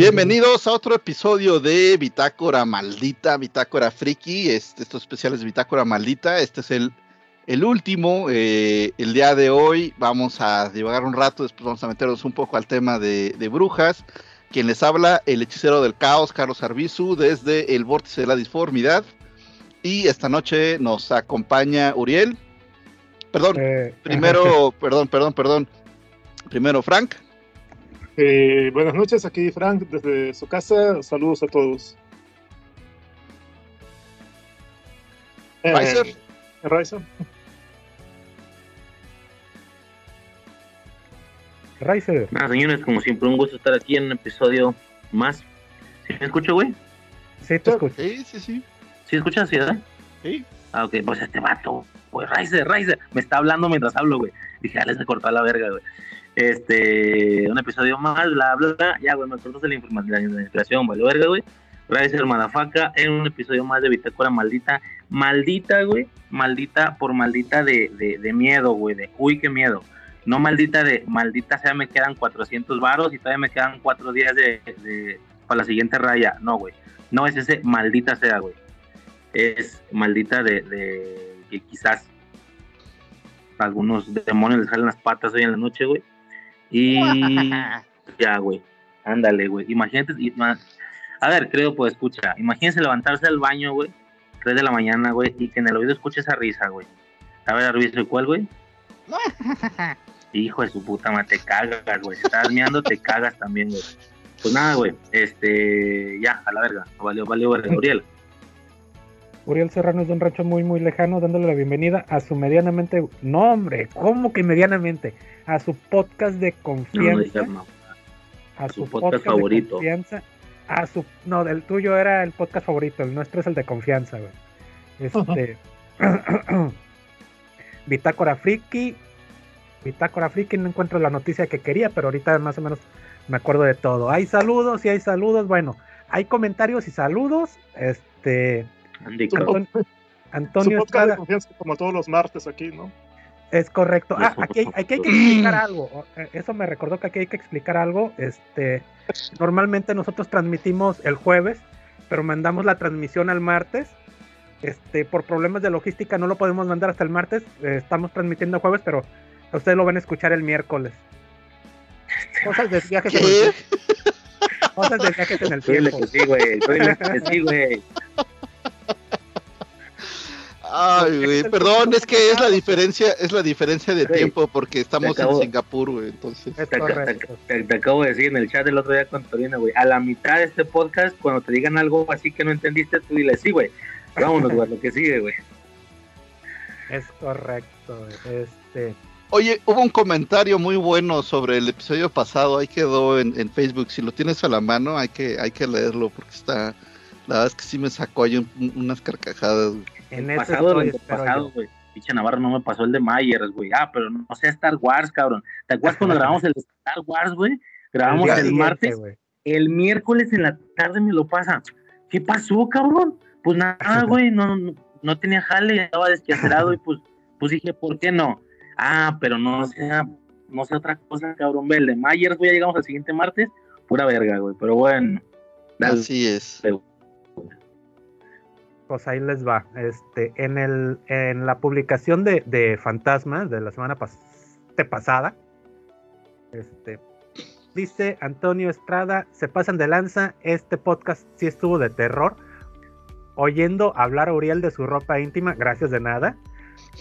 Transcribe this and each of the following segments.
Bienvenidos a otro episodio de Bitácora Maldita, Bitácora Friki, este, estos especiales Bitácora Maldita, este es el, el último, eh, el día de hoy. Vamos a divagar un rato, después vamos a meternos un poco al tema de, de brujas, quien les habla, el hechicero del caos, Carlos Arbizu, desde el vórtice de la disformidad, y esta noche nos acompaña Uriel, perdón, Eh, primero, perdón, perdón, perdón, primero Frank, eh, buenas noches, aquí Frank desde su casa. Saludos a todos. Eh, Riser. Riser. Riser. Nada, señores, como siempre, un gusto estar aquí en un episodio más. ¿Sí me escucho, güey? Sí, te escucho. sí, sí, sí, ¿Sí escuchas, sí, verdad? sí. Ah, ok, pues este vato, pues Riser, Riser, me está hablando mientras hablo, güey. Dije, ya les me cortó a la verga, güey. Este, un episodio más, bla, bla, bla. Ya, güey, me cortaste la información, la inspiración, vale, verga, güey. Riser Madafaca en un episodio más de Bitácora Maldita. Maldita, güey. Maldita por maldita de, de, de miedo, güey. De uy, qué miedo. No maldita de maldita sea, me quedan 400 varos y todavía me quedan cuatro días de, de para la siguiente raya. No, güey. No es ese maldita sea, güey. Es maldita de, de que quizás algunos demonios les salen las patas hoy en la noche, güey. Y ya, güey. Ándale, güey. Imagínate. A ver, creo, pues escucha. Imagínense levantarse al baño, güey. 3 de la mañana, güey. Y que en el oído escuche esa risa, güey. A ver, Arbizu, ¿cuál, güey? Hijo de su puta madre, te cagas, güey. Estás meando, te cagas también, güey. Pues nada, güey. Este. Ya, a la verga. Valió, valió, verga. Uriel. Serrano es de un rancho muy, muy lejano, dándole la bienvenida a su medianamente. No, hombre, ¿cómo que medianamente? A su podcast de no confianza. no. a su su, podcast podcast, favorito. de confianza. A su. No, del tuyo era el podcast favorito, el nuestro es el de confianza, güey. Este. Bitácora Friki. Bitácora Friki, no encuentro la noticia que quería, pero ahorita más o menos me acuerdo de todo. Hay saludos y hay saludos. Bueno, hay comentarios y saludos. Este. Antonio, su podcast de confianza, como todos los martes aquí, ¿no? Es correcto. Ah, aquí, aquí hay que explicar algo. Eh, Eso me recordó que aquí hay que explicar algo. Este, normalmente nosotros transmitimos el jueves, pero mandamos la transmisión al martes. Este, por problemas de logística no lo podemos mandar hasta el martes. Eh, estamos transmitiendo el jueves, pero ustedes lo van a escuchar el miércoles. Cosas de viajes en el. Cosas de viajes en el tiempo. sí, güey. Sí, güey. Ay, güey, perdón, es que es la diferencia, es la diferencia de Güey, tiempo porque estamos en Singapur, güey, entonces. Es Te, te- correcto. te- te acabo de decir en el chat el otro día con Torina, güey. A la mitad de este podcast, cuando te digan algo así que no entendiste, tú dile sí, güey. Vámonos, güey, lo que sigue, güey. Es correcto. Este, Oye, hubo un comentario muy bueno sobre el episodio pasado, ahí quedó en, en Facebook, si lo tienes a la mano hay que, hay que leerlo porque está, la verdad es que sí me sacó ahí un- un- unas carcajadas. güey. En El eso pasado, estoy, el pasado, güey. Pinche Navarro no me pasó el de Myers, güey. Ah, pero no, sea Star Wars, cabrón. ¿Te acuerdas cuando grabamos el de Star Wars, güey? Grabamos el, martes, el miércoles en la tarde me lo pasa. ¿Qué pasó, cabrón? Pues nada, güey, no, no, no tenía jale, estaba desquacerado y pues, pues dije, ¿por qué no? Ah, pero no sea, no sea otra cosa, cabrón. Ve, el de Myers, güey, ya llegamos al siguiente martes, pura verga, güey. Pero bueno. Así es. Pues ahí les va. Este, en el, en la publicación de, de Fantasma de la semana pas- pasada, este, dice Antonio Estrada, se pasan de lanza, este podcast sí estuvo de terror. Oyendo hablar a Uriel de su ropa íntima, gracias de nada.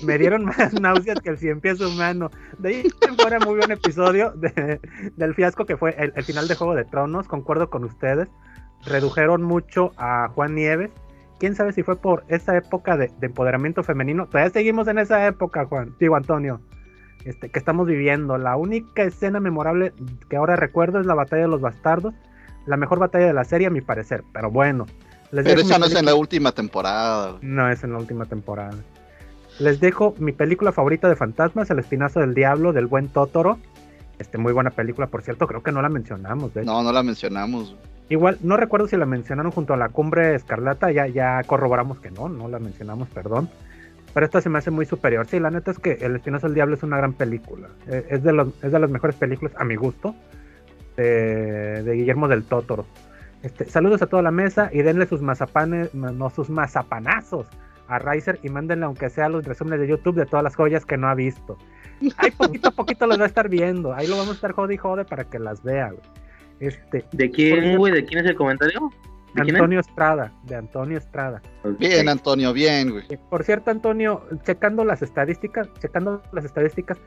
Me dieron más náuseas que el cien pies humano. De ahí fuera muy buen episodio de- del fiasco que fue el final de Juego de Tronos. Concuerdo con ustedes. Redujeron mucho a Juan Nieves. Quién sabe si fue por esa época de, de empoderamiento femenino. Todavía seguimos en esa época, Juan. Digo, Antonio. Este, que estamos viviendo. La única escena memorable que ahora recuerdo es la batalla de los bastardos. la mejor batalla de la serie a mi parecer, pero bueno. les Pero esa no es en la última temporada. No es en la última temporada. Les dejo mi película favorita de fantasmas, El Espinazo del Diablo, del buen Totoro. Este, muy buena película, por cierto, creo que no la mencionamos. de hecho. No, no la mencionamos. Igual, no recuerdo si la mencionaron junto a la Cumbre Escarlata, ya, ya corroboramos que no, no la mencionamos, perdón. Pero esta se me hace muy superior. Sí, la neta es que El Espinazo del Diablo es una gran película. Eh, Es de, los, es de las mejores películas, a mi gusto, de, de Guillermo del Totoro. Este, saludos a toda la mesa y denle sus mazapanes, no sus mazapanazos a Riser y mándenle aunque sea los resúmenes de YouTube de todas las joyas que no ha visto. Ahí poquito a poquito las va a estar viendo. Ahí lo vamos a estar jode y jode para que las vea, güey. Este, ¿De quién, güey? ¿De quién es el comentario? ¿De? Antonio Estrada, de Antonio Estrada. Bien, Antonio, bien, güey. Eh, Por cierto, Antonio, checando las estadísticas, checando las estadísticas,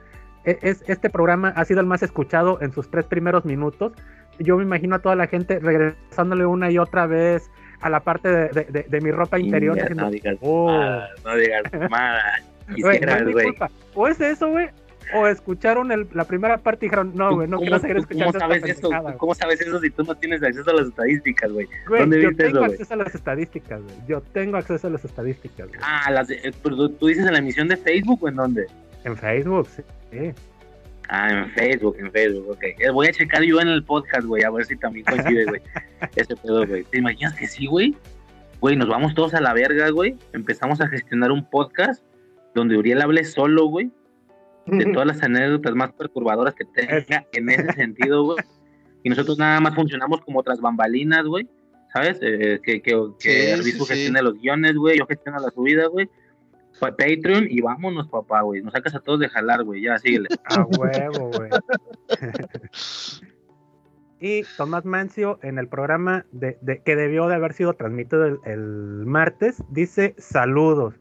e- es, este programa ha sido el más escuchado en sus tres primeros minutos. Yo me imagino a toda la gente regresándole una y otra vez a la parte de, de- de- de mi ropa interior. Diciendo, no digas "Oh". mamadas, no digas mamadas. Güey, no Quisieras, es. O es eso, güey, o escucharon el- la primera parte y dijeron, no, güey, no ¿Cómo- quiero seguir escuchando ¿Cómo sabes eso? pendejada, güey". ¿Cómo sabes eso si tú no tienes acceso a las estadísticas, güey? ¿Dónde yo viste tengo eso, acceso a las estadísticas, güey. Yo tengo acceso a las estadísticas, güey. Ah, las de- pero tú- tú dices en la emisión de Facebook o en dónde? En Facebook, sí. Ah, en Facebook, en Facebook, ok. Eh, Voy a checar yo en el podcast, güey, a ver si también coincide, güey. Ese pedo, güey. ¿Te imaginas que sí, güey? Güey, nos vamos todos a la verga, güey. Empezamos a gestionar un podcast donde Uriel hable solo, güey, de todas las anécdotas más perturbadoras que tenga en ese sentido, güey. Y nosotros nada más funcionamos como otras bambalinas, güey. ¿Sabes? Eh, que que, que Sí, Arbizu sí, sí. gestione los guiones, güey. Yo gestiono la subida, güey. Pa- Patreon y vámonos, papá, güey. Nos sacas a todos de jalar, güey. Ya, síguele. A huevo, güey. y Tomás Mancio en el programa de, de- que debió de haber sido transmitido el, el martes dice saludos.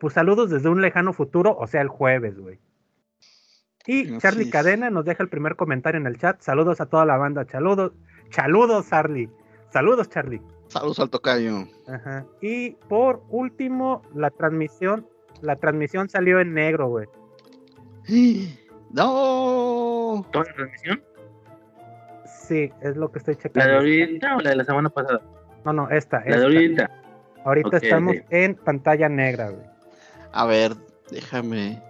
Pues saludos desde un lejano futuro, o sea, el jueves, güey. Y Así Charlie es. Cadena nos deja el primer comentario en el chat. Saludos a toda la banda. Saludos. Saludos, Charlie. Saludos, Charlie. Saludos al tocayo. Ajá. Y por último, la transmisión. La transmisión salió en negro, güey. No. ¿Toda la transmisión? Sí, es lo que estoy ¿La checando. de ahorita o la de la semana pasada? No, no, esta. La de ahorita. Ahorita estamos en pantalla negra, güey. A ver, déjame.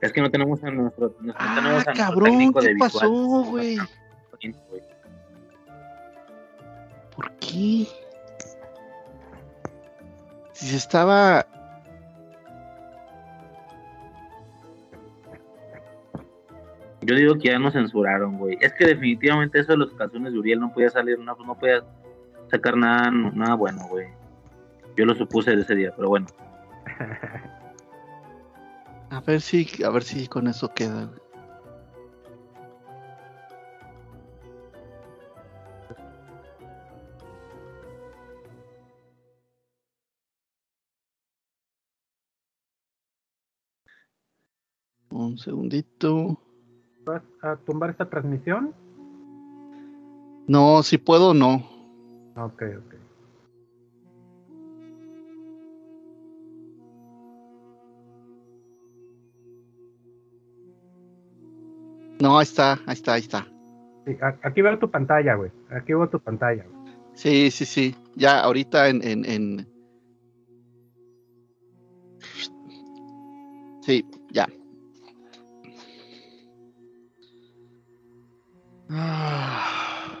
Es que no tenemos a nuestro. no Ah, tenemos a nuestro cabrón, ¿qué pasó, güey? ¿Por qué? Si se estaba. Yo digo que ya nos censuraron, güey. Es que definitivamente eso de los calzones de Uriel no podía salir, no, no podía sacar nada, nada bueno, güey. Yo lo supuse de ese día, pero bueno. A ver si, a ver si con eso queda. Un segundito. ¿Vas a tumbar esta transmisión? No, si puedo, no. Ok, ok. No, ahí está, ahí está, ahí está. Sí, aquí veo tu pantalla, güey. Aquí veo tu pantalla. güey. Sí, sí, sí. Ya ahorita en, en, en... Ah.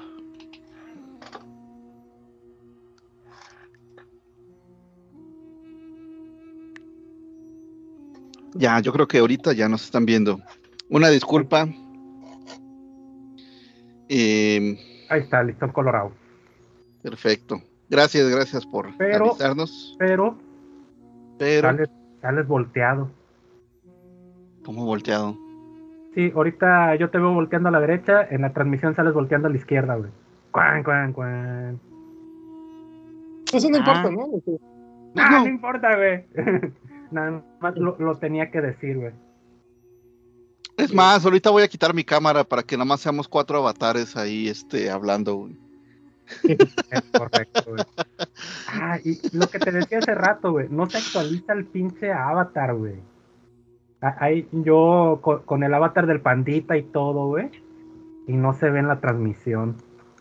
Ya, yo creo que ahorita ya nos están viendo. Una disculpa. Em, Ahí está, listón colorado. Perfecto. Gracias, gracias por Pero- avisarnos. Pero Pero, sales, sales volteado. ¿cómo volteado? Sí, ahorita yo te veo volteando a la derecha, en la transmisión sales volteando a la izquierda, güey. Cuan, cuan, cuan. Eso no Ah. importa, ¿no? O sea, Ah, No. no importa, güey. Nada más lo, lo tenía que decir, güey. Es más, ahorita voy a quitar mi cámara para que nada más seamos cuatro avatares ahí, este, hablando. güey. Es correcto, güey. Ah, y lo que te decía hace rato, güey, no se actualiza el pinche avatar, güey. Ah, Ahí yo co- con, el avatar del pandita y todo, güey, y no se ve en la transmisión.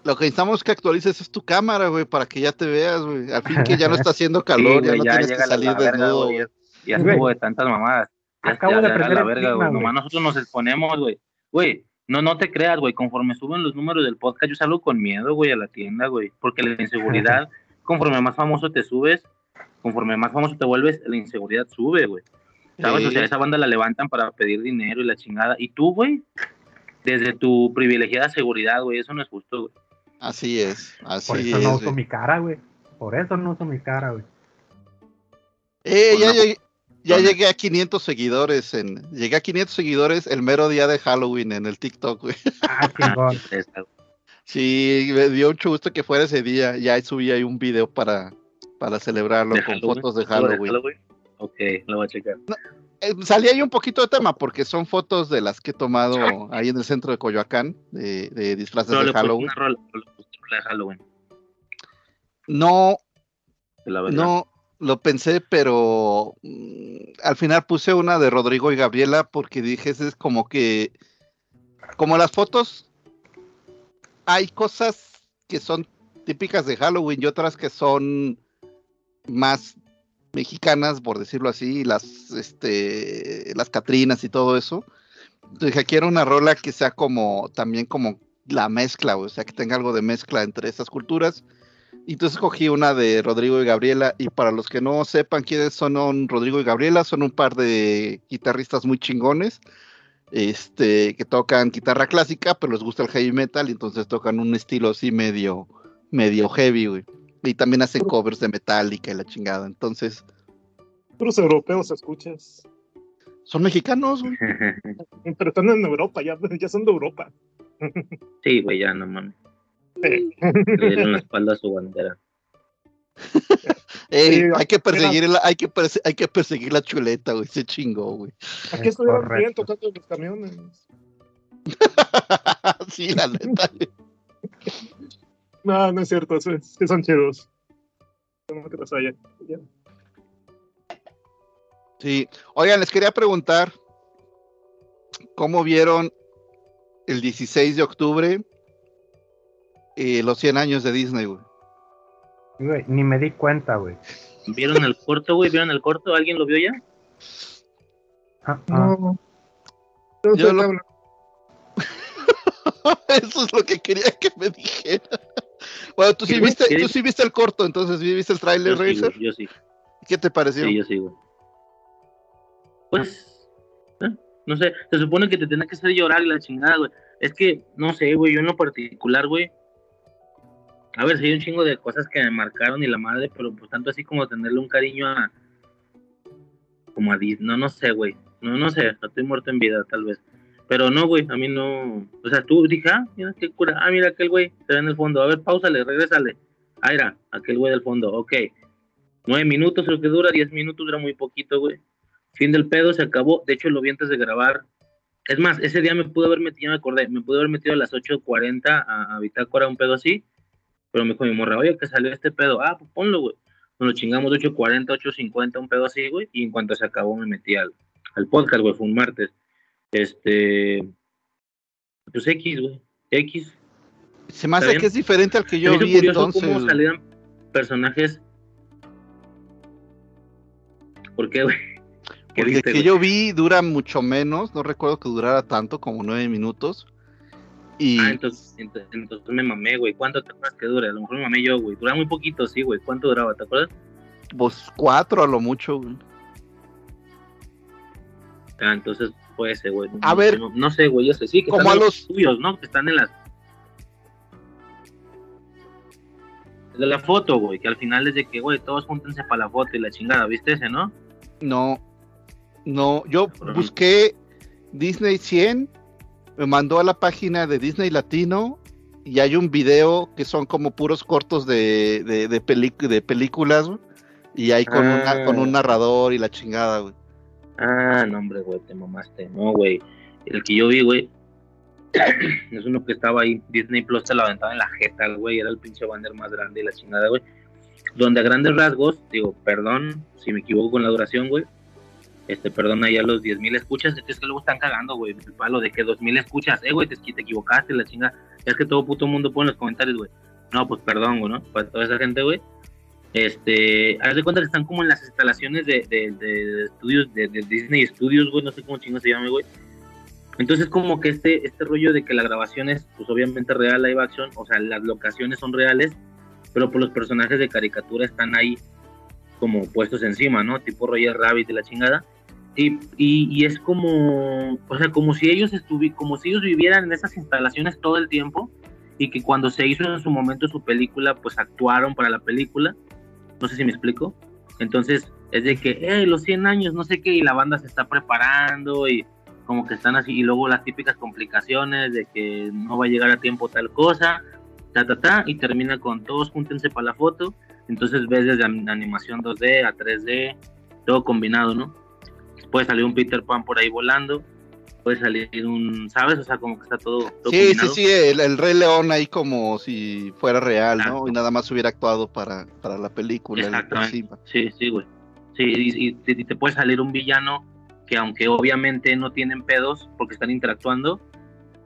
Lo que necesitamos es que actualices es tu cámara, güey, para que ya te veas, güey. Al fin que ya no está haciendo calor, Sí, ya güey, no ya tienes que salir verga, desnudo, güey, güey. Ya estuvo de tantas mamadas. Ya- Acabo ya- de ya prender la verga, güey. Nomás nosotros nos exponemos, güey. Güey, no, no te creas, güey. Conforme suben los números del podcast, yo salgo con miedo, güey, a la tienda, güey. Porque la inseguridad, conforme más famoso te subes, conforme más famoso te vuelves, la inseguridad sube, güey. ¿Sabes? O sea, esa banda la levantan para pedir dinero y la chingada. Y tú, güey, desde tu privilegiada seguridad, güey, eso no es justo, güey. Así es, así Por eso es. no uso güey. mi cara, güey. Por eso no uso mi cara, güey. Eh, ya Una- llegué, ya llegué a 500 seguidores en, llegué a 500 seguidores el mero día de Halloween en el TikTok, güey. Ah, chingón. Sí, me dio mucho gusto que fuera ese día. Ya subí ahí un video para, para celebrarlo ¿De con Halloween? fotos de ¿Algo Halloween. Ok, lo voy a checar. Eh, salí ahí un poquito de tema porque son fotos de las que he tomado ahí en el centro de Coyoacán, de, de disfraces de Halloween. una rola, de Halloween. No, la no, lo pensé, pero mm, al final puse una de Rodrigo y Gabriela porque dije, es como que, como las fotos, hay cosas que son típicas de Halloween y otras que son más mexicanas, por decirlo así, las, este, las Catrinas y todo eso. Dije, quiero una rola que sea como, también como la mezcla, o sea, que tenga algo de mezcla entre estas culturas. Y entonces cogí una de Rodrigo y Gabriela. Y para los que no sepan quiénes son Rodrigo y Gabriela, son un par de guitarristas muy chingones. Este, que tocan guitarra clásica, pero les gusta el heavy metal, entonces tocan un estilo así medio, medio heavy, güey. Y también hacen covers de Metallica y la chingada. Entonces, Puros europeos escuchas. son mexicanos, güey. Pero están en Europa, ya, ya son de Europa. sí, güey, ya no mames. Sí. Le dieron la espalda a su bandera. Ey, Sí, hay que perseguir la, hay que perse- hay que perseguir la chuleta, güey. Se chingó, güey. Aquí estuvieron bien tocando los camiones. sí, la neta. No, no es cierto, sí, sí son chidos. Como que los haya. Sí. Oigan, les quería preguntar cómo vieron el 16 de octubre eh, los 100 años de Disney, güey. Güey, ni me di cuenta, güey. ¿Vieron el corto, güey? ¿Vieron el corto? ¿Alguien lo vio ya? Ah, ah. No. No Yo sé lo-. Eso es lo que quería que me dijera. Bueno, tú sí viste, tú sí viste el corto, entonces ¿sí viste el sí, Razer. yo sí. ¿Qué te pareció? Sí, yo sí, güey. Pues, ¿eh? no sé, se supone que te tenía que hacer llorar y la chingada, güey. Es que, no sé, güey, yo en lo particular, güey. A ver, sí hay un chingo de cosas que me marcaron y la madre, pero pues tanto así como tenerle un cariño a. Como a Disney, no, no sé, güey. No, no sé, estoy muerto en vida, tal vez. Pero no, güey, a mí no. O sea, tú dije, ah, mira qué cura. Ah, mira aquel güey, se ve en el fondo. A ver, pausale, regrésale. Ah, era, aquel güey del fondo, ok. Nueve minutos lo que dura, diez minutos dura muy poquito, güey. Fin del pedo, se acabó. De hecho, lo vi antes de grabar. Es más, ese día me pude haber metido, ya me acordé, me pude haber metido a las 8.40 a, a Bitácora un pedo así. Pero me dijo mi morra, oye, que salió este pedo. Ah, pues ponlo, güey. Nos lo chingamos de 8.40, 8.50, un pedo así, güey. Y en cuanto se acabó, me metí al, al podcast, güey. Fue un martes. Este. Pues X, güey. X. Se me ¿Está hace que es diferente al que yo vi entonces. cómo salían personajes. ¿Por qué, güey? ¿Qué Porque el que yo vi dura mucho menos, no recuerdo que durara tanto, como nueve minutos. Y Ah, entonces, entonces, entonces me mamé, güey. ¿Cuánto te acuerdas que dura? A lo mejor me mamé yo, güey. Dura muy poquito, sí, güey. ¿Cuánto duraba? ¿Te acuerdas? pues cuatro a lo mucho. güey. Ah, entonces fue ese, güey. A No, ver. No, no sé, güey. Yo sé, sí, que Como están a los- tuyos, ¿no? Que están en las. De la foto, güey. Que al final es de que, güey, todos júntense para la foto y la chingada. ¿Viste ese, no? No, no, yo busqué Disney 100, me mandó a la página de Disney Latino y hay un video que son como puros cortos de, de, de, peli- de películas güey, y hay con, una- Ah. con un narrador y la chingada, güey. Ah, no, hombre, güey, te mamaste. No, güey. El que yo vi, güey, es uno que estaba ahí. Disney Plus te la aventaba en la jeta, güey. Era el pinche banner más grande y la chingada, güey. Donde a grandes rasgos, digo, perdón si me equivoco con la duración, güey. este, perdona ya los 10.000 escuchas, es que luego están cagando, güey, palo de que 2.000 escuchas, eh, güey, te, te equivocaste, la chinga, es que todo puto mundo pone en los comentarios, güey, no, pues perdón, güey, ¿no? Para toda esa gente, güey, este, haz de cuenta que están como en las instalaciones de, de, de estudios, de, de, Disney Studios, güey, no sé cómo chingo se llama, güey, entonces como que este, este rollo de que la grabación es, pues obviamente real, live action, o sea, las locaciones son reales, pero pues los personajes de caricatura están ahí como puestos encima, ¿no? Tipo Roger Rabbit y la chingada. Y, y, es como, o sea, como si ellos estuvieran, como si ellos vivieran en esas instalaciones todo el tiempo y que cuando se hizo en su momento su película, pues actuaron para la película. No sé si me explico. Entonces, es de que, eh, los 100 años, no sé qué, y la banda se está preparando y como que están así, y luego las típicas complicaciones de que no va a llegar a tiempo tal cosa, ta, ta, ta, y termina con todos júntense para la foto, entonces ves desde animación 2D a 3D, todo combinado, ¿no? Puede salir un Peter Pan por ahí volando, puede salir un, ¿sabes? O sea, como que está todo, Sí, sí, sí, el, Rey León ahí como si fuera real, ¿no? Y nada más hubiera actuado para, para la película. Exactamente. Sí, sí, güey. Sí, y, y, te puede salir un villano que aunque obviamente no tienen pedos porque están interactuando,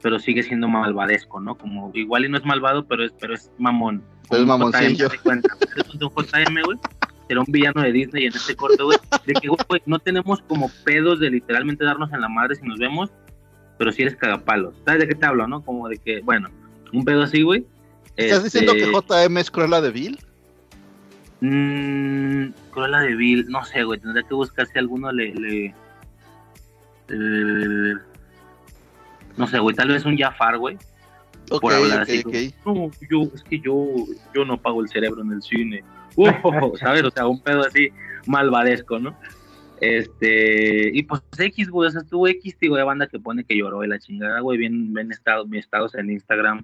pero sigue siendo malvadesco, ¿no? Como igual y no es malvado, pero es, pero es mamón. es mamoncillo. Es un JM, güey. Era un villano de Disney en este corto, güey. De que, güey, no tenemos como pedos de literalmente darnos en la madre si nos vemos, pero si eres cagapalos. ¿Sabes de qué te hablo, no? Como de que, bueno, un pedo así, güey. ¿Estás diciendo que este JM es Cruella de Vil? Mmm, Cruella de Vil, no sé, güey. Tendría que buscar si alguno le eh, no sé, güey, tal vez un Jafar, güey. por hablar así. no, yo, es que yo, yo no pago el cerebro en el cine. ¿Sabes? O sea, un pedo así malvadesco, ¿no? Este, y pues X, güey, o sea, estuvo X, tío, de banda que pone que lloró de la chingada, güey, bien, ven estados, mis estados en Instagram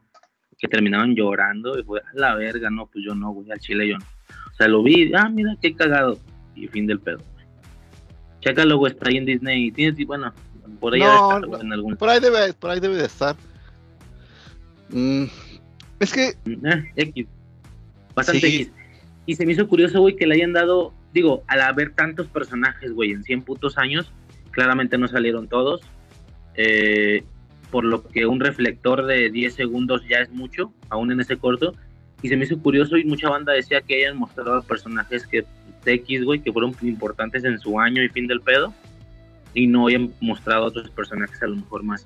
que terminaron llorando, y fue a la verga, no, pues yo no, güey, al chile yo no. O sea, lo vi, ah, mira qué cagado, y fin del pedo. Chécalo, güey, está ahí en Disney. Tienes, bueno, por ahí no, en algún... por ahí debe, por ahí debe de estar. Mm, es que eh, X, bastante X. Y se me hizo curioso, güey, que le hayan dado, digo, al haber tantos personajes, güey, en 100 putos años, claramente no salieron todos. Eh, por lo que un reflector de 10 segundos ya es mucho, aún en ese corto. Y se me hizo curioso y mucha banda decía que hayan mostrado personajes que X, güey, que fueron importantes en su año y fin del pedo, y no hayan mostrado otros personajes a lo mejor más,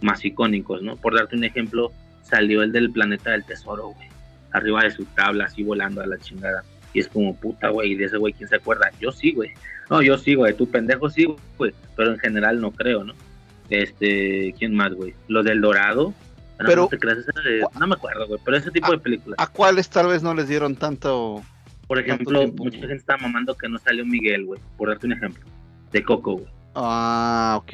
más icónicos, ¿no? Por darte un ejemplo, salió el del planeta del tesoro, güey, arriba de su tabla, así volando a la chingada. Y es como, puta, güey, de ese güey, ¿quién se acuerda? Yo sí, güey. No, yo sí, güey, tu pendejo sí, güey, pero en general no creo, ¿no? Este, ¿quién más, güey? Lo del Dorado, pero no, me acuerdo, güey, pero ese tipo de películas. ¿A cuáles tal vez no les dieron tanto por ejemplo, mucha gente está mamando que no salió Miguel, güey, por darte un ejemplo, de Coco, güey. Ah, ok.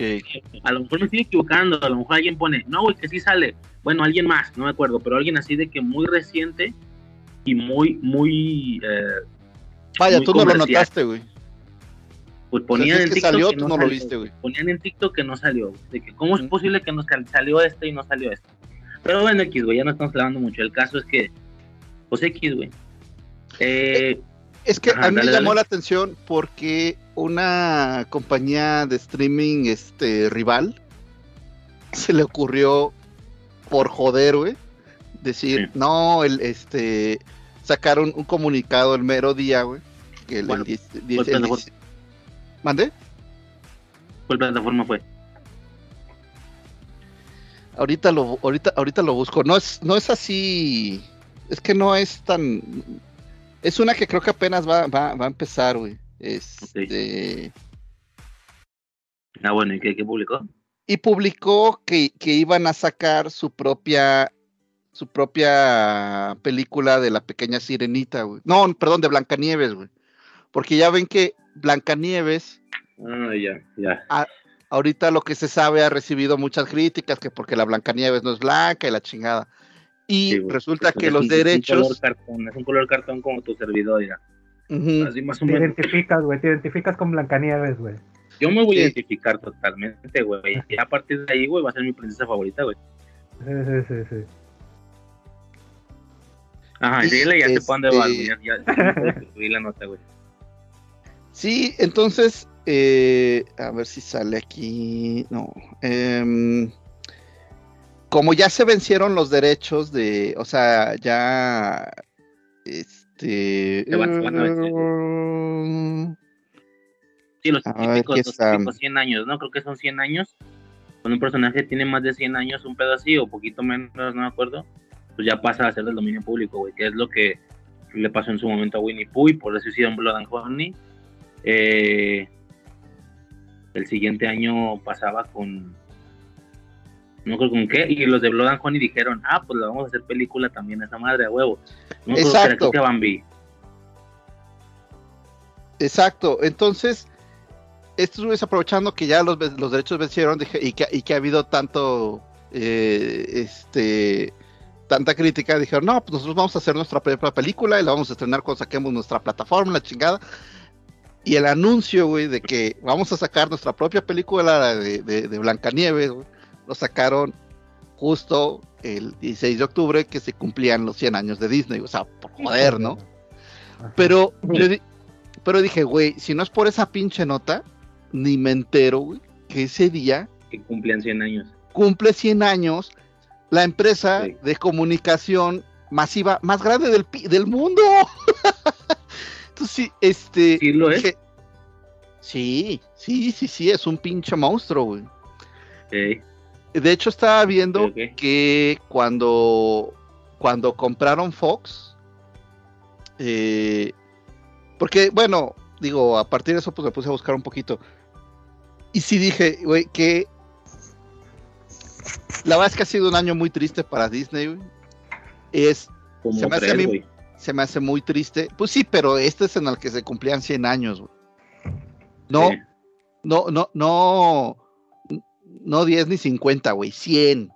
A lo mejor me estoy equivocando, a lo mejor alguien pone, no, güey, que sí sale. Bueno, alguien más, no me acuerdo, pero alguien así de que muy reciente y muy, muy. Eh, Vaya, tú no lo notaste, güey. Pues ponían en TikTok. Salió, que no, lo viste, güey. Ponían en TikTok que no salió, De que, ¿cómo es posible que nos salió este y no salió este? Pero bueno, X, güey, ya no estamos hablando mucho. El caso es que, pues X, güey, eh, es que a mí me llamó la atención porque una compañía de streaming este rival se le ocurrió por joder, güey, decir, no, el este sacaron un comunicado el mero día, güey, que el, ¿Mande? ¿Cuál plataforma fue? Ahorita lo ahorita ahorita lo busco. No es no es así es que no es tan es una que creo que apenas va, va, va a empezar, güey. Este... Ah, bueno, ¿y qué, publicó? Y publicó que, que, iban a sacar su propia su propia película de la pequeña sirenita, güey. No, perdón, de Blancanieves, güey. Porque ya ven que Blancanieves. Ah, ya, ya. ahorita lo que se sabe ha recibido muchas críticas, que porque la Blancanieves no es blanca y la chingada. Y resulta que los derechos. Es un, color cartón, es un color cartón como tu servidor, ya. Así más o menos. Te identificas, güey, te identificas con Blancanieves, güey. Yo me voy a identificar totalmente, güey. Y a partir de ahí, güey, va a ser mi princesa favorita, güey. Sí, sí, sí, sí. Ajá, y síguele ya te pone ya, ya, ya la nota, güey. Sí, entonces, eh, a ver si sale aquí. No. em, como ya se vencieron los derechos de, o sea, ya, este, Se van- se van a vencer. mm, Sí, los típicos, los típicos 100 años, ¿no? Creo que son 100 años. Cuando un personaje tiene más de 100 años, un pedo así, o poquito menos, no me acuerdo, pues ya pasa a ser del dominio público, güey, que es lo que le pasó en su momento a Winnie Pooh, y por eso hicieron Blood and Honey. Eh, el siguiente año pasaba con. No creo con qué, y los de Blood and Honey dijeron, ah, pues le vamos a hacer película también a esa madre, a huevo. No Exacto. creo que Bambi. Exacto, entonces, estos güeyes aprovechando que ya los, los derechos vencieron dije, y, que, y que ha habido tanto, eh, este, tanta crítica, dijeron, no, pues nosotros vamos a hacer nuestra propia película y la vamos a estrenar cuando saquemos nuestra plataforma, la chingada. Y el anuncio, güey, de que vamos a sacar nuestra propia película de, de, de Blancanieves, güey, lo sacaron justo el 16 de octubre, que se cumplían los 100 años de Disney, o sea, por joder, ¿no? Pero, yo di- pero dije, güey, si no es por esa pinche nota, ni me entero, güey, que ese día Que cumplían 100 años. cumple 100 años la empresa Sí. de comunicación masiva más grande del, pi- del mundo. Entonces, sí, este. Sí lo es. dije, sí, sí, sí, sí, es un pinche monstruo, güey. Ok. De hecho, estaba viendo que cuando, cuando compraron Fox, eh, porque, bueno, digo, a partir de eso, pues me puse a buscar un poquito. Y sí dije, güey, que la verdad es que ha sido un año muy triste para Disney. Es, Como Se me hace tres, mí- se me hace muy triste. Pues sí, pero este es en el que se cumplían 100 años, güey. No, Sí. no, no, no, no 10 ni 50, güey, 100.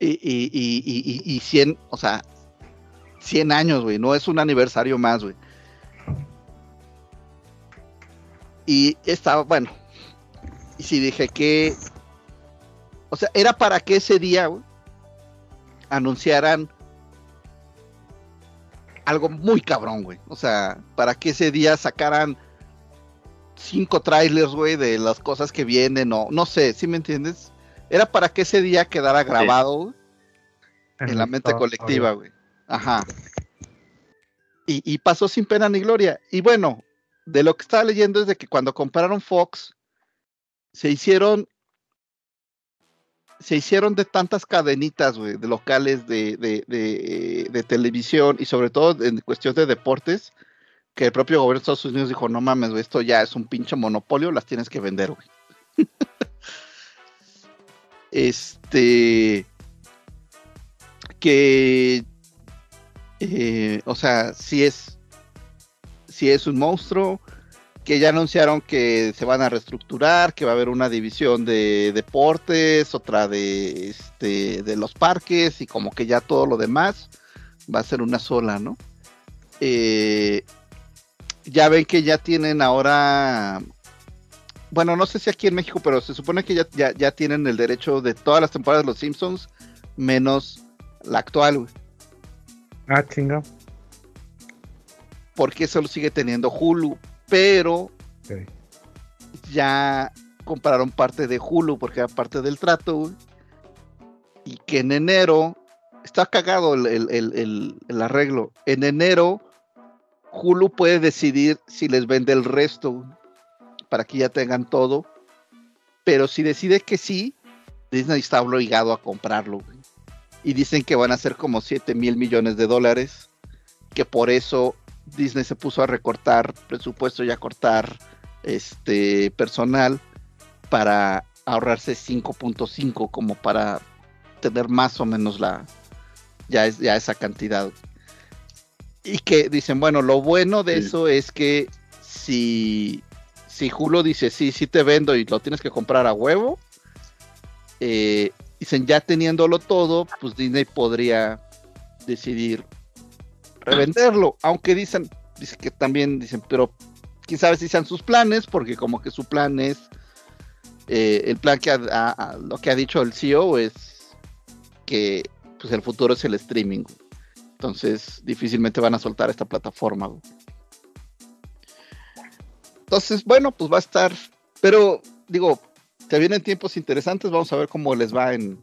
Y, y, y, y, y- y 100, o sea, 100 años, güey, no es un aniversario más, güey. Y estaba, bueno, y sí dije que, o sea, era para que ese día, güey, anunciaran algo muy cabrón, güey. O sea, para que ese día sacaran cinco trailers, güey, de las cosas que vienen, o no sé, ¿sí me entiendes? Era para que ese día quedara grabado en la mente colectiva, güey. Ajá. Y, y pasó sin pena ni gloria. Y bueno, de lo que estaba leyendo es de que cuando compraron Fox, se hicieron se hicieron de tantas cadenitas, güey, de locales de, de, de, de televisión y sobre todo en cuestión de deportes, que el propio gobierno de Estados Unidos dijo, no mames, esto ya es un pinche monopolio, las tienes que vender, güey. este, que, eh, o sea, si es, si es un monstruo, que ya anunciaron que se van a reestructurar, que va a haber una división de deportes, otra de este de los parques y como que ya todo lo demás va a ser una sola, ¿no? Eh, ya ven que ya tienen ahora, bueno, no sé si aquí en México, pero se supone que ya, ya, ya tienen el derecho de todas las temporadas de Los Simpsons, menos la actual, güey. Ah, chinga. porque eso lo sigue teniendo Hulu, pero ya compraron parte de Hulu porque era parte del trato, güey. Y que en enero, está cagado el- el- el arreglo, en enero Hulu puede decidir si les vende el resto, para que ya tengan todo, pero si decide que sí, Disney está obligado a comprarlo. Y dicen que van a ser como 7 mil millones de dólares, que por eso Disney se puso a recortar presupuesto y a cortar este personal para ahorrarse 5.5 como para tener más o menos la ya es ya esa cantidad y que dicen bueno lo bueno de Sí. eso es que si si Hulu dice sí sí te vendo y lo tienes que comprar a huevo eh, dicen ya teniéndolo todo pues Disney podría decidir revenderlo aunque dicen dice que también dicen pero quién sabe si sean sus planes, porque como que su plan es, eh, el plan que ha- lo que ha dicho el CEO es que pues el futuro es el streaming. Entonces difícilmente van a soltar esta plataforma. Entonces, bueno, pues va a estar, pero digo, te vienen tiempos interesantes, vamos a ver cómo les va en,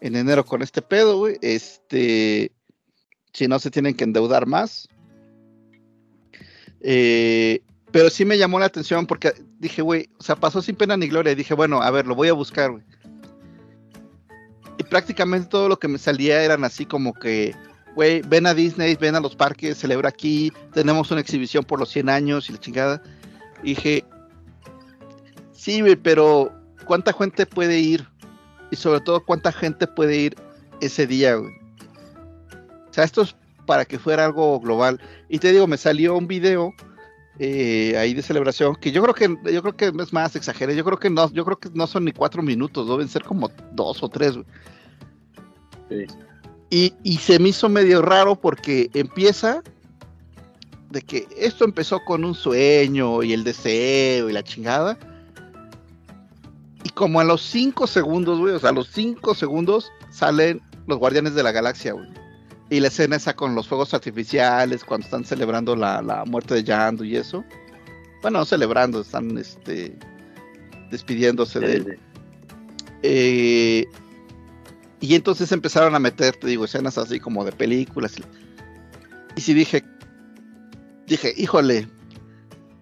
en enero con este pedo, güey. Este, si no se tienen que endeudar más. Eh, pero sí me llamó la atención porque dije, güey, o sea, pasó sin pena ni gloria. Y dije, bueno, a ver, lo voy a buscar, güey. Y prácticamente todo lo que me salía eran así como que, güey, ven a Disney, ven a los parques, celebra aquí, tenemos una exhibición por los 100 años y la chingada. Dije, sí, güey, pero ¿cuánta gente puede ir? Y sobre todo, ¿cuánta gente puede ir ese día, güey? O sea, esto es para que fuera algo global. Y te digo, me salió un video eh, ahí de celebración que yo creo que yo creo que es más exageré. Yo creo que no, yo creo que no son ni cuatro minutos, deben ser como dos o tres. güey. Sí. Y, y se me hizo medio raro porque empieza de que esto empezó con un sueño y el deseo y la chingada. Y como a los 5 segundos, güey, o sea, a los 5 segundos salen los Guardianes de la Galaxia, güey. Y la escena esa con los fuegos artificiales, cuando están celebrando la, la muerte de Yandu y eso. Bueno, no celebrando, están este, despidiéndose de él. Eh, y entonces empezaron a meter, te digo, escenas así como de películas. Y sí dije, dije, híjole,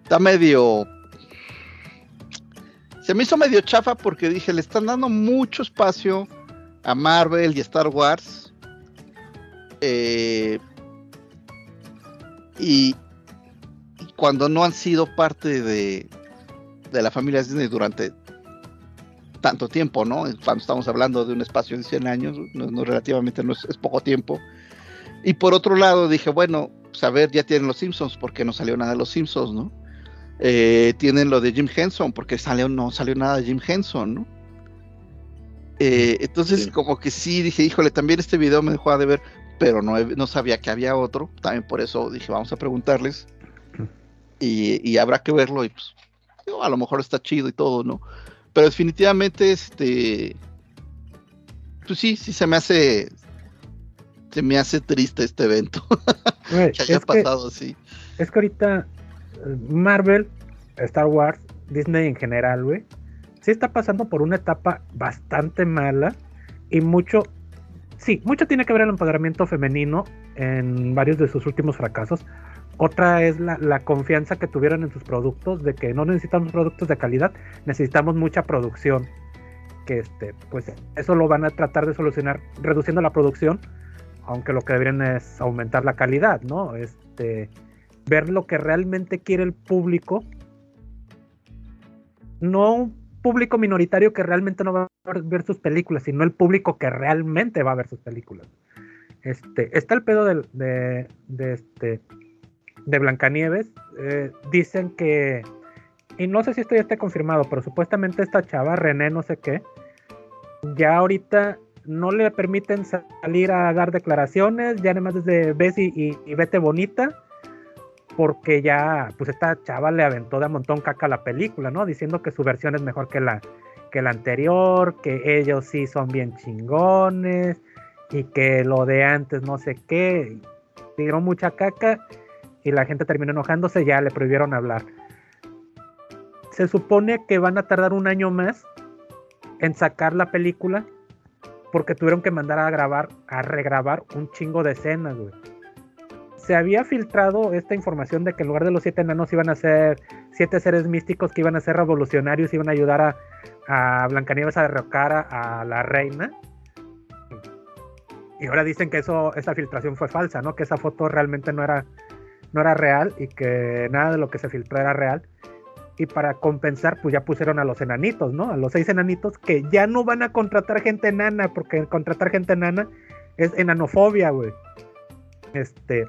está medio... Se me hizo medio chafa porque dije, le están dando mucho espacio a Marvel y Star Wars. Eh, y, y cuando no han sido parte de, de la familia Disney durante tanto tiempo, ¿no? Cuando estamos hablando de un espacio de 100 años, no, no relativamente no es, es, poco tiempo. Y por otro lado dije, bueno, pues a ver, ya tienen los Simpsons, porque no salió nada de los Simpsons, ¿no? Eh, tienen lo de Jim Henson, porque salió, no salió nada de Jim Henson, ¿no? Eh, entonces, sí. como que sí, dije, híjole, también este video me dejó de ver, pero no, no sabía que había otro, también por eso dije, vamos a preguntarles, y, y habrá que verlo, y pues, a lo mejor está chido y todo, ¿no? Pero definitivamente, este, pues sí, sí se me hace, se me hace triste este evento, Güey, que haya es pasado que, así. Es que ahorita eh, Marvel, Star Wars, Disney en general, güey, sí está pasando por una etapa bastante mala y mucho, sí, mucho tiene que ver el empoderamiento femenino en varios de sus últimos fracasos. Otra es la, confianza que tuvieron en sus productos, de que no necesitamos productos de calidad, necesitamos mucha producción. Que este, pues eso lo van a tratar de solucionar reduciendo la producción, aunque lo que deberían es aumentar la calidad, ¿no? Este, ver lo que realmente quiere el público, no un público minoritario que realmente no va a ver sus películas, sino el público que realmente va a ver sus películas. Este, está el pedo de, de, de este de Blancanieves. Eh, dicen que, y no sé si esto ya está confirmado, pero supuestamente esta chava, René, no sé qué, ya ahorita no le permiten salir a dar declaraciones, ya además desde ves y, y, y, vete bonita, porque ya, pues esta chava le aventó de a montón caca a la película, ¿no? Diciendo que su versión es mejor que la, que la anterior, que ellos sí son bien chingones, y que lo de antes no sé qué, tiró mucha caca y la gente terminó enojándose, ya le prohibieron hablar. Se supone que van a tardar un año más en sacar la película porque tuvieron que mandar a grabar, a regrabar un chingo de escenas, güey. Se había filtrado esta información de que en lugar de los siete enanos iban a ser siete seres místicos que iban a ser revolucionarios, iban a ayudar a, a Blancanieves a derrocar a, a la reina. Y ahora dicen que eso, esa filtración fue falsa, ¿no? Que esa foto realmente no era, no era real y que nada de lo que se filtró era real. Y para compensar, pues ya pusieron a los enanitos, ¿no? A los seis enanitos que ya no van a contratar gente enana, porque contratar gente enana es enanofobia, güey. Este.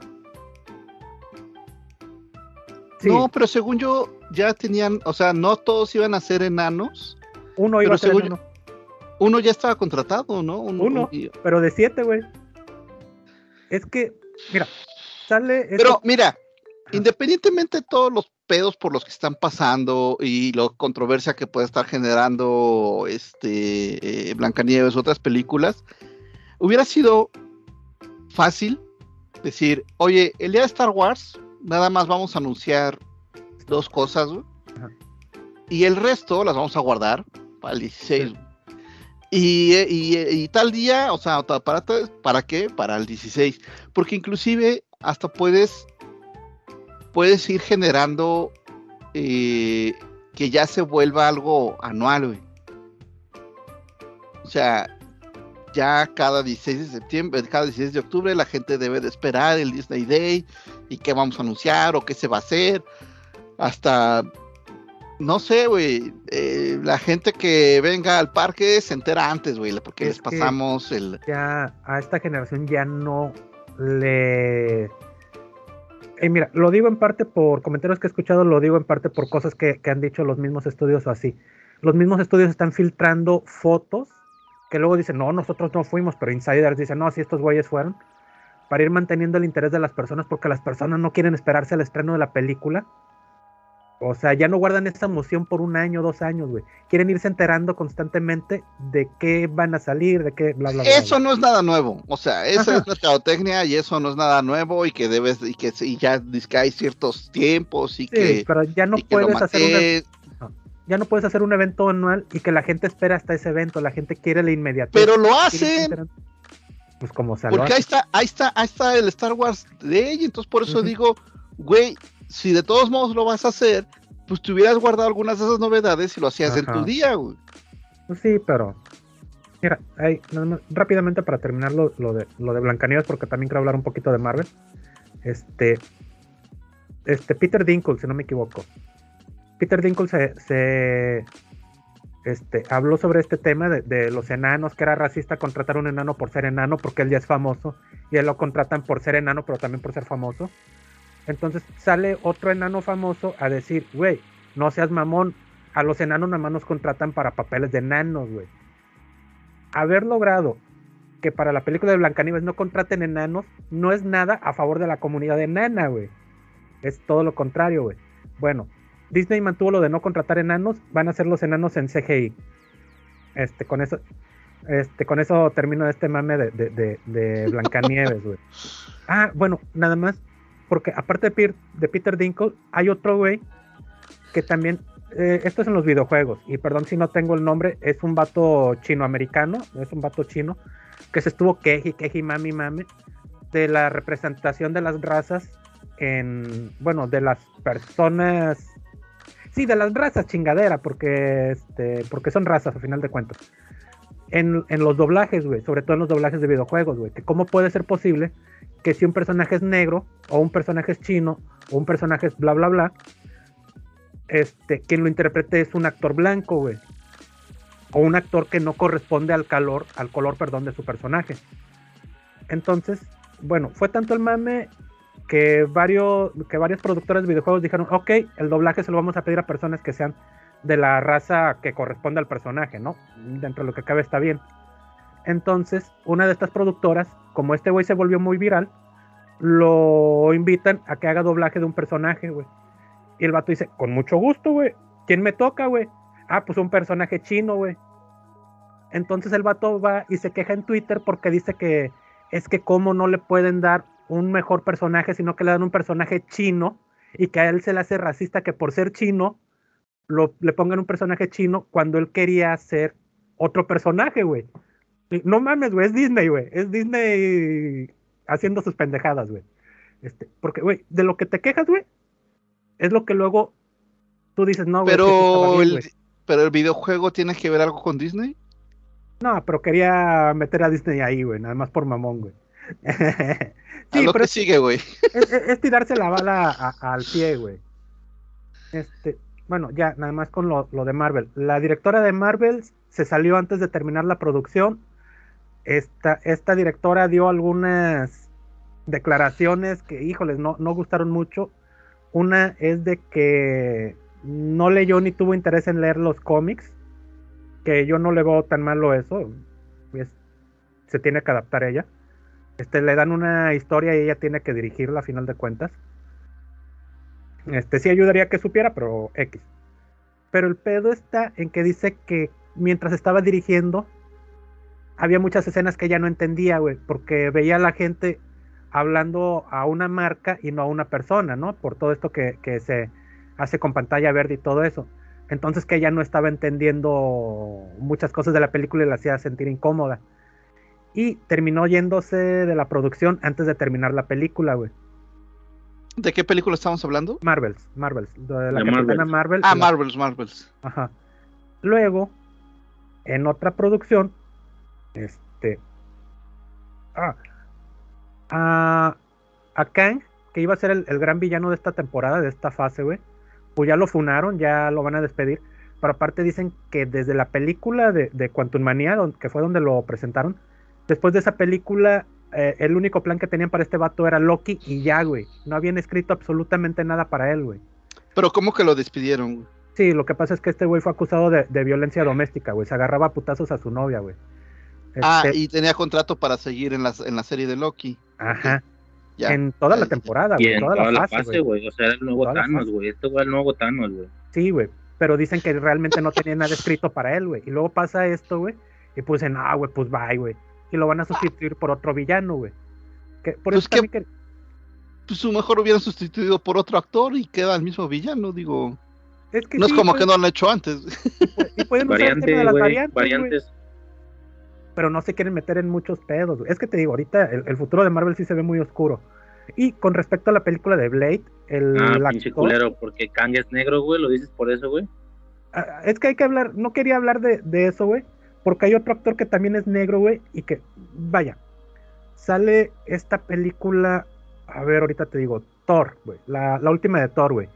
Sí. No, pero según yo, ya tenían, o sea, no todos iban a ser enanos. Uno iba a ser enano. Yo, uno ya estaba contratado, ¿no? Uno, uno pero de siete, güey. Es que, mira, Pero mira, independientemente de todos los pedos por los que están pasando y la controversia que puede estar generando este eh, Blancanieves u otras películas, hubiera sido fácil decir, oye, el día de Star Wars, nada más vamos a anunciar dos cosas, güey. Y el resto las vamos a guardar para el 16. güey. Y, eh, y, eh, y tal día, o sea, ¿para, ¿para qué? Para el 16. Porque inclusive hasta puedes, puedes ir generando eh, que ya se vuelva algo anual, güey. O sea, ya cada 16 de septiembre, cada 16 de octubre la gente debe de esperar el Disney Day y qué vamos a anunciar o qué se va a hacer. Hasta, no sé, güey, eh, la gente que venga al parque se entera antes, güey, porque Es les pasamos el... ya a esta generación ya no le... Eh, mira, lo digo en parte por comentarios que he escuchado, lo digo en parte por cosas que, que han dicho los mismos estudios o así. Los mismos estudios están filtrando fotos que luego dicen, no, nosotros no fuimos, pero insiders dicen, no, si estos güeyes fueron, para ir manteniendo el interés de las personas, porque las personas no quieren esperarse al estreno de la película. O sea, ya no guardan esa emoción por un año, dos años, güey. Quieren irse enterando constantemente de qué van a salir, de qué, bla, bla, bla. Eso no es nada nuevo, o sea, esa Ajá. es mercadotecnia y eso no es nada nuevo y que debes, y que y ya que hay ciertos tiempos y Sí, que, pero ya no puedes hacer un, mantén- ya no puedes hacer un evento anual y que la gente espera hasta ese evento, la gente quiere la inmediatez. pero lo hacen. Pues como lo porque ahí está, ahí está, ahí está el Star Wars Day, y entonces por eso digo, güey, si de todos modos lo vas a hacer, pues te hubieras guardado algunas de esas novedades y lo hacías en tu día, güey. Pues sí, pero mira, ahí, rápidamente para terminar lo, lo de lo de Blancanieves, porque también quiero hablar un poquito de Marvel. Este, este Peter Dinkle, si no me equivoco. Peter Dinkle se, se este, habló sobre este tema de, de los enanos, que era racista contratar a un enano por ser enano, porque él ya es famoso, y él lo contratan por ser enano, pero también por ser famoso. Entonces sale otro enano famoso a decir, güey, no seas mamón, a los enanos nada más nos contratan para papeles de enanos, güey. Haber logrado que para la película de Blancanieves no contraten enanos no es nada a favor de la comunidad enana, güey. Es todo lo contrario, güey. Bueno, Disney mantuvo lo de no contratar enanos, van a ser los enanos en CGI. Este, con eso, este, con eso termino este mame de, de, de, de Blancanieves, güey. Ah, bueno, nada más, porque aparte de, Pier- de Peter Dinkle, hay otro güey que también, eh, esto es en los videojuegos, y perdón si no tengo el nombre, es un vato chino-americano, es un vato chino, que se estuvo queji, queji, mami, mami, de la representación de las razas en, bueno, de las personas, sí, de las razas chingadera, porque, este, porque son razas a final de cuentas. En, en los doblajes, güey, sobre todo en los doblajes de videojuegos, güey, que cómo puede ser posible que si un personaje es negro, o un personaje es chino, o un personaje es bla, bla, bla, este, quien lo interprete es un actor blanco, güey. O un actor que no corresponde al calor, al color, perdón, de su personaje. Entonces, bueno, fue tanto el mame que varios, que varias productoras de videojuegos dijeron, ok, el doblaje se lo vamos a pedir a personas que sean de la raza que corresponde al personaje, ¿no? Dentro de lo que cabe está bien. Entonces, una de estas productoras, como este güey se volvió muy viral, lo invitan a que haga doblaje de un personaje, güey. Y el vato dice, con mucho gusto, güey. ¿Quién me toca, güey? Ah, pues un personaje chino, güey. Entonces el vato va y se queja en Twitter porque dice que es que cómo no le pueden dar un mejor personaje, sino que le dan un personaje chino y que a él se le hace racista que por ser chino le pongan un personaje chino cuando él quería hacer otro personaje, güey. No mames, güey, es Disney, güey. Es Disney haciendo sus pendejadas, güey. Este, porque, güey, de lo que te quejas, güey, es lo que luego tú dices, no, güey. Pero bien, el, pero el videojuego tiene que ver algo con Disney. No, pero quería meter a Disney ahí, güey, nada más por mamón, güey. a sí, lo pero que sigue, güey. es- es- es tirarse la bala a- al pie, güey. Este, bueno, ya, nada más con lo, lo de Marvel. La directora de Marvel se salió antes de terminar la producción. Esta, esta directora dio algunas declaraciones que, híjoles, no, no gustaron mucho. Una es de que no leyó ni tuvo interés en leer los cómics, que yo no le veo tan malo eso. Es- se tiene que adaptar ella. Este, le dan una historia y ella tiene que dirigirla a final de cuentas. Este sí ayudaría que supiera, pero X. Pero el pedo está en que dice que mientras estaba dirigiendo, había muchas escenas que ella no entendía, güey, porque veía a la gente hablando a una marca y no a una persona, ¿no? Por todo esto que, que se hace con pantalla verde y todo eso. Entonces que ella no estaba entendiendo muchas cosas de la película y la hacía sentir incómoda. Y terminó yéndose de la producción antes de terminar la película, güey. ¿De qué película estamos hablando? Marvels, Marvels, de la De Capitana. Marvel. Ah, Marvels, Marvels. Ajá. Luego, en otra producción, este. Ah, a, a Kang, que iba a ser el, el gran villano de esta temporada, de esta fase, güey. Pues ya lo funaron, ya lo van a despedir. Pero aparte dicen que desde la película de, de Quantum Manía, que fue donde lo presentaron, después de esa película, eh, el único plan que tenían para este vato era Loki y ya, güey. No habían escrito absolutamente nada para él, güey. Pero ¿cómo que lo despidieron? Sí, lo que pasa es que este güey fue acusado de, de violencia doméstica, güey. Se agarraba a putazos a su novia, güey. Ah, Este, y tenía contrato para seguir en la, en la serie de Loki. Ajá. Ya. En toda la temporada, Y güey. en Toda, toda la fase, güey. O sea, era el nuevo Thanos, güey. Este güey el nuevo Thanos, güey. Sí, güey. Pero dicen que realmente no tenía nada escrito para él, güey. Y luego pasa esto, güey. Y pues dicen, ah, güey, pues bye, güey. Y lo van a sustituir por otro villano, güey. Que, por Pues eso que- también que- Pues su mejor hubieran sustituido por otro actor y queda el mismo villano, digo. es que No es como que no lo han hecho antes. Y pueden usar el tema Variante, de las variantes. Variantes. Pero no se quieren meter en muchos pedos. güey. Es que te digo, ahorita el, el futuro de Marvel sí se ve muy oscuro. Y con respecto a la película de Blade, el Ah, pinche actor- culero, porque Kang es negro, güey. Lo dices por eso, güey. Ah, es que hay que hablar, no quería hablar de, de eso, güey, porque hay otro actor que también es negro, güey, y que, vaya, sale esta película, a ver, ahorita te digo, Thor, güey, la, la última de Thor, güey.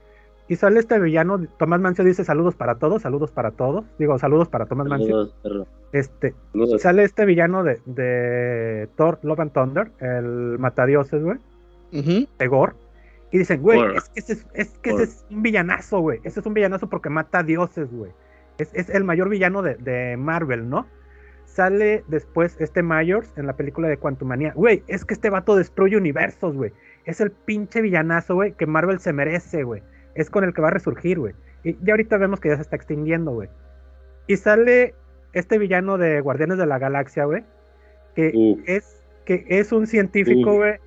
Y sale este villano, Tomás Mancio dice saludos para todos, saludos para todos, digo saludos para Tomás Mancio. Saludos, perro. Este, Saludos. sale este villano de, de Thor, Love and Thunder, el matadioses, güey, Ujú. de Gore. Y dicen, güey, es que, ese es, es que Gore. ese es un villanazo, güey. Ese es un villanazo porque mata a dioses, güey. Es, es el mayor villano de, de Marvel, ¿no? Sale después este Myers en la película de Quantumania. Güey, es que este vato destruye universos, güey. Es el pinche villanazo, güey, que Marvel se merece, güey. Es con el que va a resurgir, güey. Y ya ahorita vemos que ya se está extinguiendo, güey. Y sale este villano de Guardianes de la Galaxia, güey. Que es, que es un científico, güey.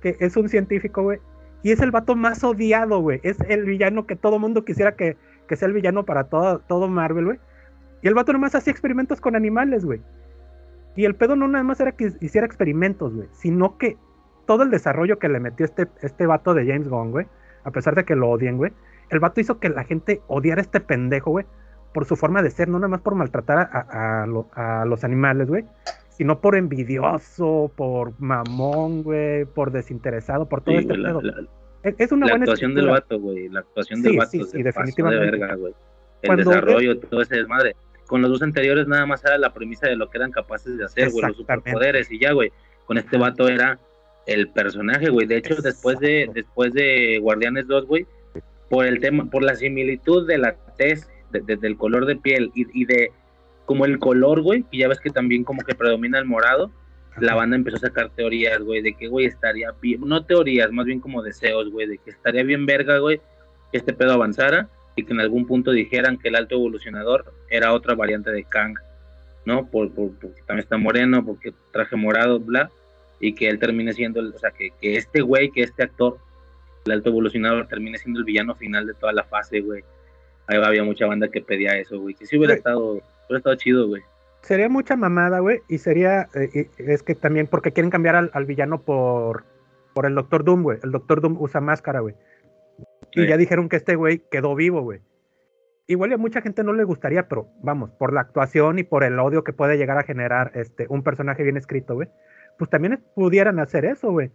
Que es un científico, güey. Y es el vato más odiado, güey. Es el villano que todo mundo quisiera que, que sea el villano para todo, todo Marvel, güey. Y el vato nomás hacía experimentos con animales, güey. Y el pedo no nada más era que hiciera experimentos, güey. Sino que todo el desarrollo que le metió este, este vato de James Gunn, güey. A pesar de que lo odien, güey. El vato hizo que la gente odiara a este pendejo, güey. Por su forma de ser, no nada más por maltratar a, a- a lo- a los animales, güey. Sino por envidioso, por mamón, güey. Por desinteresado, por todo Sí, este la, pedo. la- Es, es una la buena actuación del vato, güey. La actuación Sí, del vato sí, se sí, pasó definitivamente. de verga, güey. El Cuando desarrollo, todo ese desmadre. Con los dos anteriores nada más era la premisa de lo que eran capaces de hacer, güey, los superpoderes y ya, güey. Con este vato era el personaje, güey. De hecho, después de después de Guardianes 2, güey, por el tema, por la similitud de la tez, de- de- del color de piel y, y de como el color, güey, que ya ves que también como que predomina el morado, la Ajá. banda empezó a sacar teorías, güey, de que, güey, estaría bien, no teorías, más bien como deseos, güey, de que estaría bien verga, güey, que este pedo avanzara y que en algún punto dijeran que el alto evolucionador era otra variante de Kang, ¿no? Por, por- porque también está moreno, porque traje morado, bla, y que él termine siendo, el, o sea, que, que este güey, que este actor, el alto evolucionador, termine siendo el villano final de toda la fase, güey. Ahí había mucha banda que pedía eso, güey, que sí hubiera Güey. estado, hubiera estado chido, güey. Sería mucha mamada, güey. Y sería. eh, y- es que también. Porque quieren cambiar al, al villano por. Por el Doctor Doom, güey. El Doctor Doom usa máscara, güey. Y ya dijeron que este güey quedó vivo, güey. Igual a mucha gente no le gustaría, pero vamos, por la actuación y por el odio que puede llegar a generar este un personaje bien escrito, güey. Pues también pudieran hacer eso, güey.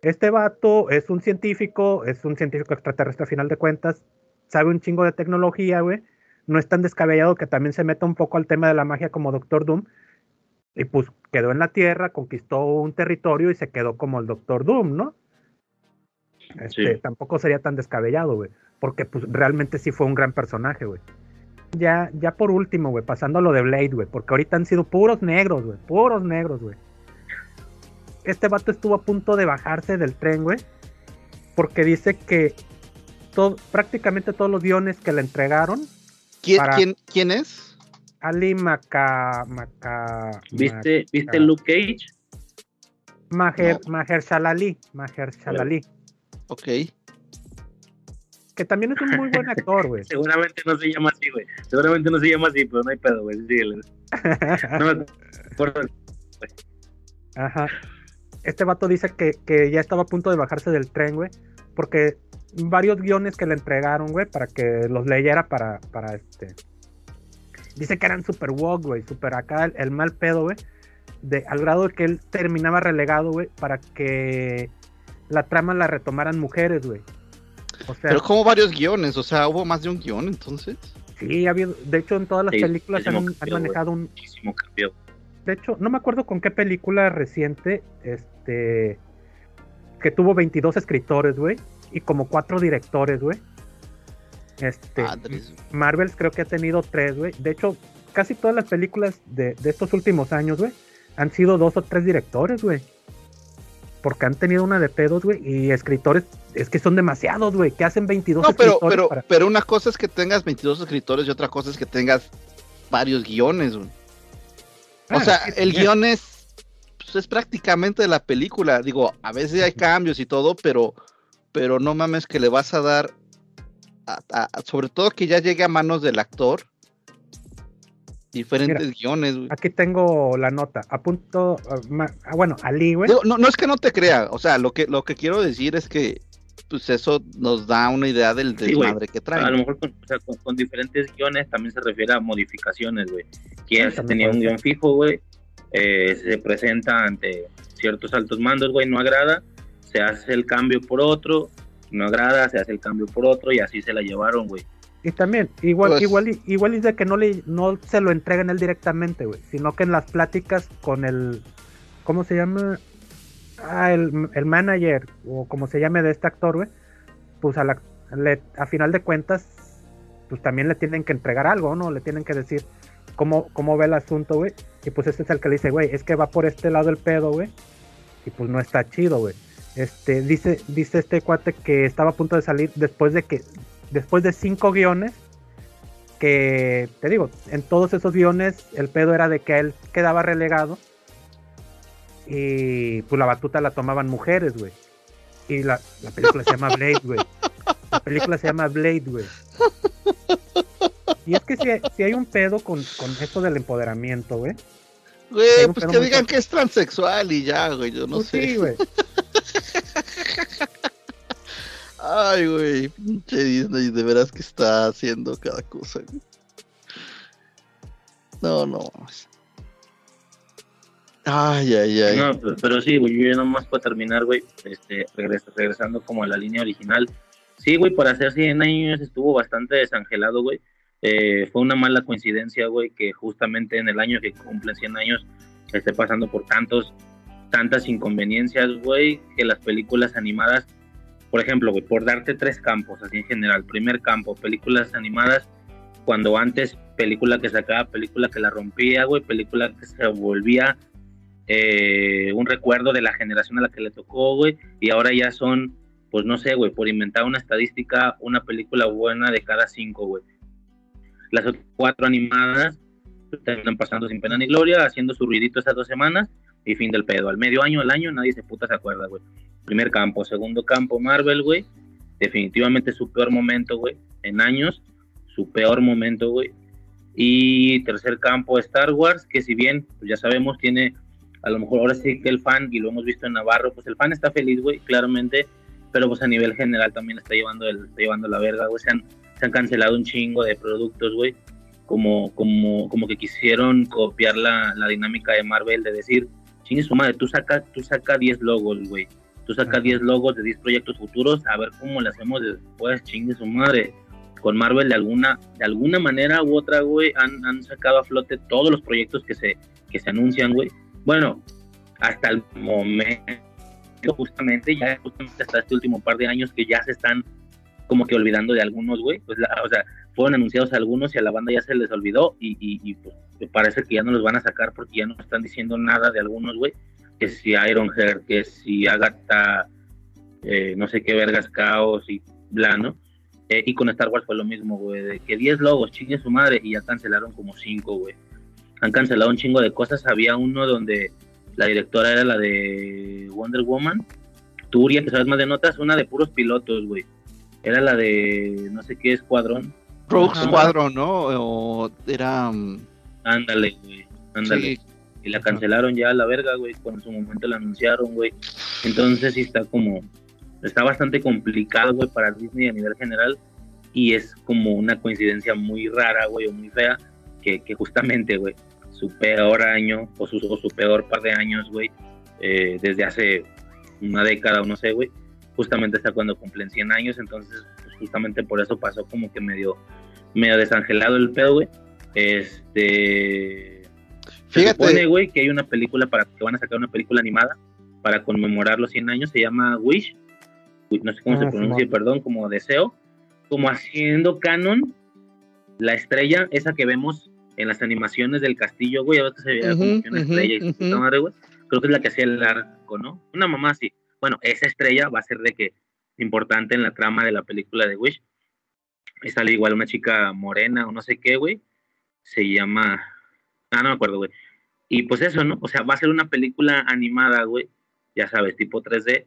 Este vato es un científico, es un científico extraterrestre a final de cuentas, sabe un chingo de tecnología, güey. No es tan descabellado que también se meta un poco al tema de la magia como Doctor Doom. Y pues quedó en la Tierra, conquistó un territorio y se quedó como el Doctor Doom, ¿no? Este, Sí. Tampoco sería tan descabellado, güey. Porque pues realmente sí fue un gran personaje, güey. Ya, ya por último, güey, pasando a lo de Blade, güey. Porque ahorita han sido puros negros, güey. Puros negros, güey. Este vato estuvo a punto de bajarse del tren, güey. Porque dice que todo, prácticamente todos los guiones que le entregaron, ¿Quién, Para- quién, quién es? Ali Maca, Maca, ¿Viste, ¿viste. Luke Cage? Maher, Maher Shalali, Maher Shalali. Ok. que también es un muy buen actor, güey. Seguramente no se llama así, güey. Seguramente no se llama así, pero no hay pedo, güey. Síguele. No acuerdo. Ajá. Este vato dice que, que ya estaba a punto de bajarse del tren, güey, porque varios guiones que le entregaron, güey, para que los leyera para, para este. Dice que eran super woke, güey, super acá el, el mal pedo, güey. De, al grado de que él terminaba relegado, güey, para que la trama la retomaran mujeres, güey. O sea, Pero como varios guiones, o sea, hubo más de un guion entonces. sí, ha habido, de hecho en todas las Sí, películas han, han manejado un, Muchísimo. De hecho, no me acuerdo con qué película reciente, este, que tuvo 22 escritores, güey, y como cuatro directores, güey. Este, Madres. Marvels creo que ha tenido tres, güey. De hecho, casi todas las películas de, de estos últimos años, güey, han sido dos o tres directores, güey. Porque han tenido una de pedos, güey, y escritores, es que son demasiados, güey, que hacen 22 No, pero, escritores pero, para- pero una cosa es que tengas 22 escritores y otra cosa es que tengas varios guiones. güey. O Ah, sea, el también. guion es, pues, es prácticamente de la película. Digo, a veces hay cambios y todo, pero, pero no mames que le vas a dar, a- a- sobre todo que ya llegue a manos del actor, diferentes guiones. güey. Aquí tengo la nota. A punto. ma- ah, bueno, Ali, güey. Digo, no, no es que no te crea, o sea, lo que, lo que quiero decir es que pues eso nos da una idea del Sí, desmadre que A lo mejor con, o sea, con- con diferentes guiones también se refiere a modificaciones, güey. Quien Sí, tenía un guion fijo, güey, eh, se presenta ante ciertos altos mandos, güey, no agrada, se hace el cambio por otro, no agrada, se hace el cambio por otro y así se la llevaron, güey. Y también, igual, Pues- igual, y- igual es de que no le, no se lo entregan él directamente, güey, sino que en las pláticas con el, ¿cómo se llama? Ah, el, el manager, o como se llame de este actor, güey, pues a la, le- a final de cuentas, pues también le tienen que entregar algo, ¿no? Le tienen que decir cómo, cómo ve el asunto, güey, y pues este es el que le dice, güey, es que va por este lado el pedo, güey, y pues no está chido, güey. Este, dice, dice este cuate que estaba a punto de salir después de que después de cinco guiones, que te digo, en todos esos guiones el pedo era de que él quedaba relegado y pues la batuta la tomaban mujeres, güey. Y la, la película se llama Blade, güey. La película se llama Blade, güey. Y es que si, si hay un pedo con, con esto del empoderamiento, güey. Güey, pues que digan que es transexual y ya, güey, yo no Pues sé. sí, güey. Ay, güey, pinche Disney, de veras que está haciendo cada cosa, güey. No, no. Ay, ay, ay. No, pero, sí, güey, yo nomás para terminar, güey, este, regres- regresando como a la línea original. Sí, güey, para hacer 100 años estuvo bastante desangelado, güey. Eh, fue una mala coincidencia, güey, que justamente en el año que cumplen 100 años esté pasando por tantos, tantas inconveniencias, güey, que las películas animadas, por ejemplo, güey, por darte tres campos, así en general. Primer campo, películas animadas, cuando antes película que sacaba, película que la rompía, güey, película que se volvía eh, un recuerdo de la generación a la que le tocó, güey, y ahora ya son, pues no sé, güey, por inventar una estadística, una película buena de cada cinco, güey. Las cuatro animadas terminan pasando sin pena ni gloria, haciendo su ruidito esas dos semanas y fin del pedo. Al medio año, al año, nadie se puta se acuerda, güey. Primer campo, segundo campo, Marvel, güey. Definitivamente su peor momento, güey, en años, su peor momento, güey. Y tercer campo, Star Wars, que si bien, pues ya sabemos, tiene a lo mejor ahora sí que el fan, y lo hemos visto en Navarro, pues el fan está feliz, güey, claramente, pero pues a nivel general también está llevando, el, está llevando la verga, güey, se han, se han cancelado un chingo de productos, güey, como, como, como que quisieron copiar la, la dinámica de Marvel, de decir, chingue su madre, tú saca, tú saca 10 logos, güey, tú saca Ajá. 10 logos de 10 proyectos futuros, a ver cómo le hacemos después, chingue su madre. Con Marvel de alguna, de alguna manera u otra, güey, han, han sacado a flote todos los proyectos que se, que se anuncian, güey. Bueno, hasta el momento, justamente, ya justamente hasta este último par de años que ya se están como que olvidando de algunos, güey. Pues, o sea, fueron anunciados algunos y a la banda ya se les olvidó y, y, y, pues me parece que ya no los van a sacar porque ya no están diciendo nada de algunos, güey. Que si Ironheart, que si Agatha, eh, no sé qué vergas, Caos y bla, ¿no? Eh, y con Star Wars fue lo mismo, güey, de que 10 logos, chingue su madre, y ya cancelaron como 5, güey. Han cancelado un chingo de cosas. Había uno donde la directora era la de Wonder Woman, Turia, que sabes más de notas, una de puros pilotos, güey. Era la de no sé qué escuadrón. Rogue. Squadron, ¿no? O era. mm, Ándale, güey. Ándale. sí, Y la cancelaron ya a la verga, güey, cuando en su momento la anunciaron, güey. Entonces sí está como, está bastante complicado, güey, para Disney a nivel general. Y es como una coincidencia muy rara, güey, o muy fea, que, que justamente, güey, su peor año, o su, o su peor par de años, güey, eh, desde hace una década o no sé, güey, justamente está cuando cumplen 100 años. Entonces, pues justamente por eso pasó como que medio, medio desangelado el pedo, güey. Este... Se Fíjate. supone, güey, que hay una película para que van a sacar una película animada para conmemorar los 100 años, se llama Wish, Wi- no sé cómo Ah, se pronuncia, Simón. perdón, como deseo, como haciendo canon la estrella, esa que vemos en las animaciones del castillo, güey, a veces se veía como Ujú, que una ujú, estrella y puta ujú. madre, güey. Creo que es la que hacía el arco, ¿no? Una mamá así. Bueno, esa estrella va a ser de que importante en la trama de la película de Wish. Y sale igual una chica morena o no sé qué, güey. Se llama. Ah, no me acuerdo, güey. Y pues eso, ¿no? O sea, va a ser una película animada, güey. Ya sabes, tipo 3D.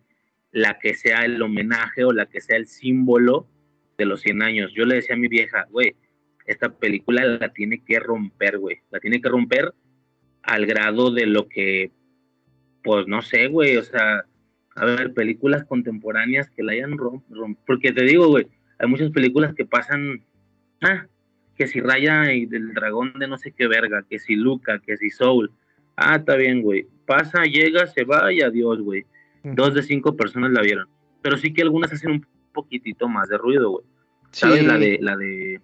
La que sea el homenaje o la que sea el símbolo de los 100 años. Yo le decía a mi vieja, güey, esta película la tiene que romper, güey. La tiene que romper al grado de lo que, pues no sé, güey. O sea, a ver, películas contemporáneas que la hayan rompido. Porque te digo, güey, hay muchas películas que pasan. Ah, que si Raya y del dragón de no sé qué verga, que si Luca, que si Soul. Ah, está bien, güey. Pasa, llega, se va y adiós, güey. Dos de cinco personas la vieron. Pero sí que algunas hacen un poquitito más de ruido, güey. ¿Sabes? sí. La de, la de,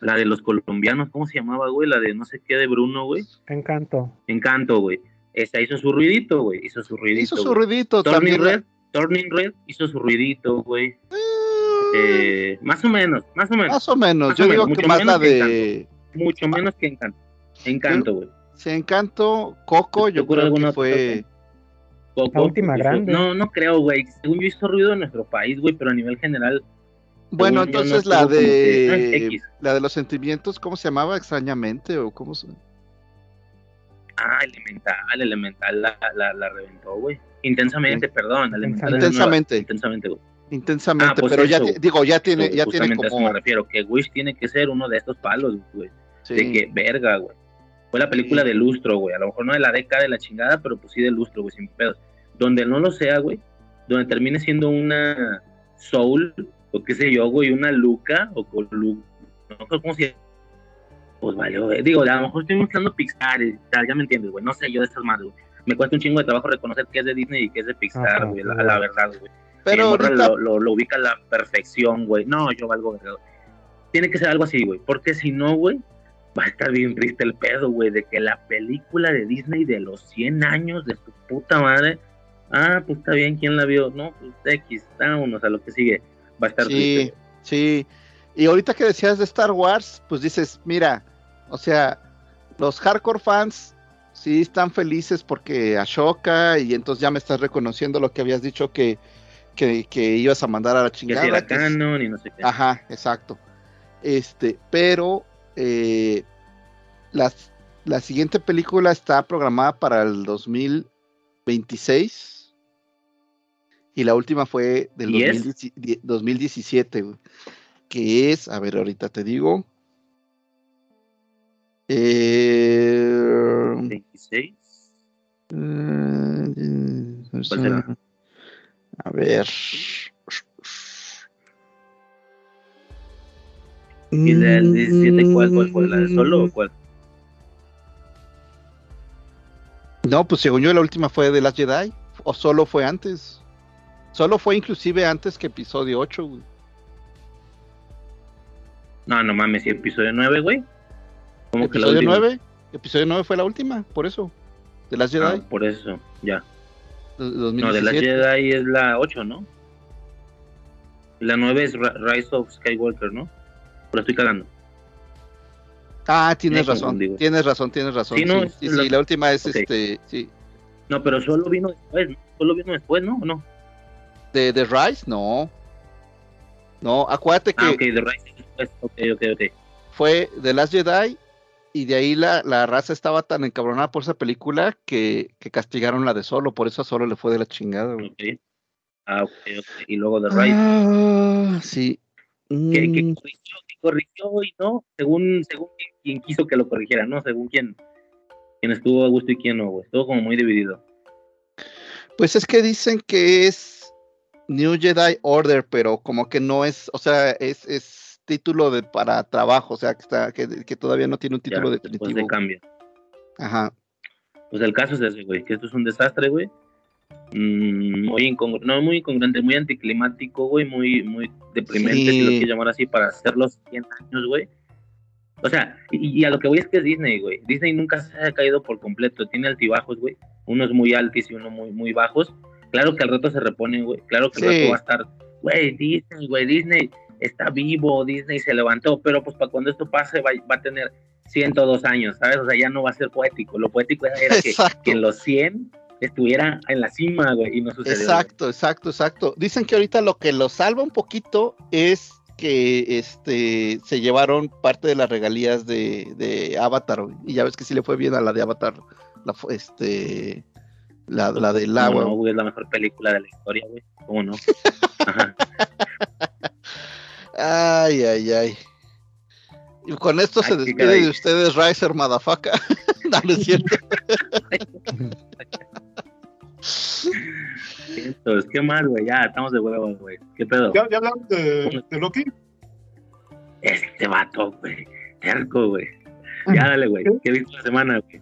la de los colombianos, ¿cómo se llamaba, güey? La de no sé qué de Bruno, güey. Encanto. Encanto, güey. Esa hizo su ruidito, güey. Hizo su ruidito. Hizo su ruidito Turning también. Red, Turning Red hizo su ruidito, güey. Eh, Eh, más o menos, más o menos. más o menos. más Yo o digo menos, que mucho más menos la que de. Mucho menos que Encanto. Encanto, güey. Se Encanto, Coco, ¿Te yo creo que fue. Coco, La última hizo- grande. No, no creo, güey. Según yo hizo ruido en nuestro país, güey, pero a nivel general. Bueno, según yo, no entonces la que, ah, de. La de los sentimientos, ¿cómo se llamaba? Extrañamente, o cómo se. Ah, Elemental, Elemental la, la, la reventó, güey. Intensamente, perdón. Elemental nueva. Intensamente. Intensamente, güey. Intensamente, Ah, pues pero ya, eso, ti- digo, ya tiene, ya tiene justamente a eso como. me refiero, que Wish tiene que ser uno de estos palos, güey. sí. De que, verga, güey. Fue la película Sí. de lustro, güey. A lo mejor no de la década de la chingada, pero pues sí de lustro, güey, sin pedos. Donde no lo sea, güey. Donde termine siendo una Soul, o qué sé yo, güey, una Luca, o con Lu... No sé cómo se llama. Pues vale, güey. Digo, a lo mejor estoy mostrando Pixar y tal, ya me entiendes, güey. No sé yo de estas madres, güey. Me cuesta un chingo de trabajo reconocer que es de Disney y que es de Pixar, Ajá, güey. La, la verdad, güey. Pero ahorita, lo, lo, lo ubica a la perfección, güey. No, yo valgo güey. Tiene que ser algo así, güey. Porque si no, güey, va a estar bien triste el pedo, güey, de que la película de Disney de los 100 años de su puta madre. Ah, pues está bien, ¿quién la vio? No, pues X, vámonos a lo que sigue. Va a estar sí, triste. sí. Y ahorita que decías de Star Wars, pues dices, mira, o sea, los hardcore fans sí están felices porque Ashoka y entonces ya me estás reconociendo lo que habías dicho que, que, que ibas a mandar a la Que chingada. si era que es- canon y no sé qué. Ajá, exacto. Este, pero eh, las- la siguiente película está programada para el 2026 y la última fue del ¿Y es? 2010 die- 2017, güey, que es, a ver, ahorita te digo. Eh, 26. eh, ¿Cuál será? a ver. ¿Y la del 17 cuál, cuál fue? ¿La de solo o cuál? No, pues según yo la última fue de Last Jedi. O solo fue antes. Solo fue inclusive antes que episodio 8, güey. No, no mames, ¿y episodio 9, güey? ¿Cómo que la Episodio última? 9. Episodio 9 fue la última, por eso. De Last Jedi. Ah, por eso, ya. No, de la 2017. Jedi es la 8, ¿no? La 9 es Rise of Skywalker, ¿no? Pero estoy cagando. Ah, tienes razón. güey. Tienes razón, tienes razón. Sí, Sí, no, sí, la- la última es este, sí. No, pero solo vino después, ¿no? Solo vino después, ¿no? ¿O no? De The Rise, no. No, acuérdate que Ah, ok, The Rise es después. Ok, ok, ok. fue The Last Jedi y de ahí la, la raza estaba tan encabronada por esa película que, que castigaron la de Solo, por eso a Solo le fue de la chingada, güey. ok. Ah. Y luego de Rise. Ah, sí. que, que Mm, corrigió, que corrigió y no, según, según quien quiso que lo corrigiera, ¿no? Según quién, quién estuvo a gusto y quién no, güey. Estuvo como muy dividido. Pues es que dicen que es New Jedi Order, pero como que no es, o sea, es, es título de para trabajo, o sea, que está, que, que todavía no tiene un Ya, título después definitivo. de cambio. Ajá. Pues el caso es ese, güey, que esto es un desastre, güey. Mm, muy incongruente, no muy incongruente, muy anticlimático, güey, muy, muy deprimente, si lo Sí. quieres llamar así, para hacer los 100 años, güey. O sea, y, y a lo que voy es que es Disney, güey. Disney nunca se ha caído por completo, tiene altibajos, güey. Unos muy altos y unos muy, muy bajos. Claro que al rato se reponen, güey. Claro que al Sí. rato va a estar, güey, Disney, güey, Disney está vivo, Disney se levantó, pero pues para cuando esto pase va, va a tener 102 años, ¿sabes? O sea, ya no va a ser poético. Lo poético era, que, en los 100 estuviera en la cima, güey, y no sucedió. güey. Exacto, exacto, exacto. Dicen que ahorita lo que lo salva un poquito es que este se llevaron parte de las regalías de, de Avatar, güey. y ya ves que sí le fue bien a la de Avatar, la este la, la del ¿Cómo agua. no, güey? Es la mejor película de la historia, güey. ¿Cómo no? Ajá. Ay, ay, ay. Y con esto se Ay, despide de ustedes Riser Madafaka. no, no es cierto. Entonces, qué mal, güey. Ya, estamos de huevos, güey. ¿Qué pedo? ¿Ya, ya hablamos de, de Loki? Este vato, güey. Terco, güey. Ya, dale, güey. ¿Qué viste la semana, güey?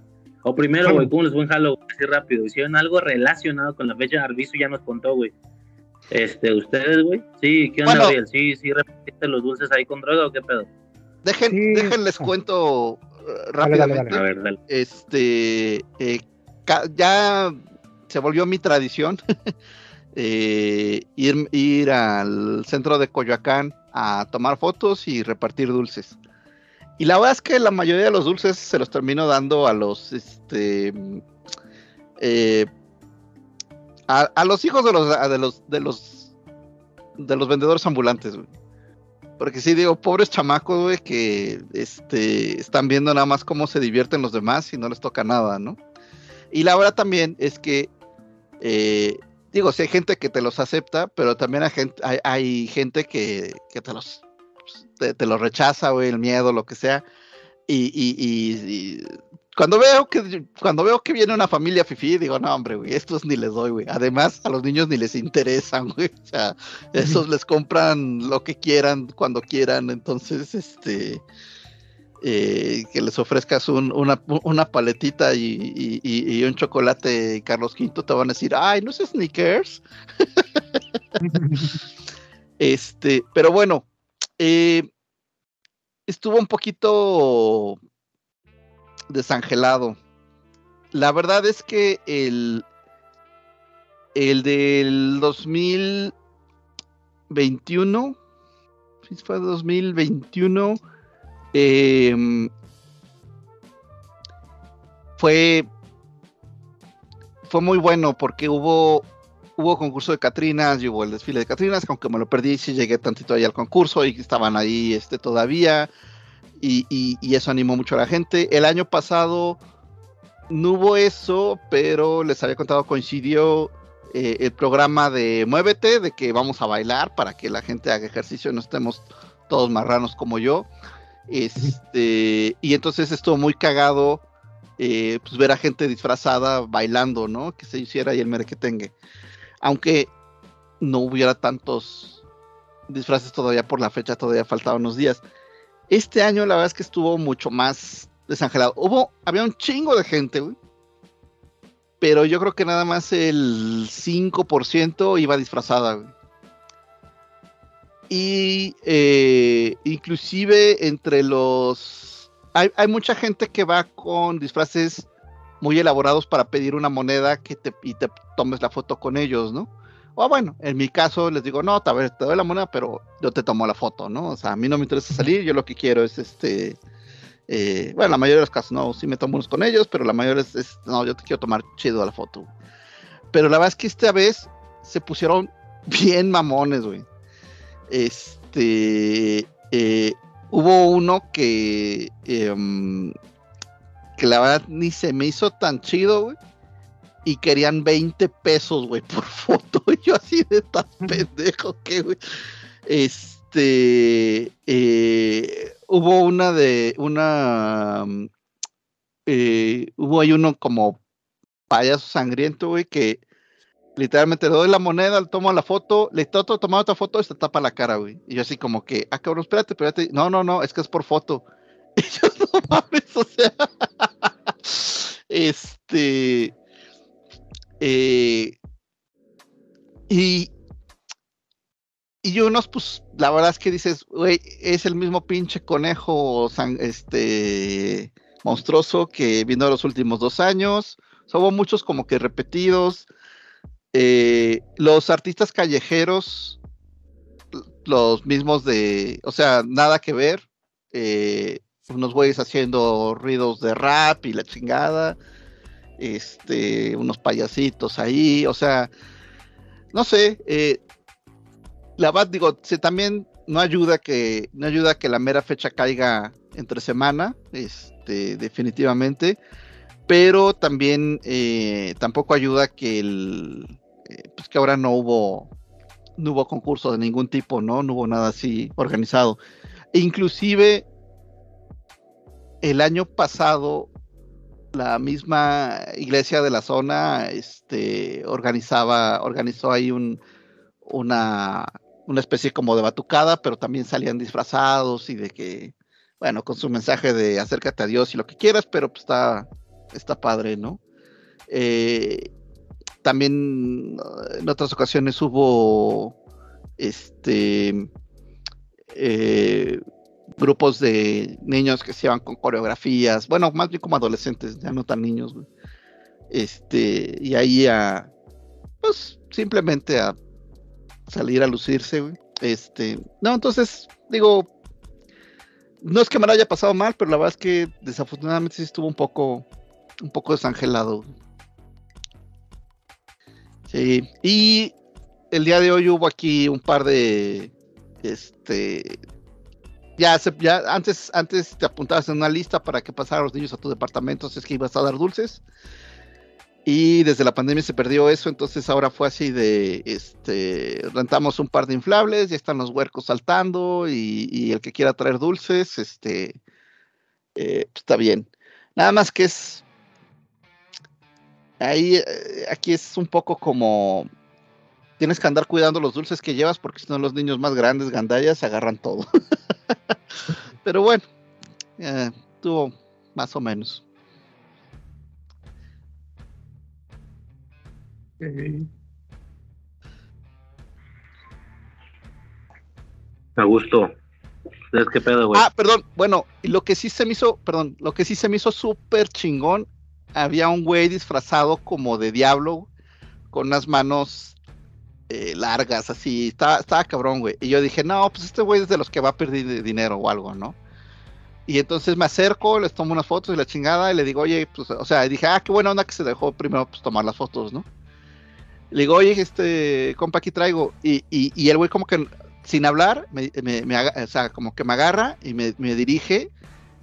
O primero, güey, ¿cómo les fue en Halloween? Así rápido. ¿Hicieron algo relacionado con la fecha? Arbizu ya nos contó, güey. Este, ¿ustedes, güey? Sí, ¿qué onda, Bueno. Ariel? ¿Sí, sí repetiste los dulces ahí con droga o qué pedo? Dejen, Sí. déjenles cuento eh, Dale, dale, rápidamente. dale. A ver, dale. este eh, ya se volvió mi tradición eh, ir, ir al centro de Coyoacán a tomar fotos y repartir dulces. Y la verdad es que la mayoría de los dulces se los termino dando a los este eh, a, a los hijos de los de los de los de los vendedores ambulantes, güey. Porque sí digo, pobres chamacos, güey, que este, están viendo nada más cómo se divierten los demás y no les toca nada, ¿no? Y la verdad también es que, eh, digo, sí hay gente que te los acepta, pero también hay gente, hay, hay gente que, que te los te, te los rechaza, güey, el miedo, lo que sea. Y, y- y- y cuando veo que cuando veo que viene una familia fifi, digo, no, hombre, güey, estos ni les doy, güey. Además, a los niños ni les interesan, güey. O sea, esos les compran lo que quieran, cuando quieran. Entonces, este, eh, que les ofrezcas un- una, una paletita y, y- un chocolate Carlos V, te van a decir, ay, ¿no es Snickers? Este, pero bueno, eh, estuvo un poquito desangelado. La verdad es que el, el del 2021, sí fue 2021, em, fue, fue muy bueno porque hubo hubo concurso de Catrinas y hubo el desfile de Catrinas, que aunque me lo perdí, sí llegué tantito ahí al concurso y estaban ahí este, todavía. Y, y- y eso animó mucho a la gente. El año pasado no hubo eso, pero les había contado, coincidió eh, el programa de Muévete, de que vamos a bailar para que la gente haga ejercicio y no estemos todos marranos como yo. Este, y entonces estuvo muy cagado eh, pues ver a gente disfrazada bailando, ¿no? Que se hiciera ahí el merequetengue aunque no hubiera tantos disfraces todavía por la fecha, todavía faltaban unos días. Este año la verdad es que estuvo mucho más desangelado. Hubo, había un chingo de gente, güey. Pero yo creo que nada más el 5% iba disfrazada. Y eh, inclusive entre los... Hay, hay mucha gente que va con disfraces muy elaborados para pedir una moneda que te, y te tomes la foto con ellos, ¿no? O bueno, en mi caso les digo, no, a ver, te doy la moneda, pero yo te tomo la foto, ¿no? O sea, a mí no me interesa salir, yo lo que quiero es este, eh, bueno, la mayoría de los casos no, sí me tomo unos con ellos, pero la mayoría es, es, no, yo te quiero tomar chido la foto. Pero la verdad es que esta vez se pusieron bien mamones, güey. Este, eh, hubo uno que, em, que la verdad ni se me hizo tan chido, güey. y querían 20 pesos, güey, por foto. Y yo así de tan pendejo que, güey. Este, eh, hubo una de, una, eh, hubo ahí uno como payaso sangriento, güey, que literalmente le doy la moneda, le tomo la foto, le trato de tomar otra foto y se tapa la cara, güey. Y yo así como que, ah, cabrón, espérate, espérate. No, no, no, es que es por foto. No mames, o sea. este. Eh, y, y unos, pues, la verdad es que dices, güey, es el mismo pinche conejo este, monstruoso que vino los últimos dos años. hubo muchos como que repetidos. Eh, los artistas callejeros, los mismos de, o sea, nada que ver. Eh, unos güeyes haciendo ruidos de rap y la chingada. Este, unos payasitos ahí, o sea, no sé, eh, la verdad digo, se, también no ayuda que, no ayuda que la mera fecha caiga entre semana, este, definitivamente, pero también eh, tampoco ayuda que el, eh, pues que ahora no hubo, no hubo concurso de ningún tipo, ¿no? No hubo nada así organizado. E inclusive el año pasado la misma iglesia de la zona este, organizaba, organizó ahí un, una, una especie como de batucada, pero también salían disfrazados y de que, bueno, con su mensaje de acércate a Dios y lo que quieras, pero pues está, está padre, ¿no? Eh, también en otras ocasiones hubo este eh, grupos de niños que se iban con coreografías, bueno, más bien como adolescentes, ya no tan niños, Este, y ahí a, pues, simplemente a salir a lucirse, güey. Este, no, entonces, digo, no es que me lo haya pasado mal, pero la verdad es que desafortunadamente sí estuvo un poco, un poco desangelado. Sí, y el día de hoy hubo aquí un par de, este, ya, antes, te apuntabas en una lista para que pasaran los niños a tu departamento, si es que ibas a dar dulces. Y desde la pandemia se perdió eso, entonces ahora fue así de, este, rentamos un par de inflables, ya están los huercos saltando y, el que quiera traer dulces, este, eh, pues, está bien. Nada más que es, ahí, eh, aquí es un poco como, tienes que andar cuidando los dulces que llevas porque si no los niños más grandes, gandallas, agarran todo. Pero bueno, eh, tuvo más o menos. A gusto. ¿Sabes qué pedo, güey? Ah, perdón, bueno, lo que sí se me hizo, perdón, lo que sí se me hizo súper chingón, había un güey disfrazado como de diablo, con unas manos eh, largas, así, estaba, estaba cabrón, güey. Y yo dije, no, pues este güey es de los que va a perder dinero o algo, ¿no? Y entonces me acerco, les tomo unas fotos y la chingada, y le digo, oye, pues, o sea, dije, ah, qué buena onda que se dejó primero pues, tomar las fotos, ¿no? Le digo, oye, este, compa, aquí traigo. Y, y, el güey como que sin hablar, me, me, o sea, como que me agarra y me, dirige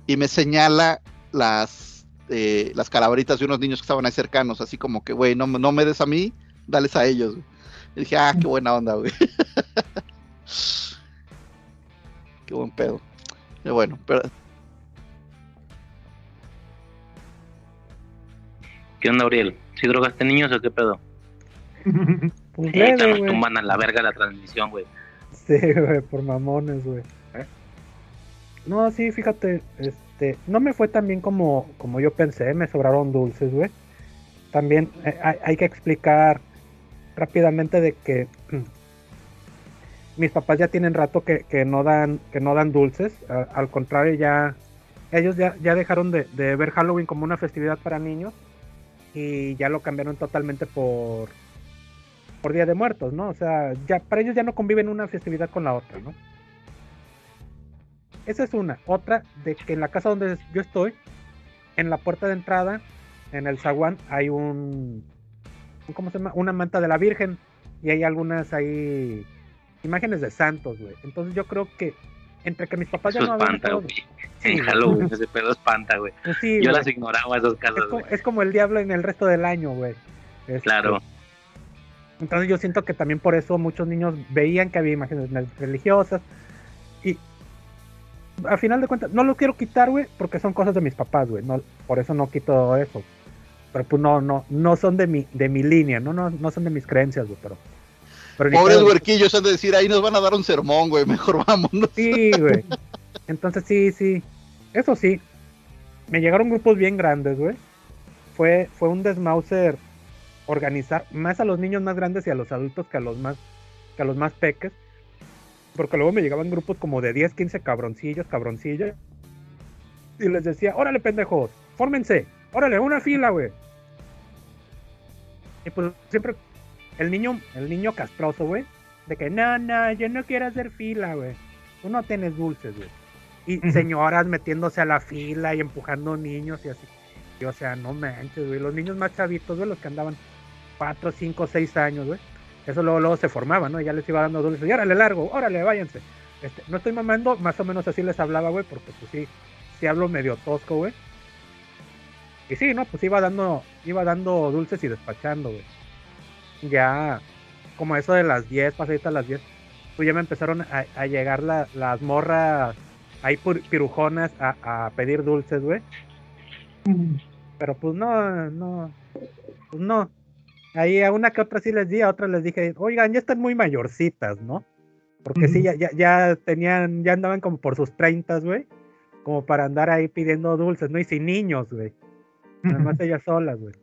y me señala las, eh, las calaveritas de unos niños que estaban ahí cercanos, así como que, güey, no, no me des a mí, dales a ellos. Y dije, ah, qué buena onda, güey. qué buen pedo. Y bueno, pero... ¿Qué onda, Auriel? ¿Si drogaste niños o qué pedo? pues eh, nos tumban a la verga la transmisión, güey. Sí, güey, por mamones, güey. ¿Eh? No, sí, fíjate, este, no me fue tan bien como, como yo pensé, me sobraron dulces, güey. También eh, hay, que explicar rápidamente de que mis papás ya tienen rato que, no dan que no dan dulces, al contrario ya ellos ya, ya dejaron de, de ver Halloween como una festividad para niños y ya lo cambiaron totalmente por por Día de Muertos, ¿no? O sea, ya para ellos ya no conviven una festividad con la otra, ¿no? Esa es una. Otra, de que en la casa donde yo estoy, en la puerta de entrada, en el zaguán, hay un, ¿cómo se llama? Una manta de la Virgen y hay algunas ahí imágenes de santos, güey. Entonces yo creo que entre que mis papás ya no espanta, güey. en Halloween ese pedo espanta, güey. Pues yo las ignoraba esas casas, es como, es como el diablo en el resto del año, güey. Este, Claro. Entonces yo siento que también por eso muchos niños veían que había imágenes religiosas. Y a final de cuentas, no lo quiero quitar, güey, porque son cosas de mis papás, güey. No, por eso no quito eso. Pero pues no, no, no son de mi, de mi línea, no, no, no son de mis creencias, güey, pero. Pobres huerquillos han de decir, ahí nos van a dar un sermón, güey, mejor vámonos. Sí, güey. Entonces sí, sí. Eso sí. Me llegaron grupos bien grandes, güey. Fue, fue un desmauser organizar más a los niños más grandes y a los adultos que a los más, que a los más peques. Porque luego me llegaban grupos como de 10, 15 cabroncillos, cabroncillas. Y les decía, órale, pendejos, fórmense, órale, una fila, güey. Y pues siempre el niño, el niño castroso, güey, de que no, no, yo no quiero hacer fila, güey. Tú no tienes dulces, güey. Y señoras metiéndose a la fila y empujando niños y así. Y, o sea, no manches, güey. Los niños más chavitos, güey, los que andaban 4, 5, 6 años, güey. Eso luego, luego se formaba, ¿no? Y ya les iba dando dulces. Y órale, largo, órale, váyanse. Este, no estoy mamando, más o menos así les hablaba, güey, porque pues sí, sí hablo medio tosco, güey. Y sí, ¿no? Pues iba dando, iba dando dulces y despachando, güey. Ya, como eso de las 10, pasaditas las 10, pues ya me empezaron a, a llegar la- las morras ahí pirujonas a, a pedir dulces, güey. Pero pues no, no, pues no. Ahí a una que otra sí les di, a otra les dije, oigan, ya están muy mayorcitas, ¿no? Porque sí, ya, ya, ya tenían, ya andaban como por sus treintas, güey. Como para andar ahí pidiendo dulces, ¿no? Y sin niños, güey. Nada más ellas solas, güey.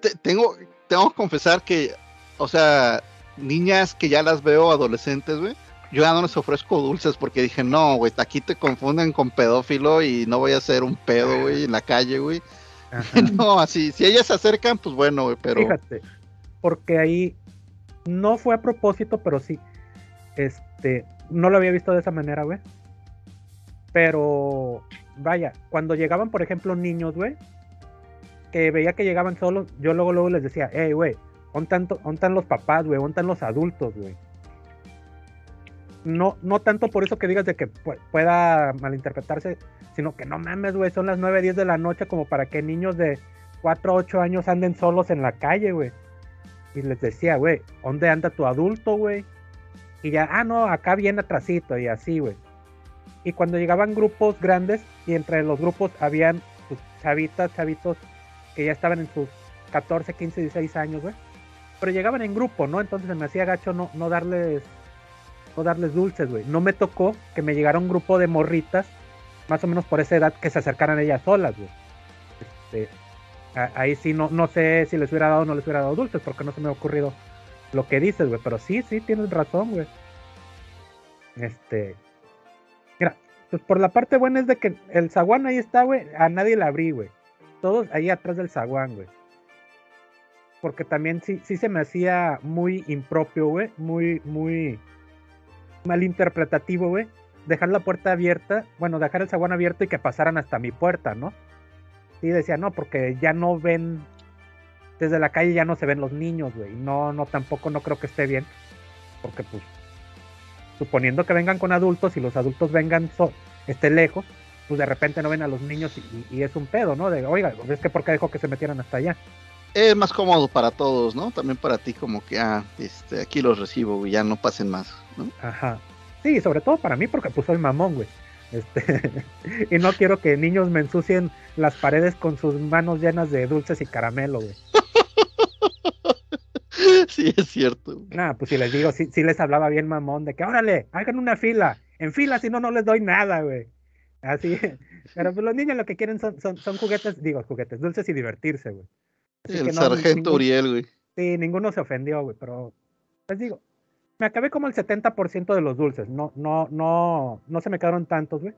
Te- tengo, tengo que confesar que, o sea, niñas que ya las veo adolescentes, güey, yo ya no les ofrezco dulces porque dije, no, güey, aquí te confunden con pedófilo y no voy a hacer un pedo, güey, en la calle, güey. No, así, si ellas se acercan, pues bueno, güey, pero... Fíjate, porque ahí no fue a propósito, pero sí, este, no lo había visto de esa manera, güey. Pero, vaya, cuando llegaban, por ejemplo, niños, güey, que veía que llegaban solos, yo luego, luego les decía, hey, güey, ¿dónde los papás, güey? ¿Dónde están los adultos, güey? No, no tanto por eso que digas de que pu- pueda malinterpretarse, sino que no mames, güey, son las 9, 10 de la noche como para que niños de 4 o 8 años anden solos en la calle, güey. Y les decía, güey, ¿dónde anda tu adulto, güey? Y ya, ah, no, acá viene atrasito y así, güey. Y cuando llegaban grupos grandes, y entre los grupos habían pues, chavitas, chavitos que ya estaban en sus 14, 15, 16 años, güey. Pero llegaban en grupo, ¿no? Entonces me hacía gacho no, no darles no darles dulces, güey. No me tocó que me llegara un grupo de morritas, más o menos por esa edad, que se acercaran ellas solas, güey. Este, ahí sí no, no sé si les hubiera dado o no les hubiera dado dulces, porque no se me ha ocurrido lo que dices, güey. Pero sí, sí, tienes razón, güey. Este. Pues por la parte buena es de que el zaguán ahí está, güey. A nadie le abrí, güey. Todos ahí atrás del zaguán, güey. Porque también sí, sí se me hacía muy impropio, güey. Muy, muy malinterpretativo, güey. Dejar la puerta abierta, bueno, dejar el zaguán abierto y que pasaran hasta mi puerta, ¿no? Sí, decía, no, porque ya no ven, desde la calle ya no se ven los niños, güey. No, no, tampoco no creo que esté bien. Porque, pues, suponiendo que vengan con adultos y los adultos vengan, so esté lejos, pues de repente no ven a los niños y, y- y es un pedo, ¿no? De, oiga, es que ¿por qué dejó que se metieran hasta allá? Es más cómodo para todos, ¿no? También para ti como que, ah, este, aquí los recibo, güey, ya no pasen más, ¿no? Ajá. Sí, sobre todo para mí porque pues soy mamón, güey. Este, y no quiero que niños me ensucien las paredes con sus manos llenas de dulces y caramelo, güey. sí, es cierto. Nah, pues si les digo, sí, sí les hablaba bien mamón de que órale, hagan una fila, en fila, si no, no les doy nada, güey. Así, pero pues los niños lo que quieren son, son, son juguetes, digo, juguetes, dulces y divertirse, güey. Así El que no, sargento Uriel, güey. Sí, ninguno se ofendió, güey, pero les digo, me acabé como el 70% de los dulces. No, no, no, no se me quedaron tantos, güey.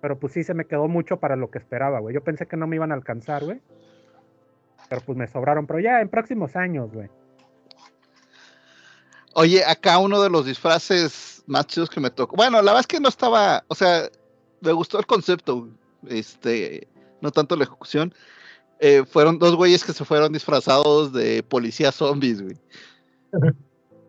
Pero pues sí se me quedó mucho para lo que esperaba, güey. Yo pensé que no me iban a alcanzar, güey. Pero pues me sobraron, pero ya en próximos años, güey. Oye, acá uno de los disfraces más chidos que me tocó. Bueno, la verdad es que no estaba, o sea, me gustó el concepto, este, no tanto la ejecución. Eh, fueron dos güeyes que se fueron disfrazados de policías zombies, güey.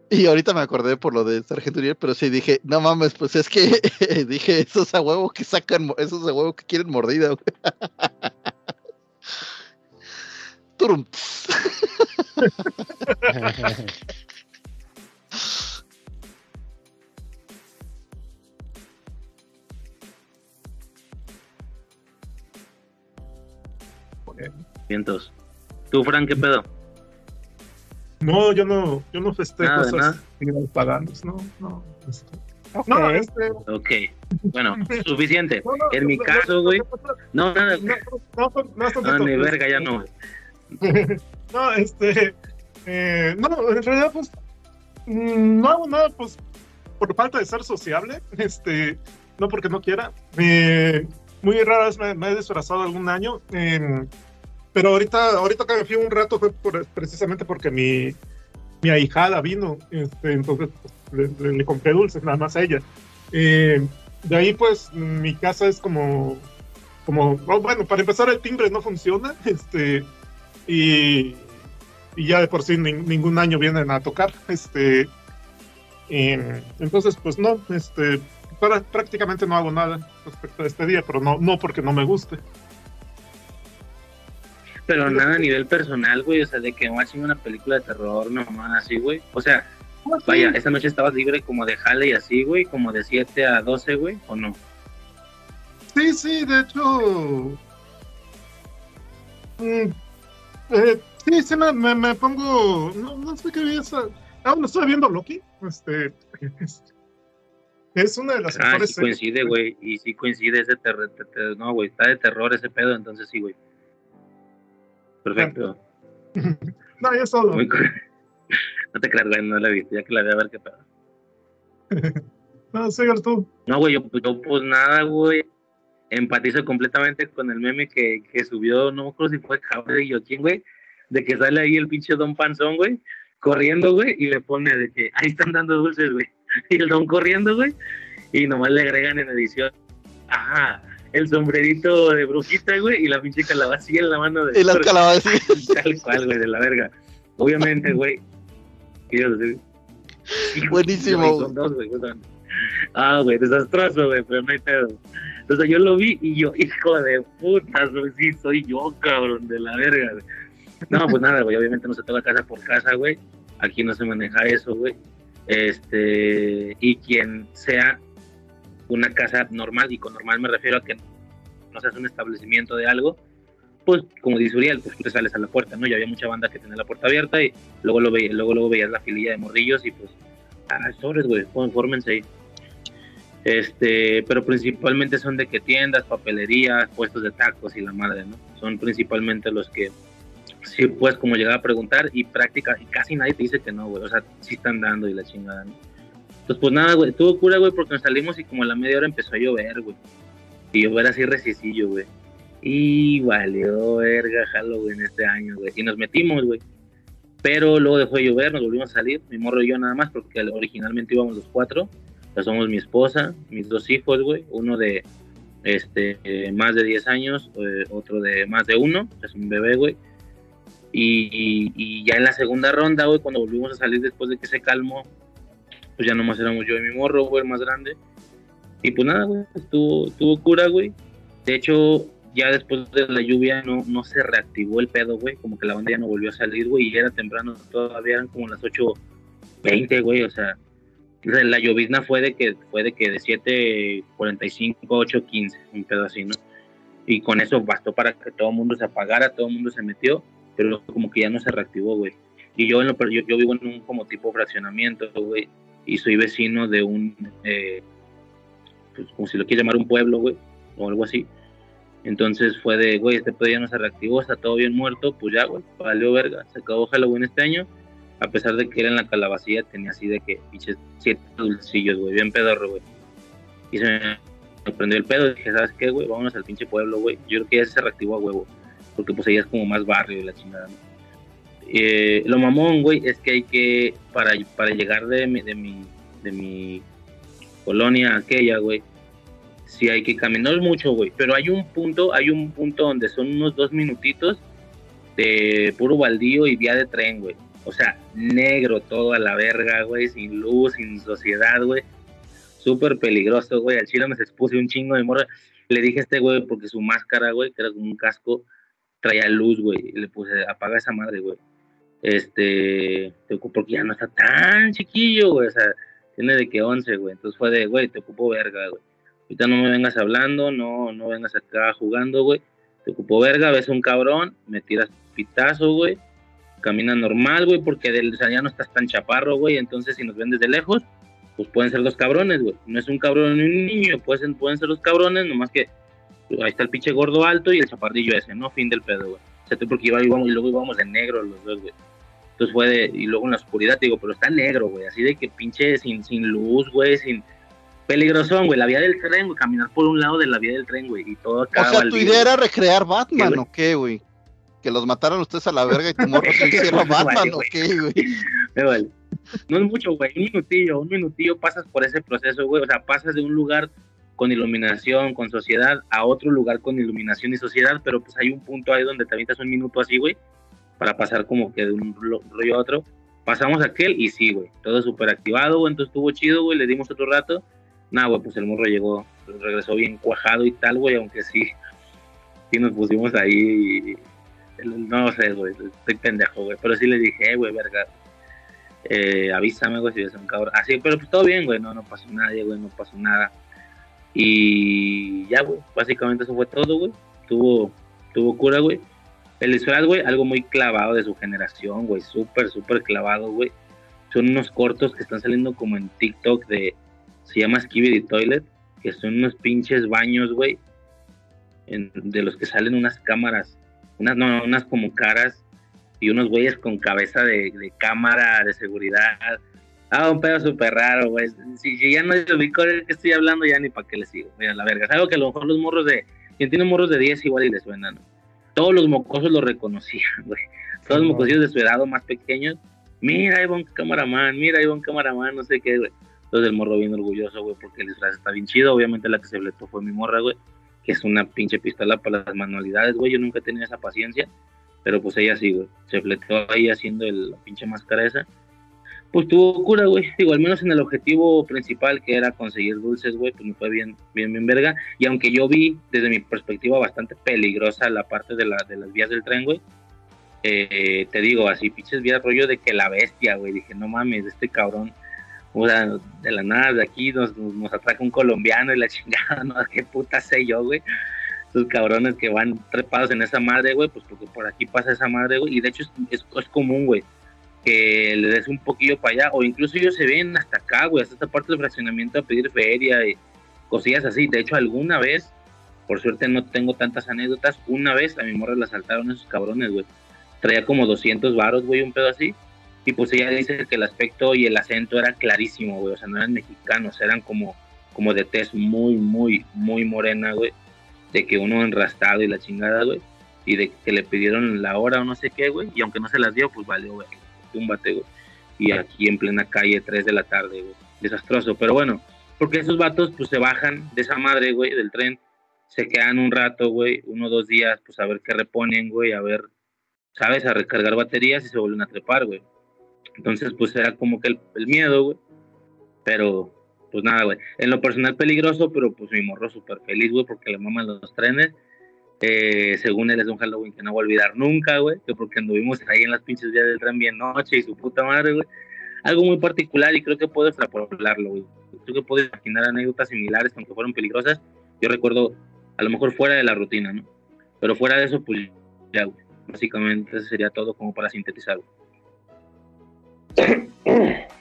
Y ahorita me acordé por lo de Sargento Uriel, pero sí dije, no mames, pues es que dije, esos a huevo que sacan, esos a huevo que quieren mordida, güey. turum. Vientos. ¿Tú, Frank, qué pedo? No, yo no, yo no festejo Nada, esas nada. actividades paganas, no, no. este, Ok. No, este, Ok. Bueno, suficiente. no, no, En mi caso, güey. No, nada. No, no, no, no, No, tantito, ni pues, verga, ya no. no, este, eh, no, en realidad, pues, mm, no hago nada, pues, por falta de ser sociable, este, no porque no quiera. Eh, muy rara vez me, me he disfrazado algún año, eh, pero ahorita, ahorita que me fui un rato fue por- precisamente porque mi, mi ahijada vino, este, entonces pues, le, le- le compré dulces nada más a ella. Eh, de ahí, pues, mi casa es como, como, oh, bueno, para empezar el timbre no funciona, este, y, y ya de por sí nin- ningún año vienen a tocar, este, eh, entonces, pues no, este, para, prácticamente no hago nada respecto a este día, pero no, no porque no me guste. Pero nada a nivel personal, güey. O sea, de que hacer una película de terror, nomás así, güey. O sea, vaya, esa noche estabas libre como de jale y así, güey. Como de 7 a 12, güey. ¿O no? Sí, sí, de hecho. mm, eh, sí, sí, me, me, me pongo. No, no sé qué vi esa. Ah, bueno, estoy viendo Loki. Este. Es, una de las Ah, mejores sí coincide, güey. Y sí coincide ese terror. No, güey. Está de terror ese pedo, entonces sí, güey. Perfecto. No, ya solo. Muy No te creas, güey. No la he visto. Ya que la voy a ver qué pedo. No, sigue tú. No, güey, yo, yo, pues nada, güey. Empatizo completamente con el meme que, que subió, no me acuerdo si fue Javier o quién, güey, de que sale ahí el pinche Don Panzón, güey, corriendo, güey, y le pone de que ahí están dando dulces, güey. Y el Don corriendo, güey, y nomás le agregan en edición, ajá, el sombrerito de brujita, güey, y la pinche calabacilla en la mano de. Y las calabazas. Tal cual, güey, de la verga. Obviamente, güey. Buenísimo. Son dos, güey. Ah, güey, desastroso, güey, pero no hay pedo. Entonces yo lo vi y yo, hijo de puta, güey, sí, soy yo, cabrón, de la verga, güey. No, pues nada, güey, obviamente no se toca casa por casa, güey. Aquí no se maneja eso, güey. Este, y quien sea una casa normal, y con normal me refiero a que no seas un establecimiento de algo, pues como dice Uriel, pues tú te sales a la puerta, ¿no? Ya había mucha banda que tenía la puerta abierta y luego lo veía, luego, luego veías la fililla de morrillos y pues, ah, sobres, güey, fó- fórmense ahí. Este, pero principalmente son de que tiendas, papelerías, puestos de tacos y la madre, ¿no? Son principalmente los que sí puedes como llegar a preguntar y práctica, y casi nadie te dice que no, güey, o sea, sí están dando y la chingada, ¿no? Entonces, pues nada, güey, estuvo cura, güey, porque nos salimos y como a la media hora empezó a llover, güey. Y llover así recicillo, güey. Y valió verga Halloween este año, güey. Y nos metimos, güey. Pero luego dejó de llover, nos volvimos a salir, mi morro y yo nada más, porque originalmente íbamos los cuatro. Ya somos mi esposa, mis dos hijos, güey. Uno de este eh, más de 10 años, eh, otro de más de uno, es un bebé, güey. Y, y- y ya en la segunda ronda, güey, cuando volvimos a salir después de que se calmó, pues ya nomás éramos yo y mi morro, güey, el más grande. Y pues nada, güey, estuvo, estuvo cura, güey. De hecho, ya después de la lluvia no, no se reactivó el pedo, güey. Como que la banda ya no volvió a salir, güey. Y era temprano, todavía eran como las 8.20, güey. O sea, la llovizna fue de que fue de que de 7.45 a 8.15, un pedo así, ¿no? Y con eso bastó para que todo el mundo se apagara, todo el mundo se metió, pero como que ya no se reactivó, güey. Y yo, en lo, yo, yo vivo en un como tipo fraccionamiento, güey, y soy vecino de un, eh, pues como si lo quieres llamar un pueblo, güey, o algo así. Entonces fue de, güey, este pedo ya no se reactivó, está todo bien muerto, pues ya, güey, valió verga, se acabó Halloween este año, a pesar de que era en la calabacilla, tenía así de que, pinches, siete dulcillos, güey, bien pedorro, güey. Y se me prendió el pedo, dije, ¿sabes qué, güey? Vámonos al pinche pueblo, güey. Yo creo que ya se reactivó a huevo, porque pues ahí es como más barrio y la chingada, ¿no? Eh, lo mamón, güey, es que hay que, para, para llegar de mi, de mi, de mi colonia aquella, güey, sí hay que caminar mucho, güey, pero hay un punto, hay un punto donde son unos dos minutitos de puro baldío y vía de tren, güey. O sea, negro todo a la verga, güey, sin luz, sin sociedad, güey. Súper peligroso, güey. Al chile me se expuse un chingo de morra. Le dije a este güey, porque su máscara, güey, que era como un casco, traía luz, güey, y le puse, apaga esa madre, güey. Este, te ocupo porque ya no está tan chiquillo, güey, o sea, tiene de que 11, güey. Entonces fue de, güey, te ocupo verga, güey. Ahorita no me vengas hablando, no, no vengas acá jugando, güey. Te ocupo verga, ves un cabrón, me tiras pitazo, güey. Camina normal, güey, porque del, o sea, ya no estás tan chaparro, güey. Entonces, si nos ven desde lejos, pues pueden ser dos cabrones, güey. No es un cabrón ni un niño, pueden, pueden ser los cabrones, nomás que ahí está el pinche gordo alto y el chaparrillo ese, ¿no? Fin del pedo, güey. O sea, porque iba, íbamos, y luego íbamos de negro los dos, güey. Entonces fue de, y luego en la oscuridad, digo, pero está negro, güey, así de que pinche sin, sin luz, güey, sin peligrosón, güey, la vía del tren, güey, caminar por un lado de la vía del tren, güey, y todo acá. O sea, tu idea era recrear Batman, ¿o qué, güey? Que los mataran ustedes a la verga y tu morro se hiciera Batman, ¿o qué, güey? Me vale. No es mucho, güey, un minutillo, un minutillo pasas por ese proceso, güey, o sea, pasas de un lugar con iluminación, con sociedad, a otro lugar con iluminación y sociedad, pero pues hay un punto ahí donde te avientas un minuto así, güey, para pasar como que de un rollo a otro. Pasamos aquel y sí, güey, todo súper activado, güey, entonces estuvo chido, güey, le dimos otro rato. Nada, güey, pues el morro llegó, regresó bien cuajado y tal, güey, aunque sí, sí nos pusimos ahí, no sé, güey, estoy pendejo, güey, pero sí le dije, eh, güey, verga, eh, avísame, güey, si ves un cabrón. Así, pero pues todo bien, güey, no, no pasó nada, güey, no pasó nada. Y ya, güey, básicamente eso fue todo, güey. Tuvo, tuvo cura, güey. El disfraz, güey, algo muy clavado de su generación, güey, súper, súper clavado, güey. Son unos cortos que están saliendo como en TikTok de, se llama Skibidi Toilet, que son unos pinches baños, güey, de los que salen unas cámaras, unas, no, unas como caras y unos güeyes con cabeza de, cámara de seguridad. Ah, un pedo súper raro, güey. Si, ya no ubico el que estoy hablando, ya ni para qué le sigo. Mira, la verga. Es algo que a lo mejor los morros de. Quien tiene morros de 10 igual y les suena, ¿no? Todos los mocosos lo reconocían, güey. Todos los mocosillos de su edad o más pequeños. Mira, ahí va un camaraman, mira, ahí va un camaraman, no sé qué, güey. Entonces el morro bien orgulloso, güey, porque el disfraz está bien chido. Obviamente la que se fletó fue mi morra, güey, que es una pinche pistola para las manualidades, güey. Yo nunca he tenido esa paciencia, pero pues ella sí, güey. Se fletó ahí haciendo el, la pinche máscara esa. Pues tuvo cura, güey. Digo, al menos en el objetivo principal, que era conseguir dulces, güey, pues me fue bien, bien, bien verga. Y aunque yo vi, desde mi perspectiva, bastante peligrosa la parte de, la, de las vías del tren, güey. Eh, te digo, así, pinches vías rollo de que la bestia, güey. Dije, no mames, este cabrón, o sea, de la nada, de aquí nos, nos, atraca un colombiano y la chingada, ¿no? ¿Qué puta sé yo, güey? Esos cabrones que van trepados en esa madre, güey, pues porque por aquí pasa esa madre, güey. Y de hecho es, es común, güey que le des un poquillo para allá, o incluso ellos se ven hasta acá, güey, hasta esta parte del fraccionamiento a pedir feria y cosillas así. De hecho, alguna vez, por suerte no tengo tantas anécdotas, una vez a mi morra la saltaron esos cabrones, güey. Traía como 200 varos, güey, un pedo así. Y pues ella dice que el aspecto y el acento era clarísimo, güey. O sea, no eran mexicanos, eran como, como de tez muy, muy, muy morena, güey. De que uno enrastado y la chingada, güey. Y de que le pidieron la hora o no sé qué, güey. Y aunque no se las dio, pues valió, güey túmbate, güey. Y aquí en plena calle, 3 de la tarde, güey. Desastroso. Pero bueno, porque esos vatos, pues se bajan de esa madre, güey, del tren. Se quedan un rato, güey, uno o dos días, pues a ver qué reponen, güey, a ver, ¿sabes? A recargar baterías y se vuelven a trepar, güey. Entonces, pues era como que el, el miedo, güey. Pero, pues nada, güey. En lo personal peligroso, pero pues mi morro súper feliz, güey, porque le maman los trenes eh, según él es un Halloween que no va a olvidar nunca, güey, que porque anduvimos ahí en las pinches días del tren bien noche y su puta madre, güey. Algo muy particular y creo que puedo extrapolarlo, güey. Creo que puedo imaginar anécdotas similares, aunque fueron peligrosas. Yo recuerdo, a lo mejor fuera de la rutina, ¿no? Pero fuera de eso, pues ya, güey. Básicamente eso sería todo como para sintetizar,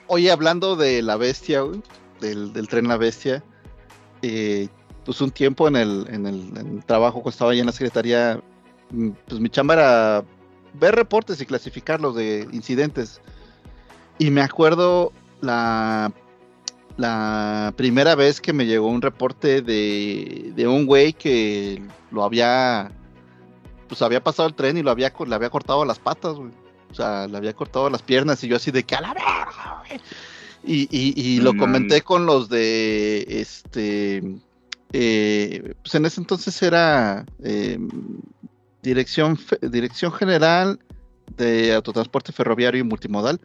Oye, hablando de la bestia, güey, del, del tren La Bestia, eh, pues un tiempo en el, en el, trabajo cuando estaba ahí en la secretaría, mm, pues mi chamba era ver reportes y clasificarlos de incidentes. Y me acuerdo la, la primera vez que me llegó un reporte de, de un güey que lo había, pues había pasado el tren y lo había, le había cortado las patas, güey. O sea, le había cortado las piernas y yo así de que a la verga, güey. Y, y, y lo comenté con los de este eh, pues en ese entonces era eh, dirección, dirección General de Autotransporte Ferroviario y Multimodal.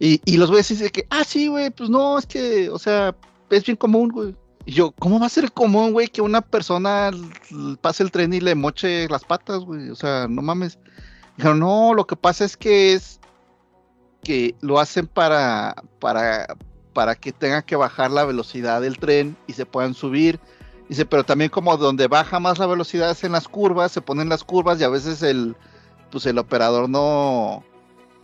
Y, los voy a decir que, ah, sí, güey, pues no, es que, o sea, es bien común, güey. Y yo, ¿cómo va a ser común, güey, que una persona pase el tren y le moche las patas, güey? O sea, no mames. Dijeron, no, lo que pasa es que es que lo hacen para, para, para que tengan que bajar la velocidad del tren y se puedan subir. Dice, pero también como donde baja más la velocidad es en las curvas, se ponen las curvas y a veces el, pues el operador no,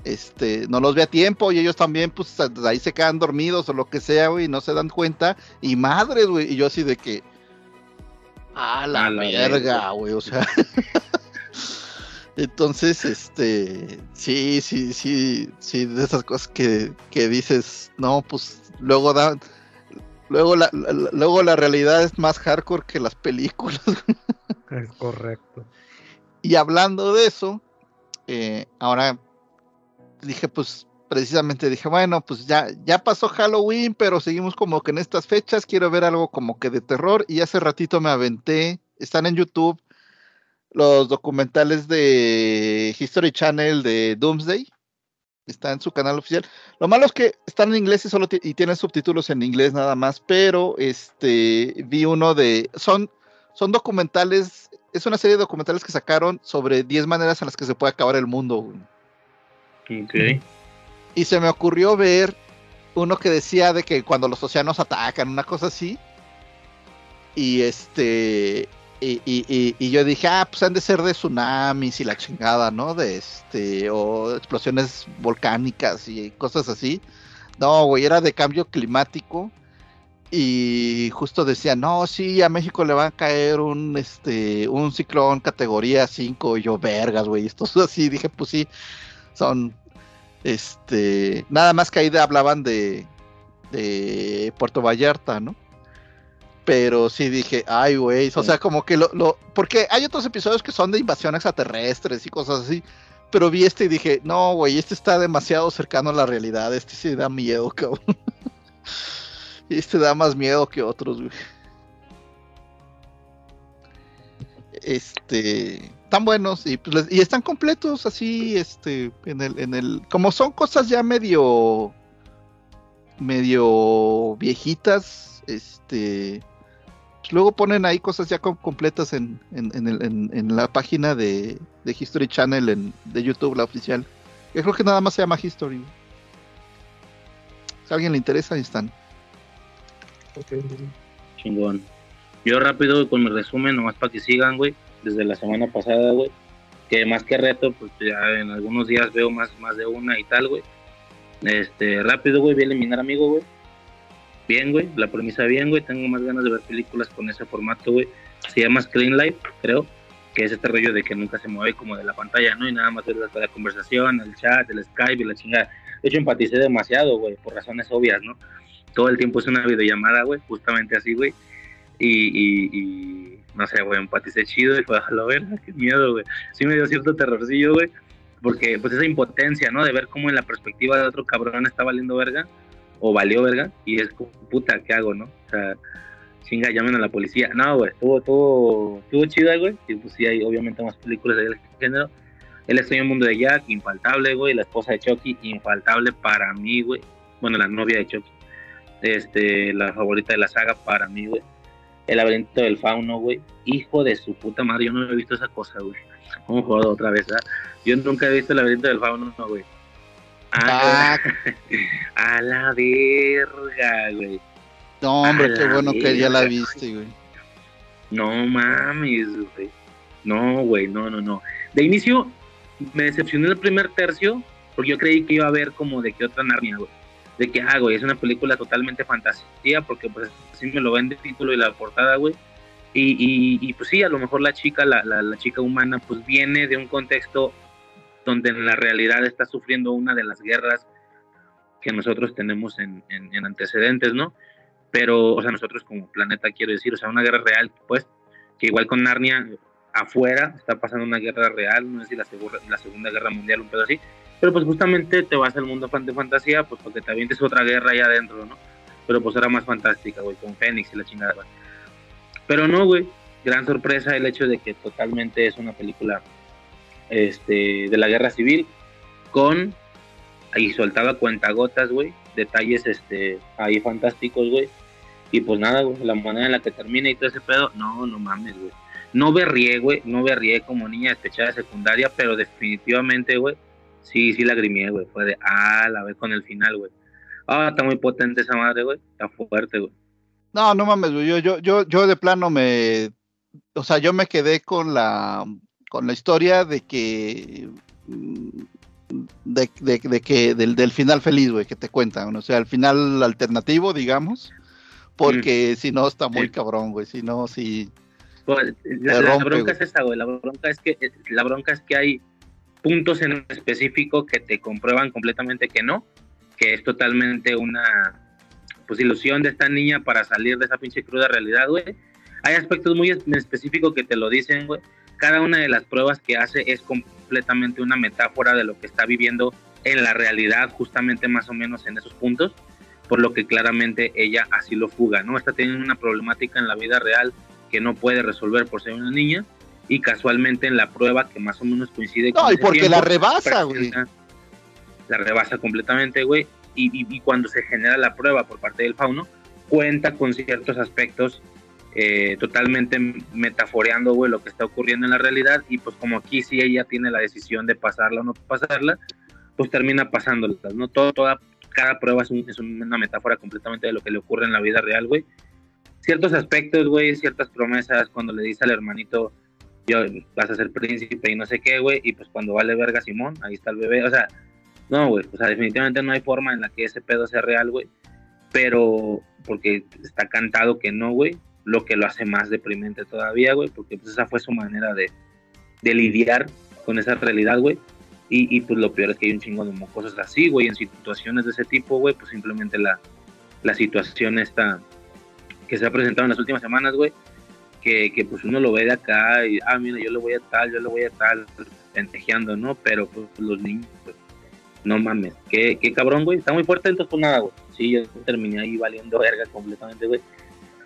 este, no los ve a tiempo y ellos también, pues ahí se quedan dormidos o lo que sea, güey, y no se dan cuenta. Y madres, güey, y yo así de que, a la, A la verga. güey, o sea. Entonces, este, sí, sí, sí, sí, de esas cosas que, que dices, no, pues luego da, luego la, la- luego la realidad es más hardcore que las películas. Es correcto. Y hablando de eso, eh, ahora dije, pues precisamente dije, bueno, pues ya, ya pasó Halloween, pero seguimos como que en estas fechas, quiero ver algo como que de terror. Y hace ratito me aventé, están en YouTube los documentales de History Channel de Doomsday. Está en su canal oficial. Lo malo es que están en inglés y solo y tienen subtítulos en inglés nada más, pero este vi uno de son son documentales, es una serie de documentales que sacaron sobre 10 maneras en las que se puede acabar el mundo. Ok. Y se me ocurrió ver uno que decía de que cuando los océanos atacan, una cosa así. Y este. Y, y- y- y yo dije, ah, pues han de ser de tsunamis y la chingada, ¿no? De este. O explosiones volcánicas y cosas así. No, güey, era de cambio climático. Y justo decía, no, sí, a México le va a caer un, este, un ciclón categoría 5. Y yo, vergas, güey, esto es así. Dije, pues sí, son este, nada más que ahí de- hablaban de, de Puerto Vallarta, ¿no? Pero sí dije, ay, güey, o sea, como que lo, lo, porque hay otros episodios que son de invasión extraterrestres y cosas así, pero vi este y dije, no, güey, este está demasiado cercano a la realidad, este sí da miedo, cabrón. Este da más miedo que otros, güey. Este, tan buenos y, pues, y están completos así, este, en el, en el, como son cosas ya medio, medio viejitas, este, luego ponen ahí cosas ya com- completas en, en, en el- en- en la página de, de History Channel en, de YouTube, la oficial. Yo creo que nada más se llama History. Si a alguien le interesa, ahí están. Ok. Chingón. Yo rápido con mi resumen, nomás para que sigan, güey, desde la semana pasada, güey. Que más que reto, pues ya en algunos días veo más, más de una y tal, güey. Este, rápido, güey, voy a eliminar amigo, güey. Bien, güey, la premisa bien, güey. Tengo más ganas de ver películas con ese formato, güey. Se llama Screen Life, creo. Que es este rollo de que nunca se mueve como de la pantalla, ¿no? Y nada más la, la conversación, el chat, el Skype y la chingada. De hecho, empaticé demasiado, güey, por razones obvias, ¿no? Todo el tiempo es una videollamada, güey, justamente así, güey. Y, y, y, no sé, güey, empaticé chido y fue a la verga, qué miedo, güey. Sí me dio cierto terrorcillo, güey, porque pues esa impotencia, ¿no? De ver cómo en la perspectiva de otro cabrón está valiendo verga, o valió verga, y es puta, ¿qué hago, no? O sea, chinga, llamen a la policía. No, güey, estuvo, estuvo, estuvo chida, güey, y pues sí hay obviamente más películas de género. El mundo de Jack, infaltable, güey, la esposa de Chucky, infaltable para mí, güey. Bueno, la novia de Chucky. Este, la favorita de la saga para mí, güey. El laberinto del fauno, güey. Hijo de su puta madre, yo no he visto esa cosa, güey. A jugar otra vez, ¿ah? Yo nunca he visto el laberinto del fauno, no, güey. A, Ah, a la verga, güey. no, hombre, A qué bueno que ya la viste, güey. No mames, güey. No, güey, no, no, no. De inicio me decepcionó el primer tercio porque yo creí que iba a ver como de que otra Narnia, güey. De que, ah, güey, es una película totalmente fantasía porque pues así me lo vende el título y la portada, güey. Y, y, y, pues sí, a lo mejor la chica, la, la, la chica humana, pues viene de un contexto donde en la realidad está sufriendo una de las guerras que nosotros tenemos en, en, en antecedentes, ¿no? Pero, o sea, nosotros como planeta, quiero decir, o sea, una guerra real, pues, que igual con Narnia, afuera está pasando una guerra real, no sé si la, segura, la Segunda Guerra Mundial, un pedo así, pero pues justamente te vas al mundo de fantasía, pues porque te avientes otra guerra allá adentro, ¿no? Pero pues era más fantástica, güey, con Fénix y la chingada, güey. Pero no, güey, gran sorpresa el hecho de que totalmente es una película este, de la guerra civil, con, ahí soltaba cuentagotas, güey, detalles este, ahí fantásticos, güey. Y pues nada, güey, la manera en la que termina y todo ese pedo, no, no mames, güey. No berrié, güey, no berrié como niña despechada de secundaria, pero definitivamente, güey, sí, sí lagrimié, güey. Fue de, ah, la vez con el final, güey. Ah, está muy potente esa madre, güey. Está fuerte, güey. No, no mames, güey. Yo, yo, yo, yo de plano me. O sea, yo me quedé con la con la historia de que mm, de, de, de que del, del, final feliz, güey, que te cuentan, o sea, el final alternativo, digamos, porque mm. si no está muy sí. cabrón, güey, si no, si pues, la, rompe, la, bronca güey. es esa, güey, la bronca es que la bronca es que hay puntos en específico que te comprueban completamente que no, que es totalmente una pues ilusión de esta niña para salir de esa pinche cruda realidad, güey. Hay aspectos muy específicos que te lo dicen, güey. Cada una de las pruebas que hace es completamente una metáfora de lo que está viviendo en la realidad, justamente más o menos en esos puntos, por lo que claramente ella así lo fuga, ¿no? Está teniendo una problemática en la vida real que no puede resolver por ser una niña y casualmente en la prueba que más o menos coincide no, con y porque tiempo, la rebasa, güey. La rebasa completamente, güey, y, y, y, cuando se genera la prueba por parte del fauno, cuenta con ciertos aspectos eh, totalmente metaforeando, güey, lo que está ocurriendo en la realidad, y pues como aquí sí ella tiene la decisión de pasarla o no pasarla, pues termina pasándolas, ¿no? Todo, toda, cada prueba es, es una metáfora completamente de lo que le ocurre en la vida real, güey. Ciertos aspectos, güey, ciertas promesas, cuando le dice al hermanito, yo vas a ser príncipe y no sé qué, güey, y pues cuando vale verga Simón, ahí está el bebé, o sea, no, güey, o sea, definitivamente no hay forma en la que ese pedo sea real, güey, pero porque está cantado que no, güey, lo que lo hace más deprimente todavía, güey, porque pues esa fue su manera de, de lidiar con esa realidad, güey, y, y, pues lo peor es que hay un chingo de mocosos así, güey, en situaciones de ese tipo, güey, pues simplemente la, la situación esta que se ha presentado en las últimas semanas, güey, que, que, pues uno lo ve de acá y, ah, mira, yo le voy a tal, yo le voy a tal, pentejeando, ¿no? Pero pues los niños, pues, no mames, qué, qué cabrón, güey, está muy fuerte, entonces pues nada, güey. Sí, yo terminé ahí valiendo verga completamente, güey.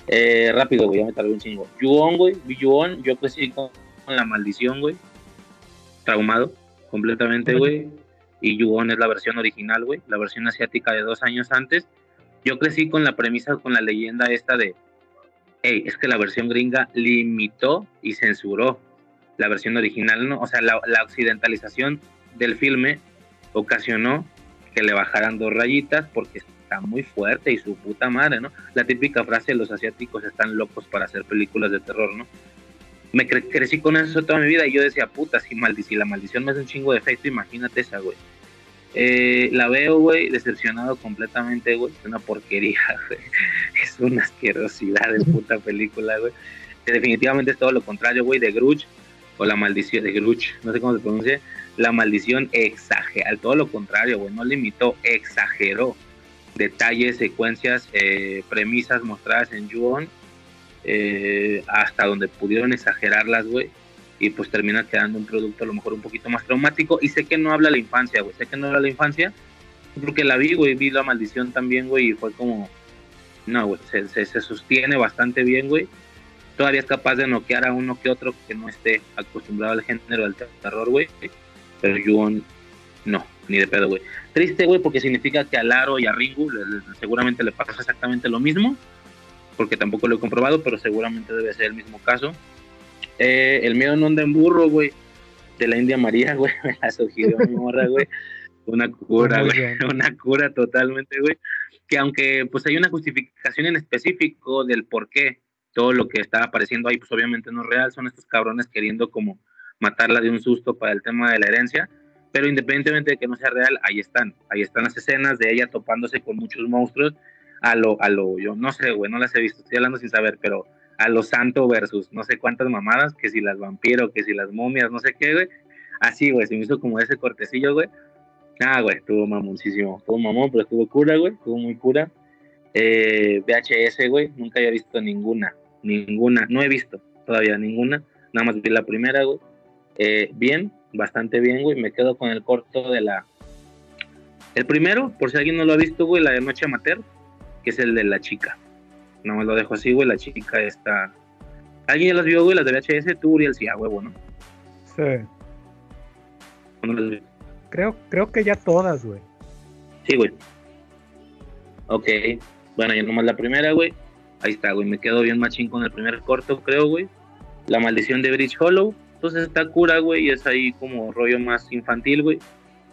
Eh, rápido, güey, ya me tardé un chingo. Yuon, güey, Yuon, yo crecí con, con la maldición, güey. Traumado, completamente, güey. Y Yuon es la versión original, güey, la versión asiática de dos años antes. Yo crecí con la premisa, con la leyenda esta de, hey, es que la versión gringa limitó y censuró la versión original, ¿no? O sea, la, la occidentalización del filme ocasionó que le bajaran dos rayitas porque está muy fuerte y su puta madre, ¿no? La típica frase de los asiáticos están locos para hacer películas de terror, ¿no? Me cre crecí con eso toda mi vida y yo decía, puta, si la maldición me hace un chingo de efecto, imagínate esa, güey. Eh, la veo, güey, decepcionado completamente, güey. Es una porquería, güey. Es una asquerosidad de puta película, güey. Definitivamente es todo lo contrario, güey, de Grudge o la maldición de Grudge, no sé cómo se pronuncia la maldición exageró, todo lo contrario, güey, no limitó, exageró detalles, secuencias, eh, premisas mostradas en Yuon, eh, hasta donde pudieron exagerarlas, güey, y pues termina quedando un producto a lo mejor un poquito más traumático, y sé que no habla la infancia, güey, sé que no habla la infancia, porque la vi, güey, vi la maldición también, güey, y fue como, no, güey, se, se, se sostiene bastante bien, güey, todavía es capaz de noquear a uno que otro que no esté acostumbrado al género del terror, güey, pero Yuon no, ni de pedo, güey. Triste, güey, porque significa que a Laro y a Ringu le, le, seguramente le pasa exactamente lo mismo, porque tampoco lo he comprobado, pero seguramente debe ser el mismo caso. Eh, el miedo no anda en burro, güey, de la India María, güey, me la sugirió mi morra, güey. Una cura, güey, una cura totalmente, güey. Que aunque pues hay una justificación en específico del por qué todo lo que está apareciendo ahí, pues obviamente no es real, son estos cabrones queriendo como matarla de un susto para el tema de la herencia, pero independientemente de que no sea real, ahí están, ahí están las escenas de ella topándose con muchos monstruos, a lo, a lo, yo no sé, güey, no las he visto, estoy hablando sin saber, pero a lo santo versus no sé cuántas mamadas, que si las vampiros, que si las momias, no sé qué, güey, así, güey, se me hizo como ese cortecillo, güey, ah, güey, estuvo mamoncísimo, estuvo mamón, pero estuvo cura, güey, estuvo muy cura, eh, VHS, güey, nunca había visto ninguna, ninguna, no he visto todavía ninguna, nada más vi la primera, güey, eh, bien, bastante bien, güey. Me quedo con el corto de la. El primero, por si alguien no lo ha visto, güey, la de Noche Amateur, que es el de la chica. No me lo dejo así, güey. La chica está. ¿Alguien ya las vio, güey? Las de VHS, tú, Uriel, sí, ah, huevo, ¿no? Sí. Creo, creo que ya todas, güey. Sí, güey. Ok. Bueno, ya nomás la primera, güey. Ahí está, güey. Me quedo bien machín con el primer corto, creo, güey. La maldición de Bridge Hollow. Entonces está cura, güey, y es ahí como rollo más infantil, güey.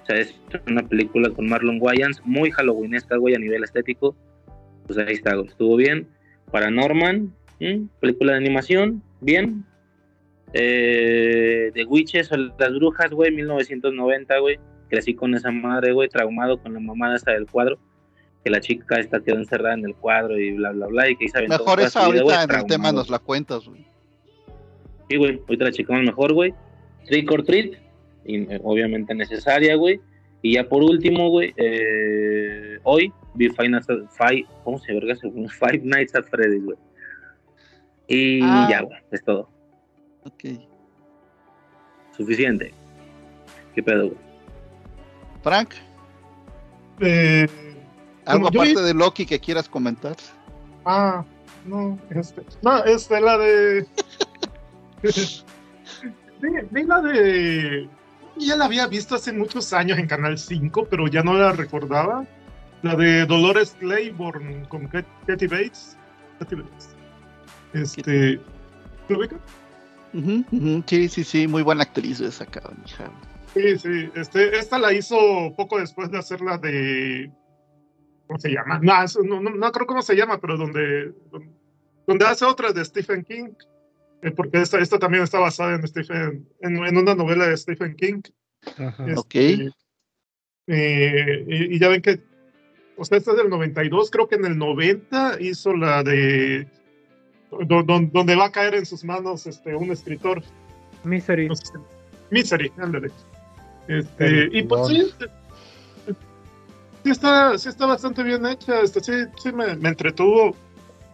O sea, es una película con Marlon Wayans, muy halloweenesca, güey, a nivel estético. Pues ahí está, güey. Estuvo bien. Paranorman, película de animación, bien. Eh, The Witches o las brujas, güey, 1990, güey. Crecí con esa madre, güey, traumado con la mamada esa del cuadro. Que la chica esta quedó encerrada en el cuadro y bla, bla, bla. Y que saben Mejor esa ahorita en el tema nos la cuentas, güey. Sí, güey, ahorita la checamos mejor, güey. Trick or Treat, y, eh, obviamente necesaria, güey. Y ya por último, güey, eh, hoy vi Five Nights at, Five, ¿cómo se verga? Five Nights at Freddy's, güey. Y Ah. ya, güey, es todo. Ok. Suficiente. ¿Qué pedo, güey? Frank, Eh, ¿algo aparte de Loki que quieras comentar? ah, no, este, no, este, la de. vi, la de. Ya la había visto hace muchos años en Canal 5, pero ya no la recordaba. La de Dolores Claiborne con Kat- Kathy Bates. Kathy Bates. Este. ¿Lo ubican? Ujú, ujú, Sí, sí, sí, muy buena actriz esa cabrón. Sí, sí. Este, esta la hizo poco después de hacer la de. ¿Cómo se llama? No, no, no, no creo cómo se llama, pero donde, donde hace otra de Stephen King. Eh, porque esta, esta también está basada en, Stephen, en, en una novela de Stephen King. Ajá. Este, Ok. eh, y, y ya ven que. O sea, esta es del 92, creo que en el 90 hizo la de. do- do- donde va a caer en sus manos este, un escritor. Misery. No sé Misery, ándale. Este, y pues sí, sí está, sí está bastante bien hecha, este, sí, sí me, me entretuvo.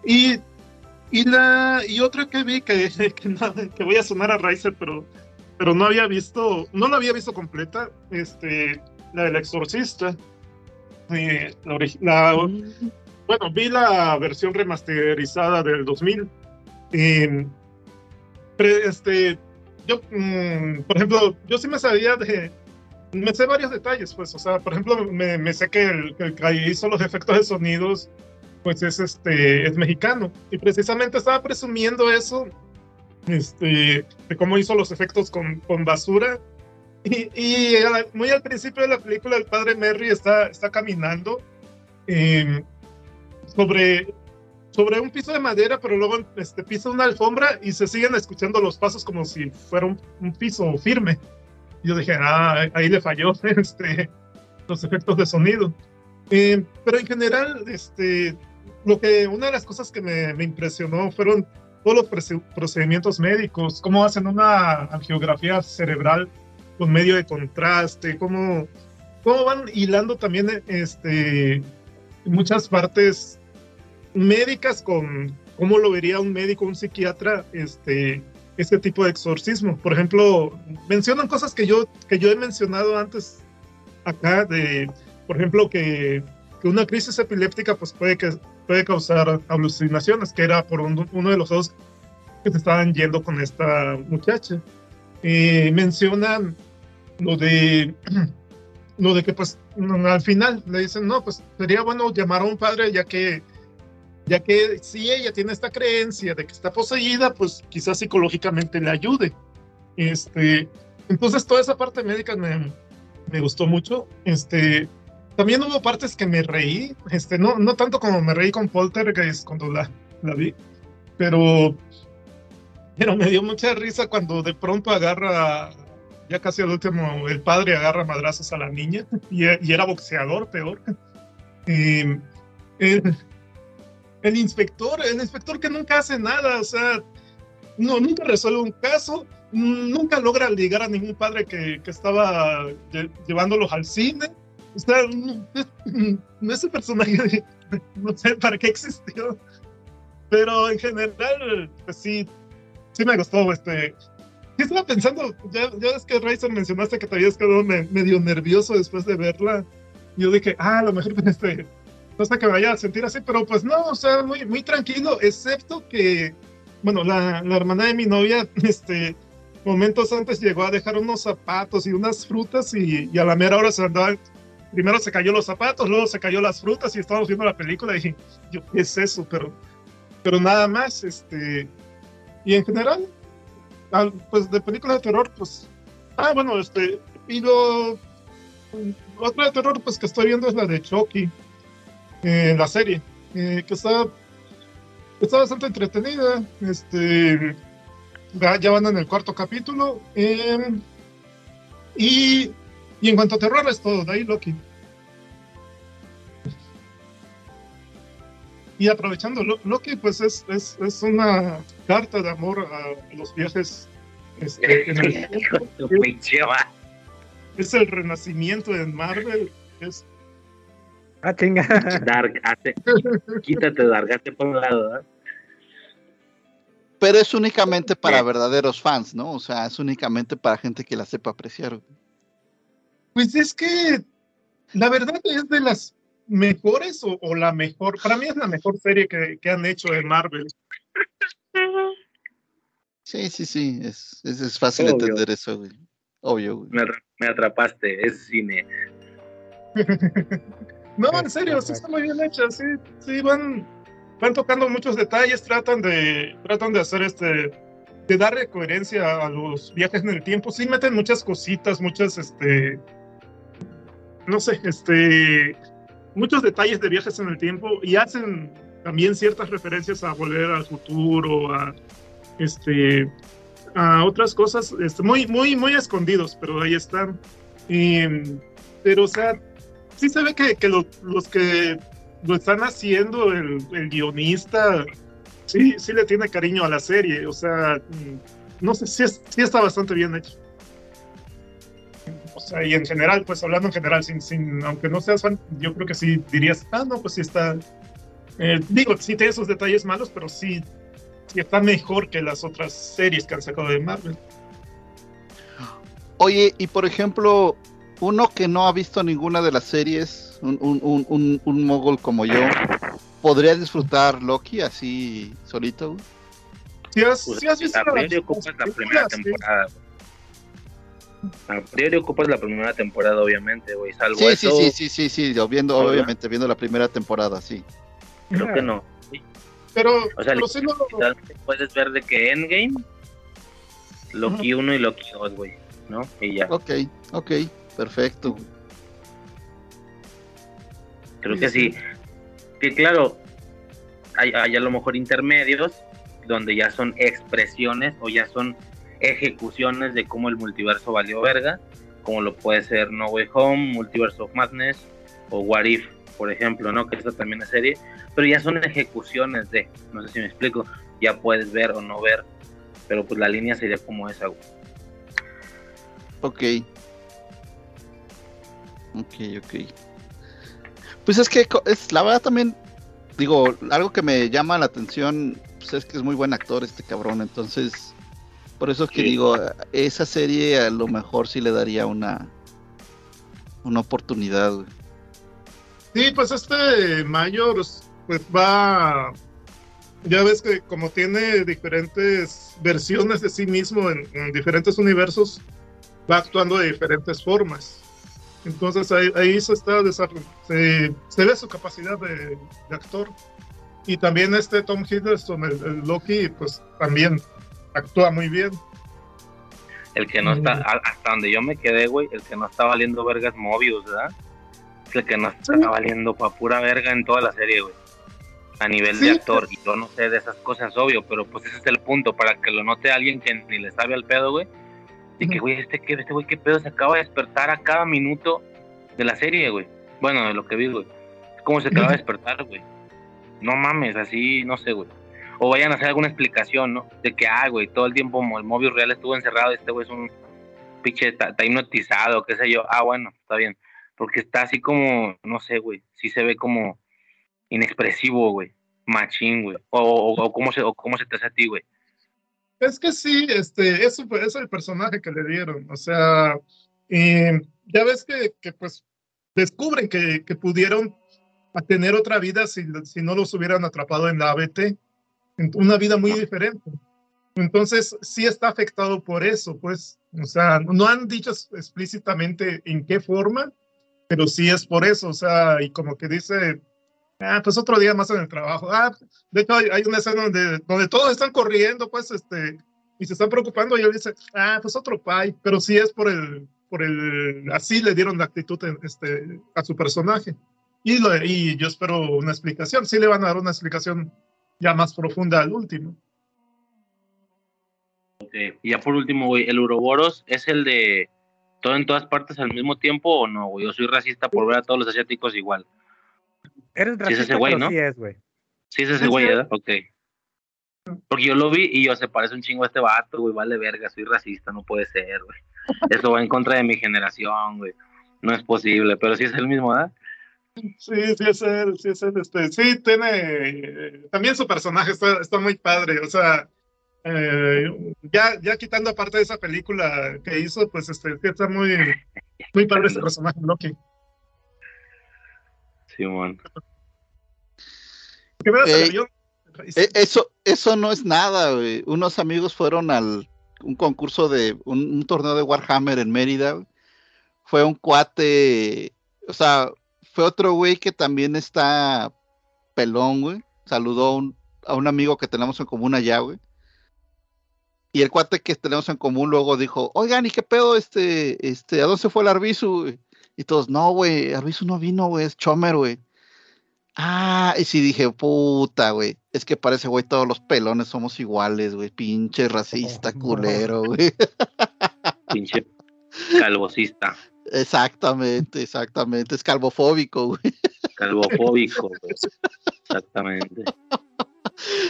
Y, y la y otra que vi que, que, que voy a sonar a Riser, pero, pero no había visto, no la había visto completa, este, la del exorcista. Eh, la la- bueno, vi la versión remasterizada del 2000. y, pre- este, yo, mm, por ejemplo, yo sí me sabía de. Me sé varios detalles, pues, o sea, por ejemplo, me, me sé que el que hizo los efectos de sonidos, pues es este, es mexicano. Y precisamente estaba presumiendo eso, este, de cómo hizo los efectos con, con basura. Y, y a- muy al principio de la película, el padre Merry está, está caminando eh, sobre, sobre un piso de madera, pero luego este, pisa una alfombra y se siguen escuchando los pasos como si fuera un, un piso firme. Yo dije, ah, ahí le falló este, los efectos de sonido. Eh, pero en general, este, lo que, una de las cosas que me, me impresionó fueron todos los procedimientos médicos, cómo hacen una angiografía cerebral con medio de contraste, cómo, cómo van hilando también este, muchas partes médicas con cómo lo vería un médico, un psiquiatra, este, este tipo de exorcismo. Por ejemplo, mencionan cosas que yo, que yo he mencionado antes acá, de, por ejemplo, que, que una crisis epiléptica pues puede, que, puede causar alucinaciones, que era por un- uno de los dos que se estaban yendo con esta muchacha. Mencionan lo de lo de que pues mm, al final le dicen no pues sería bueno llamar a un padre ya que ya que si ella tiene esta creencia de que está poseída pues quizás psicológicamente le ayude este entonces toda esa parte médica me, me gustó mucho este también hubo partes que me reí este no no tanto como me reí con Poltergeist cuando la, la vi pero pero me dio mucha risa cuando de pronto agarra ya casi al último, el padre agarra madrazos a la niña y, y era boxeador, peor. Y el, el inspector, el inspector que nunca hace nada, o sea, no, nunca resuelve un caso, nunca logra ligar a ningún padre que, que estaba lle- llevándolos al cine. O sea, no- ese personaje, no sé para qué existió. Pero en general, pues sí, sí me gustó este, estaba pensando, ya, ya es que Raizer mencionaste que te habías quedado me- medio nervioso después de verla. Yo dije, ah, a lo mejor este, no sé que me vaya a sentir así, pero pues no, o sea, muy, muy tranquilo, excepto que, bueno, la, la hermana de mi novia, este, momentos antes llegó a dejar unos zapatos y unas frutas y, y a la mera hora se andaba, primero se cayó los zapatos, luego se cayó las frutas y estábamos viendo la película y yo, ¿qué es eso? Pero, pero nada más, este, y en general, pues de películas de terror, pues, ah, bueno, este, y lo, otra de terror, pues que estoy viendo es la de Chucky, eh, la serie, eh, que está, está bastante entretenida, este, ya van en el cuarto capítulo, eh, y, y en cuanto a terror es todo, de ahí Loki. Y aprovechando, Loki pues es, es, es una carta de amor a los viajes este, en el es el renacimiento de Marvel. Es... Ah, chinga. Dark, hace, quítate Dark, hazte por un lado. ¿eh? Pero es únicamente para verdaderos fans, ¿no? O sea, es únicamente para gente que la sepa apreciar. Pues es que la verdad es de las mejores o, la mejor, para mí es la mejor serie que, que han hecho de Marvel. Sí, sí, sí, es, es, es fácil entender eso, güey. Obvio, güey. Me, atrapaste, es cine. no, en serio, sí está muy bien hecha, sí, sí, van, van tocando muchos detalles, tratan de, tratan de hacer este, de darle coherencia a los viajes en el tiempo, sí meten muchas cositas, muchas, este, no sé, este, muchos detalles de viajes en el tiempo y hacen también ciertas referencias a volver al futuro, a, este, a otras cosas este, muy, muy, muy escondidos, pero ahí están. pero, o sea, sí se ve que, los que lo están haciendo, el, guionista, sí, sí le tiene cariño a la serie. O sea, no sé, sí, sí está bastante bien hecho. Sea, y en general, pues hablando en general, sin, sin, aunque no seas fan, yo creo que sí dirías, ah, no, pues sí está. Eh, digo, sí tiene esos detalles malos, pero sí, sí está mejor que las otras series que han sacado de Marvel. Oye, y por ejemplo, uno que no ha visto ninguna de las series, un, un, un, un mogul como yo, ¿podría disfrutar Loki así solito? Sí, has, pues, has visto la primera temporada. Priori ocupas la primera temporada, obviamente, güey. Salvo sí, sí, sí, sí, sí, sí, viendo, obviamente, viendo la primera temporada, sí. Creo que no. Pero, o sea, puedes ver de que Endgame, Loki 1 y Loki 2, güey, ¿no? Y ya. Ok, ok, perfecto. Creo que sí. Que claro, hay, hay a lo mejor intermedios donde ya son expresiones o ya son ejecuciones de cómo el multiverso valió verga, como lo puede ser No Way Home, Multiverse of Madness o What If, por ejemplo, ¿no? Que eso también es serie, pero ya son ejecuciones de, no sé si me explico, ya puedes ver o no ver, pero pues la línea sería como esa. Ok. Ok, ok. Pues es que es la verdad también, digo, algo que me llama la atención, pues es que es muy buen actor este cabrón, entonces, por eso es que digo, esa serie a lo mejor sí le daría una, una oportunidad. Sí, pues este Mayor pues va, ya ves que como tiene diferentes versiones de sí mismo en, diferentes universos, va actuando de diferentes formas. Entonces ahí, se está se, se, ve su capacidad de, actor. Y también este Tom Hiddleston, el, Loki, pues también actúa muy bien. El que no está, hasta donde yo me quedé, güey, el que no está valiendo vergas Mobius, ¿verdad? El que no está valiendo pa' pura verga en toda la serie, güey a nivel de actor. Y yo no sé de esas cosas, obvio, pero pues ese es el punto, para que lo note alguien que ni le sabe al pedo, güey. De que, güey, este, este güey, qué pedo, se acaba de despertar a cada minuto de la serie, güey. Bueno, de lo que vi, güey. ¿Cómo se acaba de despertar, güey? No mames, así, no sé, güey. O vayan a hacer alguna explicación, ¿no? De que, ah, güey, todo el tiempo el móvil real estuvo encerrado, este güey es un pinche, está, hipnotizado, qué sé yo. Ah, bueno, está bien. Porque está así como, no sé, güey, sí se ve como inexpresivo, güey. Machín, güey. O, cómo se, cómo se te hace a ti, güey. Es que sí, este, eso es el personaje que le dieron. O sea, ya ves que, pues descubren que, que pudieron tener otra vida si, si no los hubieran atrapado en la ABT. Una vida muy diferente. Entonces, sí está afectado por eso, pues. O sea, no han dicho explícitamente en qué forma, pero sí es por eso. O sea, y como que dice Ah, pues otro día más en el trabajo. Ah, de hecho, hay, hay una escena donde, donde todos están corriendo, pues, este, y se están preocupando. Y él dice, ah, pues otro pay, pero sí es por el, por el, así le dieron la actitud este, a su personaje. Y, lo, y yo espero una explicación. Sí le van a dar una explicación ya más profunda al último. Okay. Y ya por último, güey, ¿el Uroboros es el de todo en todas partes al mismo tiempo o no, güey? Yo soy racista por ver a todos los asiáticos igual. Eres Sí es racista, ese güey, ¿no? sí es, güey. Sí, es ese güey. ¿verdad? Ok. Porque yo lo vi y yo se parece un chingo a este vato, güey, vale verga, soy racista, no puede ser, güey. Eso va en contra de mi generación, güey. No es posible, pero sí es el mismo, ¿verdad? Sí, sí es él, sí es él. Este, sí, tiene. eh, también su personaje está, está muy padre. O sea, eh, ya, ya quitando aparte de esa película que hizo, pues este, sí está muy, muy padre ese personaje, Loki. Simón. Que veas el Ey, avión. E- Eso, eso no es nada, güey. Unos amigos fueron al un concurso de un, un torneo de Warhammer en Mérida. güey. Fue un cuate, o sea, fue otro güey que también está pelón, güey. Saludó a un, a un amigo que tenemos en común allá, güey. Y el cuate que tenemos en común luego dijo, oigan, ¿y qué pedo este, este, a dónde se fue el Arbizu? güey?" Y todos, no, güey, Arbizu no vino, güey, es Chomer, güey. Ah, y sí dije, puta, güey. Es que parece, güey, todos los pelones somos iguales, güey. Pinche racista, culero, güey. Pinche calvocista, Exactamente, exactamente. Es calvofóbico, güey. calvofóbico, güey. Exactamente.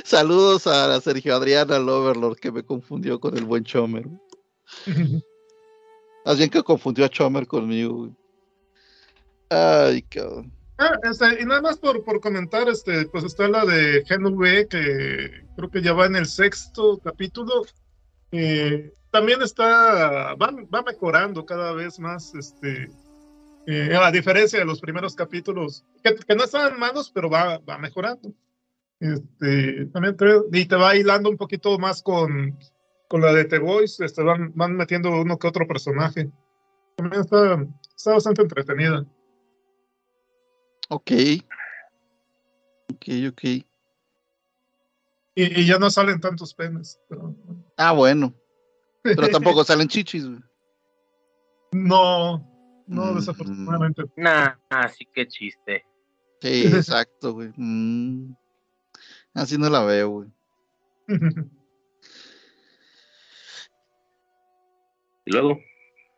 Saludos a Sergio Adriana, al Overlord, que me confundió con el buen Chomer. Más bien que confundió a Chomer conmigo, güey. Ay, cabrón. Ah, este, y nada más por, por comentar, este, pues está la de Genove, que creo que ya va en el sexto capítulo. Eh, también está, va, va mejorando cada vez más, este, eh, a diferencia de los primeros capítulos, que, que no estaban malos, pero va, va mejorando. Este, también creo, y te va hilando un poquito más con, con la de The Voice, este, van, van metiendo uno que otro personaje. También está, está bastante entretenida. Ok. Ok, ok. Y, y ya no salen tantos penes. Pero... Ah, bueno. Pero tampoco salen chichis, güey. No, no, Mm. desafortunadamente. Nah, así que chiste. Sí, exacto, güey. Mm. Así no la veo, güey. Y luego,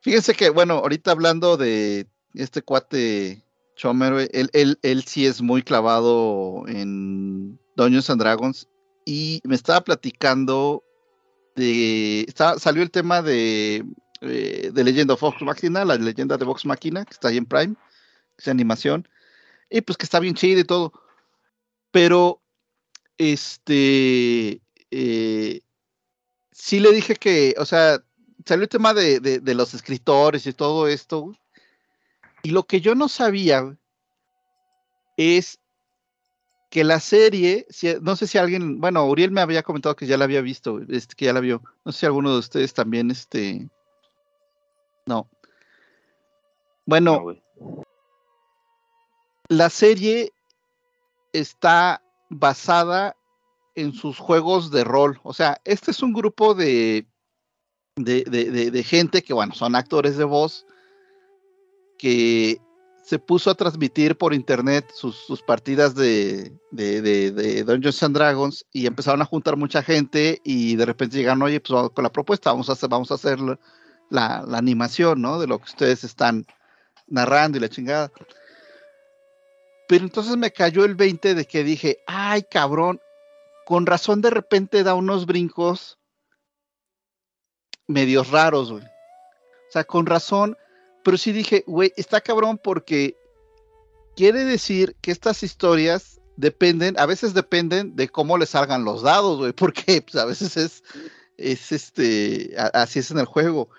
Fíjense que, bueno, ahorita hablando de este cuate Chomer, güey, él, él, él sí es muy clavado en Dungeons and Dragons y me estaba platicando de, salió el tema de, eh, de Legend of Vox Machina, la leyenda de Vox Machina, que está ahí en Prime, que es animación, y pues que está bien chido y todo, pero, este, eh, sí le dije que, o sea, salió el tema de, de, de los escritores y todo esto. Y lo que yo no sabía es que la serie, si- no sé si alguien, bueno, Uriel me había comentado que ya la había visto, este, que ya la vio. No sé si alguno de ustedes también, este, no. no, Bueno, la serie está basada en sus juegos de rol. O sea, este es un grupo de, de, de- de- de gente que, bueno, son actores de voz que se puso a transmitir por internet sus, sus partidas de, de, de- de Dungeons Dragons y empezaron a juntar mucha gente y de repente llegaron, oye, pues vamos con la propuesta, vamos a hacer, vamos a hacer la, la- la animación, ¿no? De lo que ustedes están narrando y la chingada. Pero entonces me cayó el 20 de que dije, ay cabrón, con razón de repente da unos brincos medios raros, güey. O sea, con razón, pero sí dije, güey, está cabrón porque quiere decir que estas historias dependen, a veces dependen de cómo le salgan los dados, güey, porque pues, a veces es, es este, a- así es en el juego.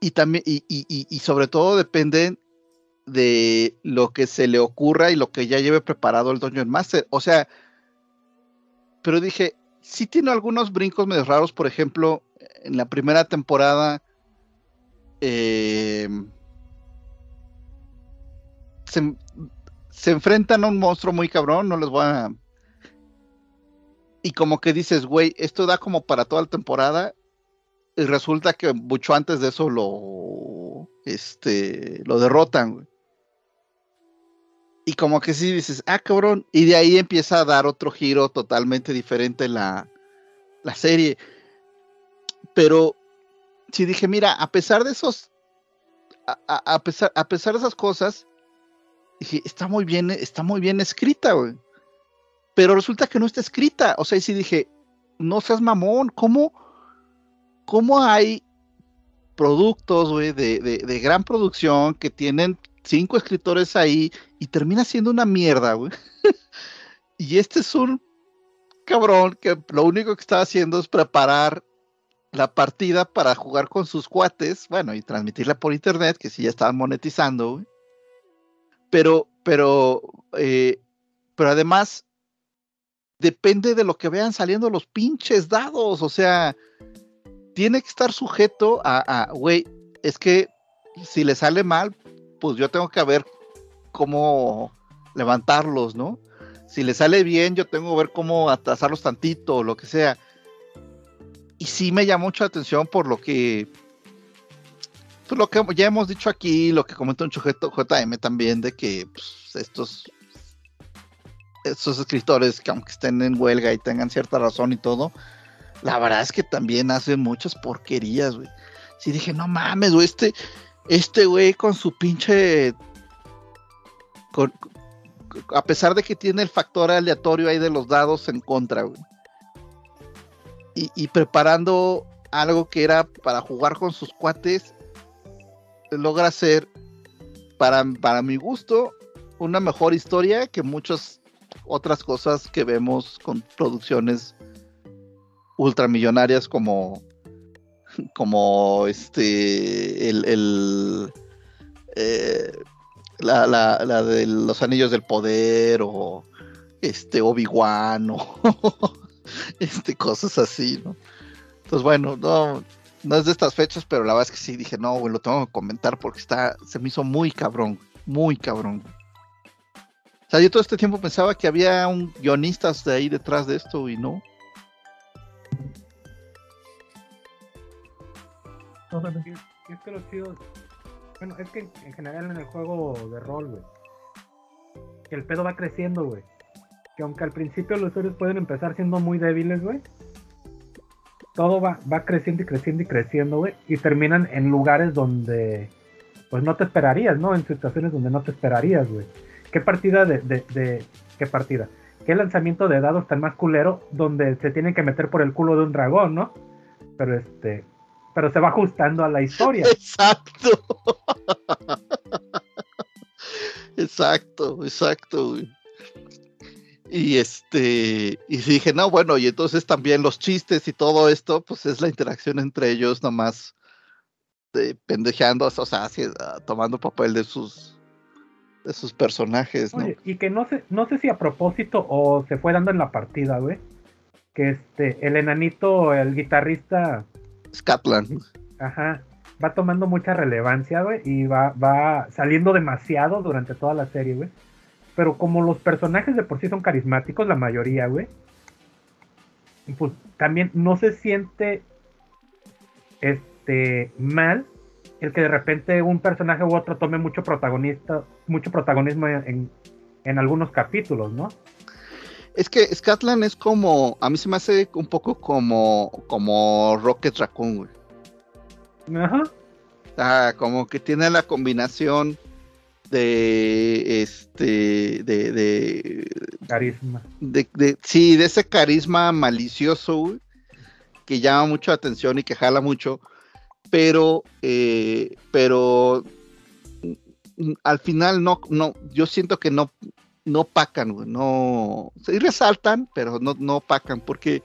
Y también, y, y- y- y sobre todo dependen de lo que se le ocurra y lo que ya lleve preparado el Dungeon Master. O sea, pero dije, sí tiene algunos brincos medio raros, por ejemplo, en la primera temporada, eh, se, se enfrentan a un monstruo muy cabrón, no les voy a... Y como que dices, güey, esto da como para toda la temporada. Y resulta que mucho antes de eso lo, este, lo derrotan. Y como que sí dices, ah, cabrón. Y de ahí empieza a dar otro giro totalmente diferente la, la serie. Pero sí dije, mira, a pesar de esos, a, a- pesar, a pesar de esas cosas, dije, está muy bien, está muy bien escrita, güey. Pero resulta que no está escrita. O sea, y sí dije, no seas mamón, ¿cómo, cómo hay productos, güey, de, de, de gran producción que tienen cinco escritores ahí y termina siendo una mierda, güey? y este es un cabrón que lo único que está haciendo es preparar la partida para jugar con sus cuates, bueno, y transmitirla por internet, que sí ya estaban monetizando. Pero, pero, eh, pero además, depende de lo que vean saliendo los pinches dados, o sea, tiene que estar sujeto a, a, güey, es que si le sale mal, pues yo tengo que ver cómo levantarlos, ¿no? Si le sale bien, yo tengo que ver cómo atrasarlos tantito, o lo que sea. Y sí me llamó mucho la atención por lo que, pues lo que ya hemos dicho aquí, lo que comentó un sujeto JM también, de que pues, estos, estos escritores, que aunque estén en huelga y tengan cierta razón y todo, la verdad es que también hacen muchas porquerías, güey. Sí dije, no mames, güey, este, este güey con su pinche, con, a pesar de que tiene el factor aleatorio ahí de los dados en contra, güey. Y, preparando algo que era para jugar con sus cuates, logra hacer, para, para mi gusto, una mejor historia que muchas otras cosas que vemos con producciones ultramillonarias como como este el, el eh, la, la, la, de los anillos del poder o este Obi-Wan o este cosas así, ¿no? Entonces bueno, no, no es de estas fechas, pero la verdad es que sí dije, no, güey, lo tengo que comentar porque está, se me hizo muy cabrón, muy cabrón. O sea, yo todo este tiempo pensaba que había un guionistas de ahí detrás de esto y no. Y es que lo chido. Bueno, es que en general en el juego de rol, güey. El pedo va creciendo, güey. Que aunque al principio los héroes pueden empezar siendo muy débiles, güey. Todo va, va creciendo y creciendo y creciendo, güey. Y terminan en lugares donde. Pues no te esperarías, ¿no? En situaciones donde no te esperarías, güey. ¿Qué partida de, de, de. ¿Qué partida? ¿Qué lanzamiento de dados tan más culero donde se tienen que meter por el culo de un dragón, ¿no? Pero este pero se va ajustando a la historia. Exacto. exacto, exacto. Güey. Y este, y dije, no, bueno, y entonces también los chistes y todo esto, pues es la interacción entre ellos nomás de pendejeando, o sea, así, tomando papel de sus de sus personajes, ¿no? Oye, y que no sé, no sé si a propósito o se fue dando en la partida, güey. Que este, el enanito, el guitarrista, Scatland. Ajá. Va tomando mucha relevancia, güey. Y va, va saliendo demasiado durante toda la serie, güey. Pero como los personajes de por sí son carismáticos, la mayoría, güey. Pues también no se siente este mal el que de repente un personaje u otro tome mucho protagonista, mucho protagonismo en, en algunos capítulos, ¿no? Es que Scatland es como, a mí se me hace un poco como, como Rocket Raccoon, güey. Ajá. Ah, como que tiene la combinación de, este, de, de carisma. De, de, sí, de ese carisma malicioso, que llama mucho la atención y que jala mucho, pero, eh, pero al final no, no, yo siento que no, no pacan, no, sí resaltan, pero no, no pacan, porque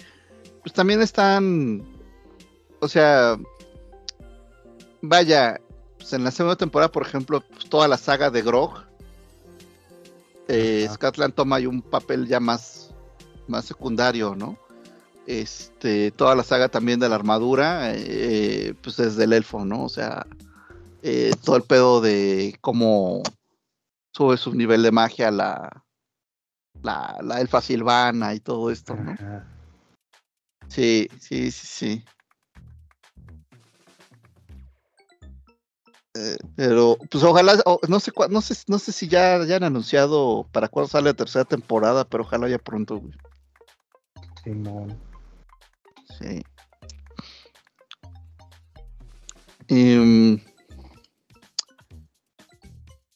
pues también están, o sea, vaya, pues en la segunda temporada, por ejemplo, pues toda la saga de Grog, eh, Scotland toma ahí un papel ya más, más secundario, ¿no? Este, toda la saga también de la armadura, eh, pues desde el elfo, ¿no? O sea, eh, todo el pedo de cómo sube su nivel de magia la, la, la elfa silvana y todo esto, ¿no? Ajá. Sí, sí, sí, sí. Eh, pero, pues ojalá, o- no sé cua- no sé, no sé si ya, ya han anunciado para cuándo sale la tercera temporada, pero ojalá ya pronto, güey. Simón. Sí. Y, mm,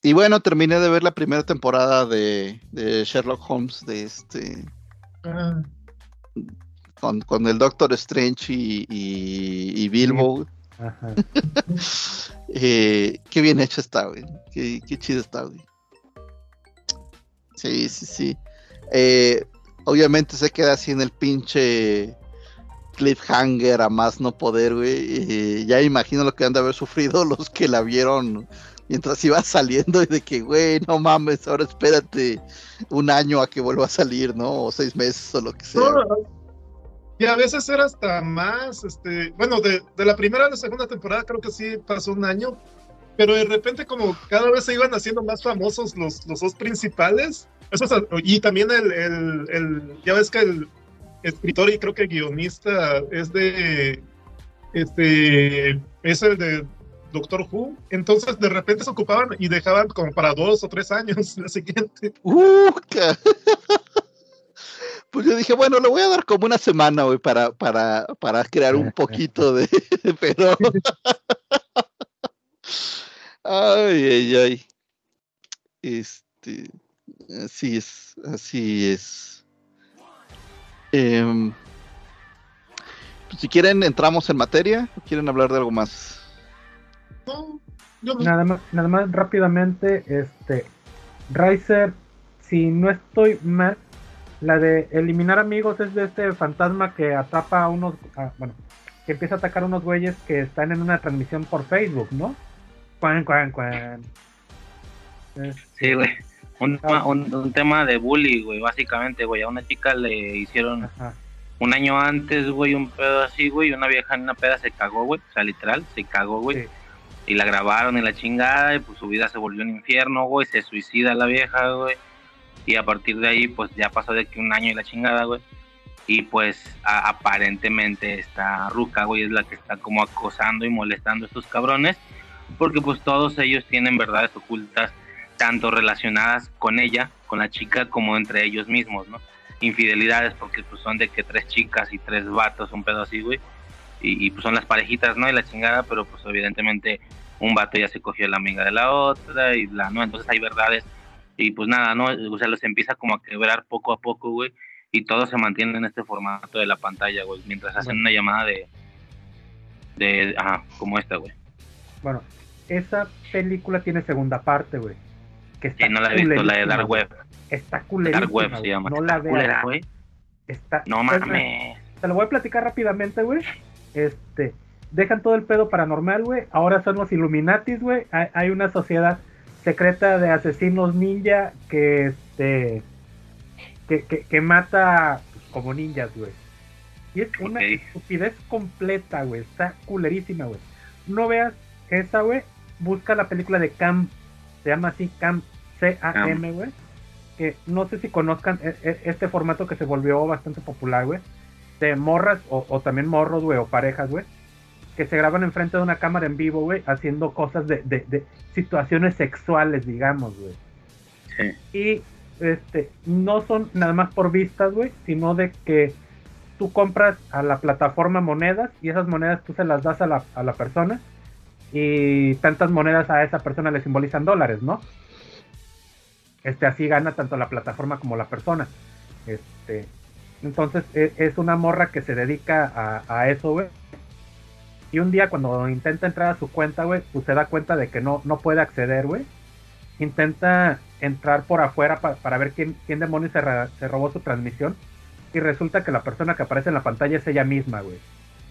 y bueno, terminé de ver la primera temporada de, de Sherlock Holmes de este Ah, con, con el Doctor Strange y, y, y Bilbo. Ajá. Eh, qué bien hecho está, güey. Qué, qué chido está, güey. Sí, sí, sí. Eh, obviamente se queda así en el pinche cliffhanger a más no poder, güey. Eh, ya imagino lo que han de haber sufrido los que la vieron mientras iba saliendo y de que, güey, no mames, ahora espérate un año a que vuelva a salir, ¿no? O seis meses o lo que sea. no, y a veces era hasta más, este, bueno, de, de la primera a la segunda temporada creo que sí pasó un año, pero de repente como cada vez se iban haciendo más famosos los, los dos principales, eso es- y también el, el, el- ya ves que el escritor y creo que guionista es de, este, es el de Doctor Who, entonces de repente se ocupaban y dejaban como para dos o tres años la siguiente. Uh, Pues yo dije, bueno, le voy a dar como una semana, güey, para, para, para crear un poquito de, pero. Ay, ay, ay. Este, así es, así es. Em, pues si quieren, entramos en materia, o quieren hablar de algo más. No, yo no. Nada más, nada más rápidamente, este, Riser, si no estoy mal, la de eliminar amigos es de este fantasma que atrapa a unos, a- bueno, que empieza a atacar a unos güeyes que están en una transmisión por Facebook, ¿no? Cuan, cuan, cuan. Sí, güey. Un, tema- un, un tema de bully, güey, básicamente, güey. A una chica le hicieron ajá. un año antes, güey, un pedo así, güey. y Una vieja en una peda se cagó, güey. O sea, literal, se cagó, güey. Sí. Y la grabaron y la chingada, y pues su vida se volvió un infierno, güey. Se suicida la vieja, güey. Y a partir de ahí, pues ya pasó de que un año y la chingada, güey. Y pues aparentemente esta ruca, güey, es la que está como acosando y molestando a estos cabrones. Porque pues todos ellos tienen verdades ocultas, tanto relacionadas con ella, con la chica, como entre ellos mismos, ¿no? Infidelidades, porque pues son de que tres chicas y tres vatos, un pedo así, güey. Y, pues son las parejitas, ¿no? Y la chingada, pero pues evidentemente un vato ya se cogió la amiga de la otra y la, ¿no? Entonces hay verdades y pues nada, ¿no? O sea, los empieza como a quebrar poco a poco, güey, y todo se mantiene en este formato de la pantalla, güey, mientras hacen una llamada de, de, ajá, como esta, güey. Bueno, esa película tiene segunda parte, güey. Que está Que no la he visto, la de Dark. Web. Está culerísima, Dark Web se llama. No la veas. güey. Está, No mames. Te lo voy a platicar rápidamente, güey. Este, dejan todo el pedo paranormal, güey. Ahora son los Illuminatis, güey. Hay, hay una sociedad secreta de asesinos ninja que este que, que, que mata pues, como ninjas, güey. Y es una estupidez completa, güey. Está culerísima, güey. No veas esa, güey. Busca la película de Cam. Se llama así Cam C-A-M, güey. Que no sé si conozcan e- e- este formato que se volvió bastante popular, güey. De morras o, o también morros, güey, o parejas, güey. Que se graban enfrente de una cámara en vivo, güey, haciendo cosas de, de, de situaciones sexuales, digamos, güey. Sí. Y este, no son nada más por vistas, güey, sino de que tú compras a la plataforma monedas y esas monedas tú se las das a la, a la persona y tantas monedas a esa persona le simbolizan dólares, ¿no? Este, así gana tanto la plataforma como la persona. Este, entonces e- es una morra que se dedica a, a eso, güey. Y un día cuando intenta entrar a su cuenta, güey, pues se da cuenta de que no, no puede acceder, güey. Intenta entrar por afuera pa- para ver quién, quién demonios se, se robó su transmisión. Y resulta que la persona que aparece en la pantalla es ella misma, güey.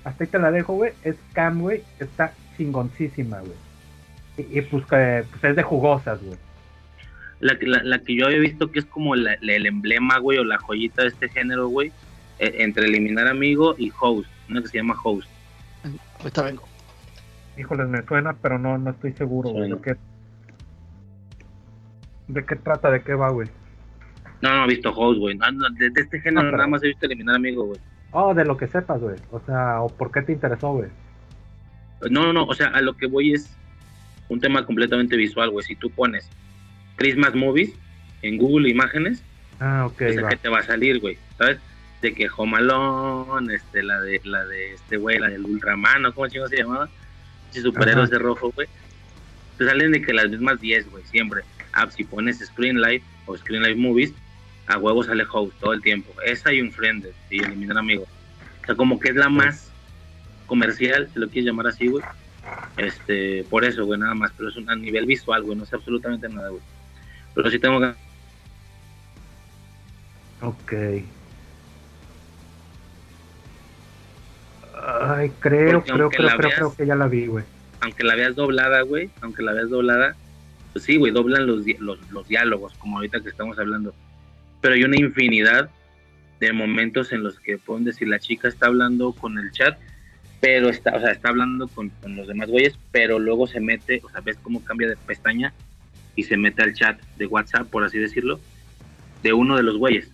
Hasta ahí te la dejo, güey. Es Cam, güey. Está chingoncísima, güey. Y, pues, que, pues es de jugosas, güey. La, la, la que yo había visto que es como la- el emblema, güey, o la joyita de este género, güey, eh, entre eliminar amigo y host, una que se llama host. Ahorita vengo. Híjoles, me suena, pero no, no estoy seguro, güey. Lo que- ¿De qué trata? ¿De qué va, güey? No, no he visto Host, güey. No, no, de, de este género No, pero- nada más he visto Eliminar Amigos, güey. Oh, de lo que sepas, güey. O sea, ¿o por qué te interesó, güey? No, no, no, o sea, a lo que voy es un tema completamente visual, güey. Si tú pones Christmas Movies en Google Imágenes, Ah, ok, pues va. ¿qué te va a salir, güey? ¿Sabes? De que Home Alone, este, la de, la de este güey, la del Ultraman, ¿no? ¿Cómo chingo se llamaba? Ese superhéroes de rojo, güey. Te salen de que las mismas 10, güey, siempre. Ah, si pones Screen Life o Screen Life Movies, a huevo sale Host todo el tiempo. Esa y Unfriended, y Eliminar Amigos. O sea, como que es la más comercial, si lo quieres llamar así, güey. Este, por eso, güey, nada más. Pero es un, a nivel visual, güey, no sé absolutamente nada, güey. Pero sí tengo ganas Ok. Ay, creo, Porque creo, creo, creo, veas- creo que ya la vi, güey. aunque la veas doblada, güey, aunque la veas doblada, pues sí, güey, doblan los, los, los diálogos, como ahorita que estamos hablando. Pero hay una infinidad de momentos en los que pueden decir la chica está hablando con el chat, pero está, o sea, está hablando con, con los demás güeyes, pero luego se mete, o sea, ves cómo cambia de pestaña y se mete al chat de WhatsApp, por así decirlo, de uno de los güeyes.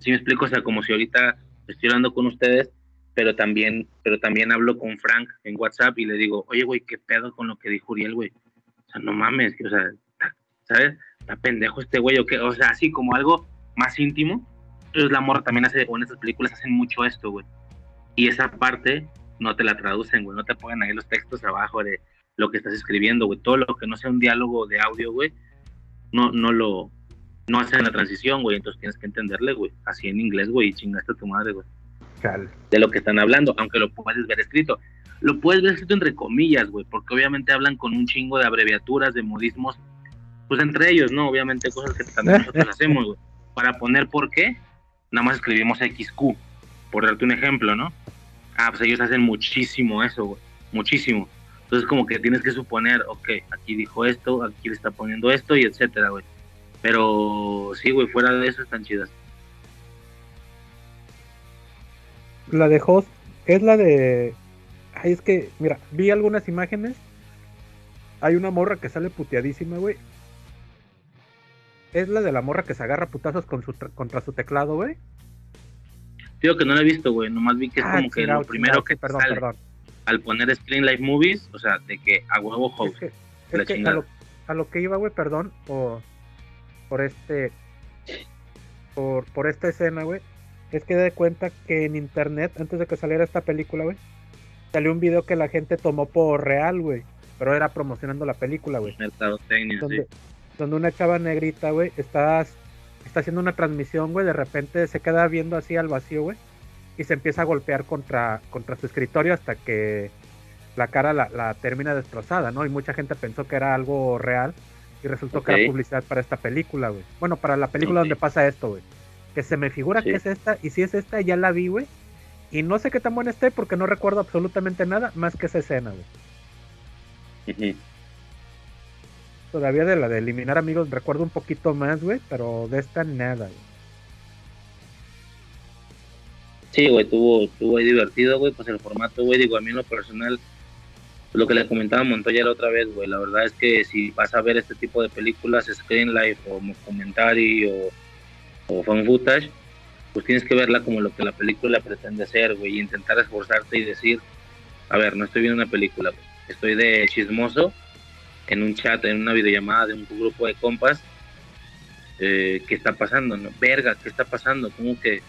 ¿Sí me explico? O sea, como si ahorita estoy hablando con ustedes pero también, pero también hablo con Frank en WhatsApp y le digo, oye, güey, ¿qué pedo con lo que dijo Uriel, güey? O sea, no mames, o sea, ¿sabes? Está pendejo este güey, o qué, o sea, así como algo más íntimo. Entonces la morra también hace, o en estas películas hacen mucho esto, güey. Y esa parte no te la traducen, güey, no te ponen ahí los textos abajo de lo que estás escribiendo, güey. Todo lo que no sea un diálogo de audio, güey, no, no lo, no hacen la transición, güey. Entonces tienes que entenderle, güey. Así en inglés, güey, y chingaste a tu madre, güey Chale. de lo que están hablando, aunque lo puedes ver escrito. Lo puedes ver escrito entre comillas, güey, porque obviamente hablan con un chingo de abreviaturas, de modismos, pues entre ellos, ¿no? Obviamente cosas que también nosotros hacemos, güey. Para poner por qué, nada más escribimos XQ, por darte un ejemplo, ¿no? Ah, pues ellos hacen muchísimo eso, güey, muchísimo. Entonces como que tienes que suponer, ok, aquí dijo esto, aquí le está poniendo esto y etcétera, güey. Pero sí, güey, fuera de eso están chidas. La de Host es la de. Ay, es que, mira, vi algunas imágenes. Hay una morra que sale puteadísima, güey. Es la de la morra que se agarra putazos con su tra- contra su teclado, güey. Digo que no lo he visto, güey, nomás vi que es Ah, como que chingado, lo primero chingado, que perdón, sale. perdón. al poner Screen Life Movies, o sea, de que a huevo Es host. que, la es que a, chingada. lo, a lo que iba, güey, perdón, por, por este. Por, por esta escena, güey. Es que de cuenta que en internet, antes de que saliera esta película, güey, salió un video que la gente tomó por real, güey. Pero era promocionando la película, güey. Mercadotecnia, sí. donde, donde una chava negrita, güey, está, está haciendo una transmisión, güey, de repente se queda viendo así al vacío, güey, y se empieza a golpear contra, contra su escritorio hasta que la cara la, la termina destrozada, ¿no? Y mucha gente pensó que era algo real y resultó que era publicidad para esta película, güey. Bueno, para la película donde pasa esto, güey. Que se me figura Sí. que es esta, y si es esta, ya la vi, güey. Y no sé qué tan buena esté porque no recuerdo absolutamente nada más que esa escena, güey. Todavía de la de eliminar amigos recuerdo un poquito más, güey, pero de esta nada, güey. Sí, güey, tuvo, tuvo ahí divertido, güey, pues el formato, güey, digo, a mí en lo personal, lo que le comentaba Montoya la otra vez, güey, la verdad es que si vas a ver este tipo de películas, Screen Life o Documentary o, o Fan Footage, pues tienes que verla como lo que la película pretende ser, güey, y intentar esforzarte y decir, a ver, no estoy viendo una película, estoy de chismoso en un chat, en una videollamada de un grupo de compas, eh, ¿qué está pasando? No? Verga, ¿qué está pasando? ¿Cómo que,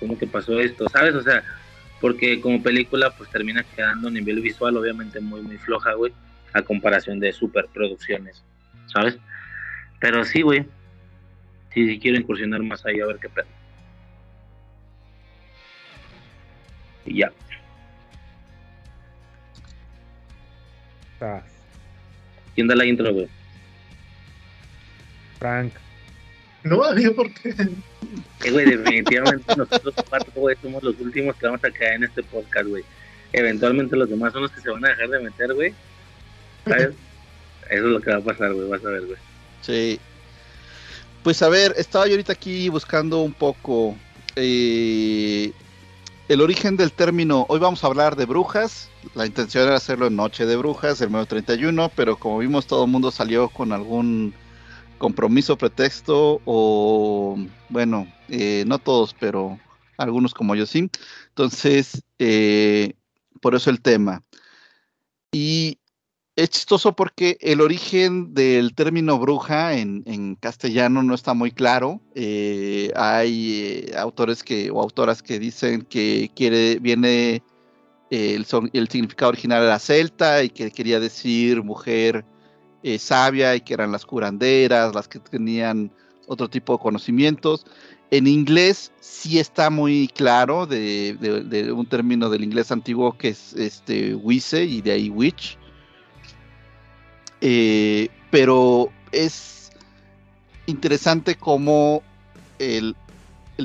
cómo que pasó esto? ¿Sabes? O sea, porque como película pues termina quedando a nivel visual obviamente muy muy floja, güey, a comparación de superproducciones, ¿sabes? Pero sí, güey. Sí, sí quiero incursionar más ahí a ver qué pedo. Y ya. ¿Quién da la intro, güey? Frank. No había por qué. Eh, güey, definitivamente nosotros cuatro, güey, somos los últimos que vamos a caer en este podcast, güey. Eventualmente los demás son los que se van a dejar de meter, güey. ¿Sabes? Eso es lo que va a pasar, güey, vas a ver, güey. Sí. Pues a ver, estaba yo ahorita aquí buscando un poco eh, el origen del término. Hoy vamos a hablar de brujas. La intención era hacerlo en Noche de Brujas, el número 31, pero como vimos todo el mundo salió con algún compromiso, pretexto o, bueno, eh, no todos, pero algunos como yo sí. Entonces, eh, por eso el tema. Y es chistoso porque el origen del término bruja en, castellano no está muy claro. Eh, hay eh, autores que, o autoras que dicen que quiere, viene el, el, significado original era celta y que quería decir mujer eh, sabia y que eran las curanderas, las que tenían otro tipo de conocimientos. En inglés sí está muy claro de, un término del inglés antiguo que es este wise y de ahí witch eh, pero es interesante cómo el,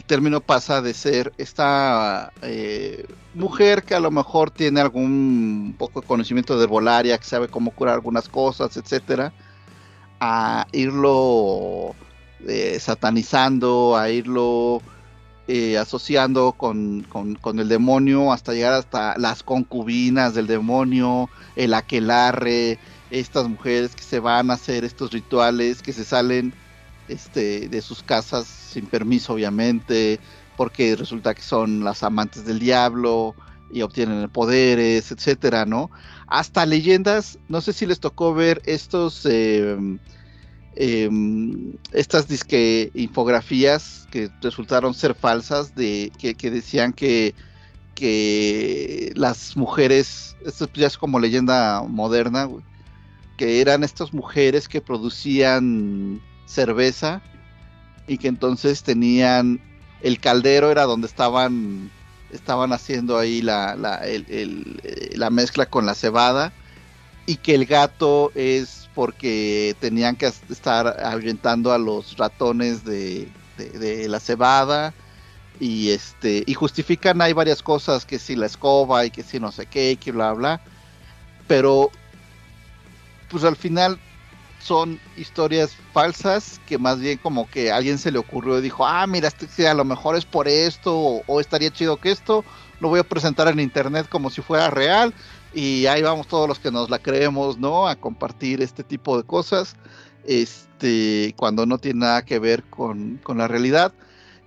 término pasa de ser esta eh, mujer que a lo mejor tiene algún poco de conocimiento de volaria, que sabe cómo curar algunas cosas, etcétera, a irlo eh, satanizando, a irlo asociando con, con, el demonio hasta llegar hasta las concubinas del demonio, el aquelarre, estas mujeres que se van a hacer estos rituales, que se salen este, de sus casas sin permiso, obviamente, porque resulta que son las amantes del diablo y obtienen poderes, etcétera, ¿no? Hasta leyendas, no sé si les tocó ver estos, em, em, estas disque infografías que resultaron ser falsas, de que, decían que, que las mujeres, esto ya es como leyenda moderna, que eran estas mujeres que producían cerveza y que entonces tenían el caldero era donde estaban estaban haciendo ahí la, la, la mezcla con la cebada y que el gato es porque tenían que estar ahuyentando a los ratones de, de, la cebada y este y justifican hay varias cosas que si la escoba y que si no sé qué y que bla bla pero pues al final son historias falsas que más bien como que alguien se le ocurrió y dijo, ah, mira, este, a lo mejor es por esto o, estaría chido que esto, lo voy a presentar en internet como si fuera real y ahí vamos todos los que nos la creemos, ¿no? A compartir este tipo de cosas, este, cuando no tiene nada que ver con, la realidad.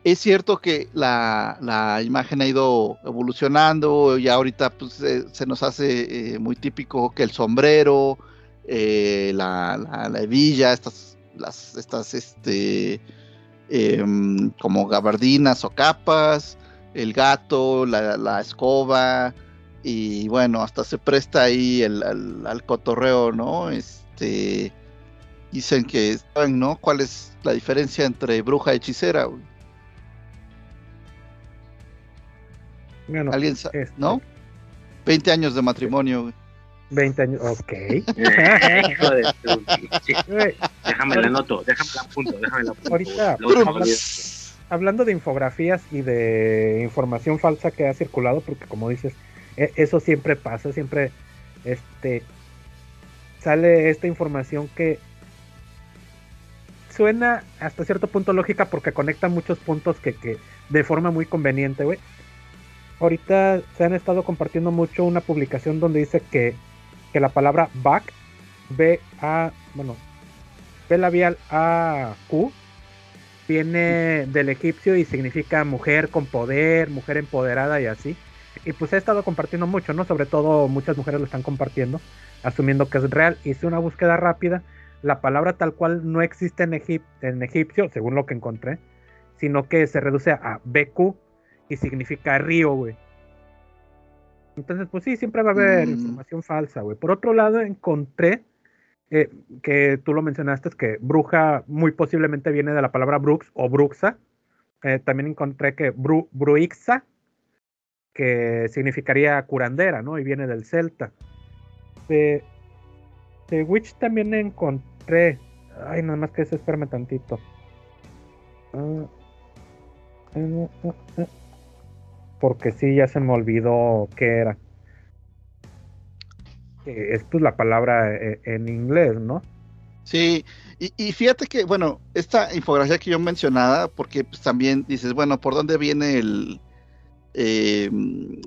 Es cierto que la, imagen ha ido evolucionando y ahorita pues, se nos hace eh, muy típico que el sombrero, eh, la, la, hebilla, estas, las, estas, este, em, como gabardinas o capas, el gato, la, escoba, y bueno, hasta se presta ahí el, al, cotorreo, ¿no? Este, dicen que saben, ¿no? ¿Cuál es la diferencia entre bruja y hechicera? ¿Alguien sabe? Este, ¿No? 20 años de matrimonio. 20 años, ok. déjame la noto, déjame la punto, déjame la punto. Ahorita, hablando de infografías y de información falsa que ha circulado, porque como dices, e, eso siempre pasa, siempre este sale esta información que suena hasta cierto punto lógica porque conecta muchos puntos que, que de forma muy conveniente, güey. Ahorita se han estado compartiendo mucho una publicación donde dice que que la palabra back, B A, bueno, B labial A Q, viene del egipcio y significa mujer con poder, mujer empoderada y así. Y pues he estado compartiendo mucho, ¿no? Sobre todo muchas mujeres lo están compartiendo, asumiendo que es real. Hice una búsqueda rápida. La palabra tal cual no existe en, en egipcio, según lo que encontré, sino que se reduce a BQ y significa río, güey. Entonces, pues sí, siempre va a haber mm. información falsa, güey. Por otro lado, encontré eh, que tú lo mencionaste, es que bruja muy posiblemente viene de la palabra brux o bruxa. Eh, también encontré que bruixa, que significaría curandera, ¿no? Y viene del celta. De, de Witch también encontré. Ay, nada más que eso, espérame tantito. Ah, eh, porque sí, ya se me olvidó qué era. Es pues la palabra eh, en inglés, ¿no? Sí, y, fíjate que, bueno, esta infografía que yo mencionaba, porque pues, también dices, bueno, ¿por dónde viene el, em,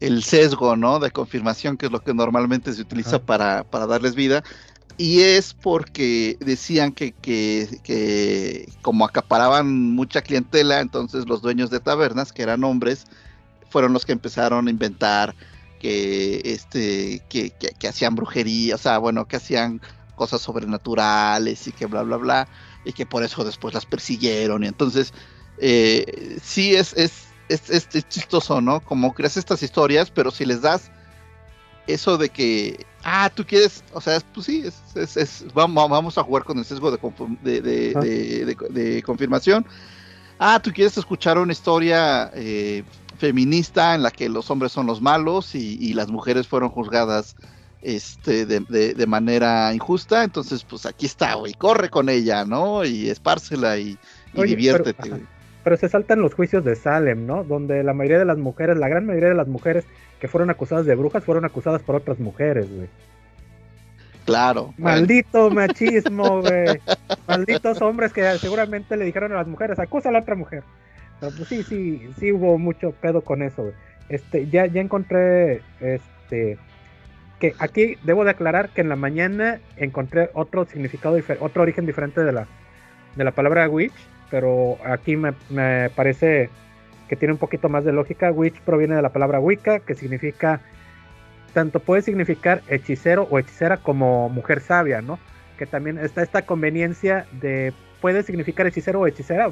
el sesgo, ¿no? De confirmación, que es lo que normalmente se utiliza para, para, darles vida. y es porque decían que, que, que, como acaparaban mucha clientela, entonces los dueños de tabernas, que eran hombres, fueron los que empezaron a inventar que, este, que, que, hacían brujería, o sea, bueno, que hacían cosas sobrenaturales y que bla, bla, bla, y que por eso después las persiguieron. Y entonces, eh, sí es, es, es, es, chistoso, ¿no? Como creas estas historias, pero si les das eso de que, ah, tú quieres, o sea, pues sí, es, es, vamos, vamos a jugar con el sesgo de, de, de, confirmación. Ah, tú quieres escuchar una historia eh, feminista en la que los hombres son los malos y, las mujeres fueron juzgadas este, de, manera injusta, entonces pues aquí está, güey, corre con ella, ¿no? Y espárcela y, diviértete, güey pero se saltan los juicios de Salem, ¿no? Donde la mayoría de las mujeres, la gran mayoría de las mujeres que fueron acusadas de brujas fueron acusadas por otras mujeres, güey. Claro. Maldito machismo, güey. Malditos hombres que seguramente le dijeron a las mujeres, acusa a la otra mujer. Pues sí, sí, sí hubo mucho pedo con eso. Este, ya, ya encontré, este, que aquí debo de aclarar que en la mañana encontré otro significado, otro origen diferente de la, de la palabra witch pero aquí me, parece que tiene un poquito más de lógica. Witch proviene de la palabra Wicca, que significa, tanto puede significar hechicero o hechicera como mujer sabia, ¿no? Que también está esta conveniencia de, puede significar hechicero o hechicera,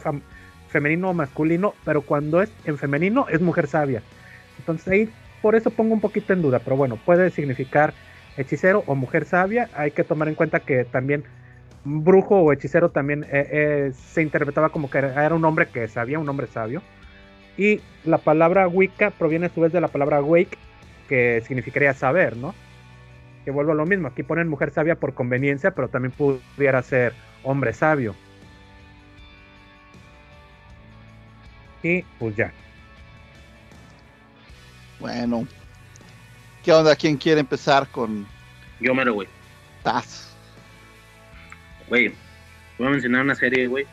femenino o masculino, pero cuando es en femenino es mujer sabia. Entonces ahí por eso pongo un poquito en duda, pero bueno, puede significar hechicero o mujer sabia. Hay que tomar en cuenta que también brujo o hechicero también eh, eh, se interpretaba como que era un hombre que sabía, un hombre sabio. Y la palabra Wicca proviene a su vez de la palabra wake, que significaría saber, ¿no? Que vuelvo a lo mismo, aquí ponen mujer sabia por conveniencia, pero también pudiera ser hombre sabio. Y pues ya. Bueno. ¿Qué onda? ¿Quién quiere empezar con... Yo me lo voy. Taz. Güey, voy a mencionar una serie, güey.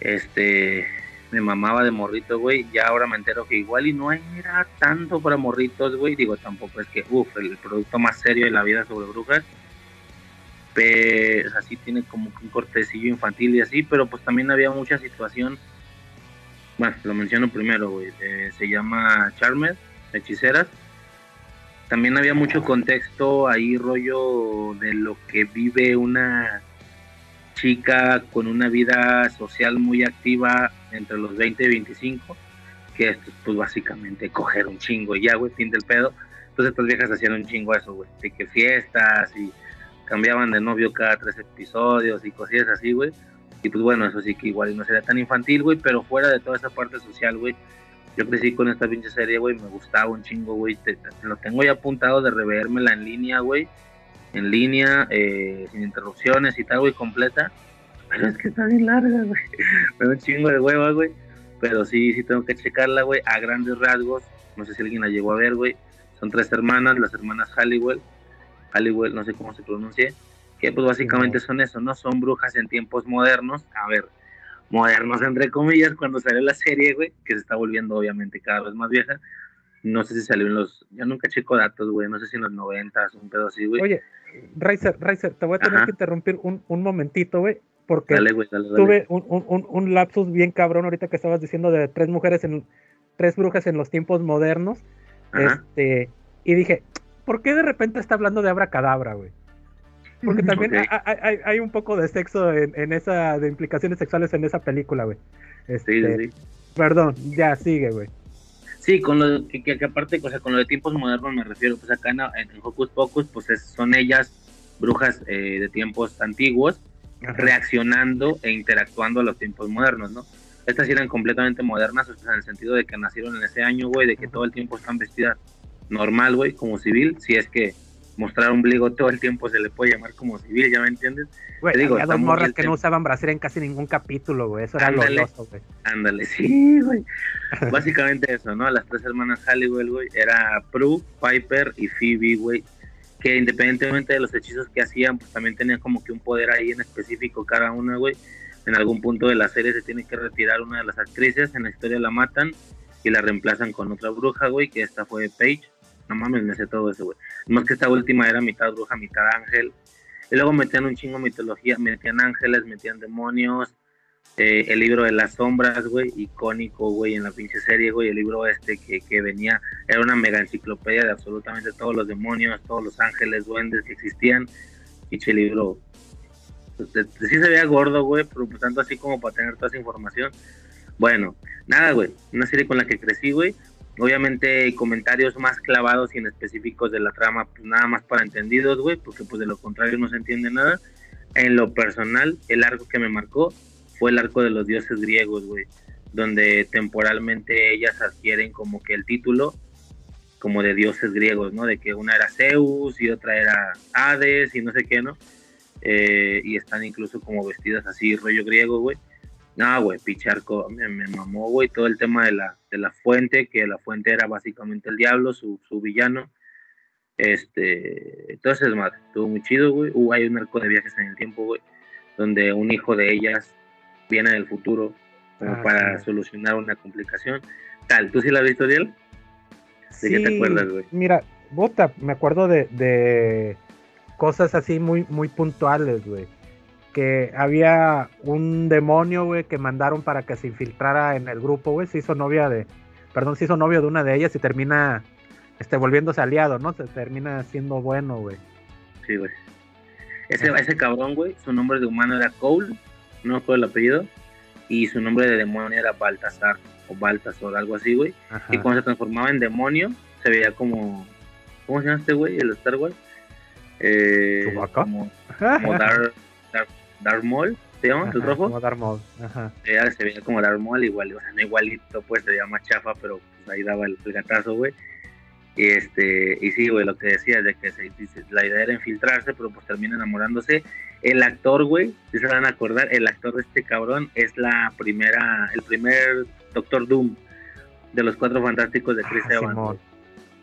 Este, me mamaba de morrito, güey. Ya ahora me entero que igual y no era tanto para morritos, güey. Digo, tampoco es que, uff, el producto más serio de la vida sobre brujas. Pero así tiene como un cortecillo infantil y así, pero pues también había mucha situación. Bueno, lo menciono primero, güey. Eh, se llama Charmed, Hechiceras también había mucho contexto ahí, rollo de lo que vive una chica con una vida social muy activa entre los 20 y 25, que es pues básicamente coger un chingo y ya, güey, fin del pedo. Entonces estas viejas hacían un chingo eso, güey, de que fiestas y cambiaban de novio cada tres episodios y cosillas así, güey. Y pues bueno, eso sí que igual no sería tan infantil, güey, pero fuera de toda esa parte social, güey, yo crecí con esta pinche serie, güey, me gustaba un chingo, güey. lo tengo ya apuntado de revermela en línea, güey. En línea, eh, sin interrupciones y tal, güey, completa. Pero es que está bien larga, güey. Me da un chingo de hueva, güey. Pero sí, sí tengo que checarla, güey, a grandes rasgos. No sé si alguien la llegó a ver, güey. Son tres hermanas, las hermanas Halliwell. Halliwell, no sé cómo se pronuncie. Que pues básicamente son eso, ¿no? Son brujas en tiempos modernos. A ver, modernos, entre comillas, cuando salió la serie, güey, que se está volviendo obviamente cada vez más vieja. No sé si salió en los. Yo nunca checo datos, güey. No sé si en los 90, un pedo así, güey. Oye, Riser, Riser, te voy a tener que interrumpir un, un momentito, güey. Porque tuve un, un, un, lapsus bien cabrón ahorita que estabas diciendo de tres mujeres en. Tres brujas en los tiempos modernos. Este. Y dije, ¿por qué de repente está hablando de Abracadabra, güey? Porque también hay, un poco de sexo en, esa, de implicaciones sexuales en esa película, güey. Este, sí, sí. Perdón, ya sigue, güey. Sí, con lo que, que, aparte, o sea, con lo de tiempos modernos me refiero, pues acá en, en Hocus Pocus, pues son ellas brujas eh, de tiempos antiguos reaccionando e interactuando a los tiempos modernos, ¿no? Estas eran completamente modernas, o sea, en el sentido de que nacieron en ese año, güey, de que todo el tiempo están vestidas normal, güey, como civil, si es que mostrar ombligo todo el tiempo se le puede llamar como civil, ¿ya me entiendes? Güey, digo, había dos morras que no usaban brasier en casi ningún capítulo, güey, eso era lo güey. Ándale, sí, güey. Básicamente eso, ¿no? Las tres hermanas Halliwell, güey, era Prue, Piper y Phoebe, güey, que independientemente de los hechizos que hacían, pues también tenían como que un poder ahí en específico cada una, güey. En algún punto de la serie se tiene que retirar una de las actrices, en la historia la matan y la reemplazan con otra bruja, güey, que esta fue Paige. No mames, me sé todo eso, güey. Más que esta última era mitad bruja, mitad ángel. Y luego metían un chingo mitología, metían ángeles, metían demonios. eh, el libro de las sombras, güey, icónico, güey, en la pinche serie, güey. El libro este que, que venía, era una mega enciclopedia de absolutamente todos los demonios, todos los ángeles, duendes que existían. Pinche libro. pues, de- de- sí se veía gordo, güey, pero pues tanto así como para tener toda esa información. Bueno, nada, güey. Una serie con la que crecí, güey. Obviamente comentarios más clavados y en específicos de la trama, pues nada más para entendidos, güey, porque pues de lo contrario no se entiende nada. En lo personal, el arco que me marcó fue el arco de los dioses griegos, güey, donde temporalmente ellas adquieren como que el título como de dioses griegos, ¿no? De que una era Zeus y otra era Hades y no sé qué, ¿no? Eh, y están incluso como vestidas así, rollo griego, güey. No, güey, picharco, me, me mamó, güey, todo el tema de la, de la fuente, que la fuente era básicamente el diablo, su, su villano. Este, entonces, madre, estuvo muy chido, güey. Uh, hay un arco de viajes en el tiempo, güey, donde un hijo de ellas viene del futuro como Ah, para sí. solucionar una complicación. Tal, ¿tú sí la has visto? ¿De qué te acuerdas, güey? Mira, bota, me acuerdo de, de cosas así muy, muy puntuales, güey. Que había un demonio, güey, que mandaron para que se infiltrara en el grupo, güey. Se hizo novia de, perdón, se hizo novio de una de ellas y termina, este, volviéndose aliado, ¿no? Se termina siendo bueno, güey. Sí, güey. Ese, ese cabrón, güey, su nombre de humano era Cole, no me acuerdo el apellido, y su nombre de demonio era Baltasar, o Baltasar, algo así, güey. Y cuando se transformaba en demonio, se veía como. ¿Cómo se llama este güey? El Star Wars. Eh, como, como Dar, Dar, Darth Maul, ¿se llama? ¿El rojo? como Darth Maul, Ajá. Ella se veía como Darth Maul, igual, o sea, no igualito, pues se veía más chafa, pero pues, ahí daba el, el gatazo, güey. Y este, y sí, güey, lo que decía de que se, la idea era infiltrarse, pero pues termina enamorándose. El actor, güey, si se van a acordar, el actor de este cabrón es la primera, el primer Doctor Doom de los cuatro fantásticos de Chris Ah, Evans.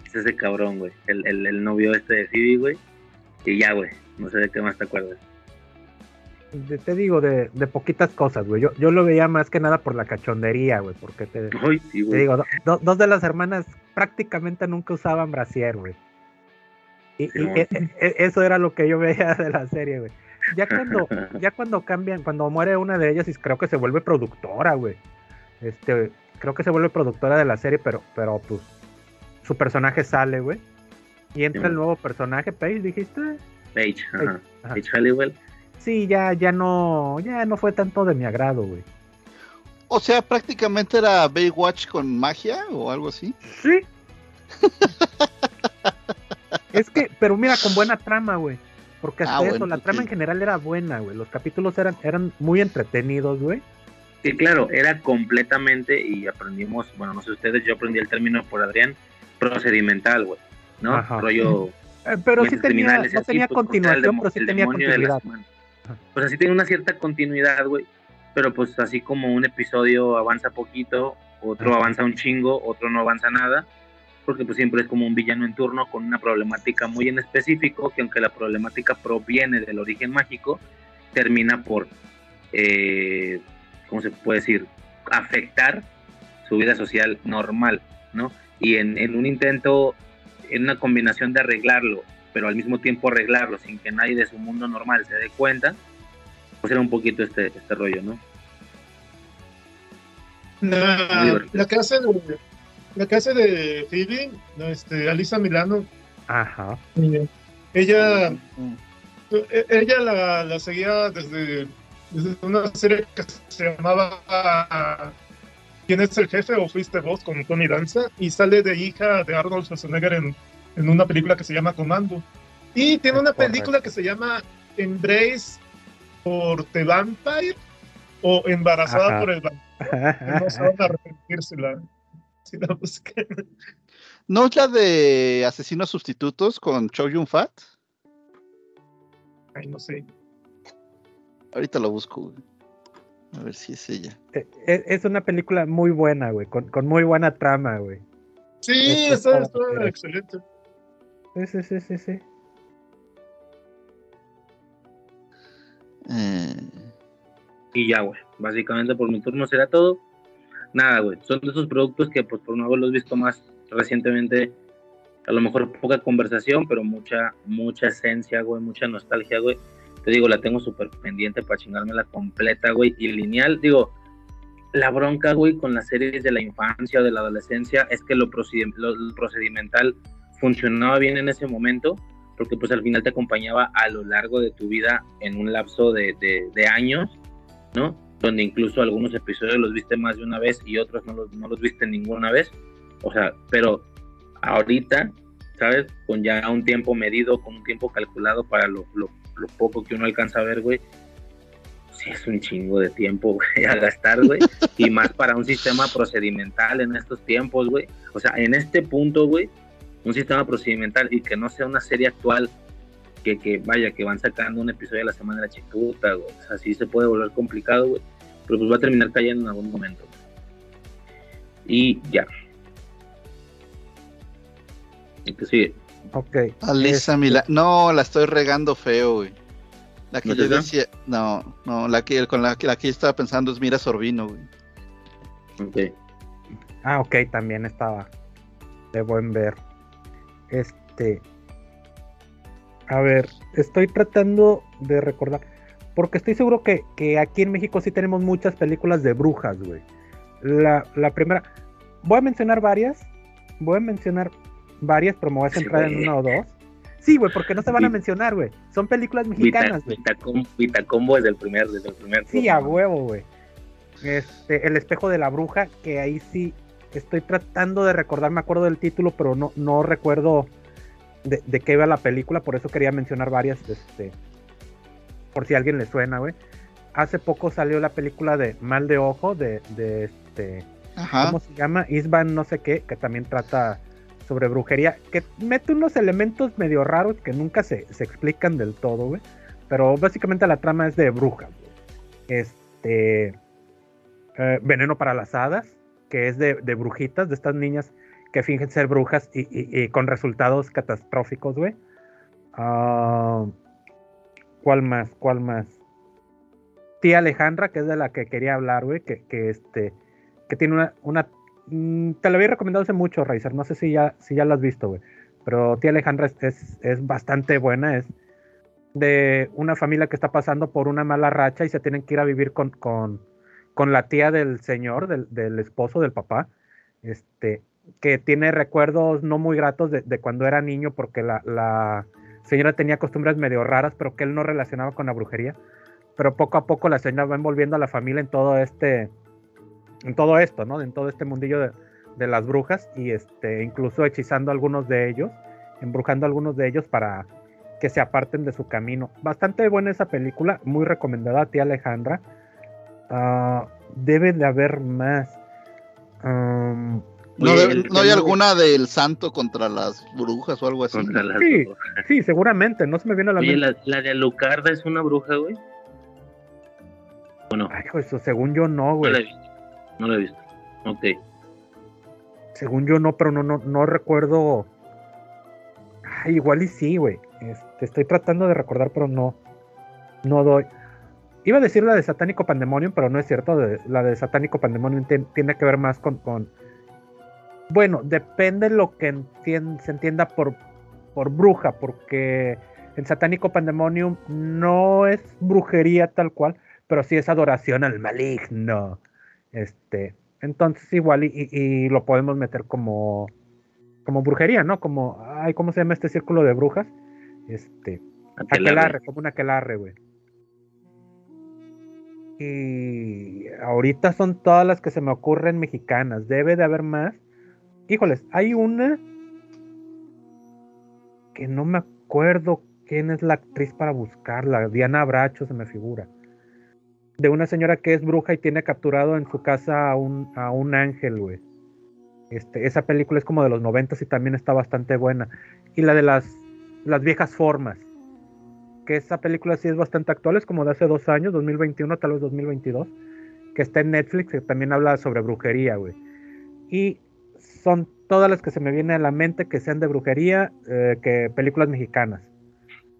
Es ese cabrón, güey. El, el, el novio este de Phoebe, güey. Y ya, güey. No sé de qué más te acuerdas. De- te digo, de, de poquitas cosas, güey. Yo, yo lo veía más que nada por la cachondería, güey. Porque te, Ay, sí, Te digo, do- do- dos de las hermanas prácticamente nunca usaban brasier, güey. Y, e- e- eso era lo que yo veía de la serie, güey. Ya cuando, ya cuando cambian, cuando muere una de ellas, y creo que se vuelve productora, güey. Este, creo que se vuelve productora de la serie, pero, pero pues su personaje sale, güey. Y entra el nuevo personaje, Paige, dijiste. Page, ajá. Page Halliwell. Sí, ya, ya no, ya no fue tanto de mi agrado, güey. O sea, prácticamente era Baywatch con magia o algo así. Sí. es que, pero mira, con buena trama, güey. Porque hasta Ah, eso, bueno, la pues trama sí. en general era buena, güey. Los capítulos eran, eran muy entretenidos, güey. Sí, claro, era completamente, y aprendimos, bueno, no sé ustedes, yo aprendí el término por Adrián, procedimental, güey, ¿no? Ajá. Rollo... Eh, pero sí tenía, no tenía pues, continuación, pero sí tenía continuidad. Pues así tiene una cierta continuidad, güey, pero pues así como un episodio avanza poquito, otro avanza un chingo, otro no avanza nada, porque pues siempre es como un villano en turno con una problemática muy en específico, que aunque la problemática proviene del origen mágico, termina por, eh, ¿cómo se puede decir? Afectar su vida social normal, ¿no? Y en, en un intento, en una combinación de arreglarlo, pero al mismo tiempo arreglarlo sin que nadie de su mundo normal se dé cuenta, pues era un poquito este, este rollo, ¿no? La, la que hace de, la que hace de Phoebe, este, Alisa Milano, Ajá. ella, e- ella la, la seguía desde, desde una serie que se llamaba ¿Quién es el jefe o fuiste vos? con Tony Danza y sale de hija de Arnold Schwarzenegger en, en una película que se llama Comando. Y tiene una película que se llama Embrace por The Vampire o Embarazada Ajá. por el Vampire. No se van a si la, si la buscan. ¿No es la de Asesinos Sustitutos con Chow Yun Fat? Ay, no sé. Ahorita lo busco. güey. A ver si es ella. Eh, Es, es una película muy buena, güey. Con, con muy buena trama, güey. Sí, Eso está, está excelente. Sí, sí, sí, sí, sí. Y ya, güey. Básicamente por mi turno será todo. Nada, güey. Son de esos productos que, pues, por no haberlos visto más recientemente, A lo mejor poca conversación, pero mucha, mucha esencia, güey, mucha nostalgia, güey. Te digo, la tengo súper pendiente para chingármela completa, güey, y lineal. Digo, la bronca, güey, con las series de la infancia o de la adolescencia es que lo, procedimental funcionaba bien en ese momento, porque pues al final te acompañaba a lo largo de tu vida en un lapso de, de años, ¿no? donde incluso algunos episodios los viste más de una vez y otros no los, no los viste ninguna vez. O sea, pero ahorita, ¿sabes? Con ya un tiempo medido, con un tiempo calculado para lo, lo, poco que uno alcanza a ver, güey. Sí, es un chingo de tiempo, güey, a gastar, güey. y más para un sistema procedimental en estos tiempos, güey. O sea, en este punto, güey, un sistema procedimental y que no sea una serie actual que, que vaya, que van sacando un episodio a la semana de la chicuta, güey. O sea, sí se puede volver complicado, güey pero pues va a terminar cayendo en algún momento. Y ya. ¿Y que sigue? Ok. Alisa Mila. No, la estoy regando feo, güey. La que yo decía. No, no, la que con la, la que yo estaba pensando es Mira Sorbino, güey. Ok. Ah, ok, también estaba de buen ver. Este. A ver, estoy tratando de recordar. Porque estoy seguro que, aquí en México sí tenemos muchas películas de brujas, güey. La, primera. Voy a mencionar varias. Voy a mencionar varias, pero me voy a centrar en una o dos. Sí, güey, porque no se van a mencionar, güey. Son películas mexicanas, güey. Vitacombo es del primer, desde el primer. Sí, a huevo, güey. Este, El espejo de la bruja, que ahí sí estoy tratando de recordar, me acuerdo del título, pero no, no recuerdo de, de qué iba la película, por eso quería mencionar varias, este, por si a alguien le suena, güey. Hace poco salió la película de Mal de Ojo, de, de este. ¿Cómo se llama? Isban, no sé qué, que también trata sobre brujería, que mete unos elementos medio raros que nunca se, explican del todo, güey. Pero básicamente la trama es de brujas, güey. Este. Eh, Veneno para las hadas, que es de, brujitas, de estas niñas que fingen ser brujas y, con resultados catastróficos, güey. Ah... ¿Cuál más? ¿Cuál más? Tía Alejandra, que es de la que quería hablar, güey, que, que, este, que tiene una, una mm, te la había recomendado hace mucho, Razer, no sé si ya, si ya la has visto, güey, pero Tía Alejandra es, es, bastante buena, es de una familia que está pasando por una mala racha y se tienen que ir a vivir con, con la tía del señor, del, del, esposo del papá, este, que tiene recuerdos no muy gratos de, de cuando era niño porque la, la señora tenía costumbres medio raras, pero que él no relacionaba con la brujería. Pero poco a poco la señora va envolviendo a la familia en todo este, en todo esto, ¿no? En todo este mundillo de, las brujas y este, incluso hechizando a algunos de ellos, embrujando a algunos de ellos para que se aparten de su camino. Bastante buena esa película, muy recomendada a ti Alejandra. Ah, debe de haber más. ¿No, hay alguna del santo contra las brujas o algo así? Sí, sí, seguramente, no se me viene a la mente. La, la, de Alucarda es una bruja, güey. ¿O no? Ay, eso, según yo no, güey. No la he visto. No la he visto. Ok. Según yo no, pero no, no, no recuerdo. Ay, igual y sí, güey. Este, estoy tratando de recordar, pero no. No doy. Iba a decir la de Satánico Pandemonium, pero no es cierto. la de Satánico Pandemonium tiene que ver más con bueno, depende lo que se entienda por, por bruja, porque el satánico pandemonium no es brujería tal cual, pero sí es adoración al maligno. Este, entonces igual y, lo podemos meter como como brujería, ¿no? Como, ay, ¿cómo se llama este círculo de brujas? Este, aquelarre, como un aquelarre, güey. Y ahorita son todas las que se me ocurren mexicanas. Debe de haber más. Híjoles, hay una que no me acuerdo quién es la actriz para buscarla. Diana Bracho se me figura. De una señora que es bruja y tiene capturado en su casa a un, a un ángel, güey. Este, esa película es como de los noventas y también está bastante buena. Y la de las, las viejas formas. Que esa película sí es bastante actual, es como de hace dos años, 2021, tal vez 2022. Que está en Netflix, que también habla sobre brujería, güey. Y son todas las que se me vienen a la mente que sean de brujería, eh, que películas mexicanas.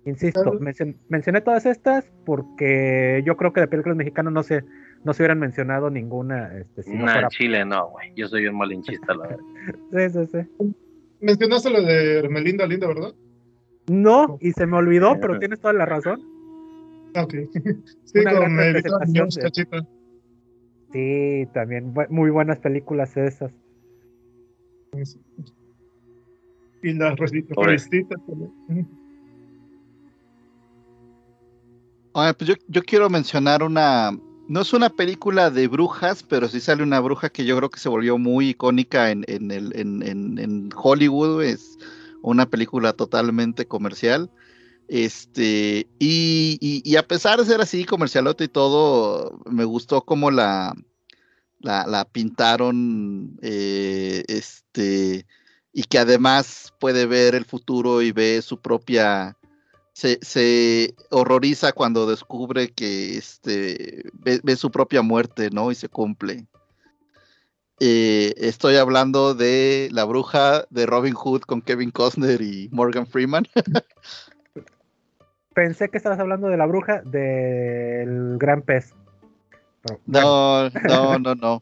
Insisto, mencioné todas estas porque yo creo que de películas mexicanas no se, no se hubieran mencionado ninguna. Este, si no, Chile no, güey. Yo soy un malinchista, la verdad. sí, sí, sí. mencionaste lo de Hermelinda Linda, ¿verdad? No, y se me olvidó, pero tienes toda la razón. Ok. Sí, Una gran representación de- Cachita. Sí, también muy buenas películas esas. Y las reci- Pobre. revistas también. Oye, pues yo, yo quiero mencionar una. No es una película de brujas, pero sí sale una bruja que yo creo que se volvió muy icónica en, en, el, en, en- en Hollywood. Es una película totalmente comercial. Este, y, y- a pesar de ser así, comercialote y todo, me gustó cómo la, la, la pintaron. eh, este, y que además puede ver el futuro y ve su propia se, se horroriza cuando descubre que este ve, ve su propia muerte, ¿no? Y se cumple. Eh, estoy hablando de La Bruja de Robin Hood con Kevin Costner y Morgan Freeman. Pensé que estabas hablando de la bruja del gran pez. No, no, no, no.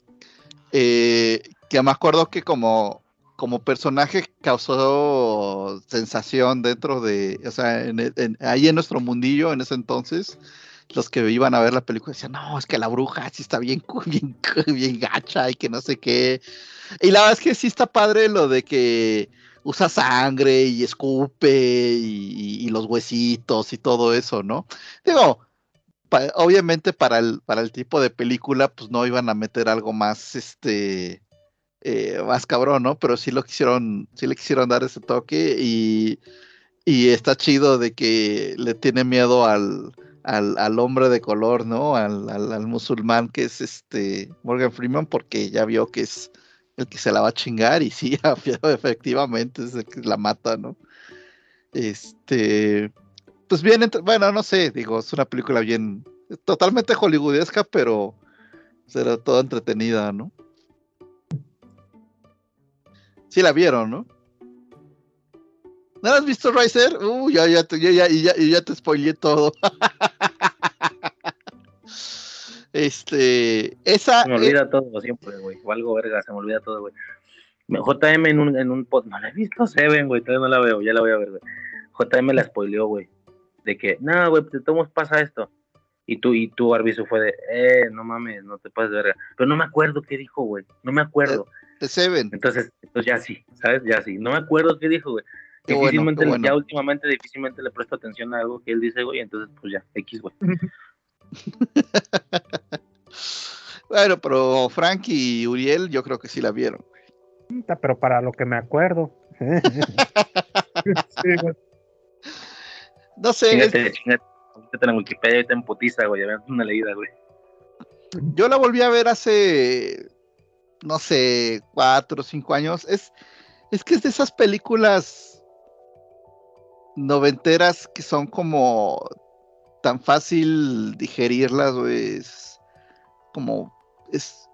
Eh, que me acuerdo que como, como personaje causó sensación dentro de, o sea, en en- ahí en nuestro mundillo en ese entonces, los que iban a ver la película decían, no, es que la bruja sí está bien, bien, bien gacha y que no sé qué. Y la verdad es que sí está padre lo de que usa sangre y escupe y, los huesitos y todo eso, ¿no? Digo, obviamente para el, para el tipo de película, pues no iban a meter algo más, este, eh, más cabrón, ¿no? Pero sí lo quisieron, sí le quisieron dar ese toque y, y está chido de que le tiene miedo al, al, al hombre de color, ¿no? Al, al, musulmán que es este Morgan Freeman, porque ya vio que es el que se la va a chingar y sí, efectivamente es el que la mata, ¿no? Este, pues bien, bueno, no sé, digo, es una película bien, totalmente hollywoodesca, pero será toda entretenida, ¿no? Sí la vieron, ¿no? ¿No has visto, Riser? Uy, ya, ya, te- ya, ya, ya, ya te spoileé todo. este, esa... Se me olvida todo siempre, güey. O algo verga, se me olvida todo, güey. JM en un, en un pod, no la he visto Seven, güey, todavía no la veo, ya la voy a ver, güey. JM la spoileó, güey. De que, no, güey, te tomas pasa esto. Y tú, y tú, Arbizu, fue de, eh, no mames, no te pases de verga. Pero no me acuerdo qué dijo, güey. No me acuerdo. The Seven. Entonces, entonces ya sí, ¿sabes? Ya sí. No me acuerdo qué dijo, güey. Qué bueno, Difícilmente, qué le- bueno. ya últimamente difícilmente le presto atención a algo que él dice, güey, entonces pues ya, X, güey. Bueno, pero Frank y Uriel yo creo que sí la vieron. Pero para lo que me acuerdo. Sí, güey. No sé, es- en Wikipedia, ahorita en Potiza, güey, una leída, güey. yo la volví a ver hace, no sé, cuatro o cinco años. Es, es que es de esas películas noventeras que son como tan fácil digerirlas, güey. Es como, es,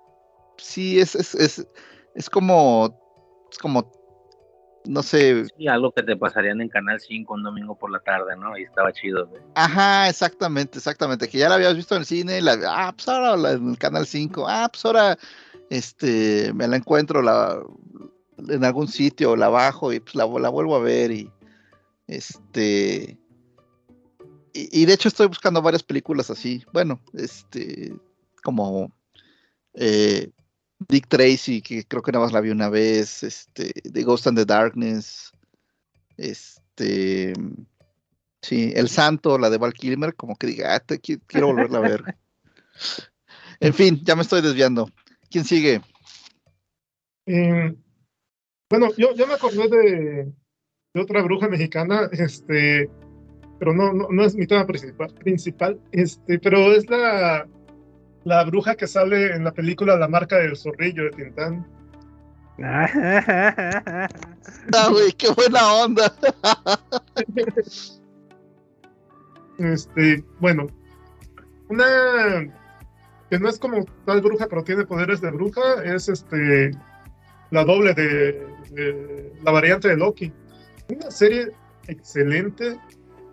sí, es, es, es, es como, es como, no sé, Sí, algo que te pasarían en Canal 5 un domingo por la tarde, ¿no? Y estaba chido, güey. Ajá, exactamente, exactamente. Que ya la habías visto en el cine, la, ah, pues ahora la- en el canal 5, ah, pues ahora este, me la encuentro la, en algún sitio, la bajo y pues la, la vuelvo a ver y este. Y, y de hecho estoy buscando varias películas así. Bueno, este, como eh, Dick Tracy, que creo que nada más la vi una vez, este, The Ghost and the Darkness, este. Sí, El Santo, la de Val Kilmer, como que diga, ah, te quiero volverla a ver. En fin, ya me estoy desviando. ¿Quién sigue? Eh, bueno, yo, yo me acordé de, de otra bruja mexicana, este, pero no, no, no es mi tema principal, principal, este, pero es la, la bruja que sale en la película La marca del zorrillo de Tintán. Ah, güey, qué buena onda. Este, bueno, una que no es como tal bruja, pero tiene poderes de bruja, es este la doble de, de la variante de Loki. Una serie excelente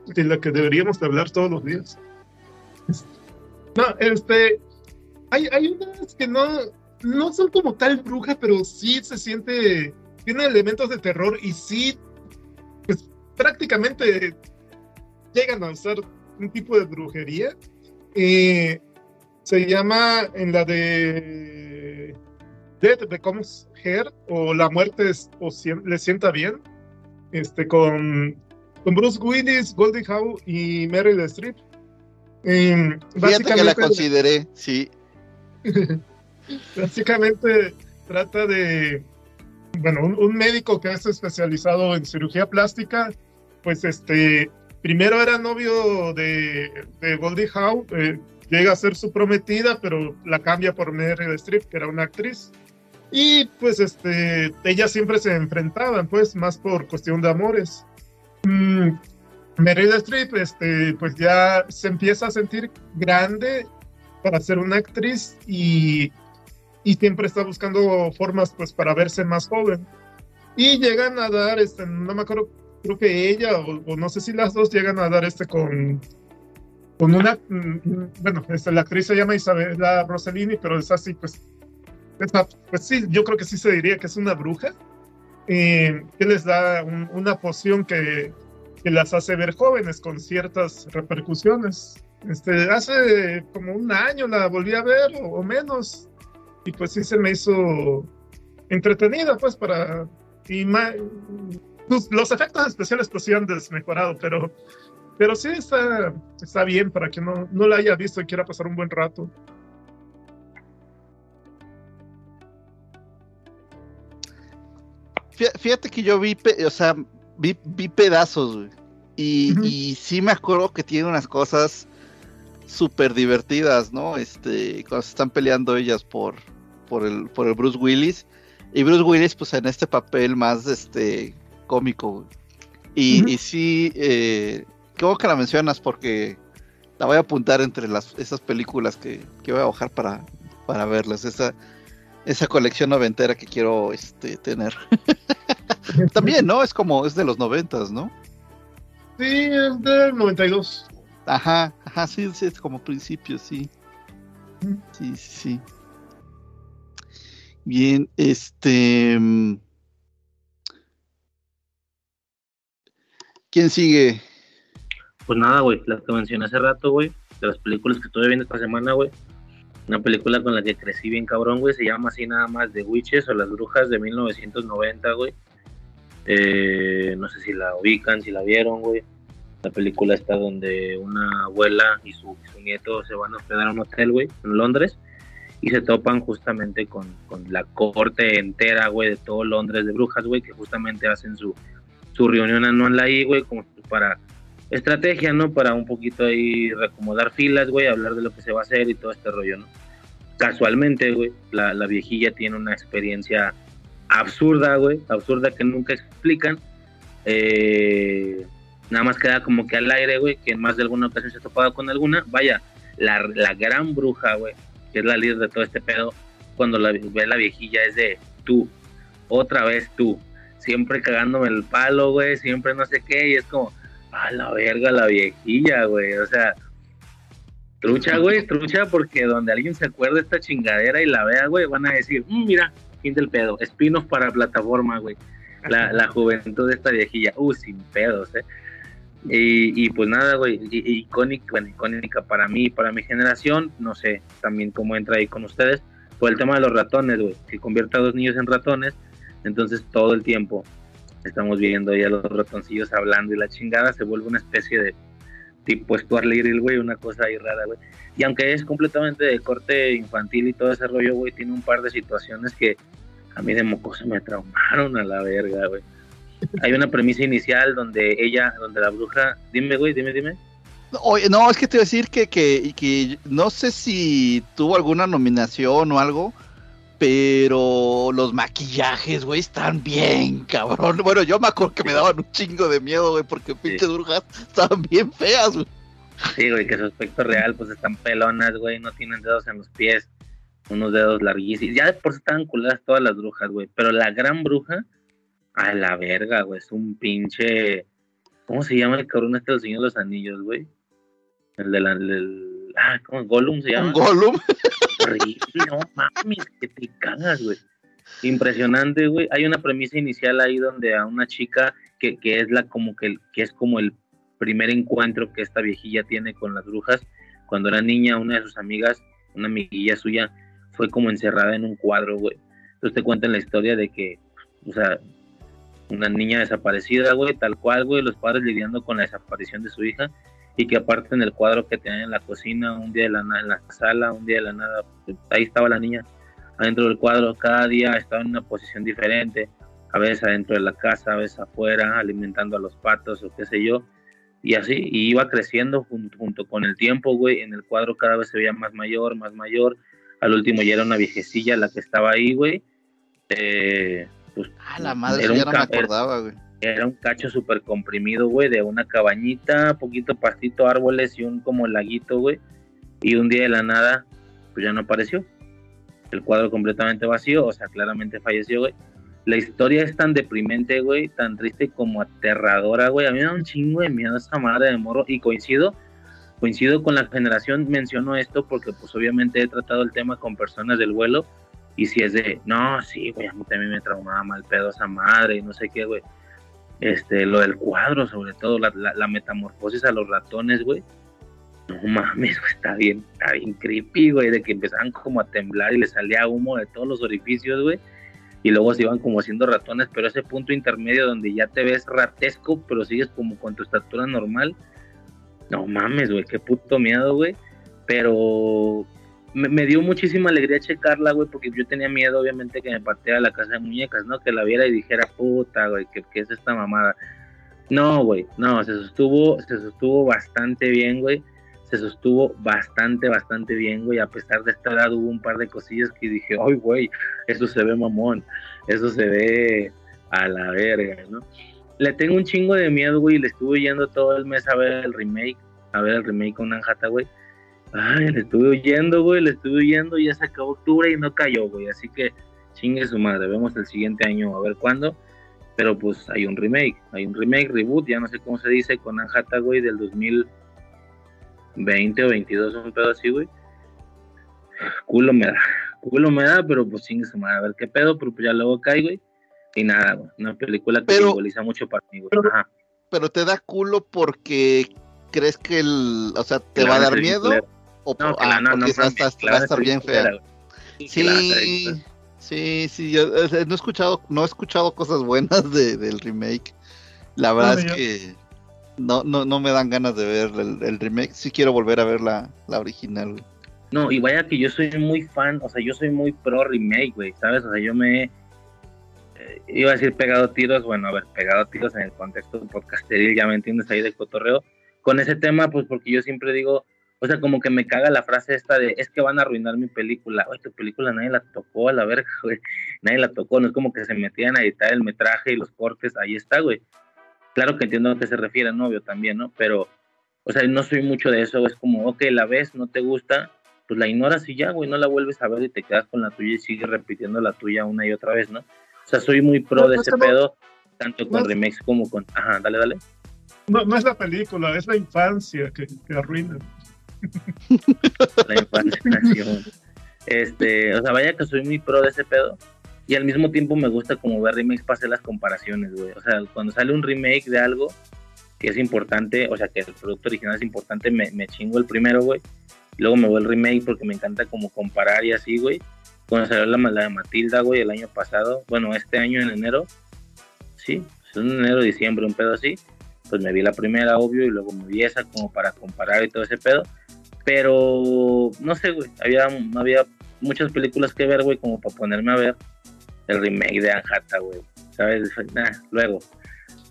de la que deberíamos de hablar todos los días. No, este, hay, hay unas que no, no son como tal bruja, pero sí se siente tiene elementos de terror y sí, pues prácticamente llegan a usar un tipo de brujería. Eh, se llama en la de Death Becomes Her o La muerte o le sienta bien, este, con, con Bruce Willis, Goldie Howe y Meryl Streep. Eh, que la consideré, sí. básicamente trata de, bueno, un, médico que es especializado en cirugía plástica, pues este, primero era novio de, de Goldie Howe, eh, llega a ser su prometida, pero la cambia por Meryl Streep, que era una actriz. Y pues este, ellas siempre se enfrentaban, pues, más por cuestión de amores. Mm, Meryl Streep, este, pues ya se empieza a sentir grande para ser una actriz y, y siempre está buscando formas, pues, para verse más joven. Y llegan a dar, este, no me acuerdo, creo que ella o, no sé si las dos llegan a dar este con con una, mm, bueno, este, la actriz se llama Isabella Rossellini, pero es así, pues, pues sí, yo creo que sí se diría que es una bruja, eh, que les da una poción que, que, las hace ver jóvenes con ciertas repercusiones. Este, hace como un año la volví a ver o, menos, y pues sí se me hizo entretenida, pues, para... Y pues, los efectos especiales pues sí han desmejorado, pero pero sí está, está bien para que no, no la haya visto y quiera pasar un buen rato. Fíjate que yo vi, o sea, vi, pedazos, Y, y, sí me acuerdo que tiene unas cosas súper divertidas, ¿no? Este, cuando se están peleando ellas por, por, el, por el Bruce Willis. Y Bruce Willis, pues en este papel más este cómico. Y, y sí, eh, bueno que la mencionas porque la voy a apuntar entre las, esas películas que, voy a bajar para, para verlas. Esa, esa colección noventera que quiero este, tener. También, ¿no? Es como, es de los noventas, ¿no? Sí, es del 92. Ajá, ajá, sí, sí, es como principio, sí. Sí, sí, sí. Bien, este... Mm, ¿Quién sigue? Pues nada, güey, las que mencioné hace rato, güey, de las películas que estuve viendo esta semana, güey. Una película con la que crecí bien cabrón, güey, se llama así nada más The Witches o Las Brujas de 1990, güey. Eh, no sé si la ubican, si la vieron, güey. La película está donde una abuela y su, nieto se van a hospedar a un hotel, güey, en Londres. Y se topan justamente con, con la corte entera, güey, de todo Londres de brujas, güey, que justamente hacen su, su reunión anual ahí, güey, como para estrategia, ¿no? Para un poquito ahí recomodar filas, güey, hablar de lo que se va a hacer y todo este rollo, ¿no? Casualmente, güey, la, viejilla tiene una experiencia absurda, güey, absurda que nunca explican. Eh, nada más queda como que al aire, güey, que en más de alguna ocasión se ha topado con alguna. Vaya, la, la gran bruja, güey, que es la líder de todo este pedo, cuando la ve la viejilla es de tú, otra vez tú, siempre cagándome el palo, güey, siempre no sé qué, y es como, a la verga la viejilla, güey. O sea, trucha, güey, trucha, porque donde alguien se acuerde esta chingadera y la vea, güey, van a decir, mm, mira, fin del pedo, espinos para plataforma, güey. La, la, juventud de esta viejilla, uh, sin pedos, eh. Y, y pues nada, güey, icónica, bueno, icónica para mí, para mi generación, no sé también cómo entra ahí con ustedes, fue el tema de los ratones, güey, que convierte a dos niños en ratones, entonces todo el tiempo estamos viendo ahí los ratoncillos hablando y la chingada se vuelve una especie de tipo Stuart Little, güey, una cosa ahí rara, güey. Y aunque es completamente de corte infantil y todo ese rollo, güey, tiene un par de situaciones que a mí de mocoso me traumaron a la verga, güey. Hay una premisa inicial donde ella, donde la bruja, dime, güey, dime, dime. Oye, no, es que te iba a decir que, que, que no sé si tuvo alguna nominación o algo, pero los maquillajes, güey, están bien, cabrón. Bueno, yo me acuerdo que me daban un chingo de miedo, güey, porque pinches brujas estaban bien feas, güey. Sí, güey, que su aspecto real, pues están pelonas, güey, no tienen dedos en los pies, unos dedos larguísimos. Ya de por sí estaban culadas todas las brujas, güey, pero la gran bruja, a la verga, güey, es un pinche. ¿Cómo se llama el cabrón este del Señor de los Anillos, güey? El de la. Ah, ¿cómo? Gollum se llama. ¿Gollum? Horrible, mames, que te cagas, güey. impresionante, güey. Hay una premisa inicial ahí donde a una chica que, que es la como que, que es como el primer encuentro que esta viejilla tiene con las brujas. Cuando era niña, una de sus amigas, una amiguilla suya, fue como encerrada en un cuadro, güey. Entonces te cuentan la historia de que, o sea, una niña desaparecida, güey, tal cual, güey, los padres lidiando con la desaparición de su hija y que aparte en el cuadro que tenían en la cocina, un día de la nada, en la sala, un día de la nada, ahí estaba la niña adentro del cuadro, cada día estaba en una posición diferente, a veces adentro de la casa, a veces afuera, alimentando a los patos o qué sé yo, y así, y iba creciendo junto, junto con el tiempo, güey, en el cuadro cada vez se veía más mayor, más mayor, al último ya era una viejecilla la que estaba ahí, güey, eh, pues, ah, la madre, ya no me acordaba, güey. Era un cacho súper comprimido, güey, de una cabañita, poquito pastito, árboles y un como laguito, güey. Y un día de la nada, pues ya no apareció el cuadro completamente vacío, o sea, claramente falleció, güey. La historia es tan deprimente, güey, tan triste como aterradora, güey. A mí me da un chingo de miedo esa madre de morro y coincido, coincido con la generación, menciono esto porque pues obviamente he tratado el tema con personas del vuelo y si es de, no, sí, güey, a mí también me traumaba mal pedo esa madre y no sé qué, güey. Este, lo del cuadro, sobre todo, la, la metamorfosis a los ratones, güey no mames, está bien, está bien creepy, güey, de que empezaban como a temblar y le salía humo de todos los orificios, güey. Y luego se iban como haciendo ratones, pero ese punto intermedio donde ya te ves ratesco, pero sigues como con tu estatura normal. No mames, güey, qué puto miedo, güey. Pero me, dio muchísima alegría checarla, güey, porque yo tenía miedo, obviamente, que me pateara la casa de muñecas, ¿no? Que la viera y dijera, puta, güey, ¿qué, qué es esta mamada? No, güey, no, se sostuvo, se sostuvo bastante bien, güey se sostuvo bastante, bastante bien, güey. A pesar de esta edad hubo un par de cosillas que dije, ay, güey, eso se ve mamón, eso se ve a la verga, ¿no? Le tengo un chingo de miedo, güey, le estuve yendo todo el mes a ver el remake, a ver el remake con Anjata, güey. Ay, le estuve huyendo, güey, le estuve huyendo, ya se acabó octubre y no cayó, güey. Así que chingue su madre, vemos el siguiente año a ver cuándo. Pero pues hay un remake, hay un remake, reboot, ya no sé cómo se dice, con Anjata, güey, del 2000 20 o 22, un pedo así, güey. Culo me da, culo me da, pero pues sin se a ver qué pedo, pero pues ya luego cae, güey. Y nada, güey. Una película que simboliza mucho para mí, güey. Pero, pero te da culo porque crees que el, o sea, te va a dar miedo. O no, la, ah, no, no, va, a estar bien fea. Sí, sí, sí, yo no he escuchado, no he escuchado cosas buenas de, del remake. La verdad es que no, no, no me dan ganas de ver el, remake. Sí quiero volver a ver la, original, No, y vaya que yo soy muy fan, o sea, yo soy muy pro remake, güey, ¿sabes? O sea, yo me... Eh, iba a decir pegado tiros, bueno, a ver, pegado tiros en el contexto de podcasteril, ya me entiendes, ahí de cotorreo. Con ese tema, pues porque yo siempre digo, o sea, como que me caga la frase esta de, es que van a arruinar mi película. Oye, tu película nadie la tocó, a la verga, güey. Nadie la tocó, no es como que se metían a editar el metraje y los cortes, ahí está, güey. Claro que entiendo a qué se refiere, novio también, ¿no? Pero, o sea, no soy mucho de eso, es como, ok, la ves, no te gusta, pues la ignoras y ya, güey, no la vuelves a ver y te quedas con la tuya y sigues repitiendo la tuya una y otra vez, ¿no? O sea, soy muy pro de ese pedo, tanto con remakes como con... Ajá, dale, dale. No, no es la película, es la infancia que, que arruina. Este, o sea, vaya que soy muy pro de ese pedo, y al mismo tiempo me gusta como ver remakes para las comparaciones, güey. O sea, cuando sale un remake de algo que es importante, o sea, que el producto original es importante, me, chingo el primero, güey. Luego me voy el remake porque me encanta como comparar y así, güey. Cuando salió la, la de Matilda, güey, el año pasado, bueno, este año en enero, sí, en enero, diciembre, un pedo así, pues me vi la primera, obvio, y luego me vi esa como para comparar y todo ese pedo. Pero, no sé, güey, había, había muchas películas que ver, güey, como para ponerme a ver el remake de Anjata, güey. ¿Sabes? luego,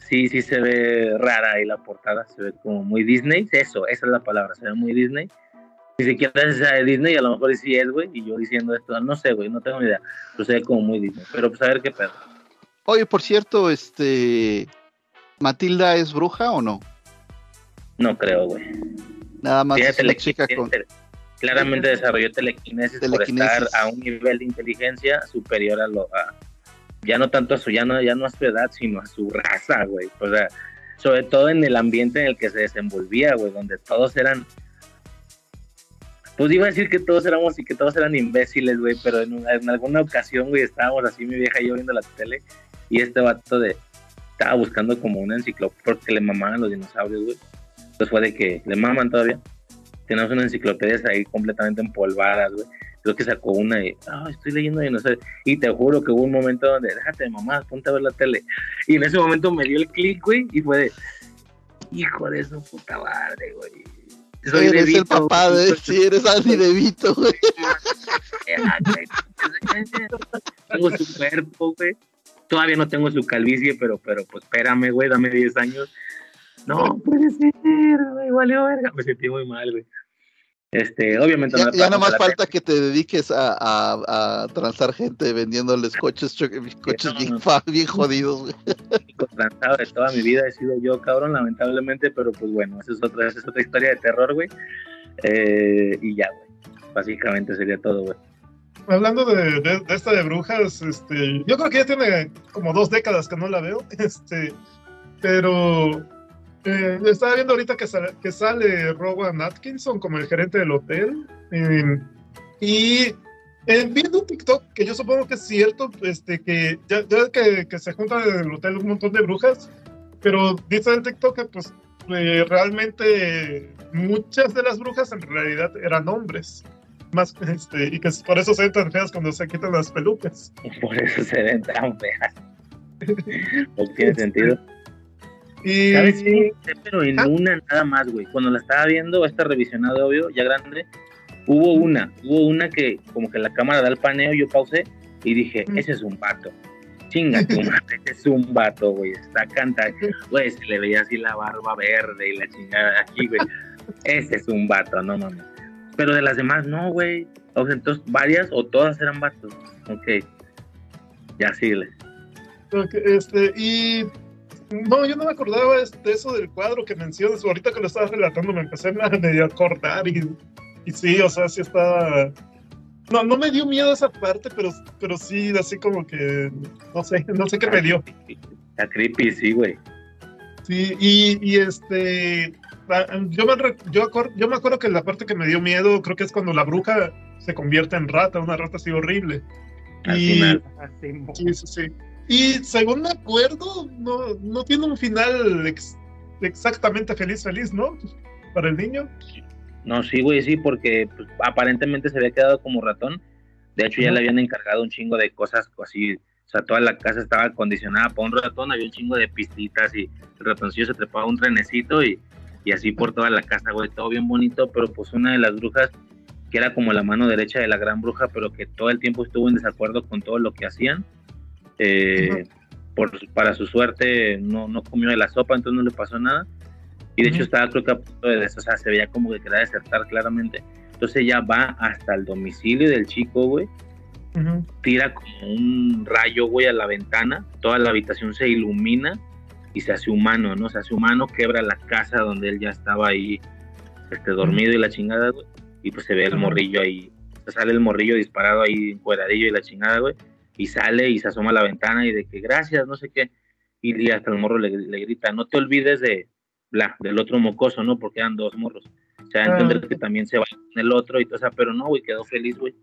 sí, sí se ve rara ahí la portada, se ve como muy Disney. Eso, esa es la palabra, se ve muy Disney. Ni siquiera es de Disney, a lo mejor sí es, güey, y yo diciendo esto, no sé, güey, no tengo ni idea, pero se ve como muy Disney. Pero pues a ver qué pedo. Oye, por cierto, este. ¿Matilda es bruja o no? No creo, güey. Nada más es la chica con claramente desarrolló telequinesis, por estar a un nivel de inteligencia superior a lo ya no tanto a su ya no, ya no a su edad sino a su raza güey o sea sobre todo en el ambiente en el que se desenvolvía güey donde todos eran Pues iba a decir que todos éramos y que todos eran imbéciles, güey, pero en, en alguna ocasión, güey, estábamos así, mi vieja y yo viendo la tele, y este vato de, estaba buscando como una enciclopedia, porque le mamaban los dinosaurios, güey. Entonces fue de que le maman todavía. Tenemos unas enciclopedias ahí completamente empolvadas, güey. Creo que sacó una y, ah, estoy leyendo dinosaurios. Y te juro que hubo un momento donde, déjate de mamá, ponte a ver la tele. Y en ese momento me dio el clic, güey, y fue de, hijo de su puta madre, güey. Soy eres el papá de, sí, eres Andy De Vito, güey. tengo su cuerpo, güey. Todavía no tengo su calvicie, pero, pero pues espérame, güey, dame 10 años. No puede ser, güey, valió verga. Me sentí muy mal, güey. Este, obviamente ya, no ya más falta que te dediques a, a, a transar gente vendiéndoles coches, coches bien, bien, jodidos, güey. Transado de toda mi vida he sido yo, cabrón, lamentablemente, pero pues bueno, esa es otra, esa es otra historia de terror, güey. Eh, y ya, güey. Básicamente sería todo, güey. Hablando de, de, de, esta de brujas, este, yo creo que ya tiene como dos décadas que no la veo, este, pero eh, estaba viendo ahorita que sale, que sale Rowan Atkinson como el gerente del hotel. Eh, y eh, viendo un TikTok, que yo supongo que es cierto, este, que ya, ya que, que, se juntan en el hotel un montón de brujas, pero dice el TikTok que pues eh, realmente muchas de las brujas en realidad eran hombres. Más, este, y que por eso se ven tan feas cuando se quitan las pelucas. Por eso se ven tan feas. No tiene sentido. Y... ¿Sabes qué? Pero en ¿Ah? una nada más, güey. Cuando la estaba viendo, esta revisionado, obvio, ya grande, hubo una, hubo una que como que la cámara da el paneo, yo pausé y dije, ese es un vato. Chinga tu madre, ese es un vato, güey. Está cantando, güey, se le veía así la barba verde y la chingada aquí, güey. Ese es un vato, no mames. Pero de las demás, no, güey. O sea, entonces, varias o todas eran vatos. Ok. Ya síguele. Okay, este, y no, yo no me acordaba de eso del cuadro que mencionas. Ahorita que lo estabas relatando me empecé a medio acordar y, y sí, o sea, sí estaba... No, no me dio miedo esa parte, pero, pero sí, así como que, no sé, no sé qué me dio. Está creepy, sí, güey. Sí, y, y este, yo me, yo, yo me acuerdo que la parte que me dio miedo, creo que es cuando la bruja se convierte en rata, una rata así horrible. Al y, final. Sí, sí, sí. Y según me acuerdo, no, no tiene un final ex, exactamente feliz, feliz, ¿no? Para el niño. No, sí, güey, sí, porque pues, aparentemente se había quedado como ratón. De hecho, ya le habían encargado un chingo de cosas así. O sea, toda la casa estaba acondicionada para un ratón. Había un chingo de pistitas y el ratoncillo se trepaba un trenecito y, y así por toda la casa, güey. Todo bien bonito, pero pues una de las brujas, que era como la mano derecha de la gran bruja, pero que todo el tiempo estuvo en desacuerdo con todo lo que hacían eh, por, para su suerte no, no comió de la sopa, entonces no le pasó nada. Y de hecho estaba creo que a punto de, o sea, se veía como que quería desertar claramente. Entonces ella va hasta el domicilio del chico, güey. Tira como un rayo, güey, a la ventana. Toda la habitación se ilumina y se hace humano, ¿no? Se hace humano, quebra la casa donde él ya estaba ahí este, dormido y la chingada, güey. Y pues se ve el morrillo ahí. Sale el morrillo disparado ahí, encueradillo y la chingada, güey y sale y se asoma a la ventana y de que gracias, no sé qué, y hasta el morro le, le grita, no te olvides de, bla, del otro mocoso, ¿no? Porque eran dos morros. O sea, entender ah. que también se va con el otro y todo, o sea, pero no, güey, quedó feliz, güey.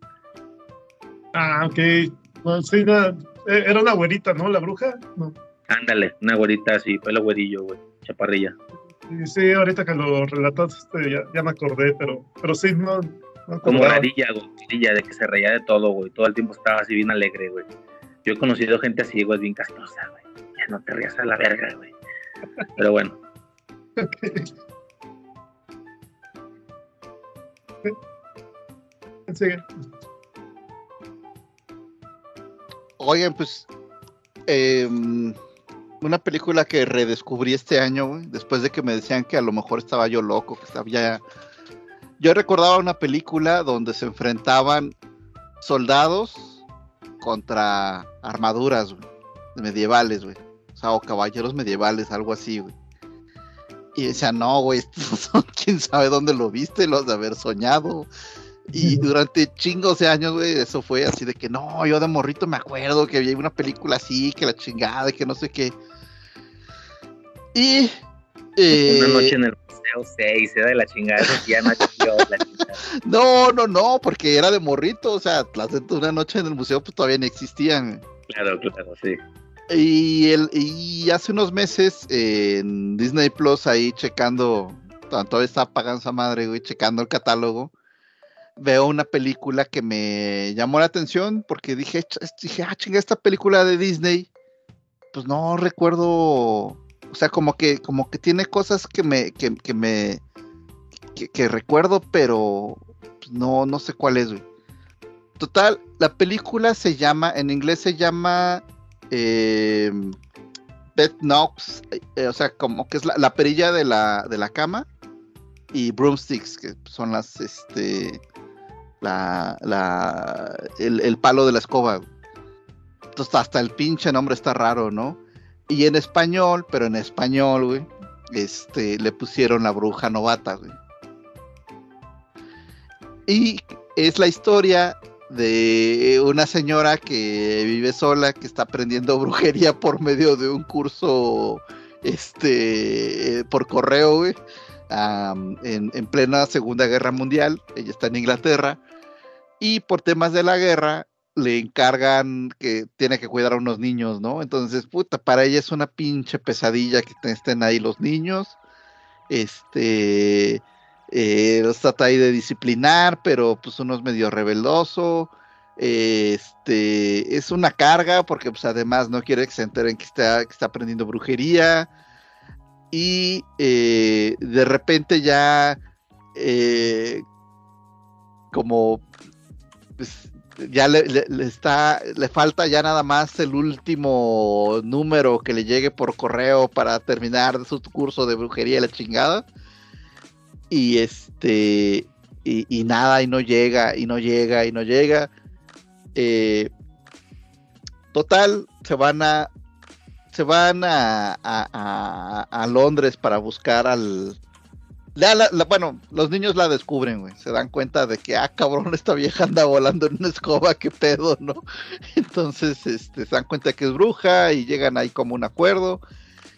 Ah, ok. Pues sí, no, e, era una güerita, ¿no? La bruja, no. Ándale, una güerita así, fue la güerillo, güey, chaparrilla. Sí, sí, ahorita que lo relataste ya, ya me acordé, pero, pero sí, no, como rarilla, güey, de que se reía de todo, güey. Todo el tiempo estaba así bien alegre, güey. Yo he conocido gente así, güey, bien castrosa, güey. Ya no te rías a la verga, güey. Pero bueno. Okay. Sigue. Oigan, pues eh, una película que redescubrí este año, güey, después de que me decían que a lo mejor estaba yo loco, que estaba ya yo recordaba una película donde se enfrentaban soldados contra armaduras medievales, güey. O sea, o caballeros medievales, algo así, güey. Y decía, no, güey, quién sabe dónde lo viste, lo has de haber soñado. Y durante chingos de años, güey, eso fue así de que no, yo de morrito me acuerdo que había una película así, que la chingada, que no sé qué. Y Una noche Eh, en el museo 6, era de la chingada, ya no la chingada. no, no, no, porque era de morrito, o sea, las de una noche en el museo pues todavía no existían. Claro, claro, sí. Y, el, y hace unos meses en Disney Plus, ahí checando, todavía estaba pagando esa madre, güey, checando el catálogo, veo una película que me llamó la atención porque dije, "Ch- dije ah, chinga, esta película de Disney, pues no recuerdo, o sea, como que, como que tiene cosas que me, que, me, que, recuerdo, pero no, no sé cuál es, güey. Total, la película se llama, en inglés se llama eh, Bed Knobs, eh, o sea, como que es la, la perilla de la, de la cama, y broomsticks, que son las, este, la, la, el, el palo de la escoba. Entonces, hasta el pinche nombre está raro, ¿no? Y en español, pero en español, güey, este, le pusieron la bruja novata, güey. Y es la historia de una señora que vive sola, que está aprendiendo brujería por medio de un curso este por correo, güey, en plena Segunda Guerra Mundial. Ella está en Inglaterra. Y por temas de la guerra, le encargan que tiene que cuidar a unos niños, ¿no? Entonces, puta, para ella es una pinche pesadilla que estén ahí los niños. Este eh, trata ahí de disciplinar, pero pues uno es medio rebeldoso. Este es una carga porque pues además no quiere que se enteren que está, que está aprendiendo brujería. Y eh, de repente ya eh, como pues, ya le, le- está le falta ya nada más el último número que le llegue por correo para terminar su curso de brujería y la chingada. Y este y, nada y no llega y no llega y no llega. Eh, total se van a se van a- a Londres para buscar al bueno los niños la descubren güey se dan cuenta de que ah cabrón esta vieja anda volando en una escoba qué pedo no entonces este se dan cuenta que es bruja y llegan ahí como un acuerdo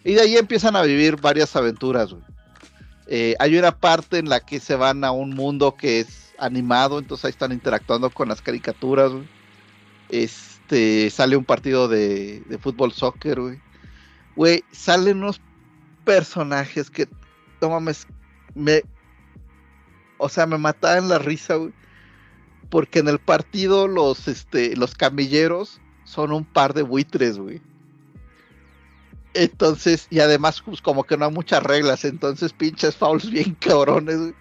y de ahí empiezan a vivir varias aventuras güey eh, hay una parte en la que se van a un mundo que es animado, entonces ahí están interactuando con las caricaturas, güey. Este, sale un partido de, de fútbol soccer, güey. Güey, salen unos personajes que, no mames, me, o sea, me mataban la risa, güey. Porque en el partido los, este, los camilleros son un par de buitres, güey. Entonces, y además, pues como que no hay muchas reglas, entonces pinches fouls bien cabrones, güey.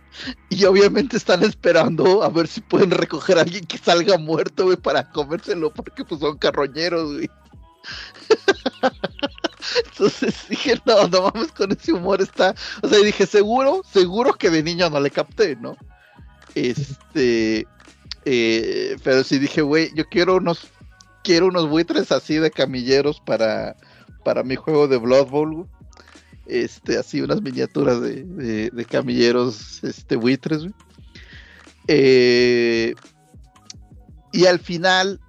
Y obviamente están esperando a ver si pueden recoger a alguien que salga muerto, güey, para comérselo, porque pues son carroñeros, güey. Entonces dije, no, no mames, con ese humor está. O sea, dije, seguro, seguro que de niño no le capté, ¿no? Este. eh, pero sí dije, güey, yo quiero unos. Quiero unos buitres así de camilleros para, para mi juego de Blood Bowl. Este, así unas miniaturas de, de, de camilleros este, buitres. güey. Eh, y al final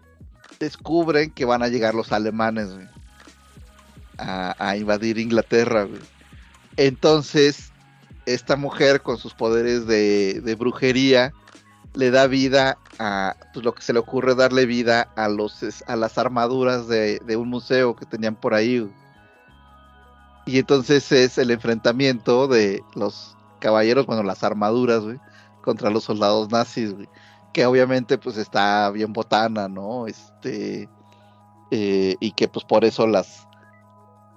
descubren que van a llegar los alemanes güey, a, invadir Inglaterra. Entonces, esta mujer con sus poderes de, brujería le da vida a pues, lo que se le ocurre darle vida a los a las armaduras de, un museo que tenían por ahí. Y entonces es el enfrentamiento de los caballeros, bueno, las armaduras, contra los soldados nazis. Que obviamente pues está bien botana, ¿no? Este eh, y que pues por eso las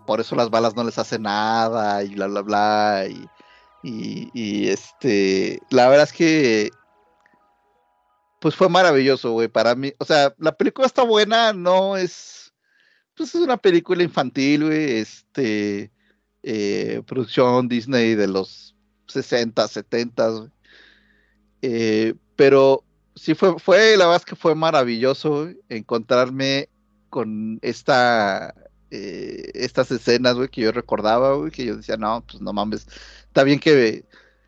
por eso las balas no les hacen nada y bla bla bla y, y, este la verdad es que pues fue maravilloso, güey, para mí. O sea, la película está buena, no es. Pues es una película infantil, güey, este. eh, producción Disney de los 60, 70, güey. Eh, pero sí fue, fue, la verdad es que fue maravilloso encontrarme con esta. Eh, estas escenas, güey, que yo recordaba, güey, que yo decía, no, pues no mames, está bien que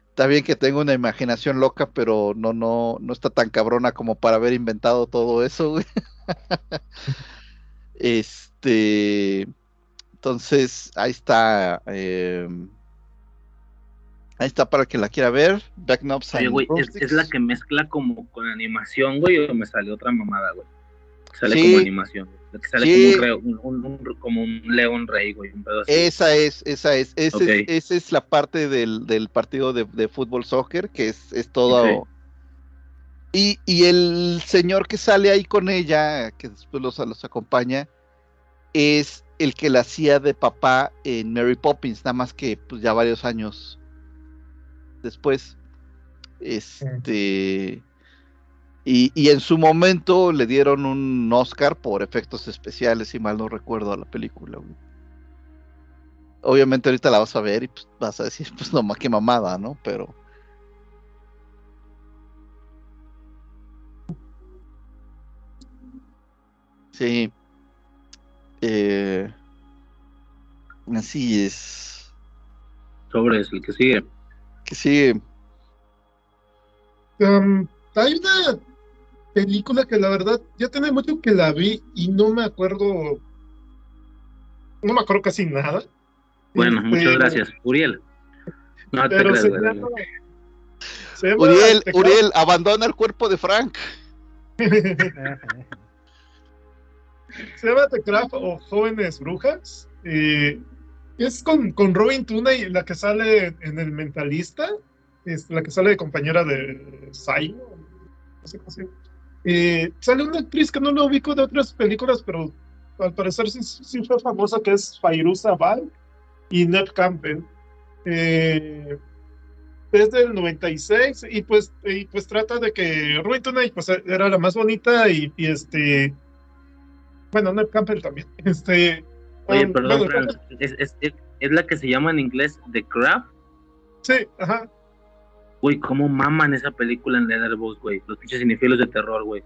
está bien que tengo una imaginación loca, pero no, no, no está tan cabrona como para haber inventado todo eso, güey. este, entonces, ahí está. eh, Ahí está para el que la quiera ver. Back Oye, güey, es la que mezcla como con animación, güey, o me salió otra mamada, güey. Sale Sí. como animación. Sale Sí. como, un, reo- un- un- un- como un león rey, güey, un pedo así. Esa es, esa es, esa es, esa es la parte del, del partido de, de fútbol soccer, que es, es todo. Y, y el señor que sale ahí con ella, que después los, los acompaña, es el que la hacía de papá en Mary Poppins, nada más que pues ya varios años después. Este. Y, y en su momento le dieron un Oscar por efectos especiales, si mal no recuerdo, a la película. güey. Obviamente ahorita la vas a ver y pues, vas a decir, pues no, ma- qué mamada, ¿no? Pero. Sí. Eh, así es. Sobre el que sigue. Que sí. Um, hay una película que la verdad ya tiene mucho que la vi y no me acuerdo. No me acuerdo casi nada. Bueno, Este, muchas gracias. Uriel. No te Pero creas, se llama, se llama Uriel, Uriel, abandona el cuerpo de Frank. Se llama The Craft o Jóvenes Brujas. y es con, con Robin Tuna y la que sale en El Mentalista. Es la que sale de compañera de Simon. No sé cómo se llama. Y sale una actriz que no la ubico de otras películas, pero al parecer sí, sí fue famosa, que es Fairuza Val y Ned Campbell. Eh, es del 96 y pues, y pues trata de que Robin Tuna pues, era la más bonita y, y este bueno, Ned Campbell también. Este, Oye, um, perdón, bueno, Fran, es, es, es, es la que se llama en inglés The Crab. sí, ajá. Güey, cómo maman esa película en Letterboxd, güey. Los pinches cinefilos de terror, güey.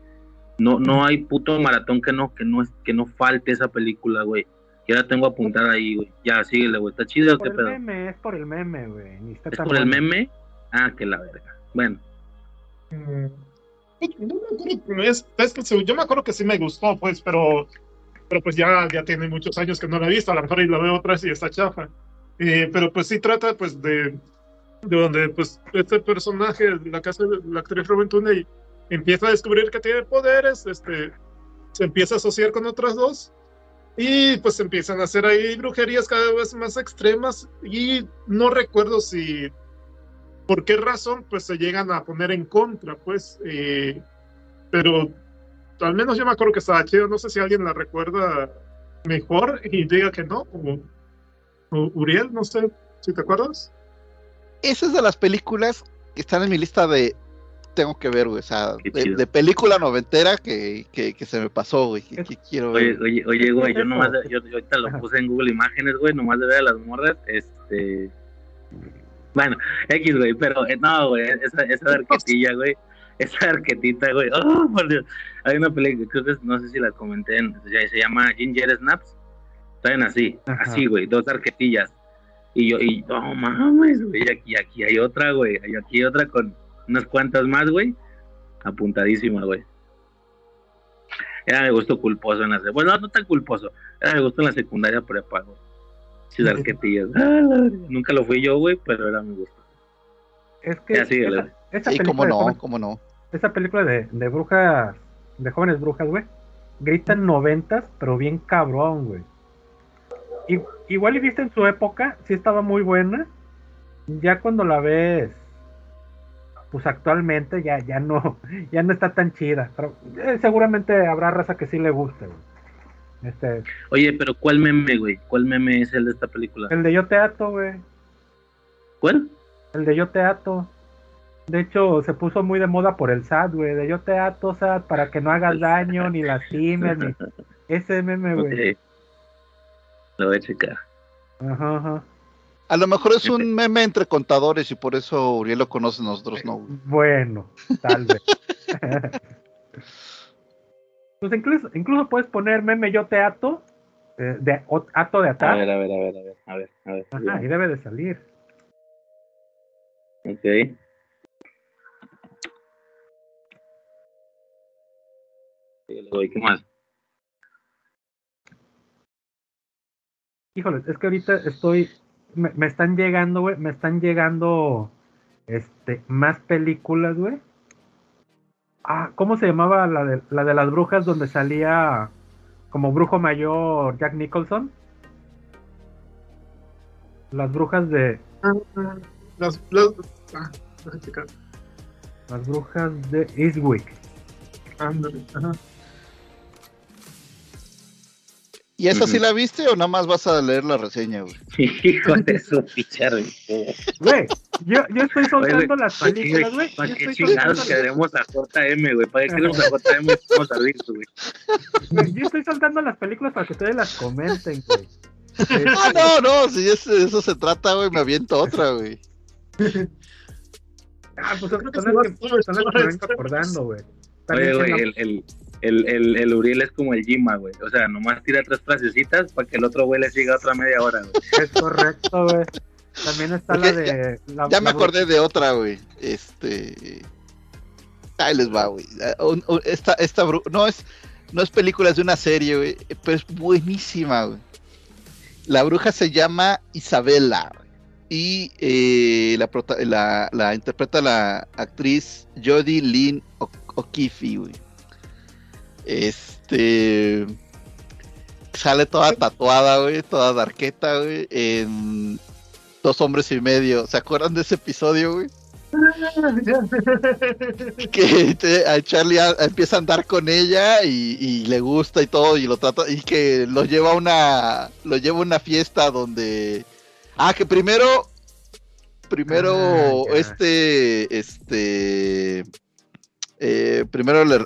No, no hay puto maratón que no, que no, que no falte esa película, güey. Ya la tengo apuntada ahí, güey. Ya, síguele, güey. ¿Está chido o por qué el pedo? meme, es por el meme, güey. ¿Es por el meme? Ah, que la verga. Bueno, Mm, No me acuerdo, es, es que yo me acuerdo que sí me gustó, pues, pero, pero pues ya, ya tiene muchos años que no la he visto, a lo mejor y la veo otra vez y está chafa. Eh, pero pues sí trata pues de donde pues este personaje, la casa la actriz Robin Tunney, empieza a descubrir que tiene poderes, este, se empieza a asociar con otras dos y pues empiezan a hacer ahí brujerías cada vez más extremas y no recuerdo si por qué razón pues se llegan a poner en contra pues eh, pero al menos yo me acuerdo que estaba chido no sé si alguien la recuerda mejor y diga que no o Uriel no sé si te acuerdas Esa es de las películas que están en mi lista de tengo que ver, güey. O sea, de, película noventera que, que, que se me pasó, güey. Que, que quiero oye, ver. oye, oye, güey, yo nomás, de- yo, yo ahorita lo puse en Google Imágenes, güey, nomás de ver a las morras, este... Bueno, X, güey, pero eh, no, güey, esa, esa arquetilla, güey, esa arquetita, güey, oh, por Dios. Hay una película, creo que es- no sé si la comenté, en- se, se llama Ginger Snaps, saben así, Ajá. así, güey, dos arquetillas. Y yo, y no mames, güey, aquí, aquí hay otra, güey, y aquí hay otra con unas cuantas más, güey, apuntadísima, güey. Era mi gusto culposo en la sec- Bueno, no tan culposo. Era mi gusto en la secundaria prepa, güey. Chis arquetillas. Ah. Nunca lo fui yo, güey, pero era mi gusto. Es que Ya, síguele, esa, esa Sí, cómo película, de no, jóvenes- cómo no. esa película de, de brujas, de jóvenes brujas, güey, gritan noventas, pero bien cabrón, güey. Y, igual y viste en su época, sí estaba muy buena. Ya cuando la ves, pues actualmente ya, ya no, ya no está tan chida. Pero eh, seguramente habrá raza que sí le guste, güey. Este, Oye, pero ¿cuál meme, güey? ¿Cuál meme es el de esta película? el de Yo Te Ato, güey. ¿Cuál? El de Yo Te Ato. De hecho, se puso muy de moda por el SAT, güey. De Yo Te Ato, SAT, para que no hagas daño, ni lastimes, ni... Ese meme, güey. Ok. Lo voy a checar. Ajá, ajá. A lo mejor es un meme entre contadores y por eso Uriel lo conoce, nosotros no. güey. Bueno, tal vez. pues incluso, incluso puedes poner meme Yo Te Ato, eh, de o- ato de A atar. ver, a ver, a ver, a ver, a ver, a ver. Ajá, y debe de salir. Ok. ¿Qué más? Híjole, es que ahorita estoy me, me están llegando, güey, me están llegando este, más películas, güey. Ah, ¿cómo se llamaba la de, la de las brujas donde salía como brujo mayor Jack Nicholson? Las brujas de. Las, las, ah. Las brujas de Eastwick. Ajá. ¿Y esa sí la viste o nada más vas a leer la reseña, güey? Hijo de su pichar, güey. Güey, yo, yo estoy soltando las ¿Para qué, películas, güey. ¿Para qué chingados queremos a JM, güey? ¿Para qué queremos a JM? Vamos a ver, güey. güey, Yo estoy soltando las películas para que ustedes las comenten, güey. Ah, no, no, si es- eso se trata, güey, me aviento otra, güey. Ah, pues son Creo que son sí las vas- que, tú son las que me vengo acordando, güey. Oye, güey, el, el, el, el Uriel es como el Jima, güey. O sea, nomás tira tres frasecitas para que el otro güey le siga otra media hora, güey. Es correcto, güey. También está la de. la- Ya me acordé de otra, güey. Este. Ahí les va, güey. Ah, Esta, esta bru- no es, no es película, es de una serie, güey. Pero es buenísima, güey. La bruja se llama Isabela. güey, Y eh, la, prota- la, la interpreta la actriz Jodie Lynn O- O'Keefe, güey. Este. Sale toda tatuada, güey. Toda darqueta, güey. En Dos hombres y medio. ¿Se acuerdan de ese episodio, güey? que te- a Charlie a- empieza a andar con ella y, y le gusta y todo y lo trata y que lo lleva a una lo lleva a una fiesta donde ah que primero primero Ah, este este eh, primero el,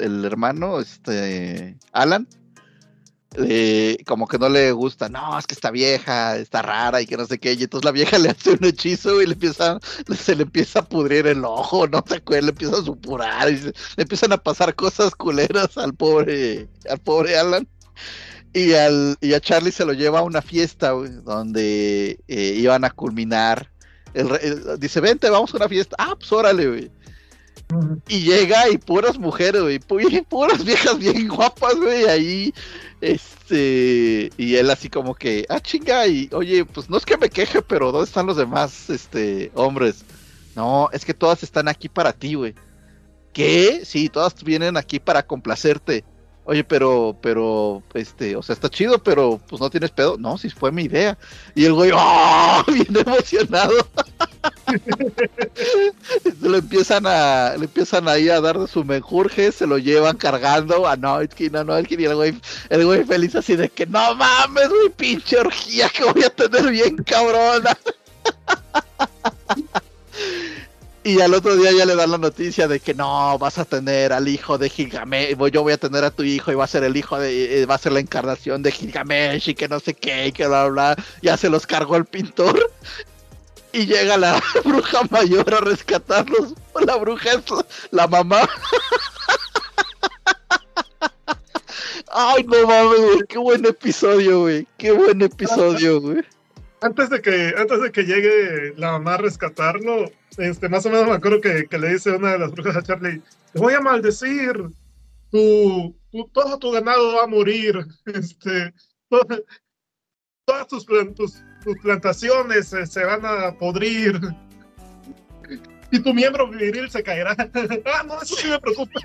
el- hermano este Alan eh, como que no le gusta, no, es que está vieja, está rara y que no sé qué, y entonces la vieja le hace un hechizo y le empieza, se le empieza a pudrir el ojo, no sé qué, le empieza a supurar, y se- le empiezan a pasar cosas culeras al pobre, al pobre Alan. Y, al, y a Charlie se lo lleva a una fiesta, donde eh, iban a culminar. El, el- dice, vente, vamos a una fiesta. Ah, pues órale, güey. Y llega y puras mujeres, güey, pu- puras viejas bien guapas, güey, ahí, este, y él así como que, ah, chinga, y oye, pues no es que me queje, pero ¿dónde están los demás, este, hombres? No, es que todas están aquí para ti, güey. ¿Qué? Sí, todas vienen aquí para complacerte. Oye, pero, pero, este, o sea, está chido, pero pues no tienes pedo. No, si fue mi idea. Y el güey, ¡oh! Bien emocionado. lo empiezan a, le empiezan ahí a dar de su menjurje, se lo llevan cargando a Noitkin, a Noitkin, y el güey, el güey feliz así de que no mames, güey, pinche orgía que voy a tener bien cabrona. Y al otro día ya le dan la noticia de que no, vas a tener al hijo de Gilgamesh, yo voy a tener a tu hijo y va a ser el hijo de, eh, va a ser la encarnación de Gilgamesh y que no sé qué, y que bla, bla. ya se los cargó el pintor. Y llega la bruja mayor a rescatarlos. La bruja es la, mamá. Ay, no mames, güey, qué buen episodio, güey. Qué buen episodio, güey. antes de que antes de que llegue la mamá a rescatarlo, este, más o menos me acuerdo que, que le dice una de las brujas a Charlie, te voy a maldecir, tu, tu- todo tu ganado va a morir, este, to- todas tus, tus, tus plantaciones se, se van a podrir. Y tu miembro viril se caerá. ah, no, eso sí me preocupa.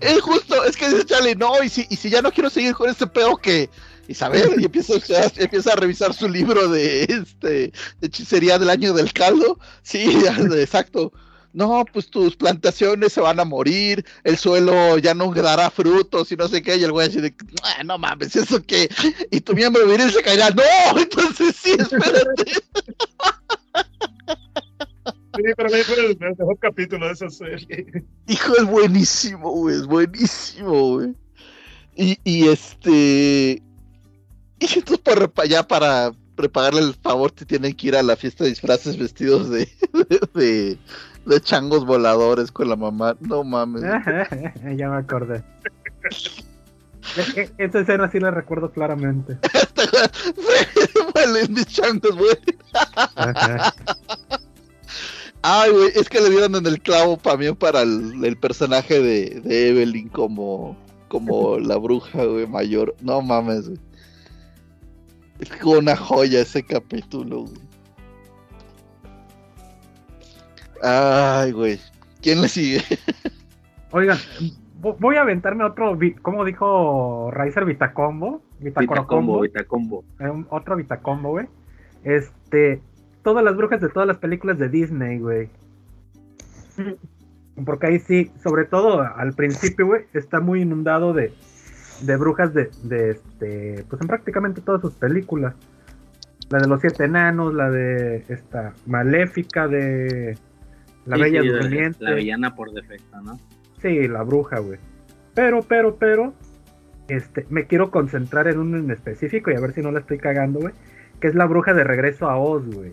Es justo, es que dice Charlie, no, y si, y si ya no quiero seguir con este pedo que. Isabel, y empieza, empieza a revisar su libro de este de hechicería del año del caldo. Sí, exacto. No, pues tus plantaciones se van a morir, el suelo ya no dará frutos y no sé qué. Y el güey así de, "Ah, no mames, ¿eso qué? Y tu miembro viril se caerá. No, entonces sí, espérate. Sí, para mí fue el, mejor capítulo de esa serie. Hijo, es buenísimo, güey, es buenísimo, güey. Y, y este. Y entonces para, ya para prepararle el favor te tienen que ir a la fiesta de disfraces vestidos de, de, de- de changos voladores con la mamá. No mames. ya me acordé. E- e- Esa escena sí la recuerdo claramente. Mis changos, güey. Ay, güey, es que le dieron en el clavo también para el, el personaje de, de Evelyn como, como la bruja, güey, mayor. No mames, güey. Es como una joya ese capítulo, güey. Ay, güey. ¿Quién le sigue? Oigan, vo- voy a aventarme otro, ¿cómo dijo Riser Vitacombo? Vitacombo, Vitacombo. Vitacombo. Eh, otro Vitacombo, güey. Este, todas las brujas de todas las películas de Disney, güey. Porque ahí sí, sobre todo al principio, güey, está muy inundado de, de brujas de, de este, pues en prácticamente todas sus películas. La de los siete enanos, la de esta maléfica de la Sí, bella sí, durmiente. La villana por defecto, ¿no? Sí, la bruja, güey. Pero, pero, pero, este, me quiero concentrar en uno en específico y a ver si no la estoy cagando, güey. Que es la bruja de regreso a Oz, güey.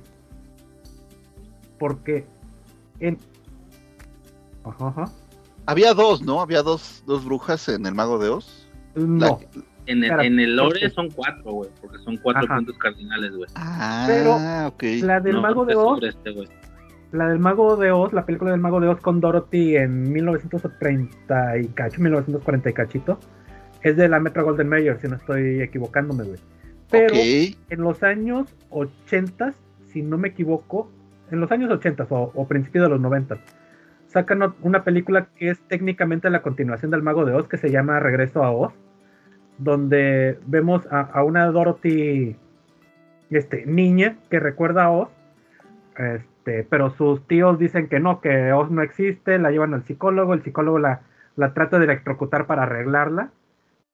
Porque en... Ajá, ajá. Había dos, ¿no? Había dos, dos brujas en el Mago de Oz. La- No, En el, en el lore porque- son cuatro, güey, porque son cuatro Ajá. puntos cardinales, güey. Ah, ok. la del No, mago de Oz, este. La del mago de Oz, la película del mago de Oz con Dorothy en 1930 y cacho, 1940 y cachito, es de la Metro Golden Mayer, si no estoy equivocándome, güey. Pero en los años 80, si no me equivoco, en los años 80 o, o principios de los 90, sacan una película que es técnicamente la continuación del Mago de Oz, que se llama Regreso a Oz, donde vemos a, a una Dorothy este, niña que recuerda a Oz, este, pero sus tíos dicen que no, que Oz no existe, la llevan al psicólogo, el psicólogo la, la trata de electrocutar para arreglarla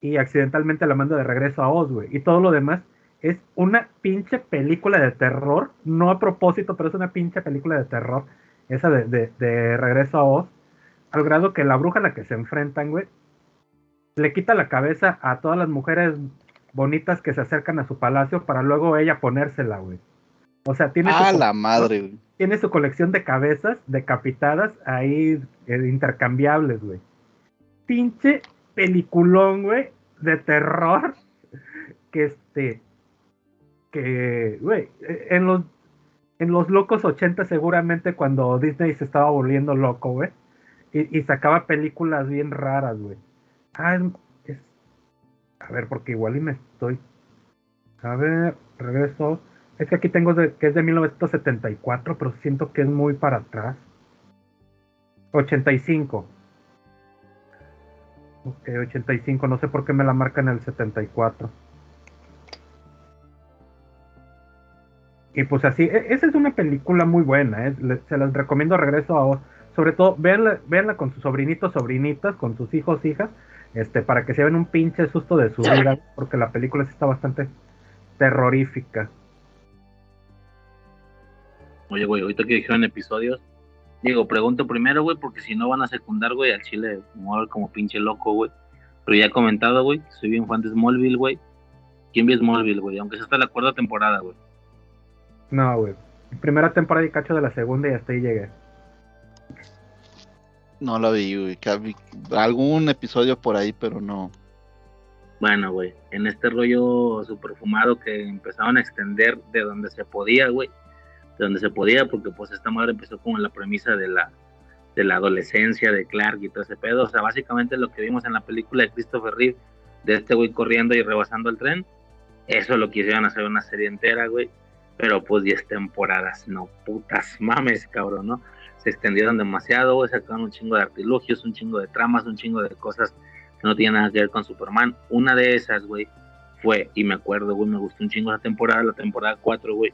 y accidentalmente la manda de regreso a Oz, güey. Y todo lo demás es una pinche película de terror, no a propósito, pero es una pinche película de terror, esa de, de, de regreso a Oz, al grado que la bruja a la que se enfrentan, güey, le quita la cabeza a todas las mujeres bonitas que se acercan a su palacio para luego ella ponérsela, güey. O sea, tiene Ah, su, la madre, güey. tiene su colección de cabezas decapitadas ahí eh, intercambiables, güey. Pinche peliculón, güey, de terror. Que este. Que, güey, eh, en los, en los locos 80 seguramente cuando Disney se estaba volviendo loco, güey. Y, y sacaba películas bien raras, güey. Ah, es- A ver, porque igual y me estoy... A ver, regreso. Es que aquí tengo que es de 1974, pero siento que es muy para atrás. 85. Ok, 85, no sé por qué me la marcan el 74. Y pues así, e- esa es una película muy buena, ¿eh? Se las recomiendo regreso a. Sobre todo, véanla, véanla con sus sobrinitos, sobrinitas, con sus hijos, hijas, este, para que se vean un pinche susto de su vida, porque la película sí está bastante terrorífica. Oye, güey, ahorita que dijeron episodios, digo, pregunto primero, güey, porque si no van a secundar, güey, al chile, me voy a ver como pinche loco, güey. Pero ya he comentado, güey, soy bien fan de Smallville, güey. ¿Quién vio Smallville, güey? Aunque sea hasta la cuarta temporada, güey. No, güey. Primera temporada y cacho de la segunda y hasta ahí llegué. No la vi, güey. Algún episodio por ahí, pero no. Bueno, güey, en este rollo super fumado que empezaron a extender de donde se podía, güey. De donde se podía, porque pues esta madre empezó como la premisa de la, de la adolescencia de Clark y todo ese pedo. O sea, básicamente lo que vimos en la película de Christopher Reeve, de este güey corriendo y rebasando el tren, eso lo quisieron hacer una serie entera, güey. Pero pues 10 temporadas, no putas mames, cabrón, ¿no? Se extendieron demasiado, güey, sacaron un chingo de artilugios, un chingo de tramas, un chingo de cosas que no tienen nada que ver con Superman. Una de esas, güey, fue, y me acuerdo, güey, me gustó un chingo esa temporada, la temporada 4, güey,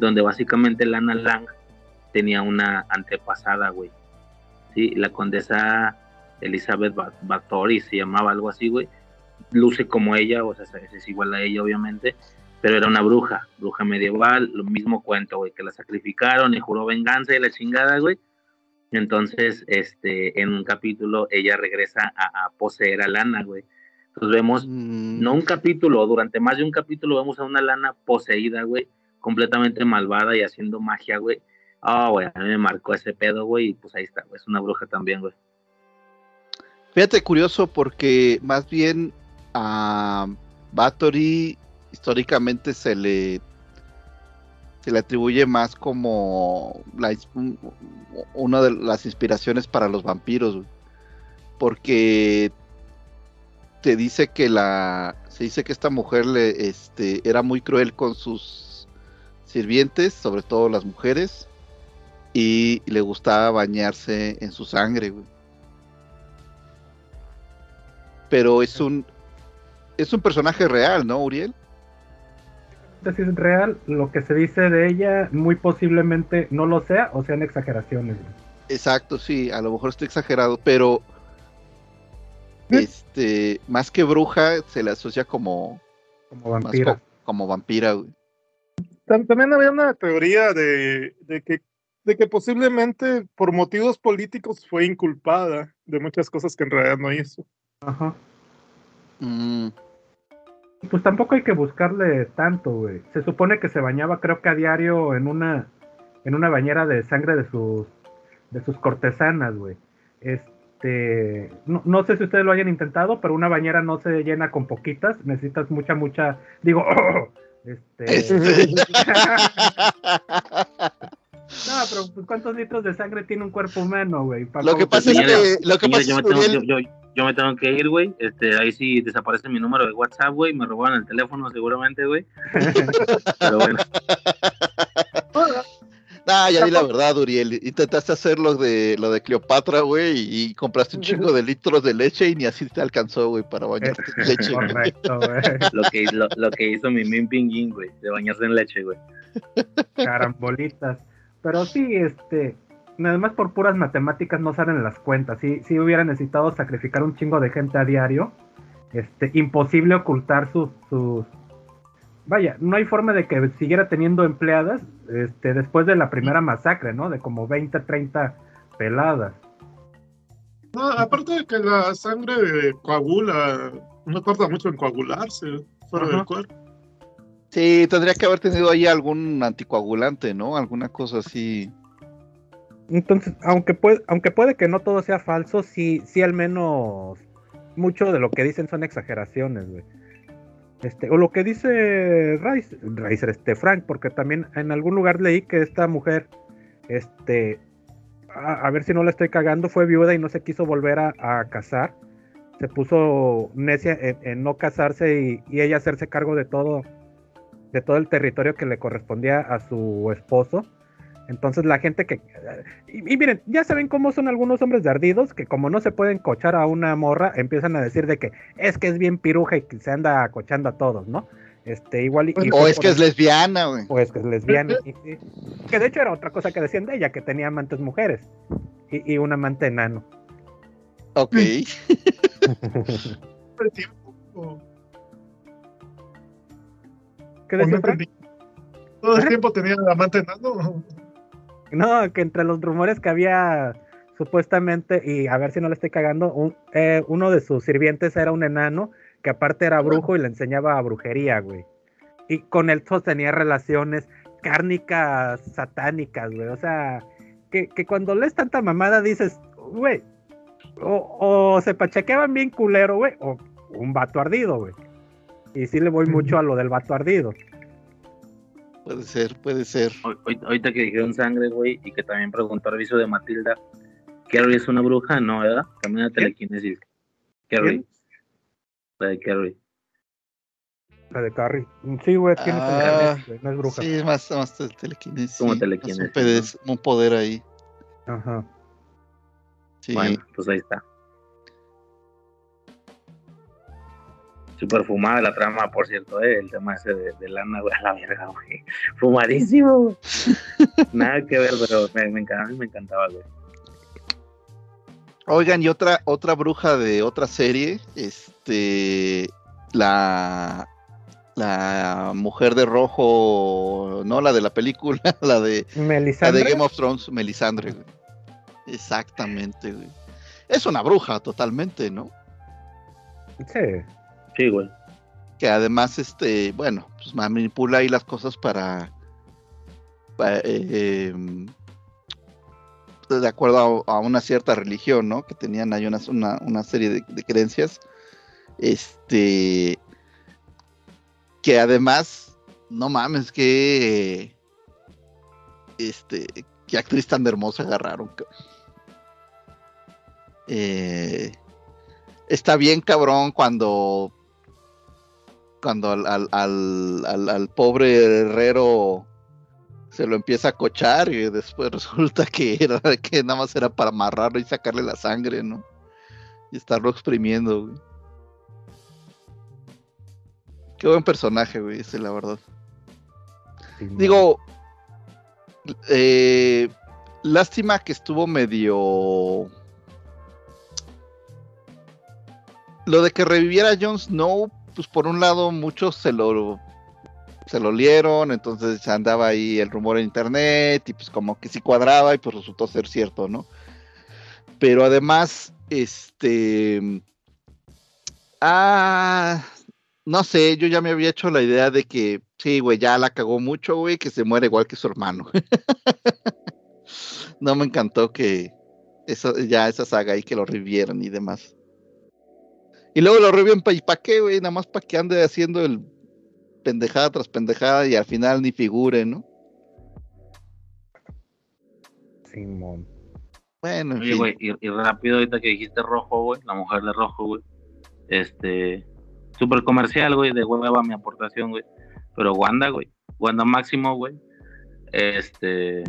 donde básicamente Lana Lang tenía una antepasada, güey. Sí, la condesa Elizabeth Ba- Bathory se llamaba algo así, güey. Luce como ella, o sea, es es igual a ella, obviamente, pero era una bruja, bruja medieval, lo mismo cuento, güey, que la sacrificaron y juró venganza y la chingada, güey. Entonces, este, en un capítulo ella regresa a, a poseer a Lana, güey. Entonces vemos, Mm, no un capítulo, durante más de un capítulo vemos a una Lana poseída, güey, completamente malvada y haciendo magia, güey. Ah, güey, a mí me marcó ese pedo, güey, y pues ahí está, güey, es una bruja también, güey. Fíjate curioso porque más bien a Bathory históricamente se le se le atribuye más como una de las inspiraciones para los vampiros, güey. porque se dice que la se dice que esta mujer le este era muy cruel con sus sirvientes, sobre todo las mujeres, y le gustaba bañarse en su sangre, güey. Pero es un es un personaje real, ¿no, Uriel? Si es real, lo que se dice de ella muy posiblemente no lo sea o sean exageraciones. güey. Exacto, sí, a lo mejor estoy exagerado, pero este, más que bruja, se le asocia como, Como vampira. co- como vampira, güey. Tam- También había una teoría de, de que, de que posiblemente por motivos políticos fue inculpada de muchas cosas que en realidad no hizo. Ajá. Mm, Pues tampoco hay que buscarle tanto, güey. Se supone que se bañaba, creo que a diario, en una, en una bañera de sangre de sus, de sus cortesanas, güey. Este, no, no sé si ustedes lo hayan intentado, pero una bañera no se llena con poquitas. Necesitas mucha, mucha, digo, este, Este. no, pero pues, ¿cuántos litros de sangre tiene un cuerpo humano, güey? Lo que pasa es que, lo que pasa yo, es me que tengo, yo, yo- yo me tengo que ir, güey. Este, ahí sí desaparece mi número de WhatsApp, güey. Me robaron el teléfono seguramente, güey. Pero bueno, Ah, ya di la verdad, Uriel. Intentaste hacer lo de lo de Cleopatra, güey, y compraste un chingo de litros de leche y ni así te alcanzó, güey, para bañarte en leche. Correcto, güey. lo que, lo, lo que hizo mi Min Pinguín, güey, de bañarse en leche, güey. carambolitas. Pero sí, este, nada más por puras matemáticas no salen las cuentas. Si sí hubiera necesitado sacrificar un chingo de gente a diario, este, imposible ocultar sus, sus, vaya, no hay forma de que siguiera teniendo empleadas, este, después de la primera masacre, ¿no? De como 20, 30 peladas. No, aparte de que la sangre coagula, no tarda mucho en coagularse fuera Ajá. del cuerpo. Sí, tendría que haber tenido ahí algún anticoagulante, ¿no? Alguna cosa así. Entonces, aunque puede, aunque puede que no todo sea falso, sí, sí al menos mucho de lo que dicen son exageraciones, güey. Este, o lo que dice Rice, Rice, este Frank, porque también en algún lugar leí que esta mujer, este, a, ver si no la estoy cagando, fue viuda y no se quiso volver a, casar. Se puso necia en, en no casarse y, y ella hacerse cargo de todo, de todo el territorio que le correspondía a su esposo. Entonces la gente que... Y, y miren, ya saben cómo son algunos hombres de ardidos, que como no se pueden cochar a una morra, empiezan a decir de que es que es bien piruja y que se anda cochando a todos, ¿no? Este, igual y... y O fue es que es lesbiana, güey. o es que es lesbiana. y- y- que de hecho era otra cosa que decían de ella, que tenía amantes mujeres. Y, y un amante enano. Ok. Todo el tiempo. o- ¿Qué decía. Todo el tiempo tenía amante enano. No, que entre los rumores que había supuestamente, y a ver si no le estoy cagando, un- eh, uno de sus sirvientes era un enano que aparte era brujo y le enseñaba brujería, güey. Y con él sostenía relaciones cárnicas satánicas, güey. O sea, que, que cuando lees tanta mamada dices, güey, o, o se pachequeaban bien culero, güey, o un vato ardido, güey. Y sí le voy mucho a lo del vato ardido. Puede ser, puede ser. Hoy- hoy- Ahorita que dijeron sangre, güey, y que también preguntó el aviso de Matilda, ¿Carrie es una bruja? No, ¿verdad? También la telequinesis. Carrie. La de Carrie. La de Carrie. Sí, güey, tiene Ah, telequinesis, no es bruja. Sí, es más, más telequinesis. Como telequinesis, más Un, poder, un poder ahí. Ajá. Sí. Bueno, pues ahí está. Super fumada la trama, por cierto, ¿eh? el tema ese de, de lana, güey, a la verga, güey. Fumadísimo. güey. Nada que ver, pero me, me encantaba, me encantaba, güey. Oigan, y otra, otra bruja de otra serie, este, la, la mujer de rojo, no la de la película, la de, la de Game of Thrones, Melisandre, güey. Exactamente, güey. Es una bruja totalmente, ¿no? Sí. Que además, este, bueno, pues manipula ahí las cosas para, pa- eh, em, de acuerdo a, una cierta religión, ¿no? Que tenían ahí unas- una, una serie de, creencias. Este, que además, no mames, que, este, qué actriz tan hermosa agarraron. Eh, está bien cabrón cuando cuando al, al, al, al, pobre herrero se lo empieza a cochar y después resulta que era que nada más era para amarrarlo y sacarle la sangre, ¿no? Y estarlo exprimiendo, güey. Qué buen personaje, güey, ese, la verdad. Digo, eh, lástima que estuvo medio... Lo de que reviviera Jon Snow, pues por un lado muchos se lo se lo lieron, entonces andaba ahí el rumor en internet y pues como que sí cuadraba y pues resultó ser cierto, ¿no? Pero además, este... Ah, no sé, yo ya me había hecho la idea de que sí, güey, ya la cagó mucho, güey, que se muere igual que su hermano. no me encantó que eso, ya esa saga ahí que lo revivieran y demás. Y luego lo reviven para qué, güey, nada más para que ande haciendo el pendejada tras pendejada y al final ni figure, ¿no? Simón. Bueno, Oye, güey, y, rápido ahorita que dijiste rojo, güey, la mujer de rojo, güey. Este, súper comercial, güey, de hueva mi aportación, güey. Pero Wanda, güey, Wanda Máximo, güey. Este,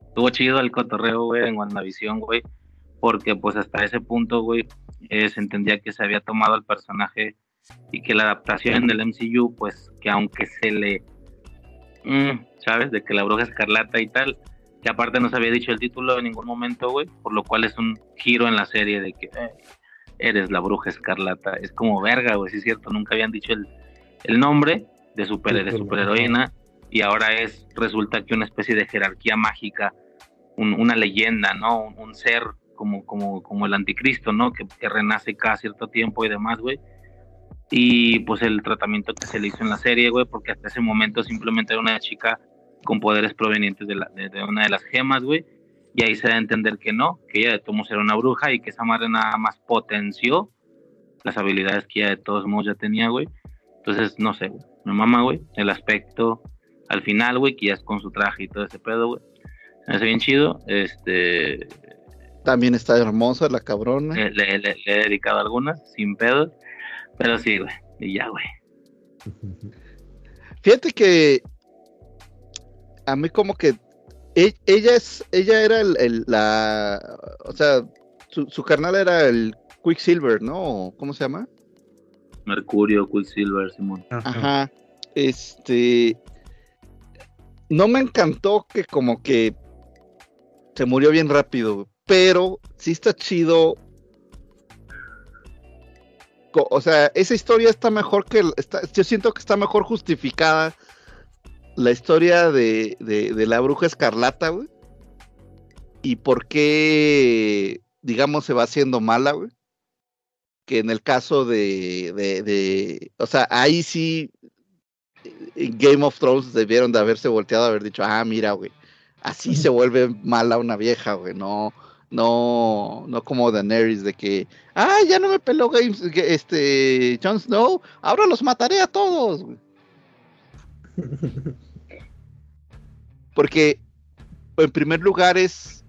estuvo chido el cotorreo, güey, en WandaVision, güey. Porque pues hasta ese punto, güey, eh, se entendía que se había tomado el personaje y que la adaptación del MCU, pues que aunque se le, mm, ¿sabes? De que la bruja escarlata y tal, que aparte no se había dicho el título en ningún momento, güey, por lo cual es un giro en la serie de que eh, eres la bruja escarlata, es como verga, güey, sí es cierto, nunca habían dicho el, el nombre de, super, de superheroína y ahora es, resulta que una especie de jerarquía mágica, una leyenda, ¿no? Un, ser como, como, como el anticristo, ¿no? Que, que renace cada cierto tiempo y demás, güey y pues el tratamiento que se le hizo en la serie, güey, porque hasta ese momento simplemente era una chica con poderes provenientes de, la, de, una de las gemas, güey, y ahí se da a entender que no, que ella de todos modos era una bruja y que esa madre nada más potenció las habilidades que ella de todos modos ya tenía, güey. Entonces, no sé, güey, mi mamá, güey, el aspecto al final, güey, que ya es con su traje y todo ese pedo, güey. Me hace bien chido, este... También está hermosa la cabrona. Le, le he dedicado algunas, sin pedos. Pero sí, güey. Y ya, güey. Fíjate que a mí como que e, ella es, ella era el, la, o sea, su, su, carnal era el Quicksilver, ¿no? ¿Cómo se llama? Mercurio, Quicksilver, Simón. Ajá. Este, no me encantó que como que se murió bien rápido, pero sí está chido o sea, esa historia está mejor que, está, yo siento que está mejor justificada la historia de, la bruja escarlata, güey. Y por qué, digamos, se va haciendo mala, güey. Que en el caso de, de, o sea, ahí sí, en Game of Thrones debieron de haberse volteado, haber dicho, ah, mira, güey, así se vuelve mala una vieja, güey, no, no, no como Daenerys de que, ah, ya no me peló Games, este, Jon Snow, ahora los mataré a todos. Porque, en primer lugar es,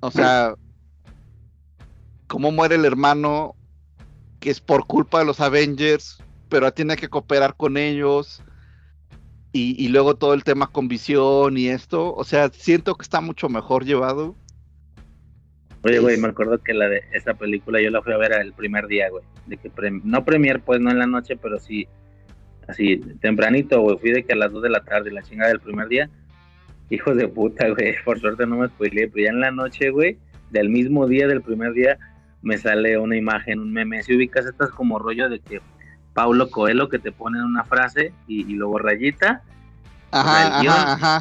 o sea, cómo muere el hermano, que es por culpa de los Avengers, pero tiene que cooperar con ellos. Y, y luego todo el tema con visión y esto, o sea, siento que está mucho mejor llevado Oye, güey, me acuerdo que la de esa película yo la fui a ver el primer día, güey. De que no premier, pues no en la noche, pero sí así tempranito, güey. Fui de que a las 2 de la tarde, la chingada del primer día. Hijos de puta, güey. Por suerte no me spoileé, pero ya en la noche, güey, del mismo día, del primer día, me sale una imagen, un meme. Si ubicas estas como rollo de que Paulo Coelho que te ponen una frase y, luego rayita. Ajá, ajá, ajá.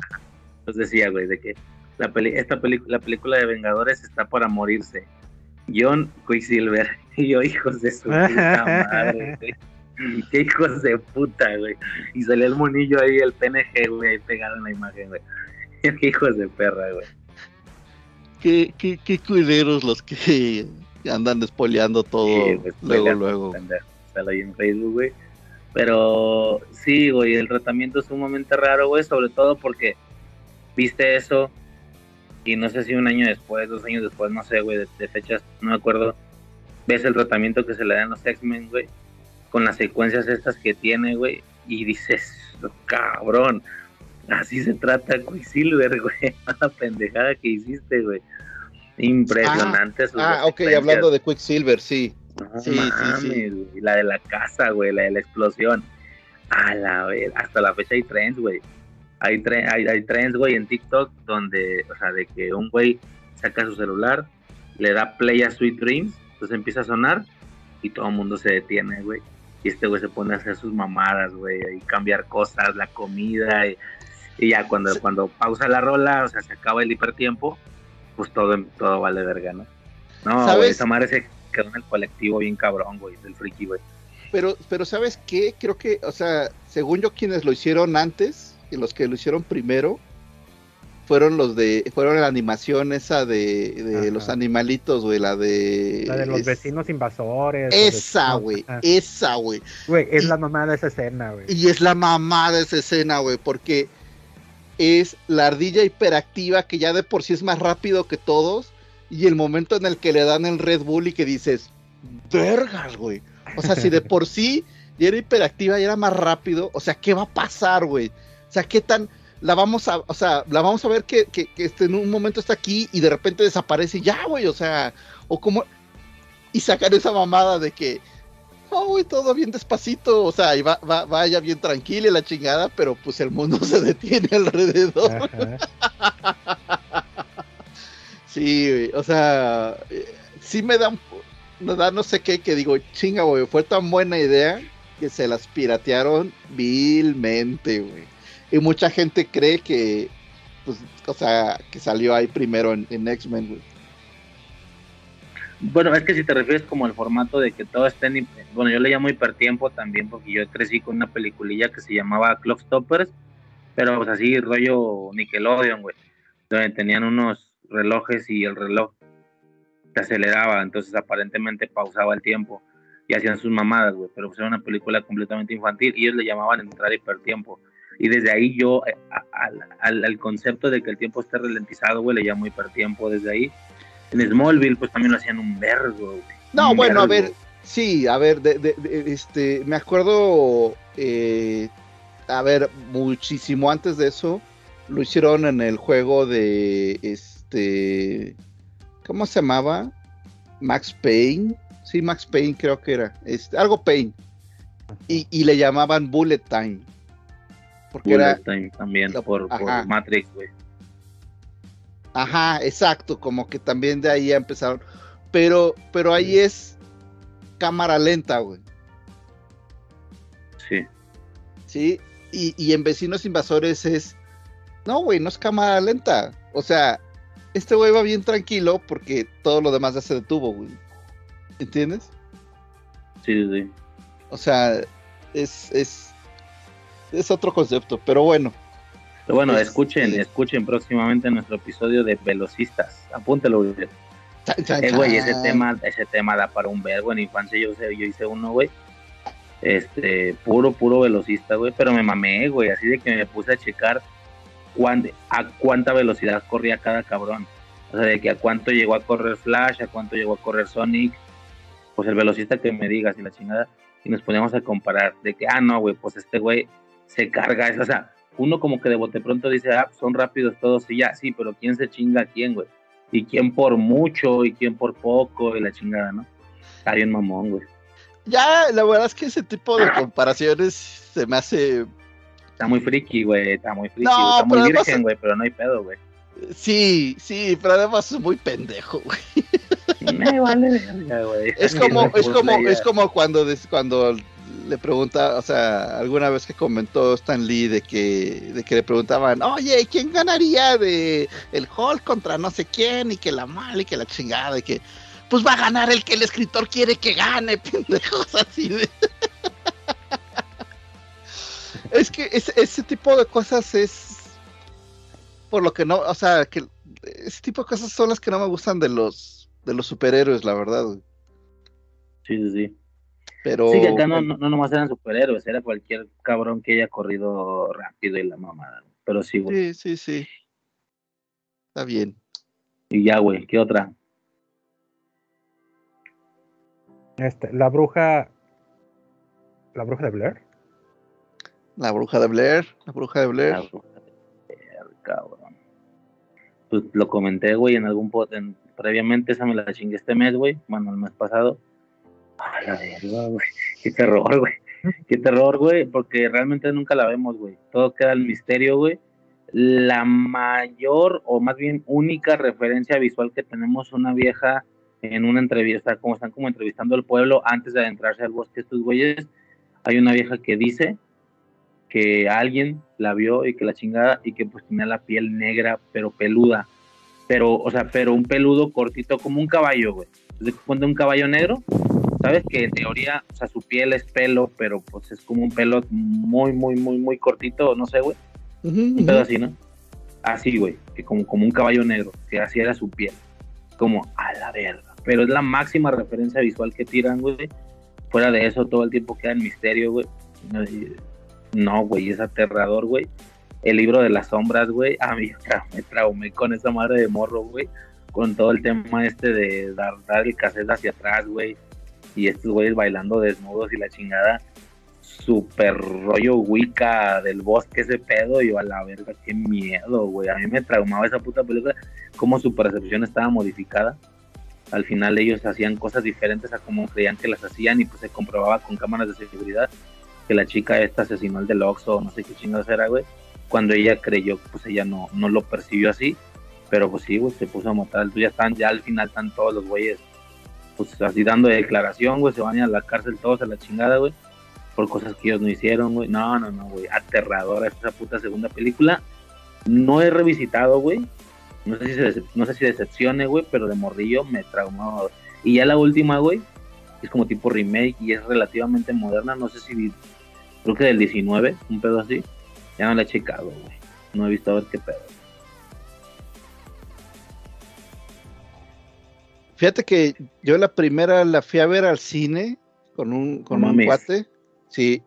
Pues decía, güey, de que la, esta la película de Vengadores está para morirse. John Quicksilver. Y yo, hijos de su puta madre, Qué hijos de puta, güey. Y salió el monillo ahí, el PNG, güey, ahí pegado en la imagen, güey. Qué hijos de perra, güey. Qué, qué, qué cuideros los que andan despoleando todo luego, luego. Está ahí en Facebook, güey. Pero sí, güey, el tratamiento es sumamente raro, güey, sobre todo porque viste eso y no sé si un año después, dos años después, no sé, güey, de, fechas, no me acuerdo, ves el tratamiento que se le dan los X-Men, güey, con las secuencias estas que tiene, güey, y dices, cabrón, así se trata Quicksilver, güey, la pendejada que hiciste, güey. Impresionante. Ah, ah ok, hablando de Quicksilver, sí. sí, sí, sí. La de la casa, güey, la de la explosión. A la vez, hasta la fecha hay trends, güey. Hay, hay, hay trends, güey, en TikTok donde, o sea, de que un güey saca su celular, le da play a Sweet Dreams, entonces empieza a sonar y todo el mundo se detiene, güey. Y este güey se pone a hacer sus mamadas, güey, y cambiar cosas, la comida, y, ya cuando, cuando pausa la rola, o sea, se acaba el hipertiempo, pues todo, todo vale verga, ¿no? No, güey, esa madre se quedó en el colectivo bien cabrón, güey, del friki, güey. Pero, pero ¿sabes qué? Creo que, o sea, según yo, quienes lo hicieron antes y los que lo hicieron primero, fueron los de, fueron la animación esa de, los animalitos, güey, la de... La de los vecinos invasores. Esa, güey, esa, güey. Güey, es la mamada de esa escena, güey. Y es la mamada de esa escena, güey, porque es la ardilla hiperactiva que ya de por sí es más rápido que todos y el momento en el que le dan el Red Bull y que dices, vergas, güey. O sea, si de por sí ya era hiperactiva y era más rápido, o sea, ¿qué va a pasar, güey? O sea, ¿qué tan la vamos a, o sea, la vamos a ver que, que, este, en un momento está aquí y de repente desaparece ya, güey, o sea, o como, y sacar esa mamada de que, oh, güey, todo bien despacito, o sea, y va, va, vaya bien tranquila la chingada, pero pues el mundo se detiene alrededor. sí, güey, o sea, sí me da, me da no sé qué, que digo, chinga, güey, fue tan buena idea que se las piratearon vilmente, güey. Y mucha gente cree que, pues, o sea, que salió ahí primero en, X-Men, Bueno, es que si te refieres como al formato de que todo esté en... Bueno, yo le llamo hipertiempo también porque yo crecí con una peliculilla que se llamaba Clock Stoppers, pero pues así rollo Nickelodeon, güey, donde tenían unos relojes y el reloj se aceleraba, entonces aparentemente pausaba el tiempo y hacían sus mamadas, güey, pero pues era una película completamente infantil y ellos le llamaban entrar hipertiempo. Y desde ahí yo, eh, al, concepto de que el tiempo esté ralentizado, güey, le llamo hipertiempo desde ahí. En Smallville, pues también lo hacían un vergo, güey. No, bueno, a ver, sí, a ver, de, este, me acuerdo, eh, a ver, muchísimo antes de eso, lo hicieron en el juego de, este, ¿cómo se llamaba? Max Payne. Sí, Max Payne creo que era. Este, algo Payne. Y, y le llamaban Bullet Time. Porque era también por, Matrix, güey. Ajá, exacto, como que también de ahí empezaron. Pero, pero ahí es cámara lenta, güey. Sí. Sí, y, y en Vecinos Invasores es. No, güey, no es cámara lenta. O sea, este güey va bien tranquilo porque todo lo demás ya se detuvo, güey. ¿Entiendes? Sí, sí. O sea, es, es, es otro concepto, pero bueno. bueno, escuchen, escuchen próximamente nuestro episodio de Velocistas. Apúntelo, güey. Eh, güey, ese tema, ese tema da para un vergo. En infancia yo, yo hice uno, güey. Este, puro, puro velocista, güey. Pero me mamé, güey. Así de que me puse a checar a cuánta velocidad corría cada cabrón. O sea, de que a cuánto llegó a correr Flash, a cuánto llegó a correr Sonic. Pues el velocista que me digas y la chingada. Y nos poníamos a comparar de que, ah, no, güey, pues este güey se carga eso. O sea, uno como que de bote pronto dice, ah, son rápidos todos y ya, sí, pero ¿quién se chinga a quién, güey? Y quién por mucho y quién por poco y la chingada, ¿no? Está bien mamón, güey. Ya, la verdad es que ese tipo de comparaciones se me hace... Está muy friki, güey, está muy friki, está muy virgen, güey, pero no hay pedo, güey. Sí, sí, pero además es muy pendejo, güey. Me vale güey. Es como, es como, es como cuando, cuando le pregunta, o sea, alguna vez que comentó Stan Lee de que, de que le preguntaban, oye, ¿quién ganaría de el Hulk contra no sé quién? Y que la mal y que la chingada, y que pues va a ganar el que el escritor quiere que gane, pendejos así de. es que ese tipo de cosas es por lo que no, o sea, que ese tipo de cosas son las que no me gustan de los de los superhéroes, la verdad. Sí, sí, sí. Pero... Sí, que acá no, no, nomás eran superhéroes, era cualquier cabrón que haya corrido rápido y la mamada. Pero sí, güey. Sí, sí, sí. Está bien. Y ya, güey, ¿qué otra? Este, la bruja. La bruja de Blair. La bruja de Blair, la bruja de Blair. La bruja de Blair, cabrón. Pues lo comenté, güey, en algún pod, en, previamente, esa me la chingué este mes, güey, bueno, el mes pasado. A la verga, güey. Qué terror, güey. Qué terror, güey, porque realmente nunca la vemos, güey. Todo queda el misterio, güey. La mayor, o más bien única referencia visual que tenemos una vieja en una entrevista, como están como entrevistando al pueblo antes de adentrarse al bosque estos güeyes, hay una vieja que dice que alguien la vio y que la chingada y que pues tenía la piel negra pero peluda, pero o sea, pero un peludo cortito como un caballo, güey. Entonces, cuando un caballo negro, sabes que en teoría, o sea, su piel es pelo, pero pues es como un pelo muy muy muy muy cortito, no sé, güey. Un pedo así, ¿no? Así, güey, que como como un caballo negro, que así era su piel. Como a la verga pero es la máxima referencia visual que tiran, güey. Fuera de eso, todo el tiempo queda en misterio, güey. No, güey, es aterrador, güey. El libro de las sombras, güey. A mí me traumé con esa madre de morro, güey. Con todo el tema este de dar, dar el cassette hacia atrás, güey. Y estos güeyes bailando desnudos y la chingada. Super rollo Wicca del bosque ese pedo. Y a la verga, qué miedo, güey. A mí me traumaba esa puta película. Como su percepción estaba modificada al final ellos hacían cosas diferentes a como creían que las hacían y pues se comprobaba con cámaras de seguridad que la chica esta asesinó al del Oxxo, no sé qué chingados era, güey. Cuando ella creyó, pues ella no, no lo percibió así, pero pues sí, güey, se puso a matar. Ya están, ya al final están todos los güeyes, pues así dando declaración, güey, se van a la cárcel todos a la chingada, güey, por cosas que ellos no hicieron, güey. No, no, no, güey, aterradora esa puta segunda película. No he revisitado, güey, no sé si, no sé si decepcione, güey, pero de morrillo me traumó. Y ya la última, güey, es como tipo remake y es relativamente moderna. No sé si, creo que del 19, un pedo así. Ya no la he checado, güey. No he visto a ver qué pedo. Fíjate que yo la primera la fui a ver al cine con un, con un cuate. Sí,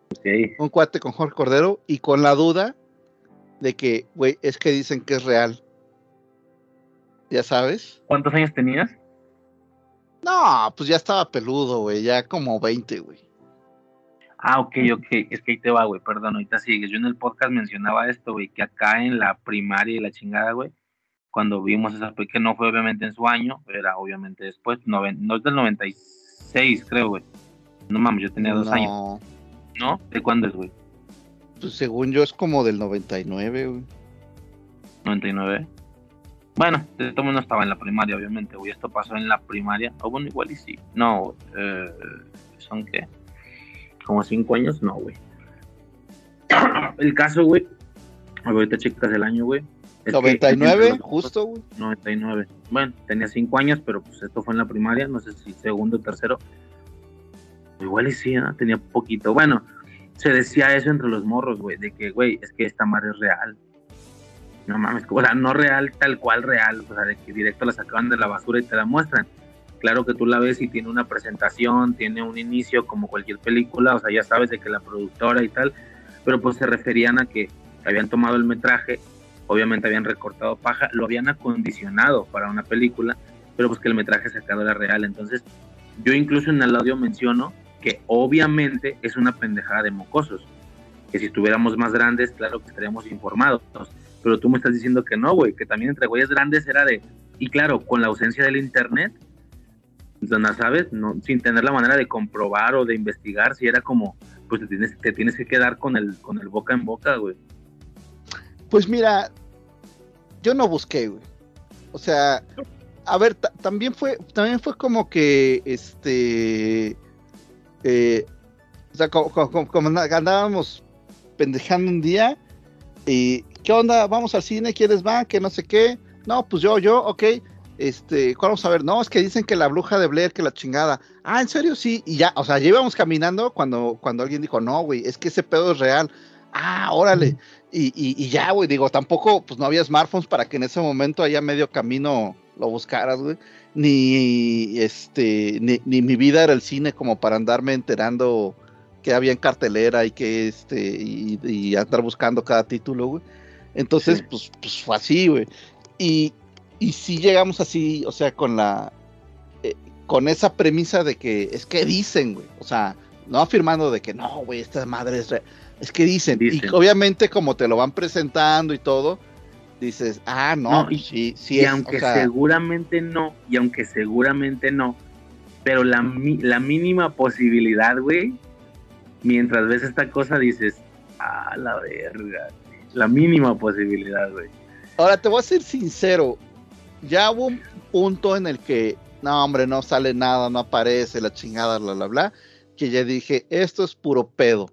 un cuate con Jorge Cordero y con la duda de que, güey, es que dicen que es real ya sabes. ¿Cuántos años tenías? No, pues ya estaba peludo, güey, ya como 20, güey. Ah, ok, ok, es que ahí te va, güey, perdón, ahorita sigues. Yo en el podcast mencionaba esto, güey, que acá en la primaria y la chingada, güey, cuando vimos esa, que no fue obviamente en su año, era obviamente después, no, no es del 96, creo, güey. No mames, yo tenía dos años. ¿No? ¿De cuándo es, güey? Pues según yo es como del 99, güey. ¿99? Bueno, de todo no estaba en la primaria, obviamente, güey. Esto pasó en la primaria. O bueno, igual y sí. No, eh, ¿son qué? Como cinco años, no, güey. El caso, güey. Ahorita checas el año, güey. 99, justo, güey. 99. Bueno, tenía cinco años, pero pues esto fue en la primaria, no sé si segundo tercero. Igual y sí, ¿no? tenía poquito. Bueno, se decía eso entre los morros, güey, de que, güey, es que esta madre es real no mames, o sea, no real, tal cual real, o sea, de que directo la sacaban de la basura y te la muestran. Claro que tú la ves y tiene una presentación, tiene un inicio como cualquier película, o sea, ya sabes de que la productora y tal, pero pues se referían a que habían tomado el metraje, obviamente habían recortado paja, lo habían acondicionado para una película, pero pues que el metraje sacado era real. Entonces, yo incluso en el audio menciono que obviamente es una pendejada de mocosos, que si estuviéramos más grandes, claro que estaríamos informados pero tú me estás diciendo que no, güey, que también entre güeyes grandes era de, y claro, con la ausencia del internet, no sabes, no, sin tener la manera de comprobar o de investigar, si era como, pues te tienes, te tienes que quedar con el, con el boca en boca, güey. Pues mira, yo no busqué, güey. O sea, a ver, también fue, también fue como que, este, eh, o sea, como, andábamos pendejando un día y ¿qué onda? Vamos al cine, ¿quiénes van? Que no sé qué. No, pues yo, yo, ok. Este, ¿cuál vamos a ver? No, es que dicen que la bruja de Blair, que la chingada. Ah, ¿en serio? Sí. Y ya, o sea, ya íbamos caminando cuando, cuando alguien dijo, no, güey, es que ese pedo es real. Ah, órale. Y, y, ya, güey, digo, tampoco, pues no había smartphones para que en ese momento allá medio camino lo buscaras, güey. Ni, este, ni, ni mi vida era el cine como para andarme enterando que había en cartelera y que, este, y, y andar buscando cada título, güey. Entonces, pues, pues fue así, güey. Y, y si llegamos así, o sea, con la. Eh, con esa premisa de que es que dicen, güey. O sea, no afirmando de que no, güey, esta madre es re- Es que dicen, Dicen. y obviamente como te lo van presentando y todo, dices, ah, no, No, y- sí, sí y es, aunque o sea, seguramente no, y aunque seguramente no, pero la, la mínima posibilidad, güey, mientras ves esta cosa dices, ah, la verga, la mínima posibilidad, güey. Ahora te voy a ser sincero, ya hubo un punto en el que, no, hombre, no sale nada, no aparece la chingada, bla, bla, bla, que ya dije, esto es puro pedo.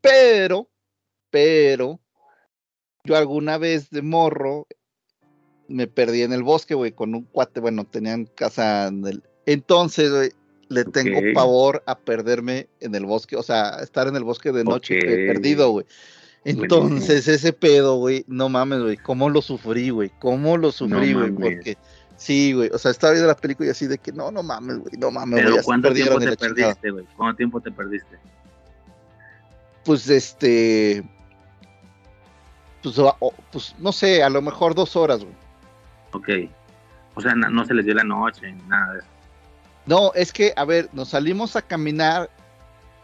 Pero, pero, yo alguna vez de morro me perdí en el bosque, güey, con un cuate, bueno, tenían casa en el... Entonces, güey, le tengo pavor a perderme en el bosque, o sea, estar en el bosque de noche perdido, güey. Entonces, ese pedo, güey, no mames, güey, cómo lo sufrí, güey, cómo lo sufrí, güey, porque sí, güey, o sea, estaba viendo la película y así de que no, no mames, güey, no mames, güey, Pero ¿cuánto tiempo te perdiste, güey? ¿Cuánto tiempo te perdiste? Pues este, pues, o- pues no sé, a lo mejor dos horas, güey. Ok. O sea, no se les dio la noche, nada de eso. No, es que, a ver, nos salimos a caminar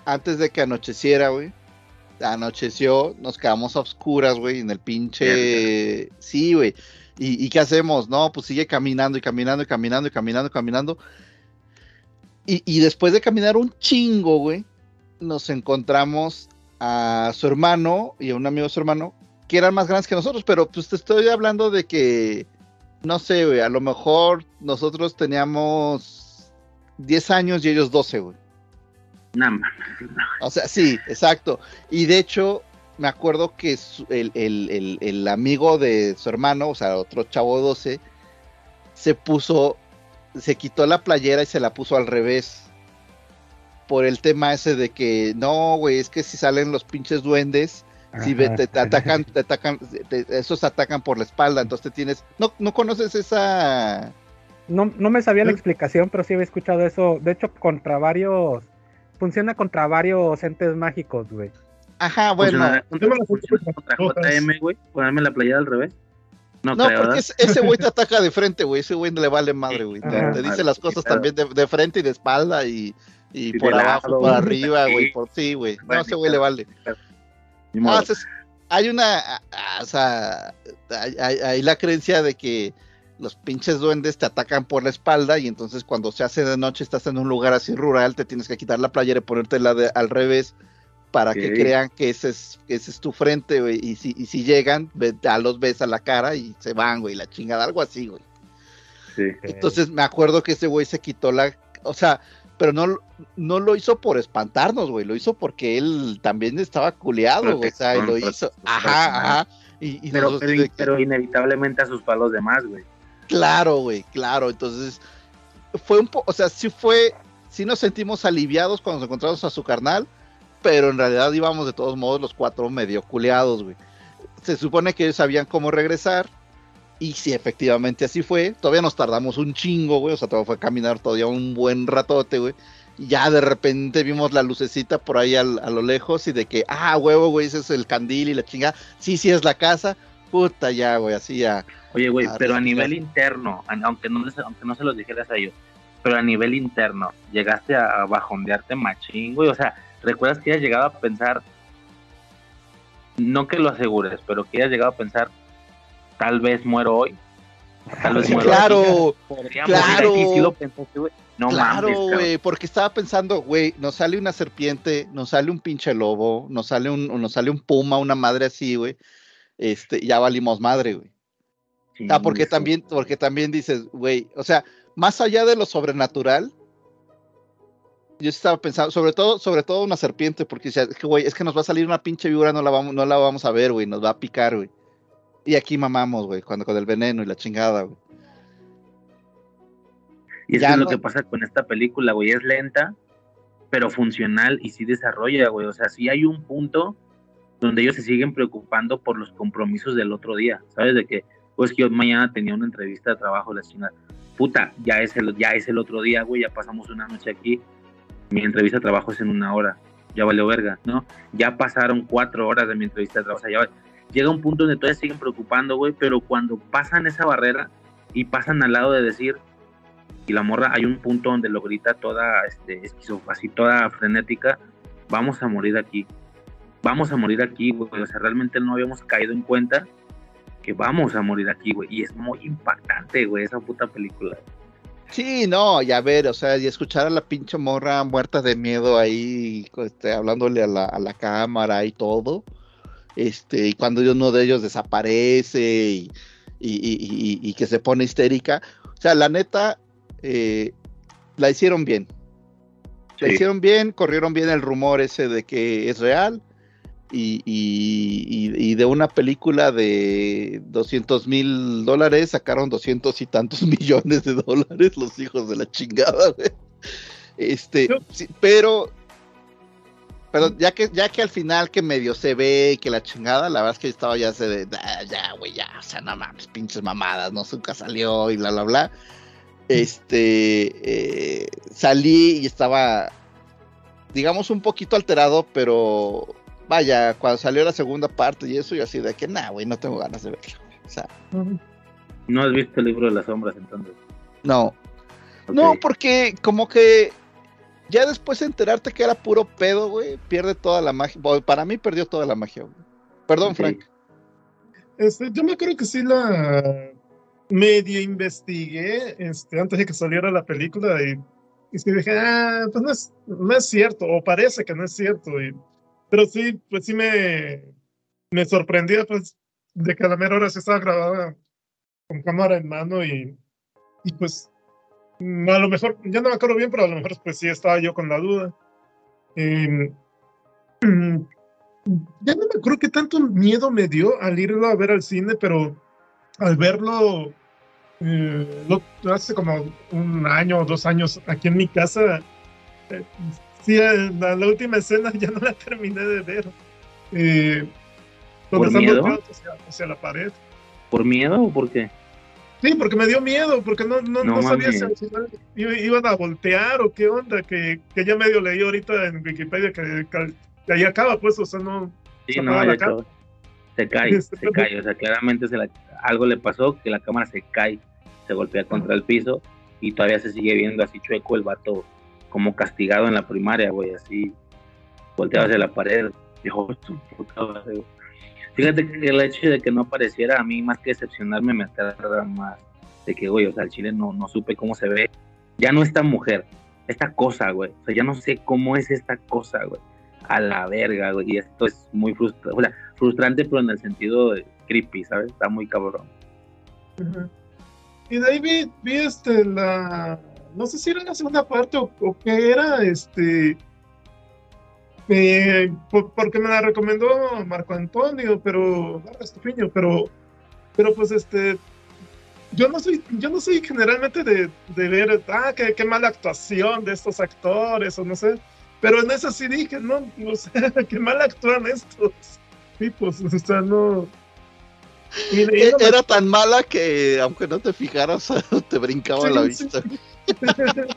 antes de que anocheciera, güey. Anocheció, nos quedamos a oscuras, güey, en el pinche... Sí, güey. ¿Y, ¿Y qué hacemos? No, pues sigue caminando y caminando y caminando y caminando y caminando. Y, y después de caminar un chingo, güey, nos encontramos a su hermano y a un amigo de su hermano, que eran más grandes que nosotros, pero pues te estoy hablando de que, no sé, güey, a lo mejor nosotros teníamos 10 años y ellos 12, güey. Nada más. O sea, sí, exacto. Y de hecho, me acuerdo que su- el, el- el- el amigo de su hermano, o sea, otro chavo 12, se puso, se quitó la playera y se la puso al revés. Por el tema ese de que, no, güey, es que si salen los pinches duendes, si te, te atacan, te atacan, te- esos atacan por la espalda, entonces te tienes, no, no conoces esa, No, no me sabía la explicación, pero sí había escuchado eso. De hecho, contra varios. Funciona contra varios entes mágicos, güey. ajá, bueno, ¿Funcionará contra, Yo me la funciona contra. JM, güey? ¿Ponerme la playera al revés? No, No, creo, porque ¿verdad? ese- güey te ataca de frente, güey. Ese güey no le vale madre, güey. Te, dice las cosas también de, de frente y de espalda y, y por abajo, lado, arriba, güey. Por sí, güey. No, ese güey le vale. Ah, hay una, ah, o sea, hay, hay- hay la creencia de que los pinches duendes te atacan por la espalda y entonces cuando se hace de noche estás en un lugar así rural, te tienes que quitar la playera y ponértela de, al revés para que crean que ese es, que ese es tu frente, güey. Y si, y si llegan, ve- ya los ves a la cara y se van, güey, la chingada, algo así, güey. Sí. Entonces me acuerdo que ese güey se quitó la, o sea, pero no, no lo hizo por espantarnos, güey, lo hizo porque él también estaba culeado, güey, o sea, y lo hizo, ajá, ajá, y, y Pero, nosotros pero, de que- pero inevitablemente asusó a los demás, güey. claro, güey, claro, entonces fue un poco, o sea, sí fue, sí nos sentimos aliviados cuando nos encontramos a su carnal, pero en realidad íbamos de todos modos los cuatro medio culeados, güey. Se supone que ellos sabían cómo regresar, y si efectivamente así fue, todavía nos tardamos un chingo, güey, o sea, todavía fue a caminar todavía un buen ratote, güey. Y ya de repente vimos la lucecita por ahí al- a lo lejos y de que, ah, huevo, güey, ese es el candil y la chingada. Sí, sí es la casa. Puta ya, güey, así ya. Oye, güey, pero a sí, nivel ya. interno, aunque no, les- aunque no se los dijeras a ellos, pero a nivel interno, llegaste a, bajondearte machín, güey. O sea, ¿recuerdas que hayas llegado a pensar, no que lo asegures, pero que hayas llegado a pensar, tal vez muero hoy? Tal vez muero claro, Podría claro. aquí, sí lo pensaste, güey. No claro, güey, porque estaba pensando, güey, nos sale una serpiente, nos sale un pinche lobo, nos sale un, nos sale un puma, una madre así, güey. Este, ya valimos madre, güey. Ah, porque también, porque también dices, güey, o sea, más allá de lo sobrenatural, yo estaba pensando, sobre todo, sobre todo una serpiente, porque decía, es que, güey, es que nos va a salir una pinche víbora, no la vamos, no la vamos a ver, güey, nos va a picar, güey. Y aquí mamamos, güey, cuando con el veneno y la chingada, güey. Y es Ya es no- lo que pasa con esta película, güey, es lenta, pero funcional y sí desarrolla, güey. O sea, sí hay un punto donde ellos se siguen preocupando por los compromisos del otro día, ¿sabes? De que, pues que yo mañana tenía una entrevista de trabajo, la chingada. Puta, ya es el, ya es el otro día, güey, ya pasamos una noche aquí. Mi entrevista de trabajo es en una hora, ya valió verga, ¿no? Ya pasaron cuatro horas de mi entrevista de trabajo, o sea, ya va- llega un punto donde todavía siguen preocupando, güey, pero cuando pasan esa barrera y pasan al lado de decir, y la morra hay un punto donde lo grita toda este así toda frenética, vamos a morir aquí. Vamos a morir aquí, güey. O sea, realmente no habíamos caído en cuenta que vamos a morir aquí, güey. Y es muy impactante, güey, esa puta película. Sí, no, y a ver, o sea, y escuchar a la pinche morra muerta de miedo ahí, este, hablándole a la, a la cámara y todo. Este, y cuando uno de ellos desaparece y, y, y, y que se pone histérica. O sea, la neta, eh, la hicieron bien. La Sí. hicieron bien, corrieron bien el rumor ese de que es real. Y, y- y- y de una película de 200 mil dólares sacaron 200 y tantos millones de dólares los hijos de la chingada, güey. Este, sí, pero, pero ya que, ya que al final que medio se ve y que la chingada, la verdad es que yo estaba ya se de, "Ah, ya, güey, ya, o sea, no mames, pinches mamadas, no, nunca salió y bla, bla, bla. Este, eh, salí y estaba, digamos, un poquito alterado, pero vaya, cuando salió la segunda parte y eso, yo así de que, nah, güey, no tengo ganas de verlo. O sea, No has visto el libro de las sombras entonces. no. No, porque como que ya después de enterarte que era puro pedo, güey, pierde toda la magia. Bueno, para mí perdió toda la magia, güey. Perdón. Frank. Este, yo me acuerdo que sí la medio investigué este, antes de que saliera la película y, y sí dije, ah, pues no es, no es cierto, o parece que no es cierto. y- pero sí, pues sí me, me sorprendía pues de que a la mera hora se estaba grabada con cámara en mano y, y pues a lo mejor, ya no me acuerdo bien, pero a lo mejor pues sí estaba yo con la duda. Em, ya no me acuerdo qué tanto miedo me dio al irlo a ver al cine, pero al verlo eh, lo- hace como un año o dos años aquí en mi casa, eh, sí, eh, la, la última escena ya no la terminé de ver. Eh, ¿Por miedo? hacia, hacia la pared. ¿Por miedo o por qué? Sí, porque me dio miedo, porque no, no, No no sabía si iban a voltear o qué onda, que, que ya medio leí ahorita en Wikipedia que, que, ahí acaba, pues, o sea, no, Sí, Se no, la acabó. Se cae, Este, se cae. O sea, claramente se la- algo le pasó que la cámara se cae, se golpea contra el piso y todavía se sigue viendo así chueco el vato como castigado en la primaria, güey, así volteado hacia la pared. Dijo, "Su puta güey". Fíjate que el hecho de que no apareciera a mí, más que decepcionarme, me aterra más. De que, güey, o sea, el chile no, no supe cómo se ve. Ya no esta mujer, esta cosa, güey. O sea, ya no sé cómo es esta cosa, güey. A la verga, güey. Y esto es muy frustrante. O sea, frustrante, pero en el sentido de creepy, ¿sabes? Está muy cabrón. Y de ahí vi, vi este, la. No sé si era la segunda parte o, o qué era, este. Eh, por- porque me la recomendó Marco Antonio, pero. Vargas Tupiño, pero. Pero pues este. Yo no soy, yo no soy generalmente de, de ver, ah, qué, qué mala actuación de estos actores, o no sé. Pero en esa sí dije, no, o sea, qué mal actúan estos tipos, o sea, no. Y- E- no me- Era tan mala que aunque no te fijaras, te brincaba Sí, la sí. vista.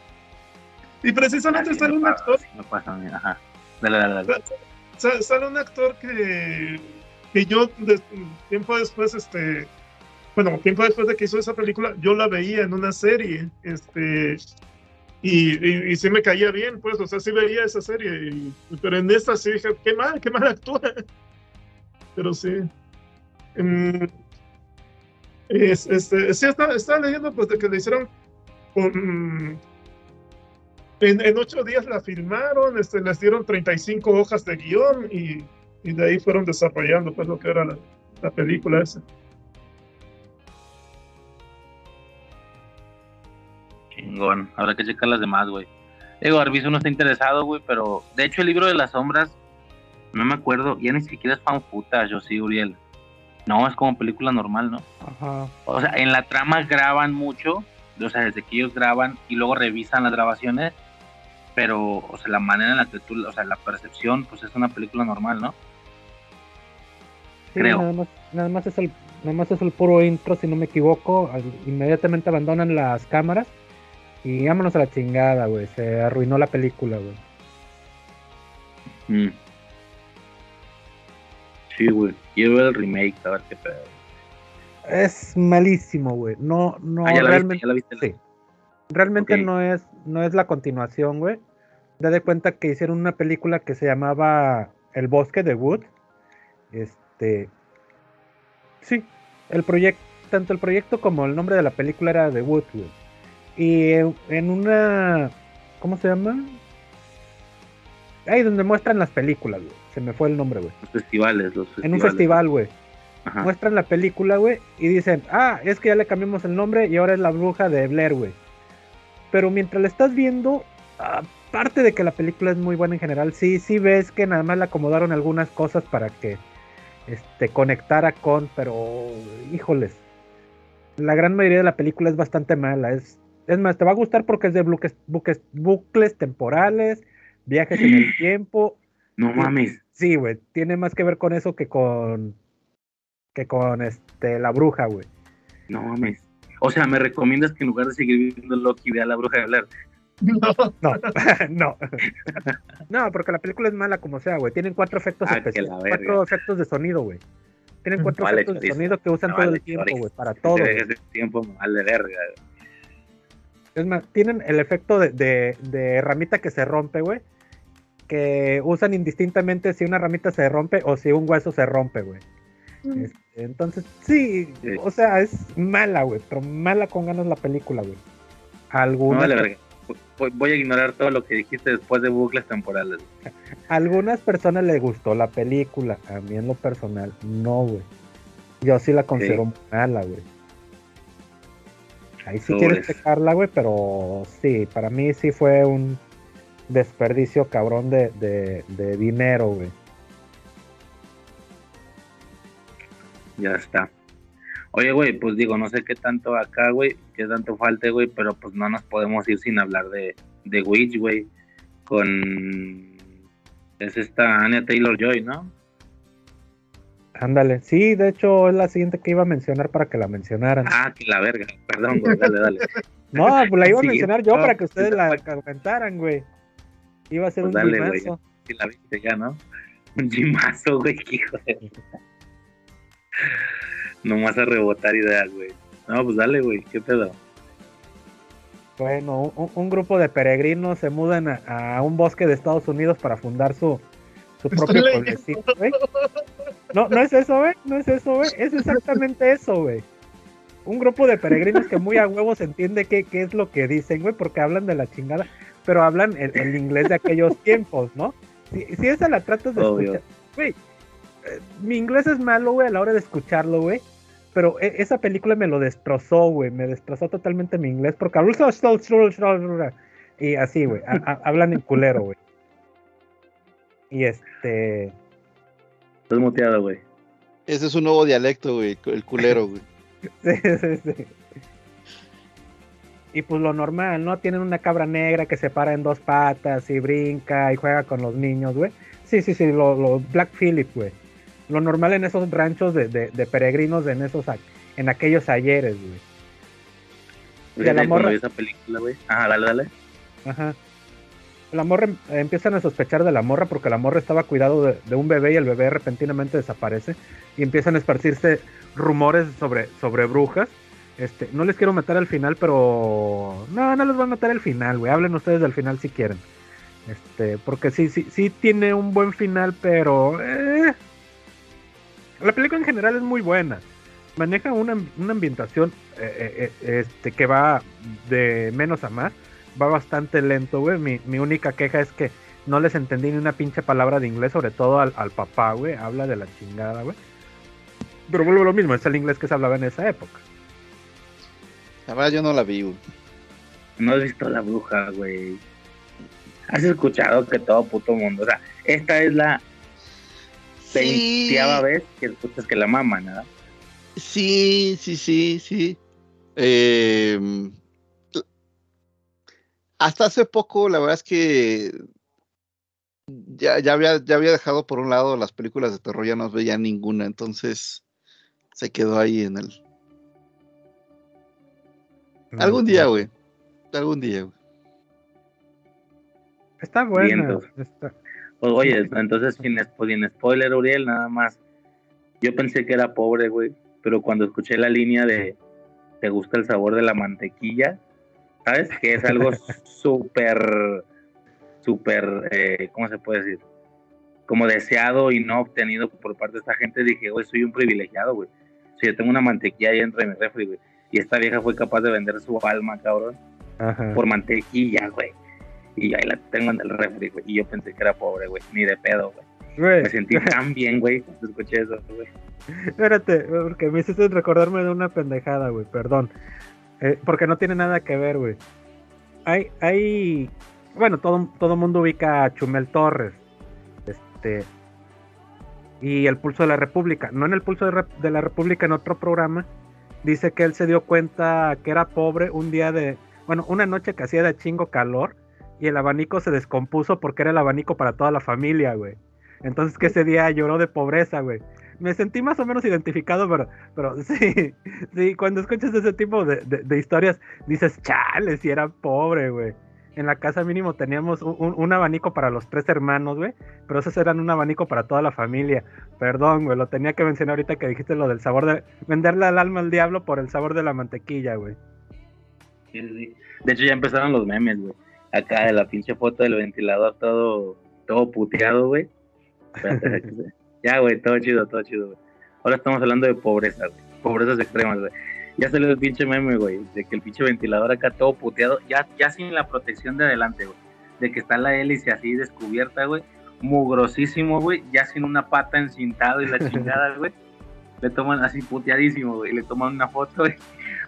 y precisamente me un actor, me pasa a mí, Ajá. Dale, dale, dale. sa- sale un actor que, que yo tiempo después, este, bueno, tiempo después de que hizo esa película, yo la veía en una serie, este, y, y, sí me caía bien, pues, o sea, sí veía esa serie, pero en esta sí dije, qué mal, qué mal actúa. Pero sí. Mm, es- este, sí, estaba, leyendo pues de que le hicieron con, en, en ocho días la filmaron, este, les dieron 35 hojas de guion y, y de ahí fueron desarrollando pues lo que era la, la película esa. Chingón. Habrá que checar las demás, güey. Digo, Arbizu no está interesado, güey, pero de hecho el libro de las sombras, no me acuerdo, ya ni siquiera es fan yo sí, Uriel. No, es como película normal, ¿no? Ajá. O sea, en la trama graban mucho, o sea, desde que ellos graban y luego revisan las grabaciones, pero, o sea, la manera en la que tú, o sea, la percepción, pues es una película normal, ¿no? Sí, Creo. Nada más, nada más es el, nada más es el puro intro, si no me equivoco. Inmediatamente abandonan las cámaras y vámonos a la chingada, güey. Se arruinó la película, güey. Mm. Sí, güey. Quiero ver el remake, a ver qué pedo. Es malísimo, güey. No, no, ah, ya la realmente. viste, ya la viste. Sí. Realmente no es no es la continuación, güey. Da de cuenta que hicieron una película que se llamaba El bosque de Wood. Este Sí, el proyecto tanto el proyecto como el nombre de la película era The Wood, güey. Y en- una ¿cómo se llama? Ahí donde muestran las películas, güey. Se me fue el nombre, güey. Los festivales, los festivales. En un festival, güey. Ajá. muestran la película, güey, y dicen, ah, es que ya le cambiamos el nombre y ahora es la bruja de Blair, güey. Pero mientras la estás viendo, aparte de que la película es muy buena en general, sí, sí ves que nada más le acomodaron algunas cosas para que este, conectara con, pero híjoles, la gran mayoría de la película es bastante mala. Es, es más, te va a gustar porque es de buques, buques, bucles temporales, viajes en el tiempo, No mames. Sí, güey, tiene más que ver con eso que con que con este la bruja, güey. No mames. O sea, me recomiendas que en lugar de seguir viendo Loki, vea la bruja de Blair. No, No, no. no, porque la película es mala como sea, güey. Tienen cuatro efectos Ah, especiales, cuatro efectos de sonido, güey. Tienen cuatro Vale, efectos de sonido que usan No, todo vale, el tiempo, güey, para todo. De tiempo, me vale verga. Es más, tienen el efecto de, de, de ramita que se rompe, güey. Que usan indistintamente si una ramita se rompe o si un hueso se rompe, güey. Este, entonces, sí, Sí. o sea, es mala, güey, pero mala con ganas la película, güey. No Algunas, vale verga. Voy- a ignorar todo lo que dijiste después de bucles temporales. algunas personas les gustó la película, a mí en lo personal, no, güey. Yo sí la considero muy mala, güey. Ahí sí quieres checarla, güey, pero sí, para mí sí fue un desperdicio cabrón de, de, de dinero, güey. Ya está. Oye, güey, pues digo, no sé qué tanto acá, güey, qué tanto falte, güey, pero pues no nos podemos ir sin hablar de, de Witch, güey, con... Es esta Anya Taylor-Joy, ¿no? Ándale, sí, de hecho es la siguiente que iba a mencionar para que la mencionaran. Ah, que la verga, perdón, güey, dale, dale. No, pues la iba a Sí, mencionar yo para que ustedes sí, la pues. comentaran, güey. Iba a ser Pues un dale, güey. Si la viste ya, ¿no? Un gimazo, güey, que hijo de... Nomás a rebotar ideas, güey. No, pues dale, güey, qué pedo. Bueno, un, un grupo de peregrinos se mudan a, a un bosque de Estados Unidos para fundar su, su propio pueblecito, güey. No, no es eso, güey. No es eso, güey. Es exactamente eso, güey. Un grupo de peregrinos que muy a huevos entiende qué, qué es lo que dicen, güey, porque hablan de la chingada, pero hablan el, el inglés de aquellos tiempos, ¿no? Si, si esa la tratas de Obvio. escuchar, güey, eh, mi inglés es malo, güey, a la hora de escucarlo, güey. Pero e- esa película me lo destrozó, güey. Me destrozó totalmente mi inglés porque y así, güey. Hablan en culero, güey. Y este. Estás muteado, güey. Ese es un nuevo dialecto, güey, el culero, güey. Sí, sí, sí. Y pues lo normal, ¿no? Tienen una cabra negra que se para en dos patas y brinca y juega con los niños, güey. Sí, sí, sí, lo, lo Black Phillip, güey. Lo normal en esos ranchos de, de, de peregrinos en esos en aquellos ayeres, güey. La morra- esa película, güey. Ajá, dale, dale. Ajá. La morra em- empiezan a sospechar de la morra porque la morra estaba cuidado de, de un bebé y el bebé repentinamente desaparece y empiezan a esparcirse rumores sobre, sobre brujas. Este, no les quiero meter al final, pero no, no les voy a meter al final, güey. Hablen ustedes del final si quieren. Este, porque sí, sí, sí tiene un buen final, pero eh, la película en general es muy buena. Maneja una, una ambientación eh, eh, eh, este, que va de menos a más va bastante lento, güey. Mi, mi única queja es que no les entendí ni una pinche palabra de inglés, sobre todo al, al papá, güey. Habla de la chingada, güey. Pero vuelvo a lo mismo, es el inglés que se hablaba en esa época. La verdad yo no la vi, güey. No has visto la bruja, güey. Has escuchado que todo puto mundo. O sea, esta es la Sí, veintiava vez que escuchas que la maman, ¿verdad? sí, sí, sí, sí. Eh, hasta hace poco, la verdad es que ya, ya, había, ya había dejado por un lado las películas de terror, ya no veía ninguna, entonces se quedó ahí en el... Algún día, güey. Algún día, güey. Está. Vientos. está- Oye, entonces sin, spo- sin spoiler, Uriel, nada más. Yo pensé que era pobre, güey, pero cuando escuché la línea de ¿te gusta el sabor de la mantequilla? ¿sabes? Que es algo súper, súper, eh, ¿cómo se puede decir? Como deseado y no obtenido por parte de esta gente, dije, güey, soy un privilegiado, güey. Si yo tengo una mantequilla ahí dentro de mi refri, güey. Y esta vieja fue capaz de vender su alma, cabrón, Ajá. por mantequilla, güey. Y ahí la tengo en el refri, güey. Y yo pensé que era pobre, güey. Ni de pedo, güey. Me sentí tan bien, güey, cuando escuché eso, güey. espérate, porque me hiciste recordarme de una pendejada, güey, perdón. Eh, porque no tiene nada que ver, güey. Hay, hay, bueno, todo, todo mundo ubica a Chumel Torres. Este. Y el Pulso de la República. No en el Pulso de, Re- de la República, en otro programa. Dice que él se dio cuenta que era pobre un día de. Bueno, una noche que hacía de chingo calor. Y el abanico se descompuso porque era el abanico para toda la familia, güey. Entonces que ese día lloró de pobreza, güey. Me sentí más o menos identificado, pero, pero sí, sí, cuando escuchas ese tipo de, de- historias, dices, chale, si era pobre, güey. En la casa mínimo teníamos un, un- un abanico para los tres hermanos, güey, pero esos eran un abanico para toda la familia. Perdón, güey, lo tenía que mencionar ahorita que dijiste lo del sabor de... Venderle al alma al diablo por el sabor de la mantequilla, güey. Sí, sí. De hecho, ya empezaron los memes, güey. Acá de la pinche foto del ventilador todo, todo puteado, güey. Ya, güey, todo chido, todo chido, güey. Ahora estamos hablando de pobreza, güey. Pobrezas extremas, güey. Ya salió el pinche meme, güey, de que el pinche ventilador acá todo puteado, ya, ya sin la protección de adelante, güey. De que está la hélice así descubierta, güey. Mugrosísimo, güey. Ya sin una pata encintado y la chingada, güey. Le toman así puteadísimo, güey. Le toman una foto, güey.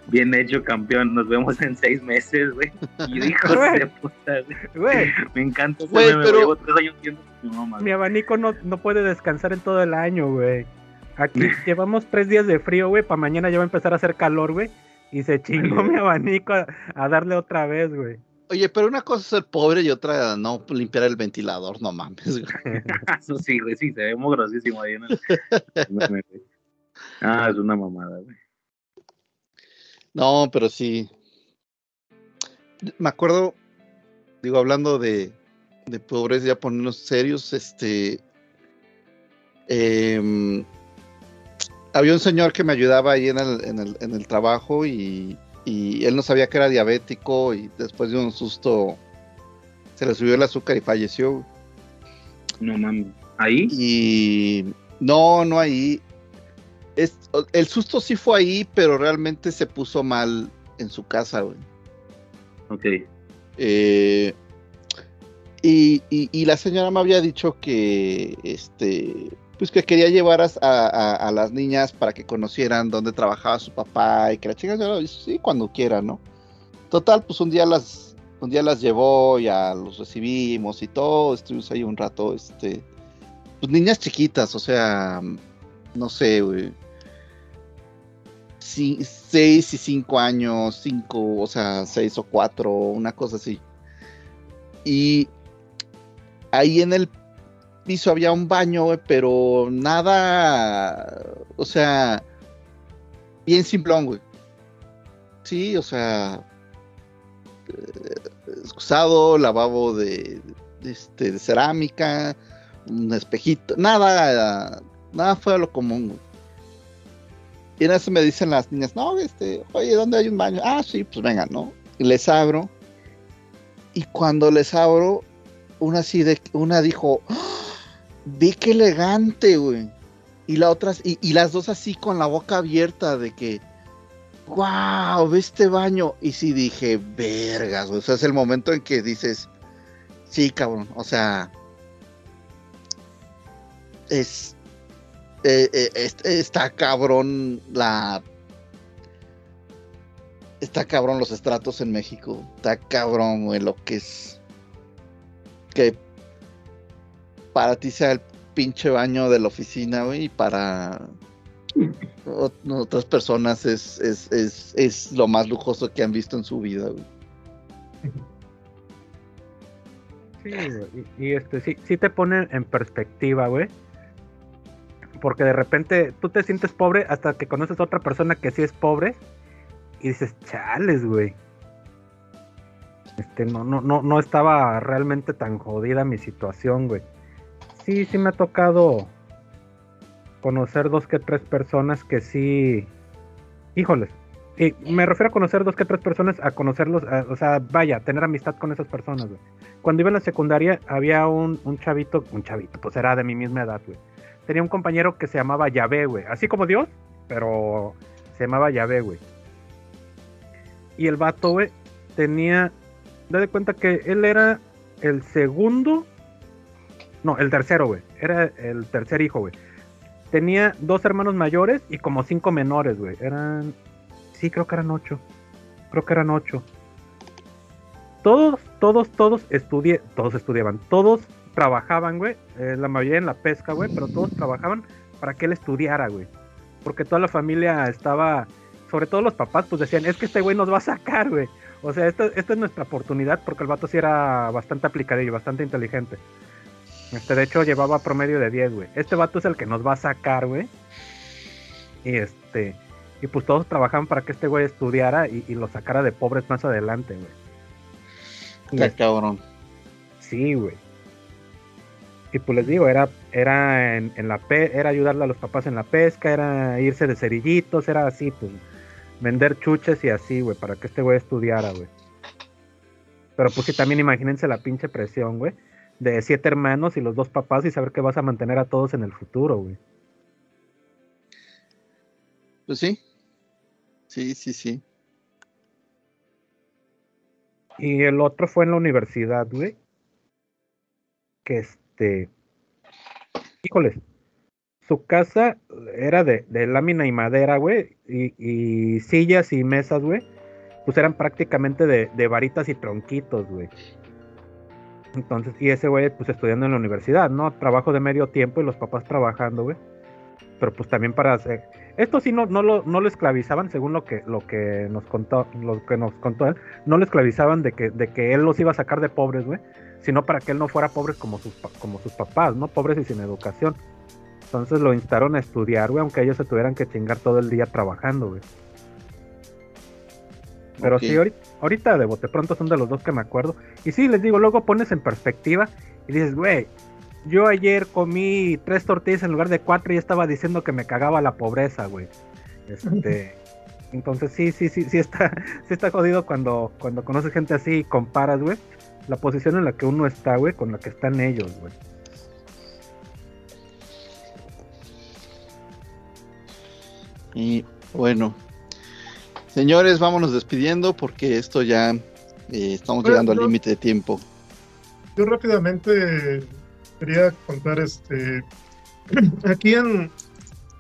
Bien hecho, campeón. Nos vemos en seis meses, güey. Y dijo de puta, güey. Me encanta ese Güey, pero-. Llevo tres años viendo mi mamá, mi abanico no, no puede descansar en todo el año, güey. Aquí llevamos tres días de frío, güey, para mañana ya va a empezar a hacer calor, güey. Y se chingó mi abanico a, a darle otra vez, güey. Oye, pero una cosa es ser pobre y otra no limpiar el ventilador, no mames. güey. Eso sí, güey, sí, se ve muy grosísimo ahí en el. Ah, es una mamada, güey. No, pero sí. Me acuerdo, digo, hablando de, de pobreza, ya ponernos serios, este. em, había un señor que me ayudaba ahí en el, en el, en el trabajo y, y él no sabía que era diabético y después de un susto se le subió el azúcar y falleció. No mames. ¿Ahí? Y no, no ahí. Es, el susto sí fue ahí, pero realmente se puso mal en su casa, güey. Ok. Eh, y, y- y la señora me había dicho que, este, pues que quería llevar a, a- a las niñas para que conocieran dónde trabajaba su papá y que la chica, sí, cuando quiera, ¿no? Total, pues un día las, un día las llevó, ya los recibimos y todo, estuvimos ahí un rato, este, pues niñas chiquitas, o sea, no sé, güey. Sí, seis y cinco años, cinco, o sea, seis o cuatro, una cosa así. Y ahí en el piso había un baño, pero nada, o sea, bien simplón, güey. Sí, o sea, eh, excusado, lavabo de, de, este, de cerámica, un espejito, nada, nada fuera de lo común, güey. Y en eso me dicen las niñas, no, este, oye, ¿dónde hay un baño? Ah, sí, pues venga, ¿no? Y les abro. Y cuando les abro, una así de, una dijo, ¡Ah! ve qué elegante, güey. Y la otra, y, y las dos así con la boca abierta de que, wow, ve este baño. Y sí dije, vergas, güey. O sea, es el momento en que dices, sí, cabrón, o sea, es, eh, eh, es- está cabrón la. Está cabrón los estratos en México. Está cabrón, güey, lo que es. Que para ti sea el pinche baño de la oficina, güey, y para ot- otras personas es, es, es, es lo más lujoso que han visto en su vida, güey. Sí, y, y, este, sí, sí te pone en perspectiva, güey. Porque de repente tú te sientes pobre hasta que conoces a otra persona que sí es pobre y dices, chales, güey. Este, no, no, no, no estaba realmente tan jodida mi situación, güey. Sí, sí me ha tocado conocer dos que tres personas que sí, híjoles, Y me refiero a conocer dos que tres personas, a conocerlos, o sea, vaya, tener amistad con esas personas, güey. Cuando iba en la secundaria había un, un chavito, un chavito, pues era de mi misma edad, güey. Tenía un compañero que se llamaba Yahvé, güey. Así como Dios, pero se llamaba Yahvé, güey. Y el vato, güey, tenía, da de cuenta que él era el segundo, no, el tercero, güey. Era el tercer hijo, güey. Tenía dos hermanos mayores y como cinco menores, güey. Eran, sí, creo que eran ocho. Creo que eran ocho. Todos, todos, todos estudie, todos estudiaban, todos trabajaban, güey. eh, la mayoría en la pesca, güey, pero todos trabajaban para que él estudiara, güey. Porque toda la familia estaba, sobre todo los papás, pues decían, es que este güey nos va a sacar, güey. O sea, esta, esta es nuestra oportunidad porque el vato sí era bastante aplicadillo, bastante inteligente. Este, de hecho, llevaba promedio de 10, güey. Este vato es el que nos va a sacar, güey. Y este, y pues todos trabajaban para que este güey estudiara y, y lo sacara de pobres más adelante, güey. Este, cabrón. Sí, güey. Y pues les digo, era, era en, en la pe era ayudarle a los papás en la pesca, era irse de cerillitos, era así, pues, vender chuches y así, güey, para que este güey estudiara, güey. Pero pues sí, también imagínense la pinche presión, güey, de siete hermanos y los dos papás y saber que vas a mantener a todos en el futuro, güey. Pues sí. Sí, sí, sí. Y el otro fue en la universidad, güey. Que este. Híjoles. Su casa era de, de lámina y madera, güey. Y, y sillas y mesas, güey. Pues eran prácticamente de, de varitas y tronquitos, güey. Entonces, y ese güey, pues estudiando en la universidad, ¿no? Trabajo de medio tiempo y los papás trabajando, güey. Pero pues también para hacer. Esto sí no, no, lo, no lo esclavizaban, según lo que, lo que nos contó, lo que nos contó él no lo esclavizaban de que, de que él los iba a sacar de pobres, güey, sino para que él no fuera pobre como sus, como sus papás, ¿no? Pobres y sin educación. Entonces lo instaron a estudiar, güey, aunque ellos se tuvieran que chingar todo el día trabajando, güey. Pero sí, ahorita, ahorita de bote pronto son de los dos que me acuerdo. Y sí, les digo, luego pones en perspectiva y dices, güey, yo ayer comí tres tortillas en lugar de cuatro y estaba diciendo que me cagaba la pobreza, güey. Este, entonces sí, sí, sí, sí está, sí está jodido cuando, cuando conoces gente así y comparas, güey, la posición en la que uno está, güey, con la que están ellos, güey. Y bueno, señores, vámonos despidiendo porque esto ya eh, estamos Bueno, llegando al límite de tiempo. Yo rápidamente quería contar este. Aquí en.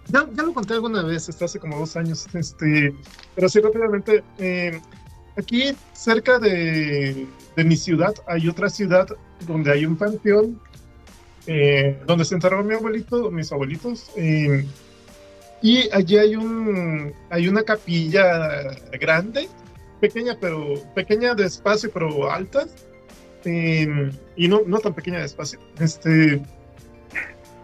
Ya, ya lo conté alguna vez, esto hace como dos años, este, pero sí rápidamente. eh, aquí cerca de, de mi ciudad hay otra ciudad donde hay un panteón eh, donde se enterró mi abuelito, mis abuelitos. eh, y allí hay un hay una capilla grande, pequeña pero pequeña de espacio pero alta. Eh, y no, no tan pequeña de espacio. Este,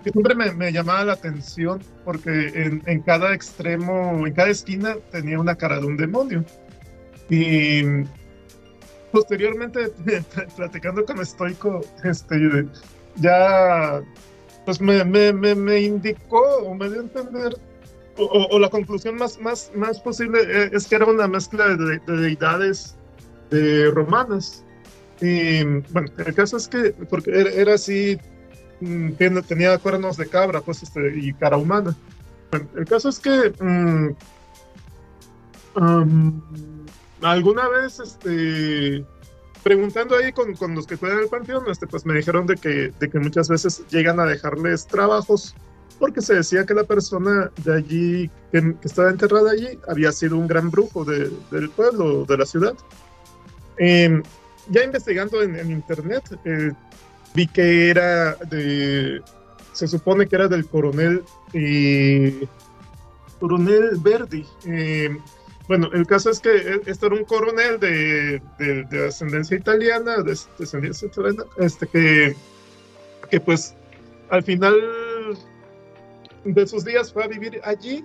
que siempre me, me llamaba la atención porque en, en cada extremo, en cada esquina tenía una cara de un demonio. Y posteriormente, platicando con Estoico, este, ya pues me, me, me, me indicó o me dio a entender, o, o- o la conclusión más, más, más posible eh, es que era una mezcla de, de deidades de romanas. Y bueno, el caso es que, porque era, era así, mm, tenía cuernos de cabra, pues, este, y cara humana. Bueno, el caso es que mm, am, alguna vez, este, preguntando ahí con, con los que cuidan el panteón, este, pues me dijeron de que, de que muchas veces llegan a dejarles trabajos porque se decía que la persona de allí, que, que estaba enterrada allí, había sido un gran brujo de- del pueblo, de la ciudad. Em, ya investigando en, en internet, eh, vi que era de. Se supone que era del coronel. eh, coronel Verdi. Bueno, el caso es que e- este era un coronel de, de- de ascendencia italiana, de descendencia italiana, este que, que pues al final de sus días fue a vivir allí,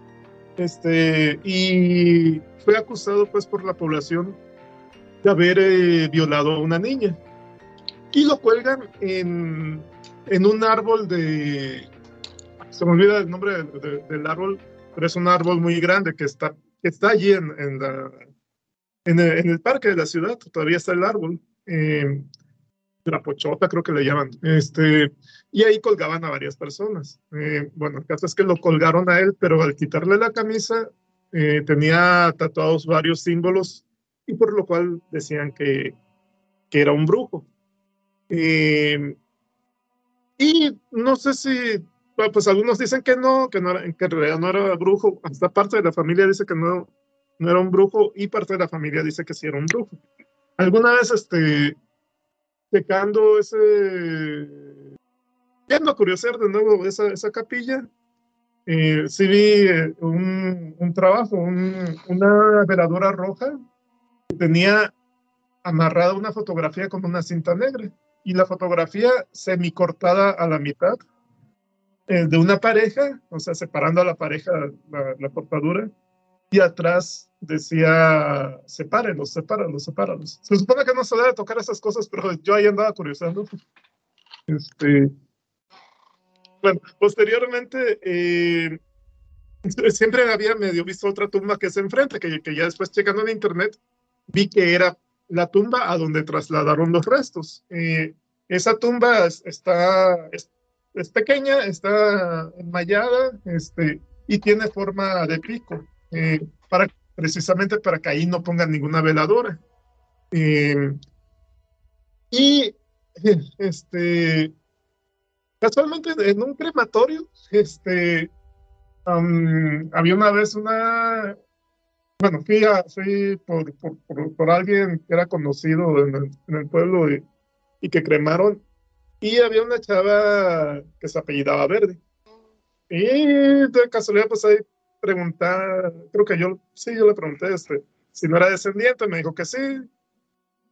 este, y fue acusado pues por la población de haber eh, violado a una niña. Y lo cuelgan en, en un árbol de... Se me olvida el nombre de- de- del árbol, pero es un árbol muy grande que está que está allí en, en, la, en, el, en el parque de la ciudad, todavía está el árbol. Eh, la pochota, creo que le llaman. Este, y ahí colgaban a varias personas. Eh, bueno, el caso es que lo colgaron a él, pero al quitarle la camisa, eh, tenía tatuados varios símbolos y por lo cual decían que, que era un brujo. Eh, y no sé si, pues algunos dicen que no, que, no era, que en realidad no era brujo. Hasta parte de la familia dice que no, no era un brujo y parte de la familia dice que sí era un brujo. Alguna vez, este, checando ese, yendo a curiosear de nuevo esa, esa capilla, eh, sí vi eh, un, un, trabajo, un, una veladora roja que tenía amarrada una fotografía con una cinta negra y la fotografía semicortada a la mitad eh, de una pareja, o sea, separando a la pareja la, la cortadura y atrás decía, sepárenlos, sepárenlos, sepárenlos. Se supone que no se debe tocar esas cosas, pero yo ahí andaba curiosando. Este, bueno, posteriormente, eh, siempre había medio visto otra tumba que es enfrente, que, ya después checando en internet, vi que era la tumba a donde trasladaron los restos. Eh, esa tumba está, es, es, pequeña, está enmayada este, y tiene forma de pico. Eh, para, precisamente para que ahí no pongan ninguna veladora. Eh, y este, casualmente en un crematorio, este, había una vez una, bueno, fui, a, por, por, por, alguien que era conocido en el, pueblo y, que cremaron, y había una chava que se apellidaba Verde. Y de casualidad, pues ahí preguntar, creo que yo, sí, yo le pregunté este, si no era descendiente, me dijo que sí.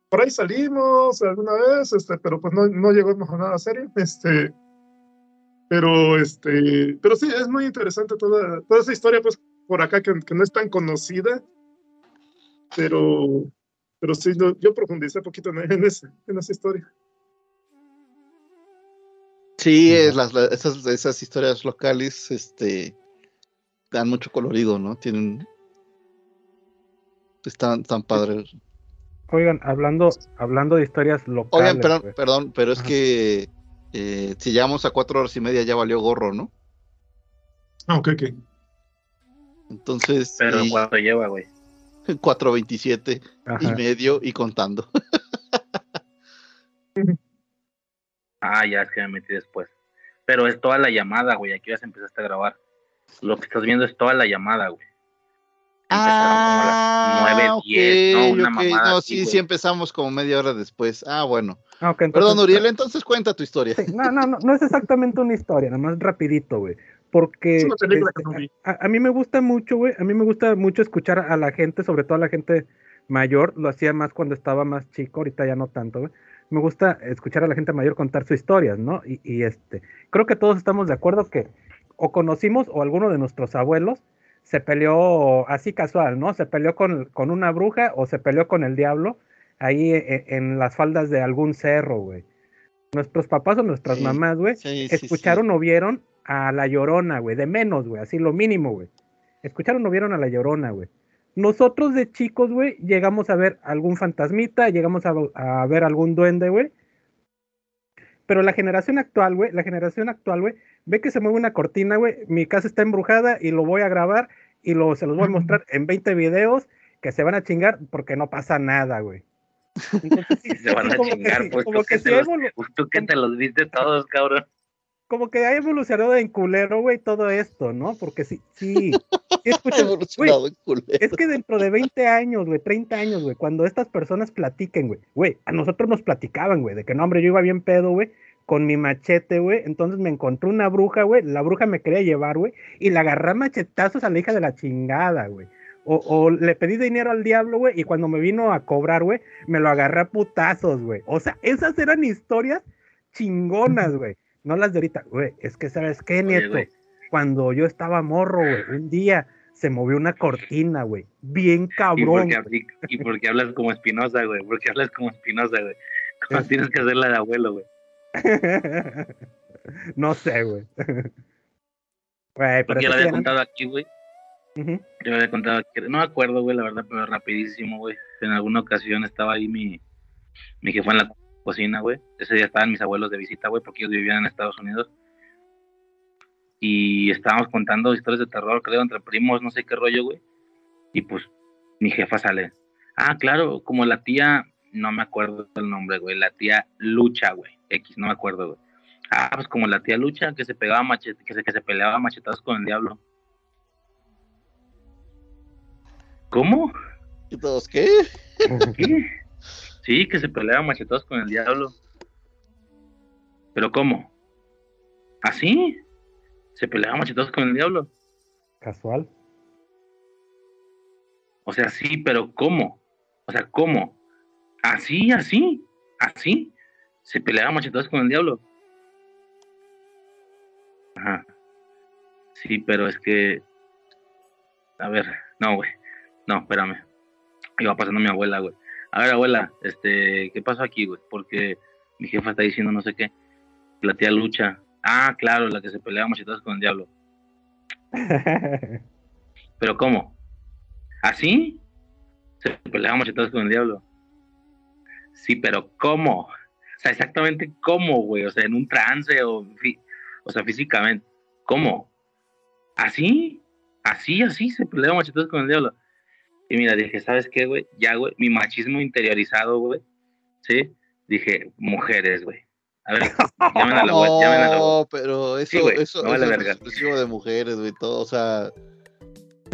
Por ahí salimos alguna vez, este, pero pues no, no llegó a nada serio. Este, pero, este, pero sí, es muy interesante toda, toda esa historia, pues por acá que, que no es tan conocida, pero, pero sí, no, yo profundicé un poquito en, en, ese, en esa historia. Sí, es las, esas, esas historias locales, este, dan mucho colorido, ¿no? Tienen. Están tan padres. Oigan, hablando, hablando de historias locales. Oigan, perdón, pues. perdón pero es Ajá. que eh, si llegamos a cuatro horas y media ya valió gorro, ¿no? Ah, ok, ok. Entonces. Pero y... ¿cuánto lleva, güey? 4.27 y medio y contando. ah, ya es que me metí después. Pero es toda la llamada, güey. Aquí ya se empezaste a grabar. Lo que estás viendo es toda la llamada, güey. Ah, como a las 9, 10, okay, ¿no? Una okay. mamada. No, así, sí, güey. sí empezamos como media hora después. Ah, bueno. Ah, okay, entonces, Perdón, Uriel, entonces cuenta tu historia. Sí, no, no, no, no es exactamente una historia, nada más rapidito, güey. Porque este, a, a, mí me gusta mucho, güey, a mí me gusta mucho escuchar a la gente, sobre todo a la gente mayor, lo hacía más cuando estaba más chico, ahorita ya no tanto, güey. Me gusta escuchar a la gente mayor contar sus historias, ¿no? Y, y este, creo que todos estamos de acuerdo que o conocimos o alguno de nuestros abuelos se peleó así casual, ¿no? Se peleó con, con una bruja o se peleó con el diablo ahí en, en las faldas de algún cerro, güey. Nuestros papás o nuestras sí, mamás, güey, sí, escucharon o vieron a la llorona, güey, de menos, güey, así lo mínimo, güey. Escucharon o vieron a la llorona, güey. Nosotros de chicos, güey, llegamos a ver algún fantasmita, llegamos a, a ver algún duende, güey. Pero la generación actual, güey, la generación actual, güey, ve que se mueve una cortina, güey, mi casa está embrujada y lo voy a grabar y lo, se los voy a mostrar en 20 videos que se van a chingar porque no pasa nada, güey. Entonces, sí, se van a chingar, que, pues como tú, que, que, los, tú que te los viste todos, cabrón. Como que ha evolucionado en culero, güey, todo esto, ¿no? Porque sí, sí. sí escuchas, güey, es que dentro de 20 años, güey, 30 años, güey, cuando estas personas platiquen, güey, güey, a nosotros nos platicaban, güey, de que no, hombre, yo iba bien pedo, güey, con mi machete, güey. Entonces me encontré una bruja, güey. La bruja me quería llevar, güey. Y le agarré machetazos a la hija de la chingada, güey. O, o, le pedí dinero al diablo, güey. Y cuando me vino a cobrar, güey, me lo agarré a putazos, güey. O sea, esas eran historias chingonas, güey. No las de ahorita, güey. Es que, ¿sabes qué, nieto? Oye, cuando yo estaba morro, güey, un día se movió una cortina, güey. Bien cabrón. ¿Y por qué, y porque hablas como Espinosa, güey? Porque hablas como Espinosa, güey. Como tienes que hacerla de abuelo, güey. no sé, güey. Güey, pero. lo había contado aquí, güey. Yo había contado, que, no me acuerdo, güey, la verdad, pero rapidísimo, güey. En alguna ocasión estaba ahí mi, mi jefa en la cocina, güey. Ese día estaban mis abuelos de visita, güey, porque ellos vivían en Estados Unidos. Y estábamos contando historias de terror, creo, entre primos, no sé qué rollo, güey. Y pues mi jefa sale. Ah, claro, como la tía, no me acuerdo el nombre, güey, la tía Lucha, güey. X, no me acuerdo, güey. Ah, pues como la tía Lucha que se pegaba machete, que se, que se peleaba machetados con el diablo. ¿Cómo? ¿Y todos qué? ¿Qué? Sí, que se peleaba machetados con el diablo. ¿Pero cómo? ¿Así? ¿Se peleaba machetados con el diablo? Casual. O sea, sí, pero ¿cómo? O sea, ¿cómo? ¿Así, así? ¿Así? ¿Se peleaba machetados con el diablo? Ajá. Sí, pero es que... A ver, no, güey. No, espérame. Iba pasando mi abuela, güey. A ver, abuela, este, ¿qué pasó aquí, güey? Porque mi jefa está diciendo no sé qué. La tía Lucha. Ah, claro, la que se peleaba machetados con el diablo. ¿Pero cómo? ¿Así? Se peleaba machetados con el diablo. Sí, pero ¿cómo? O sea, exactamente cómo, güey. O sea, en un trance o, o sea, físicamente. ¿Cómo? ¿Así? Así, así se peleaba machetados con el diablo. Y mira, dije, ¿sabes qué, güey? Ya, güey, mi machismo interiorizado, güey. ¿Sí? Dije, mujeres, güey. A ver, llamen a la llamen a la. No, pero eso, Sí, güey, eso, me vale eso es exclusivo de mujeres, güey, todo, o sea,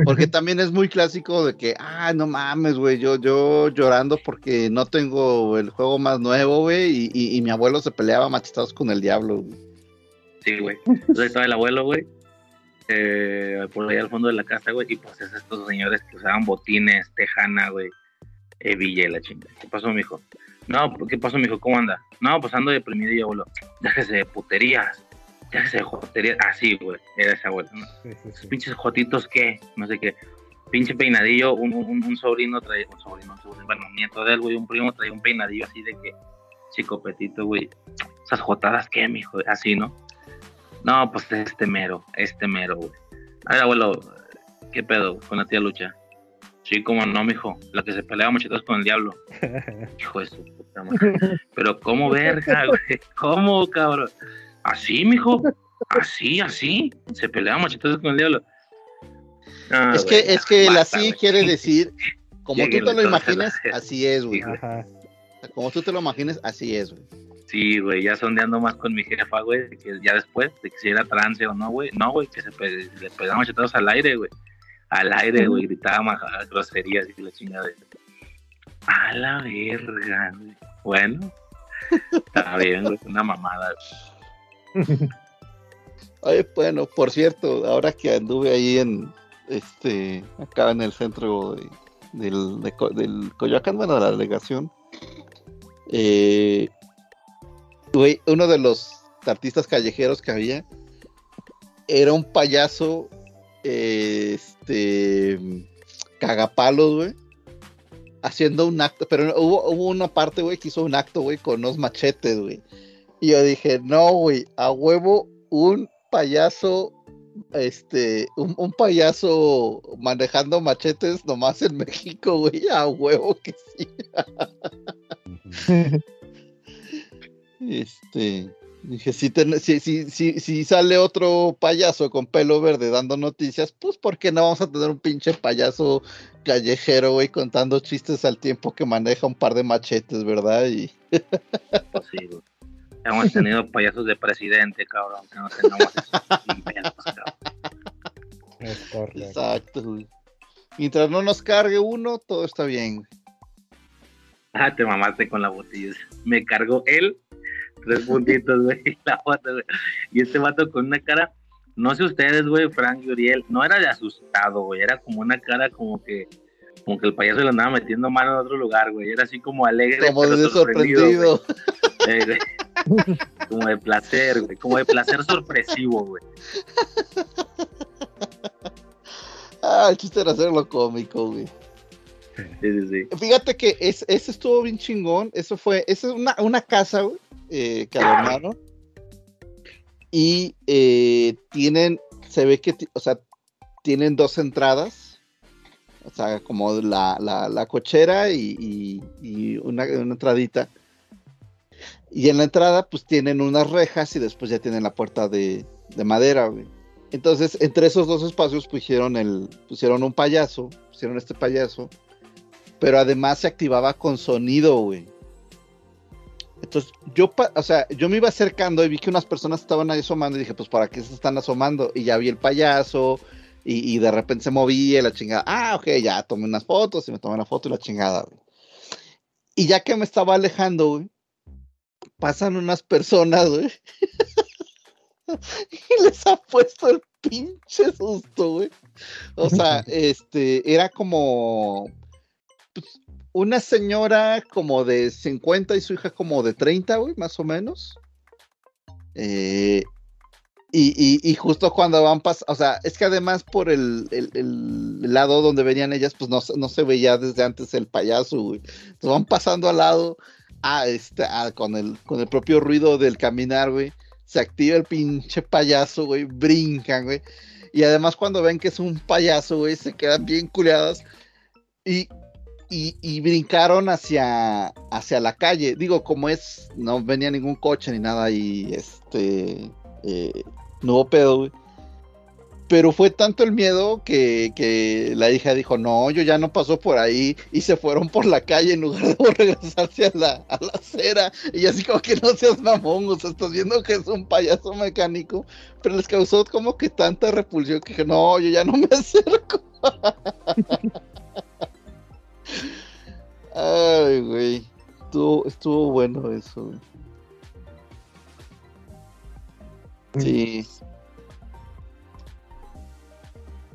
porque también es muy clásico de que, ah, no mames, güey, yo, yo llorando porque no tengo el juego más nuevo, güey, y, y- y mi abuelo se peleaba machetados con el diablo, güey. Sí, güey. Entonces estaba el abuelo, güey. Eh, por allá al fondo de la casa, güey. Y pues es estos señores que usaban botines, tejana, güey. Hebilla y la chinga. ¿Qué pasó, mijo? No, pues, ¿qué pasó, mijo? ¿Cómo anda? No, pues ando deprimido y abuelo. Déjese de puterías. Déjese de joterías. Así, güey. Era ese abuelo. ¿no? Sí, sí, Esos sí. pinches jotitos, ¿qué? No sé qué. Pinche peinadillo. Un, un, un sobrino traía. Un sobrino, un sobrino. Bueno, un nieto de él, güey. Un primo traía un peinadillo así de que. Chicopetito, güey. Esas jotadas, ¿qué, mijo? Así, ¿no? No, pues este mero, este mero, güey. A ver, abuelo, ¿qué pedo con la tía Lucha? Sí, como no, mijo, la que se peleaba machetados con el diablo. Hijo de su puta madre. Pero, ¿cómo verga, güey? ¿Cómo, cabrón? Así, mijo, así, así. Se peleaba machetados con el diablo. Ah, es güey, que, es que el así güey. quiere decir, como tú te lo las- así es, güey. Ajá. Como tú te lo imagines, así es, güey. Sí, güey, ya sondeando más con mi jefa, güey, de que ya después, de que si era trance o no, güey. No, güey, que se pe- le pegaban machetados al aire, güey. Al aire, güey, gritaba groserías y la chingada. A la verga, güey. Bueno, está bien, güey, una mamada. Ay, bueno, por cierto, ahora que anduve ahí en, este, acá en el centro de- del, de del Coyoacán, bueno, de la delegación, eh, güey, uno de los artistas callejeros que había era un payaso, este, cagapalos, güey, haciendo un acto, pero hubo, hubo una parte, güey, que hizo un acto, güey, con unos machetes, güey. Y yo dije, no, güey, a huevo, un payaso, este, un, un payaso manejando machetes nomás en México, güey, a huevo que sí. Este, dije, si, ten- si, si, si, si sale otro payaso con pelo verde dando noticias, pues ¿por qué no vamos a tener un pinche payaso callejero, güey, contando chistes al tiempo que maneja un par de machetes, ¿verdad? Y Pues sí, güey. Hemos tenido payasos de presidente, cabrón, que no tengamos esos inventos, cabrón. Es correcto. exacto, güey. Mientras no nos cargue uno, todo está bien. güey. Ah, te mamaste con la botella. Me cargó él, tres puntitos, güey, y la foto, güey. Y este vato con una cara, no sé ustedes, güey, Frank y Uriel, no era de asustado, güey, era como una cara como que, como que el payaso le andaba metiendo mano en otro lugar, güey. Era así como alegre, Como pero de sorprendido. Eh. Como de placer, güey, como de placer sorpresivo, güey. Ah, el chiste era hacerlo cómico, güey. Sí, sí, sí. Fíjate que es, ese estuvo bien chingón. Eso fue, esa es una, una casa, güey, eh, que adornaron. Y eh, tienen, se ve que, o sea, tienen dos entradas, o sea, como la, la, la cochera y, y- y una, una entradita. Y en la entrada, pues tienen unas rejas y después ya tienen la puerta de, de madera, güey. Entonces, entre esos dos espacios pusieron el, pusieron un payaso, pusieron este payaso, pero además se activaba con sonido, güey. Entonces, yo, o sea, yo me iba acercando y vi que unas personas estaban ahí asomando y dije, pues, ¿para qué se están asomando? Y ya vi el payaso y, y de repente se movía y la chingada. Ah, ok, ya tomé unas fotos y me tomé una foto y la chingada, güey. Y ya que me estaba alejando, güey, pasan unas personas, güey. y les ha puesto el pinche susto, güey. O sea, este, era como una señora como de 50 y su hija como de 30, güey, más o menos. Eh, y, y- justo cuando van pasando, o sea, es que además por el, el- lado donde venían ellas, pues no, no se veía desde antes el payaso, güey. Entonces van pasando al lado, ah, este, ah, con, el, con el propio ruido del caminar, güey. Se activa el pinche payaso, güey, brincan, güey. Y además cuando ven que es un payaso, güey, se quedan bien culeadas. Y, y, y brincaron hacia, hacia la calle. Digo, como es, no venía ningún coche ni nada y este, eh, no hubo pedo, güey. Pero fue tanto el miedo que, que la hija dijo, no, yo ya no paso por ahí y se fueron por la calle en lugar de regresarse a la, a la acera. Y así como que no seas mamón, o sea, estás viendo que es un payaso mecánico, pero les causó como que tanta repulsión que dije, no, yo ya no me acerco. Ay, güey. Estuvo, estuvo bueno eso. Sí.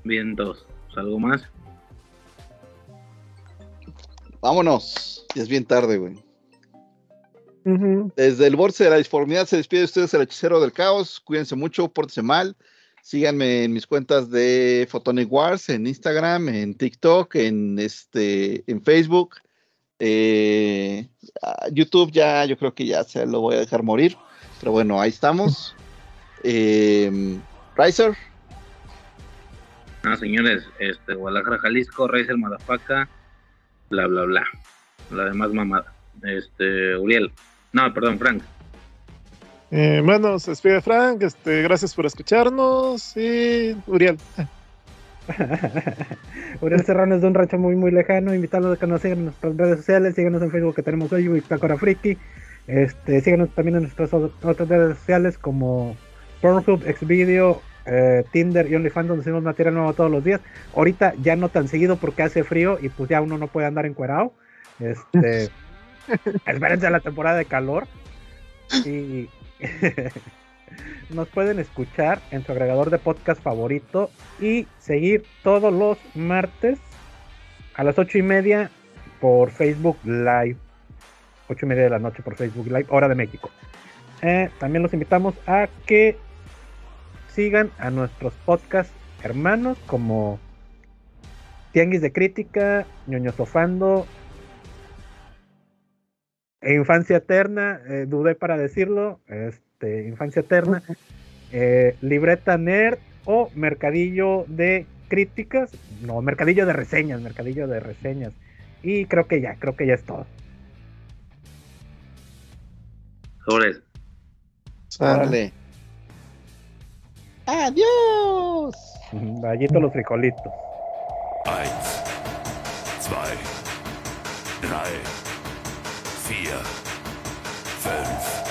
Bien, dos. ¿Algo más? Vámonos. Ya es bien tarde, güey. Desde el borde de la disformidad se despide de ustedes el hechicero del caos. Cuídense mucho, pórtense mal. Síganme en mis cuentas de Photonic Wars, en Instagram, en TikTok, en este, en Facebook. Eh, ah, YouTube ya, yo creo que ya se lo voy a dejar morir. Pero bueno, ahí estamos. Eh, Riser, Ah, señores, este, Guadalajara, Jalisco, Razer, Madafaca, bla, bla, bla. La demás mamada. Este, Uriel. No, perdón, Frank. Eh, bueno, se despide Frank, este, gracias por escucharnos y Uriel. Uriel Serrano es de un rancho muy muy lejano, invitarlos a que nos sigan en nuestras redes sociales, síganos en Facebook que tenemos hoy, Bitácora Friki, este, síganos también en nuestras otras redes sociales como Pornhub, Xvideo, eh, Tinder y OnlyFans donde subimos material nuevo todos los días. Ahorita ya no tan seguido porque hace frío y pues ya uno no puede andar encuerado. Este, espérense a la temporada de calor y nos pueden escuchar en su agregador de podcast favorito y seguir todos los martes a las ocho y media por Facebook Live. Ocho y media de la noche por Facebook Live, hora de México. Eh, también los invitamos a que sigan a nuestros podcast hermanos como Tianguis de Crítica, Ñoño Sofando, e Infancia Eterna, eh, dudé para decirlo, este, Infancia Eterna, eh, Libreta Nerd o Mercadillo de Críticas, no, Mercadillo de Reseñas, Mercadillo de Reseñas. Y creo que ya, creo que ya es todo. Sobres. órale. Adiós. Vallito los frijolitos. Eins, zwei, drei, vier, fünf,